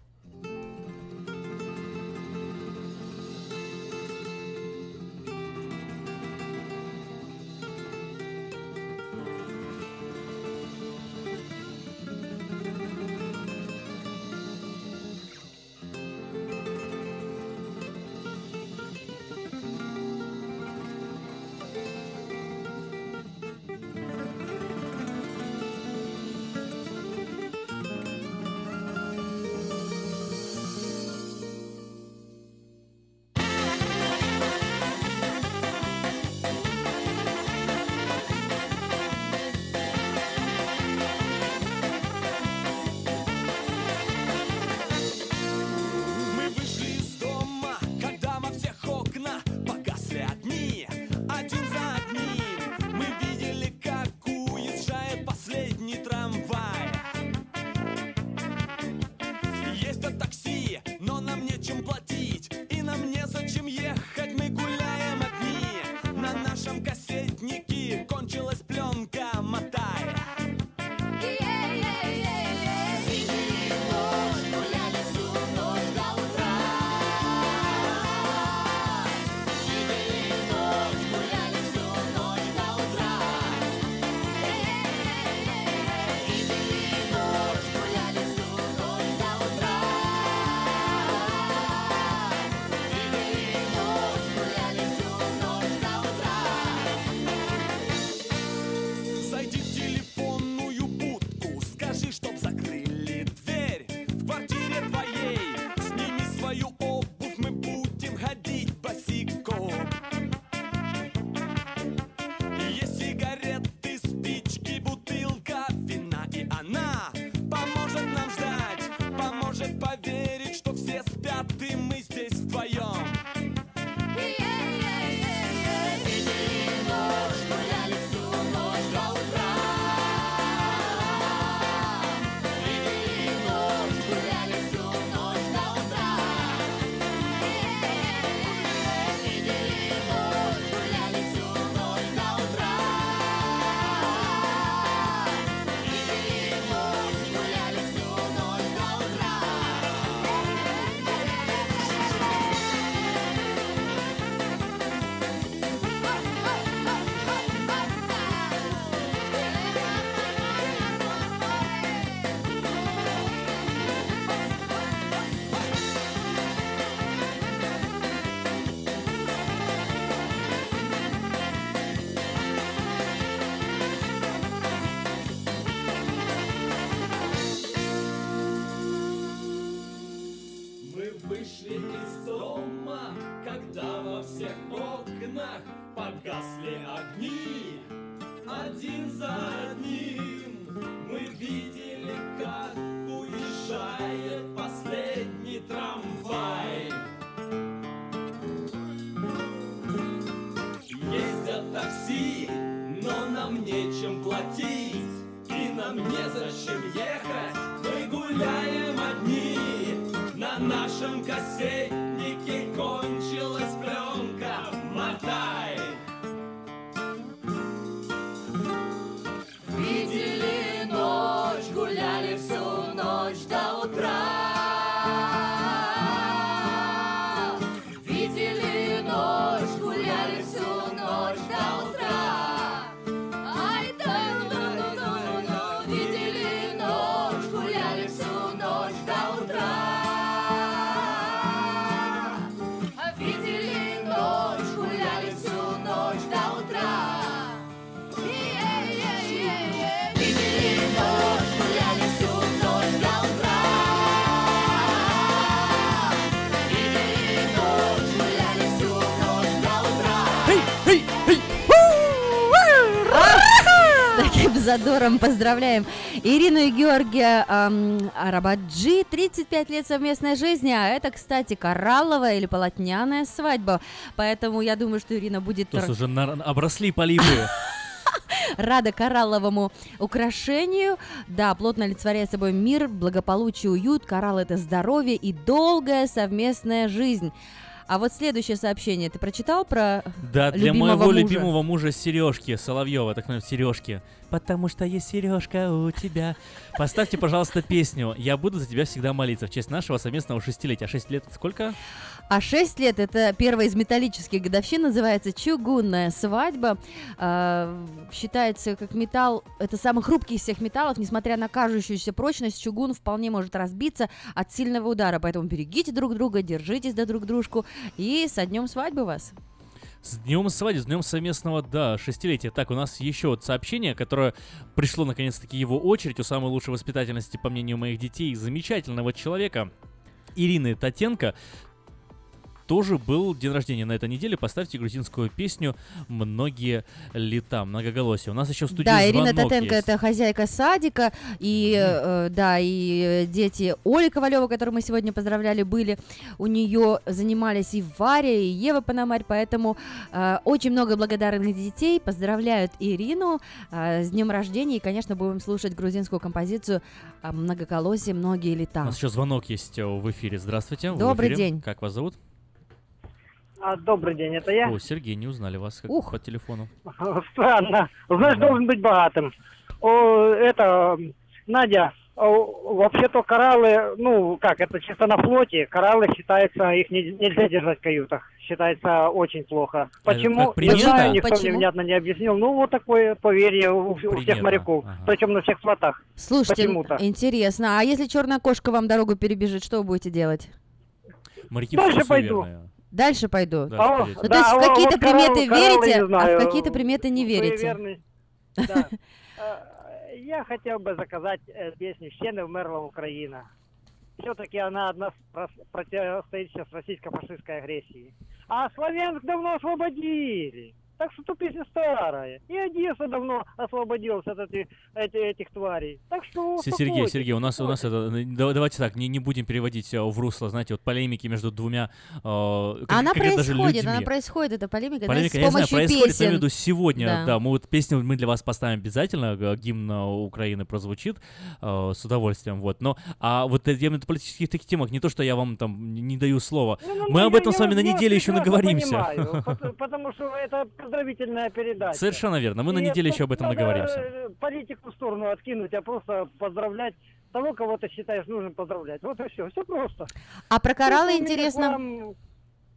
Задором поздравляем Ирину и Георгия эм, Арабаджи. 35 лет совместной жизни, а это, кстати, коралловая или полотняная свадьба. Поэтому я думаю, что Ирина будет То есть уже на- обросли полипы. рада коралловому украшению. Да, плотно олицетворяет собой мир, благополучие, уют. Коралл — это здоровье и долгая совместная жизнь. А вот следующее сообщение ты прочитал про Да, для моего мужа? любимого мужа Сережки Соловьева, так называемый Сережки. Потому что есть Сережка у тебя. Поставьте, пожалуйста, песню. Я буду за тебя всегда молиться в честь нашего совместного шестилетия. Шесть лет сколько? А 6 лет это первая из металлических годовщин, называется чугунная свадьба. А, считается как металл, это самый хрупкий из всех металлов, несмотря на кажущуюся прочность, чугун вполне может разбиться от сильного удара. Поэтому берегите друг друга, держитесь до друг дружку и со днем свадьбы вас. С днем свадьбы, с днем совместного, да, шестилетия. Так, у нас еще вот сообщение, которое пришло наконец-таки его очередь у самой лучшей воспитательности, по мнению моих детей, замечательного человека Ирины Татенко. Тоже был день рождения на этой неделе. Поставьте грузинскую песню «Многие лета», многоголосие. У нас еще в студии Да, Ирина Татенко это хозяйка садика, и э, да, и дети Оли Ковалева, которую мы сегодня поздравляли, были у нее, занимались и Варя, и Ева Пономарь, поэтому э, очень много благодарных детей поздравляют Ирину э, с днем рождения, и, конечно, будем слушать грузинскую композицию «Многоголосие. Многие У лета». нас еще звонок есть э, в эфире. Здравствуйте. Добрый эфире. день. Как вас зовут? А, добрый день, это я. О, Сергей, не узнали вас как по телефону. Странно. Знаешь, должен быть богатым. О, это, Надя, о, вообще-то кораллы, ну, как, это чисто на флоте. Кораллы считается, их не- нельзя держать в каютах. Считается очень плохо. Почему? как примета? Не знаю, никто Почему? мне внятно не объяснил. Ну, вот такое поверье у, у всех Примета, моряков. Причем на всех флотах. Слушайте, Почему-то. интересно, а если черная кошка вам дорогу перебежит, что вы будете делать? Моряки Дальше все пойду. суеверные. Дальше пойду. Дальше А. Ну, да, то есть а в вот какие-то кораллы- приметы кораллы верите, не а в какие-то приметы не верите. Да. Э, Я хотел бы заказать э, песню «Ще не вмерла Украина». Все-таки она одна противостоит сейчас российско-фашистской агрессии. А Славянск давно освободили. Так что тут песня старая. И Одесса давно освободилась от эти- эти- этих тварей. Так что Се- Сергей, успокойтесь, Сергей, у нас у нас это э, да- давайте так, не, не будем переводить э, в русло, знаете, вот полемики между двумя. э, как- Она как происходит, она происходит, эта полемика, Полемика, с я знаю, помощью происходит, я песен. имею в виду сегодня, Да. да. мы вот песню мы для вас поставим обязательно, гимн э, Украины прозвучит э, с удовольствием, вот. Но, а вот я имею в виду политических таких темах, не то, что я вам там не даю слова, Ну, мы ну, об я- этом с вами я- на я неделе еще наговоримся. понимаю, пот- потому что это поздравительная передача. Совершенно верно, мы на И неделе это еще об этом наговоримся. э, Политику в сторону откинуть, а просто поздравлять того, кого ты считаешь нужным поздравлять. Вот и все, все просто. А про кораллы меня интересно. вам-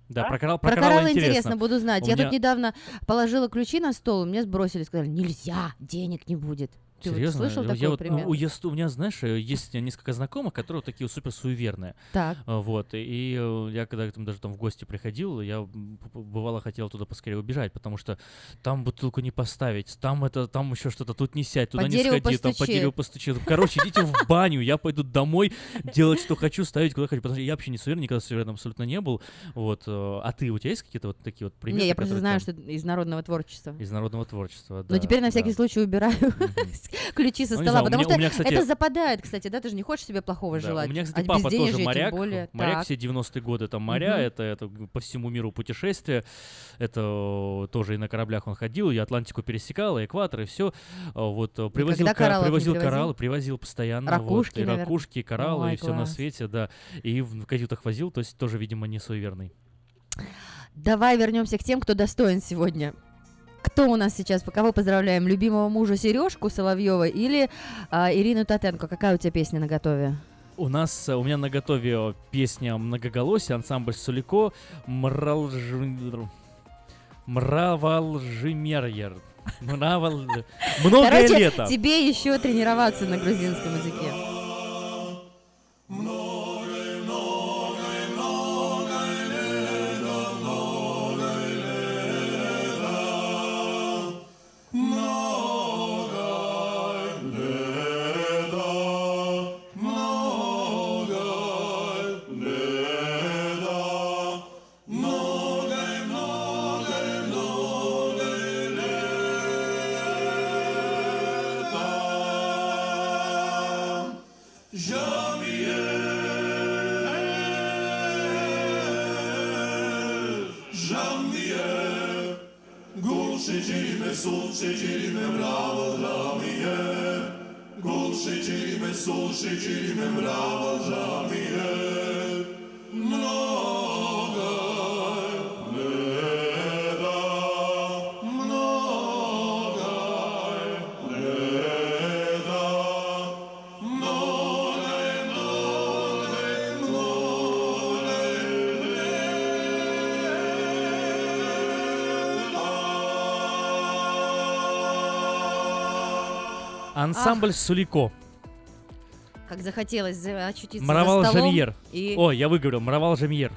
Да, А? про, коралл, Про, кораллы кораллы интересно. буду знать. У Я меня- тут недавно положила ключи на стол, и мне сбросили, сказали, нельзя, денег не будет. Ты вот Серьезно? слышал я такой вот, пример? у, я у меня, знаешь, э, есть несколько знакомых, которые вот такие вот супер суеверные. Так. А, Вот, и э, я когда там даже там в гости приходил, я бывало хотел туда поскорее убежать, потому что там бутылку не поставить, там это, там еще что-то, тут не сядь, туда По не сходи, там по постучи. дереву постучи. Короче, идите в баню, я пойду домой делать, что хочу, ставить куда хочу, потому что я вообще не суеверен, никогда суеверным абсолютно не был. Вот, э, а ты, у тебя есть какие-то вот такие вот приметы? Не, я просто знаю, что из народного творчества. Из народного творчества, да. Но теперь на всякий случай убираю ключи со Ну, стола, потому что это западает, кстати, да, ты же не хочешь себе плохого желать. У меня, кстати, папа тоже моряк. Моряк все 90-е годы, там моря, это, это по всему миру путешествия. Это э, тоже и на кораблях он ходил, и Атлантику пересекал, и экватор, и все. Вот э, привозил, не привозил кораллы, привозил постоянно. Ракушки, вот, и ракушки, и кораллы, Ой, и все на свете, да. И в каютах возил, то есть тоже, видимо, не суеверный. Давай вернемся к тем, кто достоин сегодня. Кто у нас сейчас? По кого поздравляем? Любимого мужа Сережку Соловьева или а, Ирину Татенко? Какая у тебя песня на готове? У нас, э, у меня на готове песня «Многоголосие», ансамбль Сулико, Мралж... Мравалжимерьер. Мравал... Многое Короче, лето. тебе еще тренироваться на грузинском языке. Jamie, şekerime bravo Ramiye Gol şekerime sol şekerime bravo. Ансамбль Сулико. Как захотелось за- очутиться Маравал за столом Жамьер. и, О, я выговорил, Маравал Жамьер.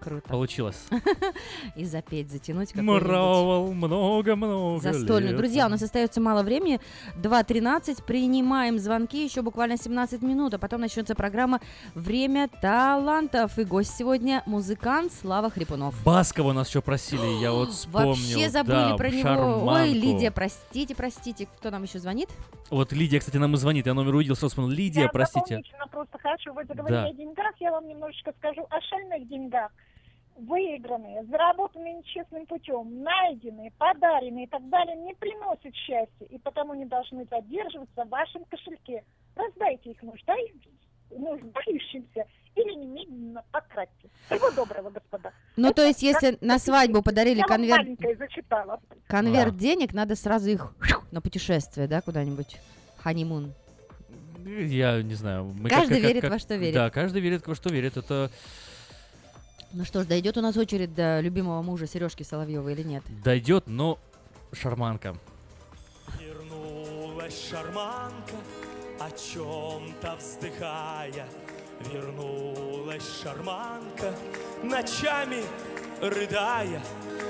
Круто. Получилось. и запеть, затянуть какой-нибудь Маравал много-много застольную. лет. Друзья, у нас остается мало времени. 2.13. Принимаем звонки. Еще буквально 17 минут, а потом начнется программа «Время талантов». И гость сегодня музыкант Слава Хрипунов. Баскова нас еще просили, я вот вспомнил. Вообще забыли да, про него. шарманку. Ой, Лидия, простите, простите. Кто нам еще звонит? Вот Лидия, кстати, нам и звонит. Я номер увидел, сразу вспомнил. Лидия, Я простите. дополнительно просто хочу. Вы заговорили Да. о деньгах, я вам немножечко скажу о шальных деньгах. Выигранные, заработанные нечестным путем, найденные, подаренные и так далее не приносят счастья и потому не должны задерживаться в вашем кошельке. Раздайте их нуждающимся или немедленно потратьте. Всего доброго, господа. Ну, то есть, если на свадьбу подарили конверт, конверт денег, надо сразу их на путешествие, да, куда-нибудь? Ханимун. Я не знаю. мы Каждый верит во что верит. Да, каждый верит во что верит. Это Ну что ж, дойдет у нас очередь до любимого мужа Сережки Соловьева или нет? дойдет, но шарманка. Вернулась шарманка, о чем-то вздыхая. Вернулась шарманка, ночами рыдая.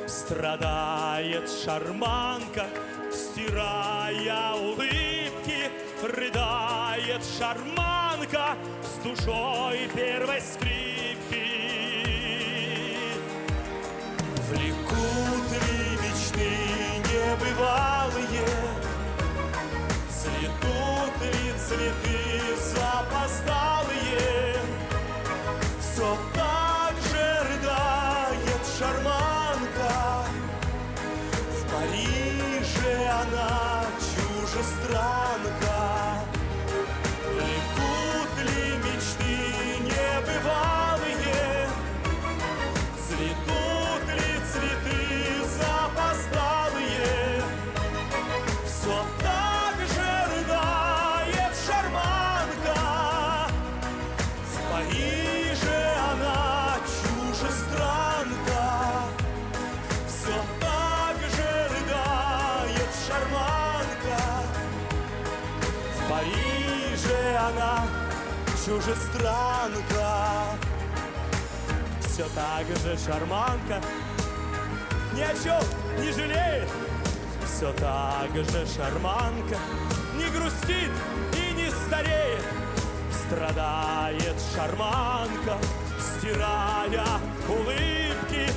Страдает шарманка, стирая улыбки. Рыдает шарманка с душой первой скрипки. Небывалые? Цветут чужестранка Все так же шарманка Ни о чем не жалеет. Все так же шарманка Не грустит и не стареет. Страдает шарманка Стирая улыбки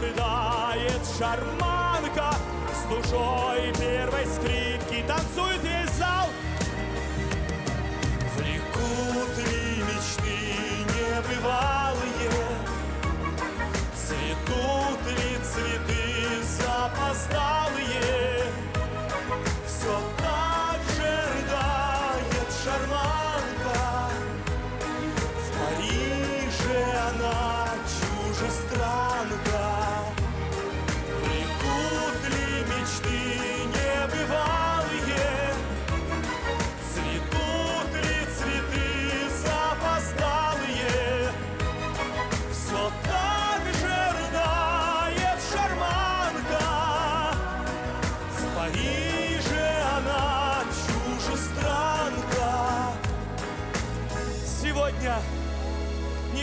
Рыдает шарманка. С душой первой скрипки Танцует весь зал. Влекут небивалые. Цветут ли цветы запоздалые.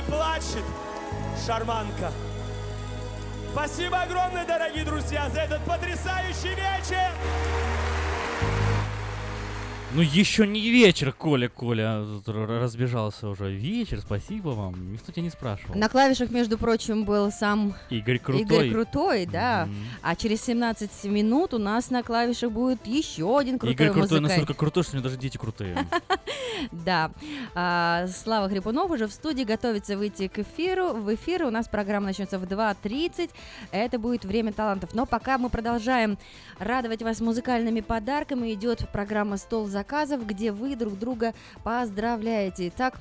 Плачет шарманка. Спасибо огромное, дорогие друзья, за этот потрясающий вечер. Ну еще не вечер, Коля, Коля р- разбежался уже. Вечер, спасибо вам. Никто тебя не спрашивал. На клавишах, между прочим, был сам Игорь Крутой. Игорь Крутой, да. А через 17 минут у нас на клавишах будет еще один крутой Игорь Крутой музыкант. настолько крутой, что у него даже дети крутые. Да. А, Слава Хрипунов уже в студии готовится выйти к эфиру. В эфир у нас программа начнется в 2.30. Это будет время талантов. Но пока мы продолжаем радовать вас музыкальными подарками, идет программа «Стол заказов», где вы друг друга поздравляете. Итак,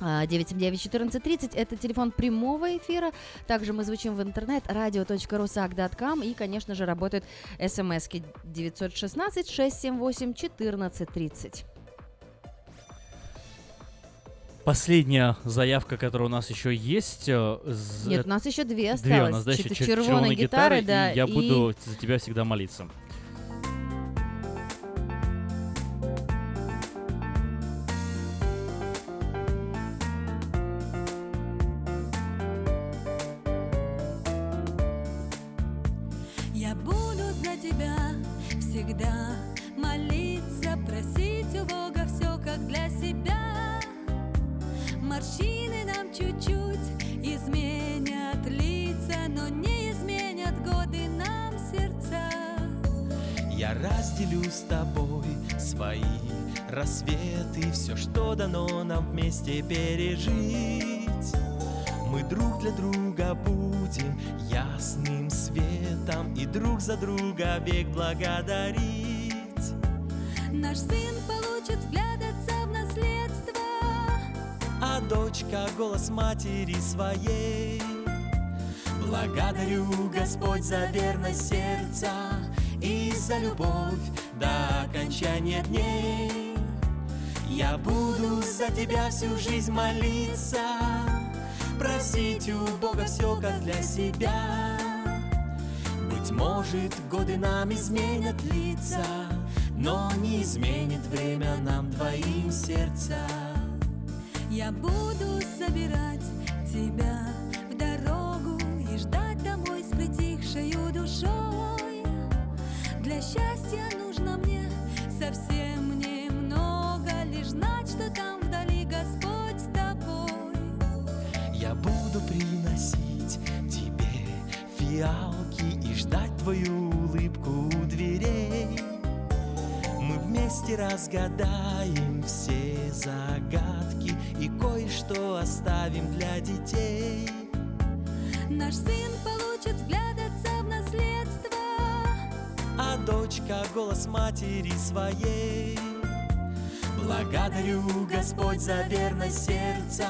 а, 979-1430 – это телефон прямого эфира. Также мы звучим в интернет radio.rusak.com и, конечно же, работают смски 916-678-1430. Последняя заявка, которая у нас еще есть. э, Нет, у нас еще две Две у осталось. нас, да, еще чер- червоные червоные гитары, гитары, да, и я и- буду за тебя всегда молиться. Тебя всегда молиться, просить у Бога все как для себя. Морщины нам чуть-чуть изменят лица, но не изменят годы нам сердца. Я разделю с тобой свои рассветы, все, что дано нам вместе пережить. Мы друг для друга будем ясным светом и друг за друга век благодарить. Наш сын получит взгляд отца в наследство. а дочка голос матери своей. Благодарю, Господь, за верность сердца и за любовь до окончания дней. Я буду за тебя всю жизнь молиться, просить у Бога все как для себя. Быть может, годы нам изменят лица, но не изменит время нам двоим сердца. Я буду собирать тебя в дорогу и ждать домой с притихшей душой. Для счастья нужно мне совсем немного, лишь знать, что там вдали Господь с тобой. Я буду приносить тебе фиалки и ждать твою улыбку у дверей. Мы вместе разгадаем все загадки и кое-что оставим для детей. Наш сын получит взгляд отца в наследство. а дочка голос матери своей. Благодарю, Господь, за верность сердца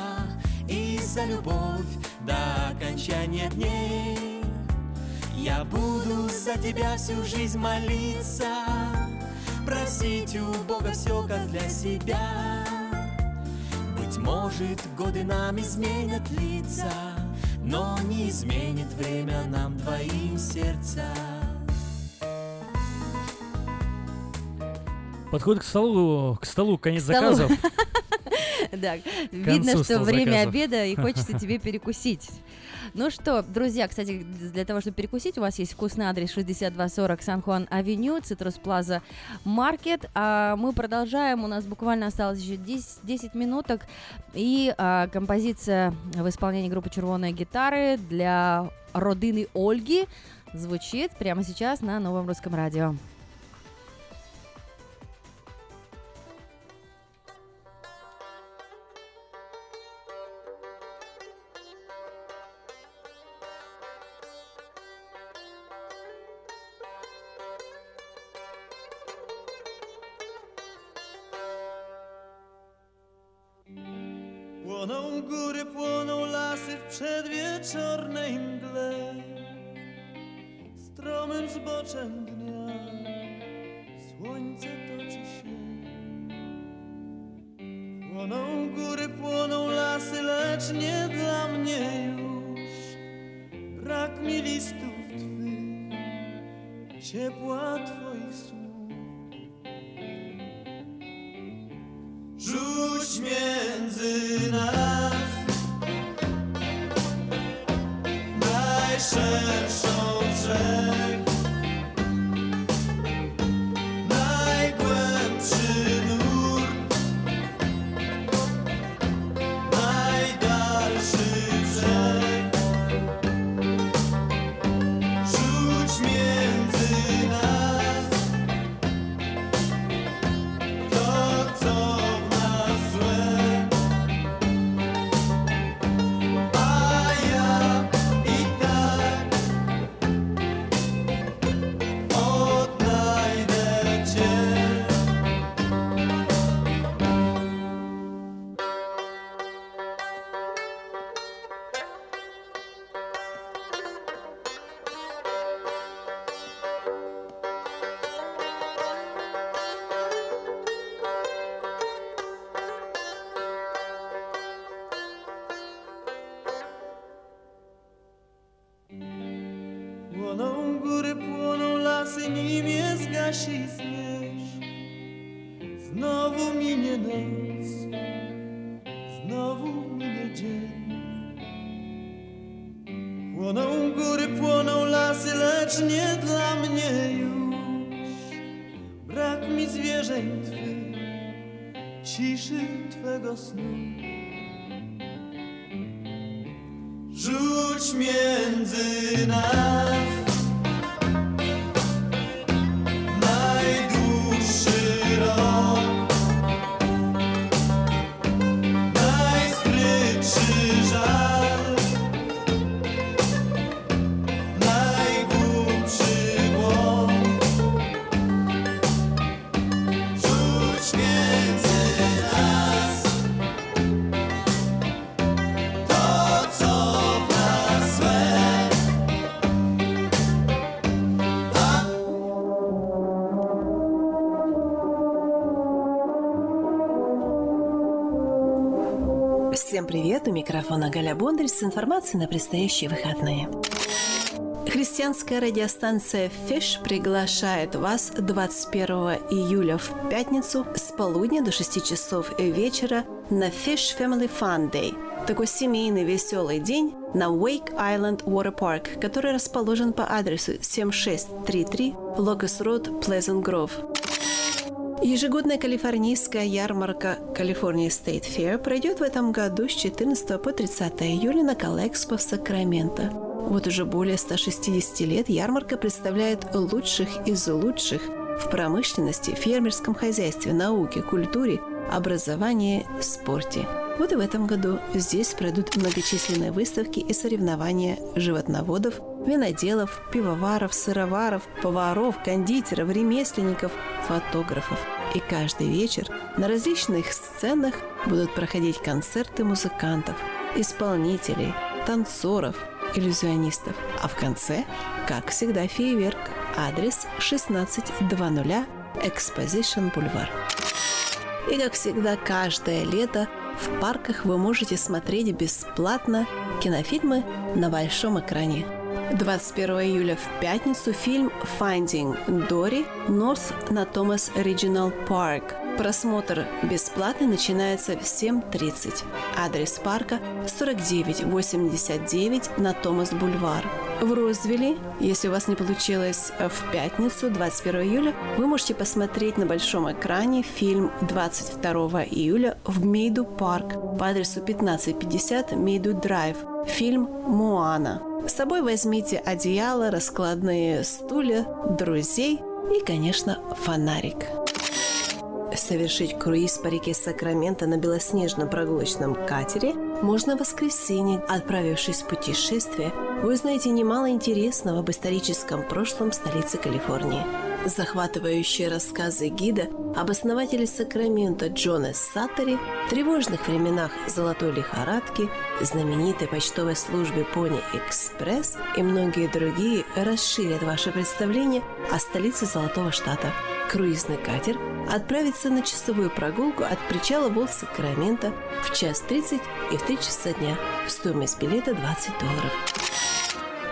и за любовь до окончания дней. Я буду за тебя всю жизнь молиться, просить у Бога все как для себя. Быть может, годы нам изменят лица, но не изменит время нам двоим сердца. Подходит к столу, к столу конец столу. заказов. Да, К видно, что время обеда и хочется тебе перекусить. Ну что, друзья, кстати, для того, чтобы перекусить, у вас есть вкусный адрес 6240 Сан-Хуан-Авеню, Цитрус Плаза Маркет. А мы продолжаем, у нас буквально осталось еще 10, 10 минуток. И а, композиция в исполнении группы «Червоные гитары» для родины Ольги звучит прямо сейчас на Новом Русском Радио. Płoną góry, płoną lasy w przedwieczornej mgle. Stromym zboczem dnia słońce toczy się. Płoną góry, płoną lasy, lecz nie dla mnie już. Brak mi listów twych, ciepła twoich У микрофона Галя Бондарь с информацией на предстоящие выходные. Христианская радиостанция Фиш приглашает вас 21 июля в пятницу с полудня до 6 часов вечера на Fish Family Fun Day. Такой семейный веселый день на Wake Island Water Park, который расположен по адресу 7633 Locust Road, Pleasant Grove. Ежегодная калифорнийская ярмарка California State Fair пройдет в этом году с 14 по 30 июля на Калэкспо в Сакраменто. Вот уже более 160 лет ярмарка представляет лучших из лучших в промышленности, фермерском хозяйстве, науке, культуре, образовании, спорте. Вот и в этом году здесь пройдут многочисленные выставки и соревнования животноводов, виноделов, пивоваров, сыроваров, поваров, кондитеров, ремесленников, фотографов. И каждый вечер на различных сценах будут проходить концерты музыкантов, исполнителей, танцоров, иллюзионистов. А в конце, как всегда, фейерверк. Адрес 1600 Exposition Boulevard. И, как всегда, каждое лето в парках вы можете смотреть бесплатно кинофильмы на большом экране. 21 июля в пятницу фильм «Finding Dory» North на Thomas Regional Park. Просмотр бесплатный начинается в 7.30. Адрес парка 4989 на Томас Бульвар. В Розвилле, если у вас не получилось в пятницу, 21 июля, вы можете посмотреть на большом экране фильм 22 июля в Мейду Парк по адресу 1550 Мейду Драйв. Фильм «Моана». С собой возьмите одеяло, раскладные стулья, друзей и, конечно, фонарик. Совершить круиз по реке Сакраменто на белоснежном прогулочном катере можно в воскресенье. Отправившись в путешествие, вы узнаете немало интересного об историческом прошлом столицы Калифорнии. Захватывающие рассказы гида об основателе Сакрамента Джона Саттери, тревожных временах золотой лихорадки, знаменитой почтовой службе Пони Экспресс и многие другие расширят ваше представление о столице Золотого Штата. Круизный катер отправится на часовую прогулку от причала Волт Сакрамента в час 30 и в 3 часа дня. Стоимость билета 20 долларов.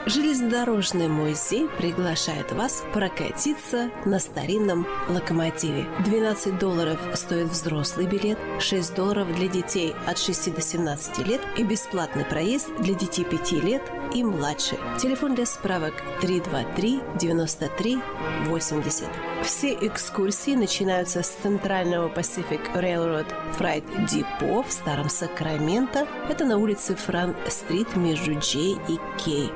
Железнодорожный музей приглашает вас прокатиться на старинном локомотиве. 12 долларов стоит взрослый билет, 6 долларов для детей от 6 до 17 лет и бесплатный проезд для детей 5 лет и младше. Телефон для справок 323 93 80. Все экскурсии начинаются с центрального Pacific Railroad Freight Depot в Старом Сакраменто. Это на улице Франк-стрит между Джей и Кей.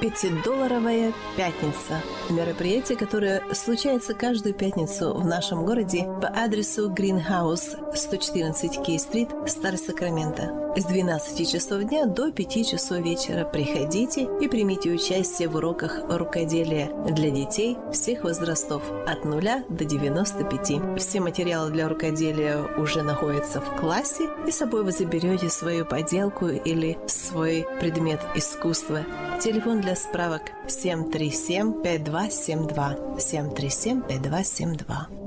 Пятидолларовая пятница. Мероприятие, которое случается каждую пятницу в нашем городе по адресу Greenhouse 114 Кей-стрит, Старый Сакраменто. С 12 часов дня до 5 часов вечера приходите и примите участие в уроках рукоделия для детей всех возрастов от 0 до 95. Все материалы для рукоделия уже находятся в классе, и с собой вы заберете свою поделку или свой предмет искусства. Телефон для справок 737-5272. 737-5272.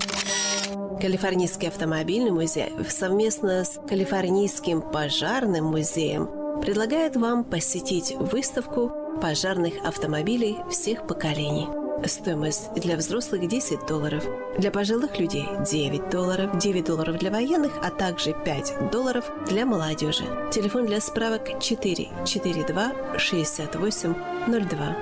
Калифорнийский автомобильный музей совместно с Калифорнийским пожарным музеем предлагает вам посетить выставку пожарных автомобилей всех поколений. Стоимость для взрослых 10 долларов, для пожилых людей 9 долларов, 9 долларов для военных, а также 5 долларов для молодежи. Телефон для справок 4 42 68 02.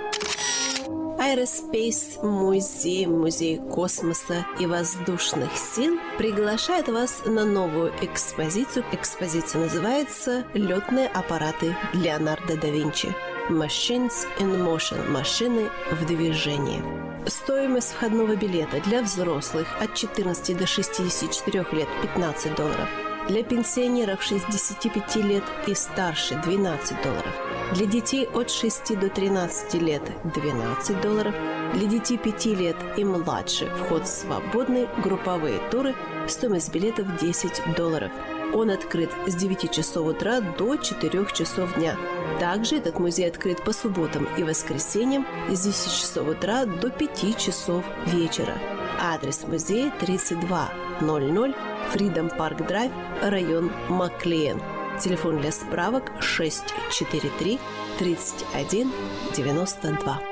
Aerospace музей, музей космоса и воздушных сил приглашает вас на новую экспозицию. Экспозиция называется «Летные аппараты Леонардо да Винчи». Machines in Motion – машины в движении. Стоимость входного билета для взрослых от 14 до 64 лет – 15 долларов. Для пенсионеров 65 лет и старше – 12 долларов. Для детей от 6 до 13 лет – 12 долларов. Для детей 5 лет и младше вход свободный, групповые туры, стоимость билетов 10 долларов. Он открыт с 9 часов утра до 4 часов дня. Также этот музей открыт по субботам и воскресеньям с 10 часов утра до 5 часов вечера. Адрес музея 3200 Freedom Park Drive, район Маклеен. Телефон для справок 643 31 92.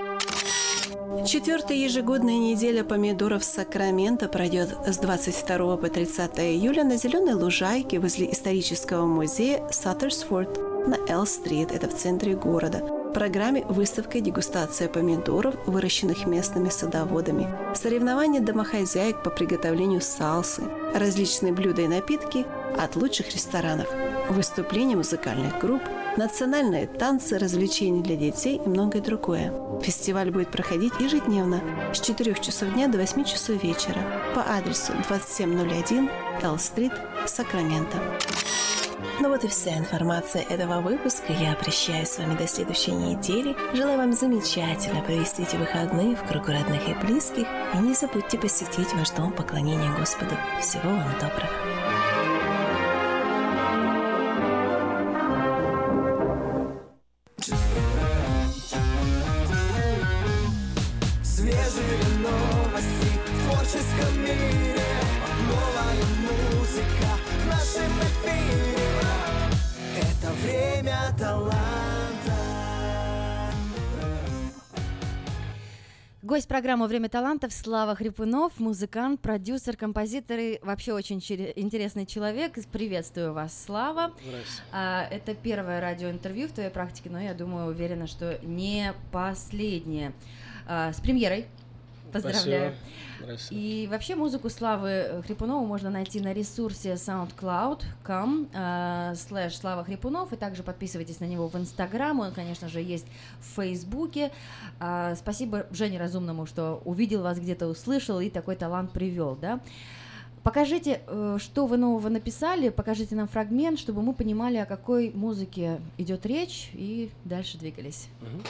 Четвертая ежегодная неделя помидоров Сакрамента пройдет с 22 по 30 июля на зеленой лужайке возле исторического музея Саттерсфорд на Эл-стрит, это в центре города. В программе выставка и дегустация помидоров, выращенных местными садоводами, соревнования домохозяек по приготовлению салсы, различные блюда и напитки от лучших ресторанов, выступления музыкальных групп, национальные танцы, развлечения для детей и многое другое. Фестиваль будет проходить ежедневно с 4 часов дня до 8 часов вечера по адресу 2701 Л-стрит, Сакраменто. Ну вот и вся информация этого выпуска. Я прощаюсь с вами до следующей недели. Желаю вам замечательно провести эти выходные в кругу родных и близких. И не забудьте посетить ваш дом поклонения Господу. Всего вам доброго. Творческом мире Новая музыка в нашем эфире Это время таланта Гость программы «Время талантов» Слава Хрипунов, музыкант, продюсер, композитор и вообще очень чер- интересный человек. Приветствую вас, Слава. Здрасте. А, это первое радиоинтервью в твоей практике, но я думаю, уверена, что не последнее. А, с премьерой. Поздравляю. Спасибо. И вообще музыку Славы Хрипунова можно найти на ресурсе soundcloud.com э, слэш Слава Хрипунов, и также подписывайтесь на него в Инстаграм, он, конечно же, есть в Фейсбуке. А, спасибо Жене Разумному, что увидел вас где-то, услышал и такой талант привел, да. Покажите, э, что вы нового написали, покажите нам фрагмент, чтобы мы понимали, о какой музыке идет речь, и дальше двигались. Мгм.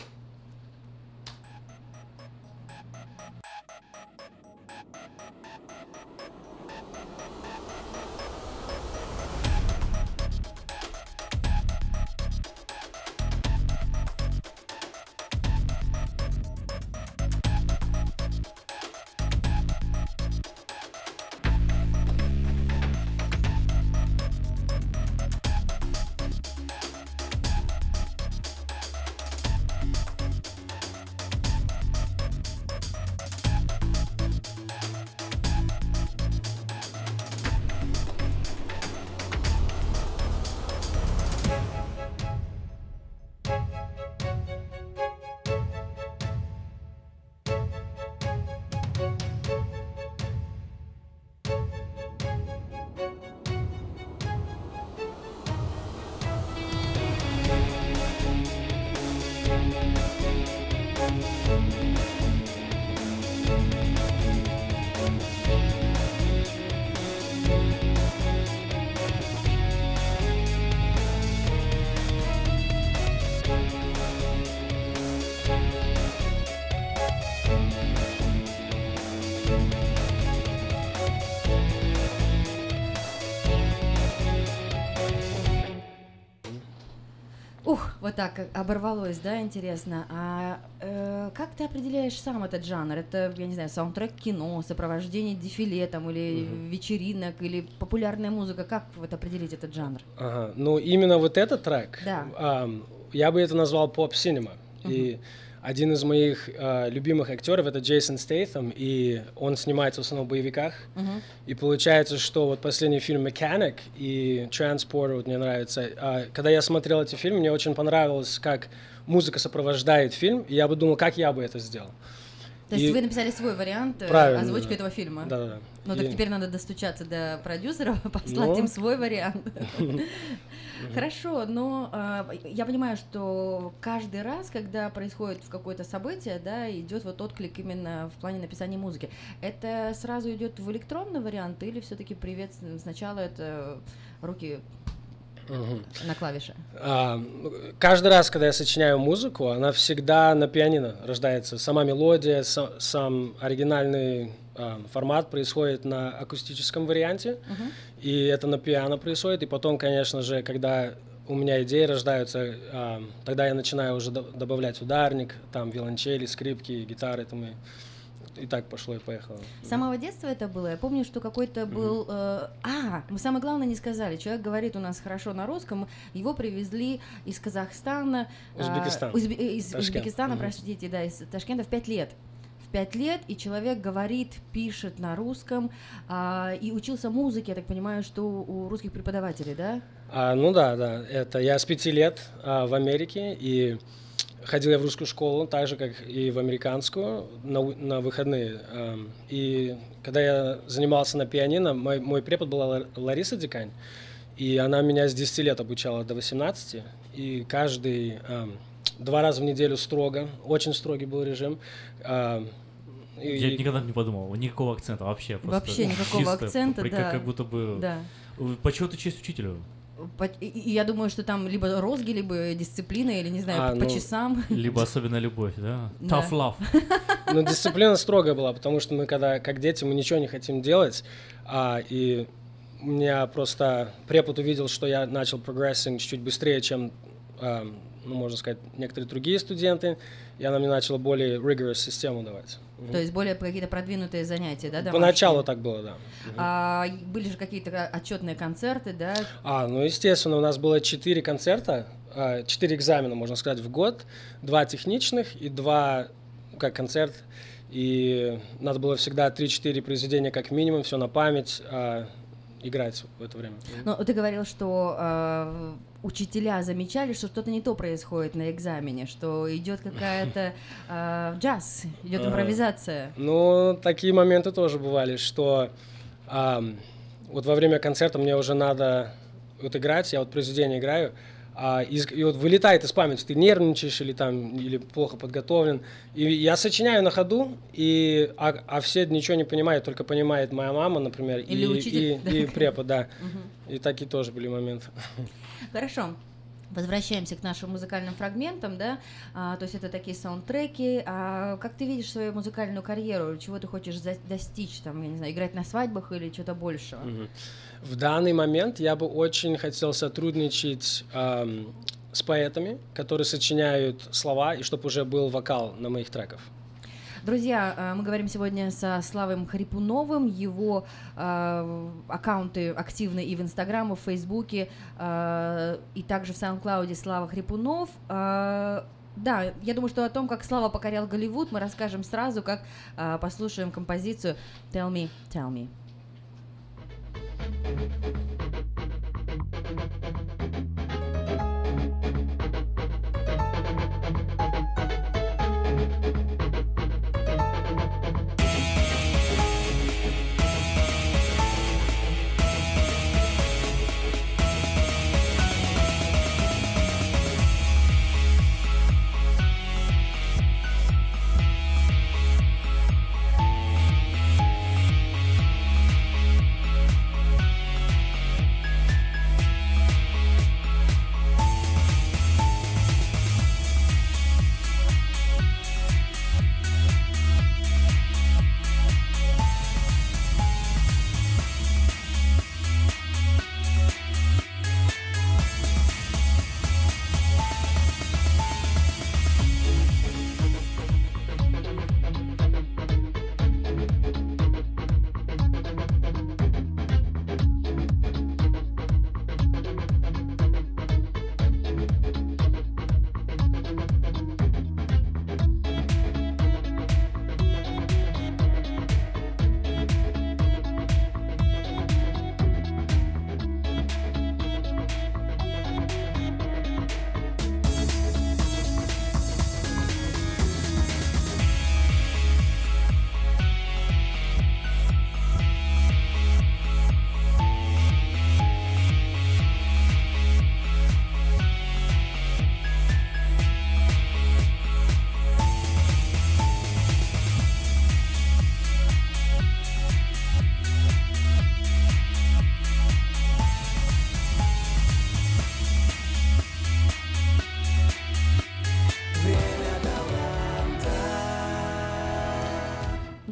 Так оборвалось, да, интересно. А э, как ты определяешь сам этот жанр? Это, я не знаю, саундтрек кино, сопровождение дефиле там, или вечеринок, или популярная музыка? Как вот определить этот жанр? Ага. Ну, именно вот этот трек, Да. ам, я бы это назвал pop-cinema. И один из моих а, любимых актеров это Джейсон Стейтем, и он снимается в основном в боевиках. Мгм. И получается, что вот последний фильм «Mechanic» и «Transport» вот мне нравится. А, когда я смотрел эти фильмы, мне очень понравилось, как музыка сопровождает фильм, и я бы думал, как я бы это сделал. То есть И- вы написали свой вариант э, Правильно, озвучки да. этого фильма? Да-да-да. Ну так И- теперь надо достучаться до продюсеров, послать Ну. им свой вариант. Хорошо, но а, я понимаю, что каждый раз, когда происходит в какое-то событие, да, идет вот отклик именно в плане написания музыки. Это сразу идет в электронный вариант или все-таки привет сначала это руки Мгм. на клавише? А, каждый раз, когда я сочиняю музыку, она всегда на пианино рождается. Сама мелодия, са- сам оригинальный а, формат происходит на акустическом варианте, Мгм. и это на пиано происходит. И потом, конечно же, когда у меня идеи рождаются, а, тогда я начинаю уже до- добавлять ударник, там виолончели, скрипки, гитары, там и, и так пошло и поехало. С самого детства это было? Я помню, что какой-то был... э, а, мы самое главное не сказали. Человек говорит у нас хорошо на русском. Его привезли из Казахстана. а, Узбекистан. Узбе- э, из Ташкент. Узбекистана, Мгм. простите, да, из Ташкента в пять лет. В пять лет, и человек говорит, пишет на русском, а, и учился музыке, я так понимаю, что у русских преподавателей, да? А, ну да, да. Это я с пяти лет а, в Америке и ходил я в русскую школу, так же как и в американскую на, на выходные. Ам, и когда я занимался на пианино, мой, мой препод была Ла- Лариса Дикань, и она меня с 10 лет обучала до 18, и каждый ам, два раза в неделю строго, очень строгий был режим. Ам, и- Я никогда не подумал, никакого акцента вообще. просто Вообще никакого чисто акцента, как- да. Как будто бы... Да. Почету честь учителю. И, и я думаю, что там либо розги, либо дисциплина, или, не знаю, А, по ну, часам. Либо особенно любовь, да? Да. Tough love. Ну, дисциплина строгая была, потому что мы, когда как дети, мы ничего не хотим делать, а, и у меня просто препод увидел, что я начал прогрессинг чуть-чуть быстрее, чем, а, ну, можно сказать, некоторые другие студенты, и она мне начала более rigorous систему давать. То есть более какие-то продвинутые занятия, да? домашние? Поначалу так было, да. А, были же какие-то отчетные концерты, да? А, ну, естественно, у нас было четыре концерта, а, четыре экзамена, можно сказать, в год, два техничных и два, как концерт, и надо было всегда 3-4 произведения как минимум, все на память, а, играть в это время. Ну, ты говорил, что э, учителя замечали, что что-то не то происходит на экзамене, что идет какая-то э, джаз, идет импровизация. Ну, такие моменты тоже бывали, что ам, вот во время концерта мне уже надо вот играть, я вот произведение играю, а, из- и вот вылетает из памяти, ты нервничаешь или там, или плохо подготовлен. И я сочиняю на ходу, и, а, а все ничего не понимают, только понимает моя мама, например, Или и, учитель, и, и да. препод, да. Мгм. И такие тоже были моменты. Хорошо. Возвращаемся к нашим музыкальным фрагментам, да, А, то есть это такие саундтреки. А как ты видишь свою музыкальную карьеру? Чего ты хочешь за- достичь, там, я не знаю, играть на свадьбах или что-то большего? Мгм. В данный момент я бы очень хотел сотрудничать ам, с поэтами, которые сочиняют слова, и чтобы уже был вокал на моих треках. Друзья, э, мы говорим сегодня со Славой Хрипуновым. Его э, аккаунты активны и в Инстаграме, в Фейсбуке, э, и также в SoundCloud Слава Хрипунов. Да, я думаю, что о том, как Слава покорял Голливуд, мы расскажем сразу, как послушаем композицию «Tell Me, Tell Me». Tell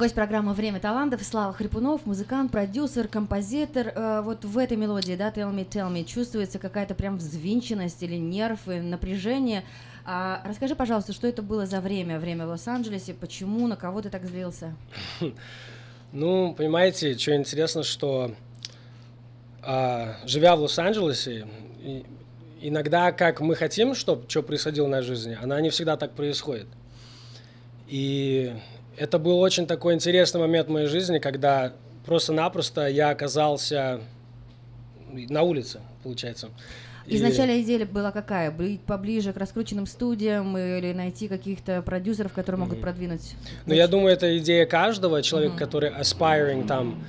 Гость программы «Время талантов» Слава Хрипунов, музыкант, продюсер, композитор. Э, вот в этой мелодии, да, «Tell me, tell me», чувствуется какая-то прям взвинченность или нерв, и напряжение. А расскажи, пожалуйста, что это было за время, время в Лос-Анджелесе, почему, на кого ты так злился? Ну, понимаете, что интересно, что а, живя в Лос-Анджелесе, иногда как мы хотим, чтобы что происходило в нашей жизни, она не всегда так происходит. И это был очень такой интересный момент в моей жизни, когда просто-напросто я оказался на улице, получается. И- Изначально идея была какая? Быть поближе к раскрученным студиям или найти каких-то продюсеров, которые могут продвинуть? Ну, я думаю, это идея каждого человека, который aspiring, там,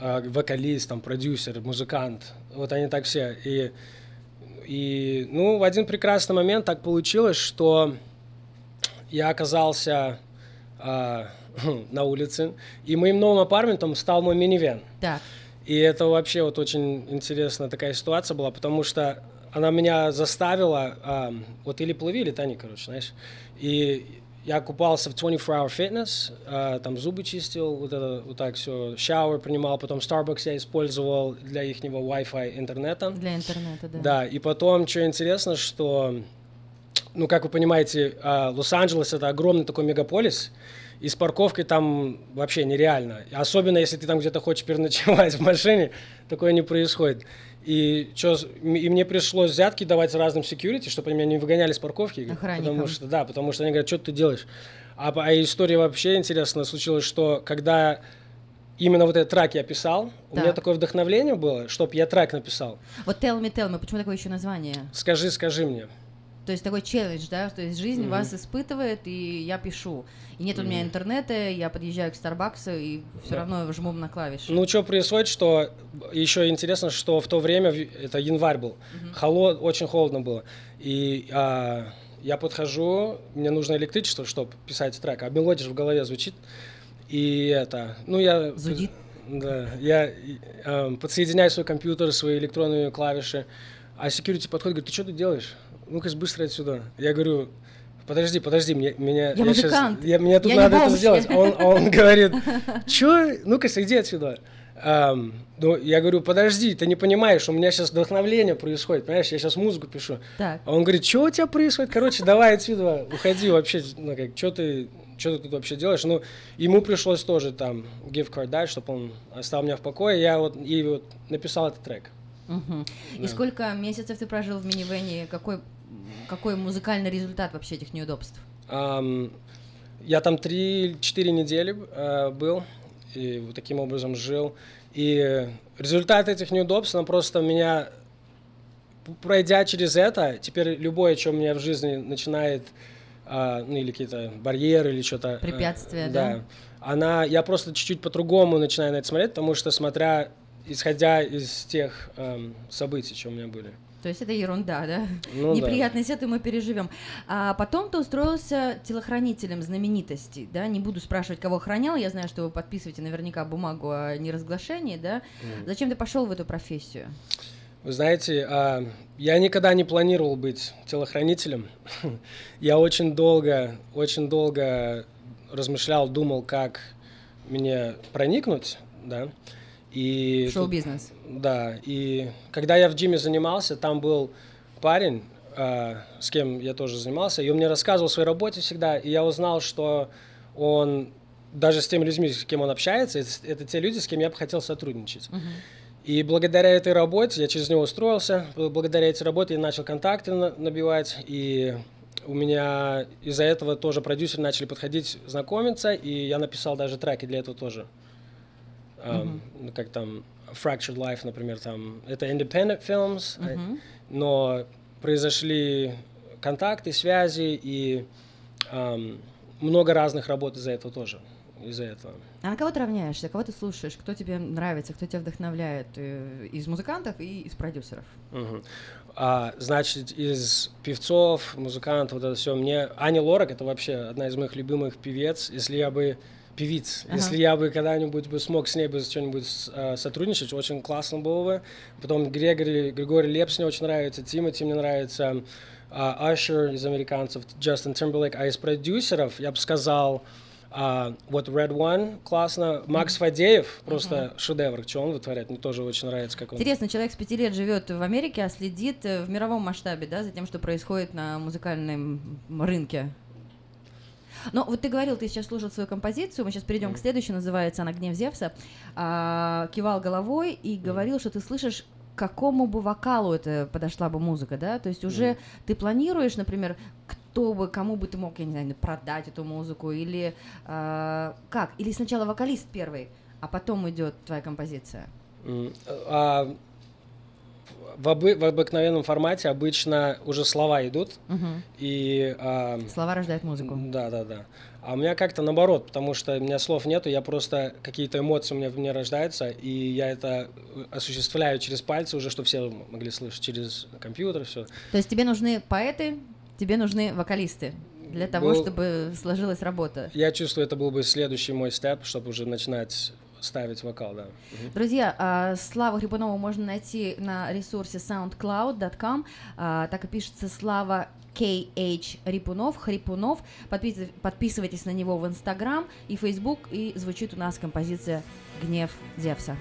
э, вокалист, там, продюсер, музыкант. Вот они так все. И, и, ну, в один прекрасный момент так получилось, что я оказался э, на улице, и моим новым апартментом стал мой минивэн. Так. И это вообще вот очень интересная такая ситуация была, потому что она меня заставила, ам, вот или плыви, или тони, короче, знаешь. И я купался в 24 Hour Fitness, а, там зубы чистил, вот это вот так все, шауэр принимал, потом Starbucks я использовал для их Wi-Fi интернета. Для интернета, да. Да, и потом, что интересно, что, ну, как вы понимаете, а, Лос-Анджелес это огромный такой мегаполис, и с парковкой там вообще нереально. Особенно, если ты там где-то хочешь переночевать в машине, такое не происходит. И, чё, и мне пришлось взятки давать разным security, чтобы они меня не выгоняли с парковки. Охранникам. Потому что, да, потому что они говорят, что ты делаешь. А, а история вообще интересная случилась, что когда именно вот этот трек я писал, у меня Так. такое вдохновление было, чтобы я трек написал. Вот Tell Me, Tell Me, почему такое еще название? Скажи, скажи мне. То есть такой челлендж, да, то есть жизнь Мгм. вас испытывает, и я пишу. И нет у меня интернета, я подъезжаю к Старбаксу, и все Да. равно жму на клавиши. Ну, что происходит, что еще интересно, что в то время, это январь был, холод, очень холодно было. И а, я подхожу, мне нужно электричество, чтобы писать трек, а мелодия в голове звучит. И это, ну, я... Зудит. Да, я эм, подсоединяю свой компьютер, свои электронные клавиши, а security подходит, говорит, ты что тут делаешь? Ну-ка быстро отсюда. Я говорю, подожди, подожди, мне, меня... Я щас- музыкант, я, мне тут я надо это бомж». сделать. Он, он говорит, что? Ну-ка, иди отсюда. Ам, ну, я говорю, подожди, ты не понимаешь, у меня сейчас вдохновление происходит, понимаешь, я сейчас музыку пишу. Так. А он говорит, что у тебя происходит? Короче, давай отсюда, уходи вообще, ну, как, что ты, что ты тут вообще делаешь? Ну, ему пришлось тоже там give card дать, чтобы он оставил меня в покое, я вот, и вот написал этот трек. И Да. сколько месяцев ты прожил в минивэне? Какой, какой музыкальный результат вообще этих неудобств? Я там 3-4 недели э, был, и вот таким образом жил. И результат этих неудобств, он просто меня, пройдя через это, теперь любое, что у меня в жизни начинает, а, ну или какие-то барьеры или что-то. э, Препятствия, да? Она, я просто чуть-чуть по-другому начинаю на это смотреть, потому что смотря, исходя из тех эм, событий, что у меня были. То есть это ерунда, да? Ну да. Неприятность это мы переживем. А потом ты устроился телохранителем знаменитостей, да? Не буду спрашивать, кого охранял. Я знаю, что вы подписываете наверняка бумагу о неразглашении, да? Мгм. Зачем ты пошел в эту профессию? Вы знаете, а, я никогда не планировал быть телохранителем. Я очень долго, очень долго размышлял, думал, как мне проникнуть, да. И шоу-бизнес. Да, и когда я в джиме занимался, там был парень, а, с кем я тоже занимался, и он мне рассказывал о своей работе всегда, и я узнал, что он даже с теми людьми, с кем он общается, это, это те люди, с кем я бы хотел сотрудничать. И благодаря этой работе, я через него устроился, бл- благодаря этой работе я начал контакты на- набивать, и у меня из-за этого тоже продюсеры начали подходить, знакомиться, и я написал даже треки для этого тоже. Ну, как там Fractured Life, например, там, это independent films, Мгм. но произошли контакты, связи, и ам, много разных работ из-за этого тоже, из-за этого. А на кого ты равняешься? Кого ты слушаешь? Кто тебе нравится? Кто тебя вдохновляет? э, Из музыкантов и из продюсеров? Мгм. А, значит, из певцов, музыкантов, вот это все, мне Аня Лорак это вообще одна из моих любимых певец. Если я бы певиц, Ага. если я бы когда-нибудь бы смог с ней бы что-нибудь а, сотрудничать, очень классно было бы. Потом Грегори, Григорий Лепс мне очень нравится, Тимати мне нравится, Ашер из американцев, Джастин Тимберлейк. А из продюсеров я бы сказал А вот Red One классно. Макс Фадеев просто шедевр, что он вытворяет. Мне тоже очень нравится, как он. Интересно, человек с пяти лет живет в Америке, а следит э, в мировом масштабе, да, за тем, что происходит на музыкальном рынке. Но вот ты говорил, ты сейчас слушал свою композицию, мы сейчас перейдем к следующей, называется она «Гнев Зевса», а, кивал головой и говорил, что ты слышишь к какому бы вокалу это подошла бы музыка, да? То есть уже ты планируешь, например, кто бы, кому бы ты мог, я не знаю, продать эту музыку, или а, как? Или сначала вокалист первый, а потом идет твоя композиция? М, а, в, обы- в обыкновенном формате обычно уже слова идут, Мгм. и... а, Слова рождают музыку. Да, да, да. А у меня как-то наоборот, потому что у меня слов нету, я просто какие-то эмоции у меня в мне рождаются, и я это осуществляю через пальцы уже, чтобы все могли слышать, через компьютер, все. То есть тебе нужны поэты, тебе нужны вокалисты для того, Ну, чтобы сложилась работа. Я чувствую, это был бы следующий мой степ, чтобы уже начинать ставить вокал, да. Друзья, а, Славу Хрипунова можно найти на ресурсе soundcloud.com. а, Так и пишется Слава KH Рипунов, Хрипунов. Подпис- Подписывайтесь на него в Инстаграм и Фейсбук. И звучит у нас композиция «Гнев Зевса».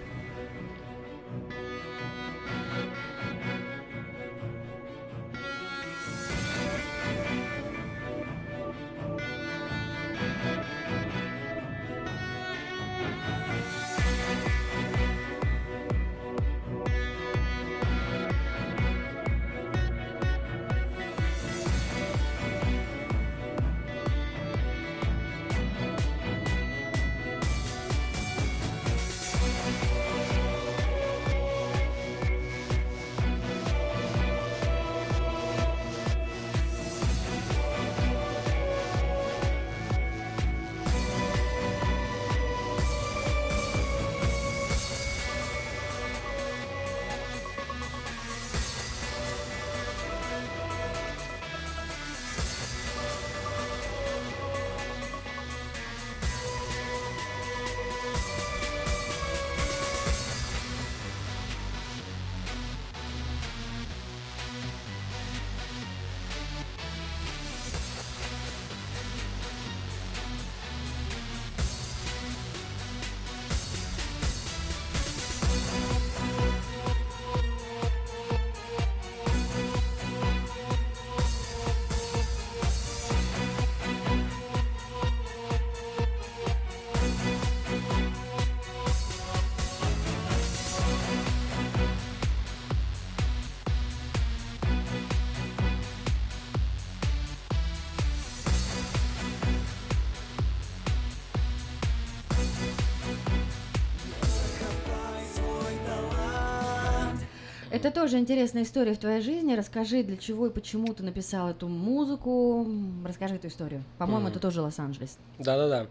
Это тоже интересная история в твоей жизни. Расскажи, для чего и почему ты написал эту музыку. Расскажи эту историю. По-моему, Мгм. это тоже Лос-Анджелес. Да-да-да.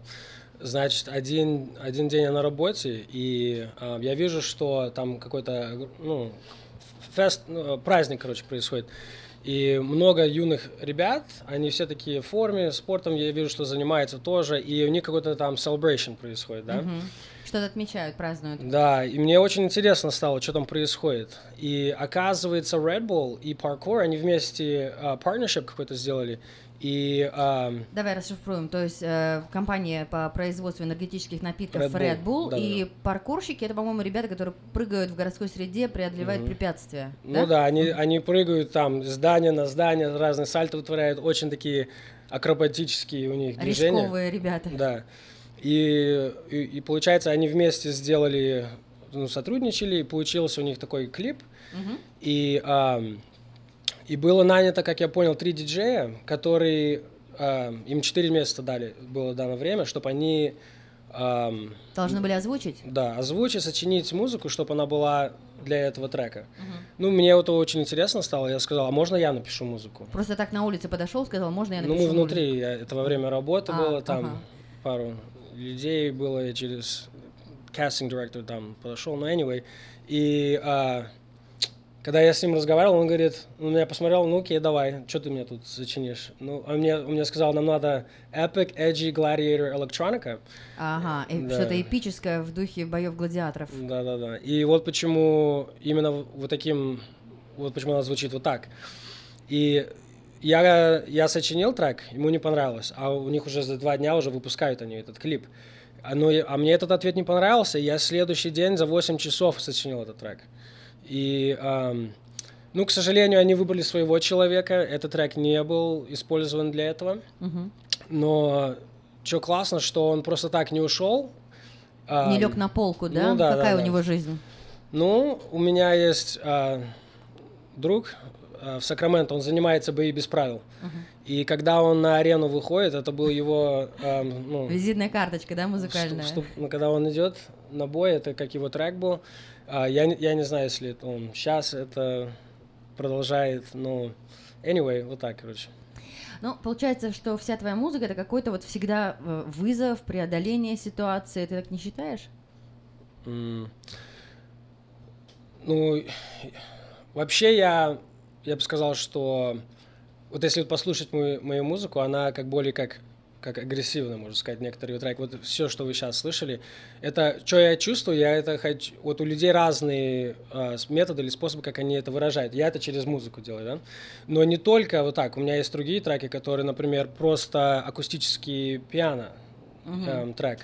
Значит, один, один день я на работе, и а, я вижу, что там какой-то, ну, фест, ну, праздник, короче, происходит. И много юных ребят, они все такие в форме, спортом, я вижу, что занимаются тоже, и у них какой-то там celebration происходит, да? Мгм. Что-то отмечают, празднуют. Да, и мне очень интересно стало, что там происходит. И оказывается, Red Bull и Parkour, они вместе а, partnership какой-то сделали. И а, Давай расшифруем. То есть э, компания по производству энергетических напитков Red Bull. Red Bull, Да-да-да. и паркурщики это, по-моему, ребята, которые прыгают в городской среде, преодолевают Мгм. препятствия. Ну да, они, они прыгают там с здания на здание, разные сальто вытворяют, очень такие акробатические у них движения. Рисковые ребята. Да. И, и, и получается, они вместе сделали, ну, сотрудничали, и получился у них такой клип. Мгм. И, ам, и было нанято, как я понял, три диджея, которые ам, им четыре месяца дали, было дано время, чтобы они ам, Должны были озвучить? да, озвучить, сочинить музыку, чтобы она была для этого трека. Ну, мне это очень интересно стало. Я сказал, а можно я напишу музыку? Просто так на улице подошел, сказал, можно я Ну, напишу мы внутри, я- это во время работы А, было, там ага. пару людей было, я через casting director там подошел, но anyway. И а, когда я с ним разговаривал, он говорит, он меня посмотрел, ну окей, давай, что ты мне тут сочинишь? Ну, он мне, он мне сказал, нам надо Epic, Edgy, Gladiator, Electronica. Ага, и Да. что-то эпическое в духе боев гладиаторов. Да, да, да. И вот почему именно вот таким, вот почему она звучит вот так. И я, я сочинил трек, ему не понравилось, а у них уже за два дня уже выпускают они этот клип. А, ну, а мне этот ответ не понравился, и я следующий день за 8 часов сочинил этот трек. И, ам, ну, к сожалению, они выбрали своего человека, этот трек не был использован для этого. Мгм. Но что классно, что он просто так не ушел. Не лег на полку, да? ну да, Какая да, у да. него жизнь? Ну, у меня есть а, друг в Сакраменто, он занимается бои без правил. Мгм. И когда он на арену выходит, это был его, ам, ну, Визитная карточка, да, музыкальная? что- ну, когда он идет на бой, это как его трек был. А, я, я не знаю, если он сейчас это продолжает, но anyway, вот так, короче. Ну, получается, что вся твоя музыка это какой-то вот всегда э, вызов, преодоление ситуации. Ты так не считаешь? М. Ну, вообще я, я бы сказал, что вот если вот послушать мою, мою музыку, она как более как как агрессивно, можно сказать, некоторые треки. Вот все, что вы сейчас слышали, это, что я чувствую, я это хочу... Вот у людей разные с- методы или способы, как они это выражают. Я это через музыку делаю, да? Но не только вот так. У меня есть другие треки, которые, например, просто акустический пиано эм, трек.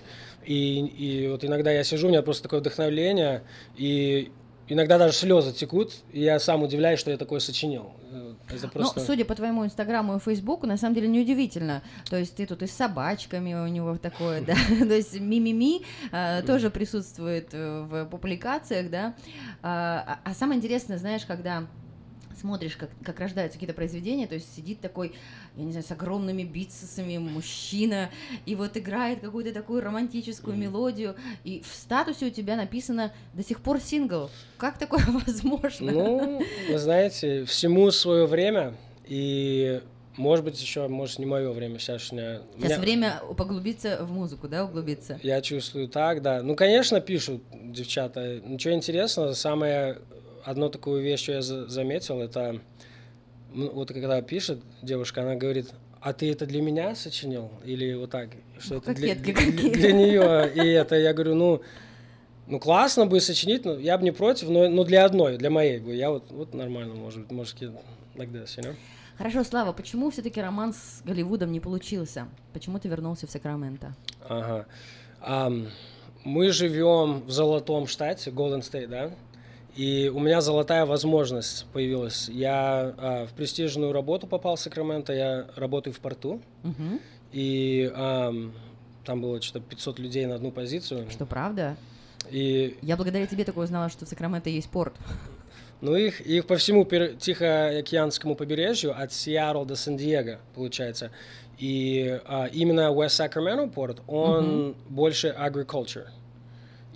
И, и вот иногда я сижу, у меня просто такое вдохновление, и иногда даже слезы текут, и я сам удивляюсь, что я такое сочинил. Э, Это просто... Ну, судя по твоему инстаграму и фейсбуку, на самом деле неудивительно. То есть ты тут и с собачками у него такое, да. То есть мимими э, тоже присутствует э, в публикациях, да. А а самое интересное, знаешь, когда смотришь, как, как рождаются какие-то произведения, то есть сидит такой, я не знаю, с огромными бицепсами мужчина, и вот играет какую-то такую романтическую мелодию, и в статусе у тебя написано до сих пор сингл. Как такое возможно? Ну, вы знаете, всему свое время, и может быть еще, может не мое время сейчас. У меня, Сейчас меня- время поглубиться в музыку, да, углубиться. Я чувствую так, да. Ну, конечно, пишут девчата. Ничего интересного. Самое одно такую вещь, что я за- заметил, это ну, вот когда пишет девушка, она говорит, а ты это для меня сочинил? Или вот так? Что это для, для- для нее? И это я говорю, ну, ну классно бы сочинить, но я бы не против, но, но для одной, для моей бы. Я вот, вот нормально, может быть, может, like this, you know? Хорошо, Слава, почему все-таки роман с Голливудом не получился? Почему ты вернулся в Сакраменто? Ага. Ам, мы живем в золотом штате, Golden State, да? И у меня золотая возможность появилась. Я а, в престижную работу попал в Сакраменто, я работаю в порту. Мгм. И ам, там было что-то 500 людей на одну позицию. Что правда? И Я благодаря тебе только узнала, что в Сакраменто есть порт. Ну, их, их по всему Тихоокеанскому побережью, от Сиэтла до Сан-Диего, получается. И а, именно West Sacramento порт, он больше agriculture.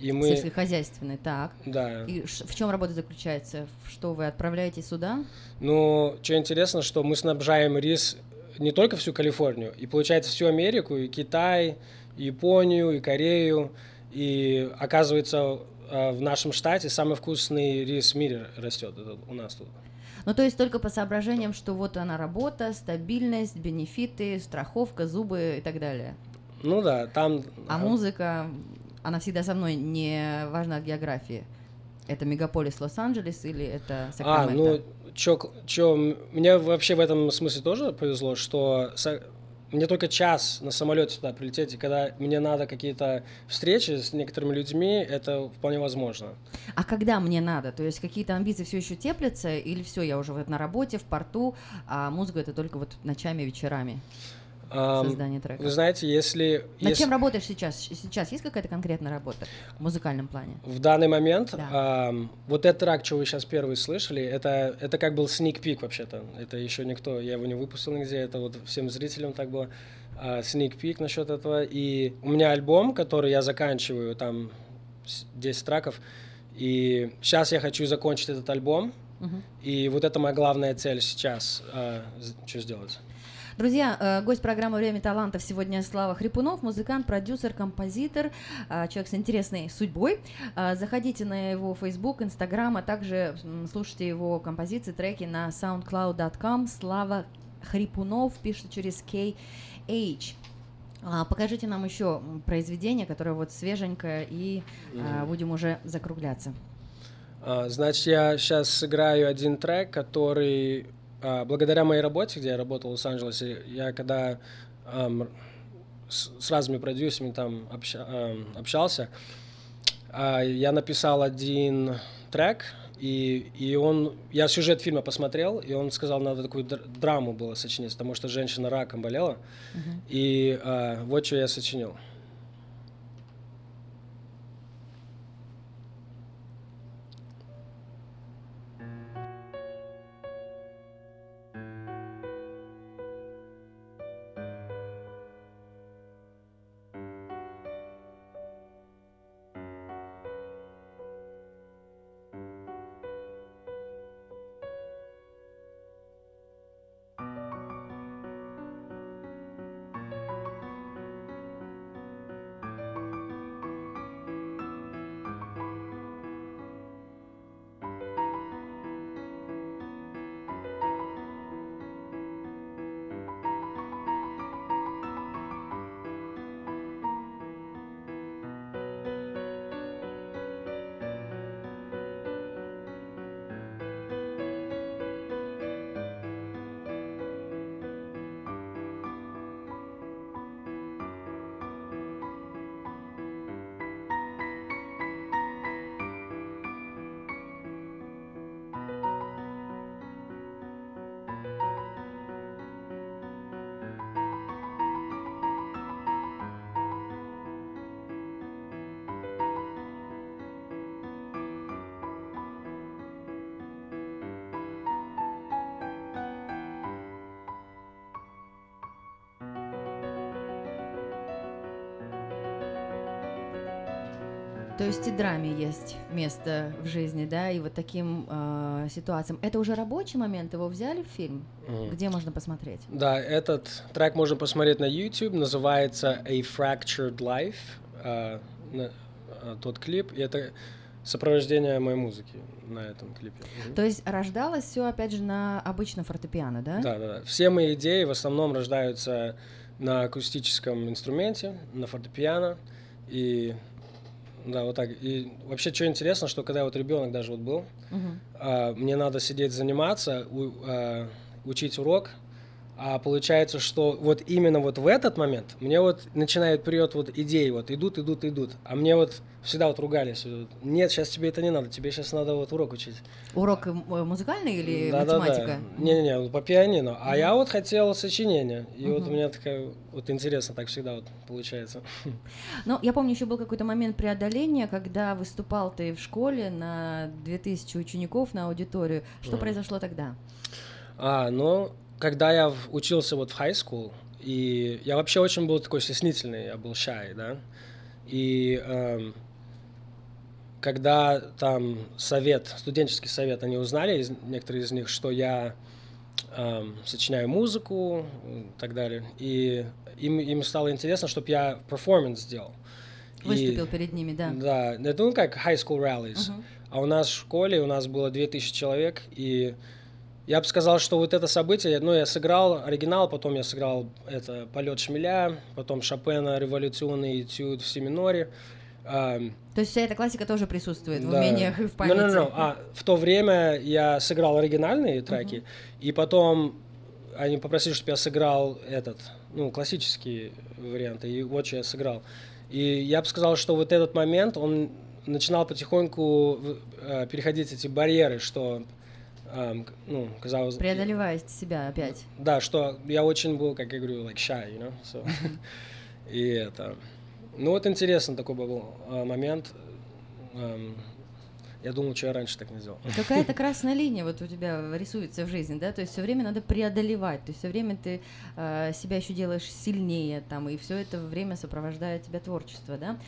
И мы... Сельскохозяйственный, так. Да. И в чем работа заключается? Что вы отправляете сюда? Ну, что интересно, что мы снабжаем рис не только всю Калифорнию, и получается всю Америку, и Китай, и Японию, и Корею. И оказывается, а, в нашем штате самый вкусный рис в мире растет у нас тут. Ну, то есть только по соображениям, что вот она работа, стабильность, бенефиты, страховка, зубы и так далее. Ну да, там... А музыка, она всегда со мной, не важна от географии. Это мегаполис Лос-Анджелес или это А, Сакраменто? ну, чё, чё, мне вообще в этом смысле тоже повезло, что мне только час на самолете туда прилететь, и когда мне надо какие-то встречи с некоторыми людьми, это вполне возможно. А когда мне надо? То есть какие-то амбиции все еще теплятся, или все, я уже вот на работе, в порту, а музыка это только вот ночами, вечерами? Создание трека. Вы знаете, если... Над если чем работаешь сейчас? Сейчас есть какая-то конкретная работа в музыкальном плане? В данный момент, Да. ам, вот этот трек, что вы сейчас первый слышали, это, это как был sneak peek вообще-то. Это еще никто, я его не выпустил нигде, это вот всем зрителям так было. а, sneak peek насчет этого. И у меня альбом, который я заканчиваю, там с- 10 треков. И сейчас я хочу закончить этот альбом. Мгм. И вот это моя главная цель сейчас, а, з- что сделать. Друзья, э, гость программы «Время талантов» сегодня Слава Хрипунов, музыкант, продюсер, композитор, э, человек с интересной судьбой. Э, Заходите на его Facebook, Instagram, а также слушайте его композиции, треки на soundcloud.com. Слава Хрипунов пишет через KH. А, Покажите нам еще произведение, которое вот свеженькое, и Мгм. будем уже закругляться. А, Значит, я сейчас сыграю один трек, который а, благодаря моей работе, где я работал в Лос-Анджелесе, я когда ам, с, с разными продюсерами там обща- ам, общался, а, я написал один трек, и, и он, я сюжет фильма посмотрел, и он сказал, надо такую др- драму было сочинить, потому что женщина раком болела, и а, вот что я сочинил. То есть и драме есть место в жизни, да, и вот таким э, ситуациям. Это уже рабочий момент, его взяли в фильм? Мгм. Где можно посмотреть? Да, этот трек можно посмотреть на YouTube, называется A Fractured Life, а, на- а, тот клип, и это сопровождение моей музыки на этом клипе. То есть рождалось все опять же на обычном фортепиано, да? Да, да, да. Все мои идеи в основном рождаются на акустическом инструменте, на фортепиано. И да, вот так. И вообще, что интересно, что когда вот ребенок даже вот был, Мгм. а, мне надо сидеть заниматься, у- а, учить урок, а получается, что вот именно вот в этот момент мне вот начинает прет вот идеи, вот идут, идут, идут, а мне вот всегда вот ругались, нет, сейчас тебе это не надо, тебе сейчас надо вот урок учить. Урок э, м- музыкальный или Да-да-да. математика? Не-не-не, вот по пианино. А я вот хотел сочинение. И вот у меня такая вот интересно, так всегда вот получается. Ну, я помню, еще был какой-то момент преодоления, когда выступал ты в школе на 2000 учеников на аудиторию. Что Мгм. произошло тогда? А, ну, когда я учился вот в high school, и я вообще очень был такой стеснительный, я был shy, да, и эм, когда там совет, студенческий совет, они узнали, из- некоторые из них, что я эм, сочиняю музыку и так далее, и им, им стало интересно, чтобы я перформанс сделал. И- Выступил перед ними, да. Да, это ну как high school rallies. Мгм. А у нас в школе у нас было 2000 человек, и я бы сказал, что вот это событие, ну, я сыграл оригинал, потом я сыграл это «Полет шмеля», потом Шопена «Революционный этюд в си миноре». Ам, То есть вся эта классика тоже присутствует в да. умениях и в Ну, памяти. ну, ну, А в то время я сыграл оригинальные треки, и потом они попросили, чтобы я сыграл этот, ну, классические варианты, и вот что я сыграл. И я бы сказал, что вот этот момент, он начинал потихоньку в- э, переходить эти барьеры, что, ну, казалось... Преодолевая себя опять. Да, что я очень был, как я говорю, like shy, you know, so. И это... Ну вот интересно такой был а, момент. Я думал, что я раньше так не сделал. Какая-то красная линия вот у тебя рисуется в жизни, да? То есть все время надо преодолевать, то есть все время ты э, себя еще делаешь сильнее, там, и все это время сопровождает тебя творчество, да?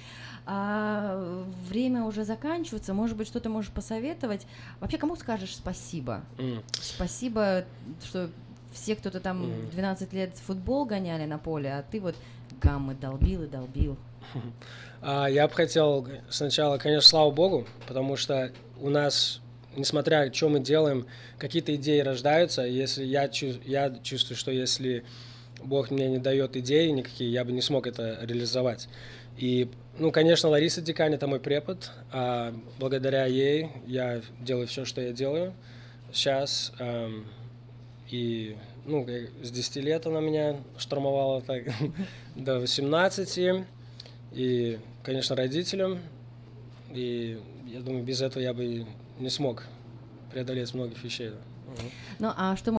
А время уже заканчивается, может быть, что ты можешь посоветовать? Вообще, кому скажешь спасибо? М. Спасибо, что все кто-то там Мгм. 12 лет футбол гоняли на поле, а ты вот гаммы долбил и долбил. А, Я бы хотел сначала, конечно, слава богу, потому что у нас, несмотря что мы делаем, какие-то идеи рождаются. Если я, я чувствую, что если Бог мне не дает идеи никакие, я бы не смог это реализовать. И, ну, конечно, Лариса Дикань это мой препод. а благодаря ей я делаю все, что я делаю сейчас. Ам, И, ну, с 10 лет она меня штурмовала так до 18. И, конечно, родителям. И я думаю, без этого я бы не смог преодолеть многих вещей. Ну а что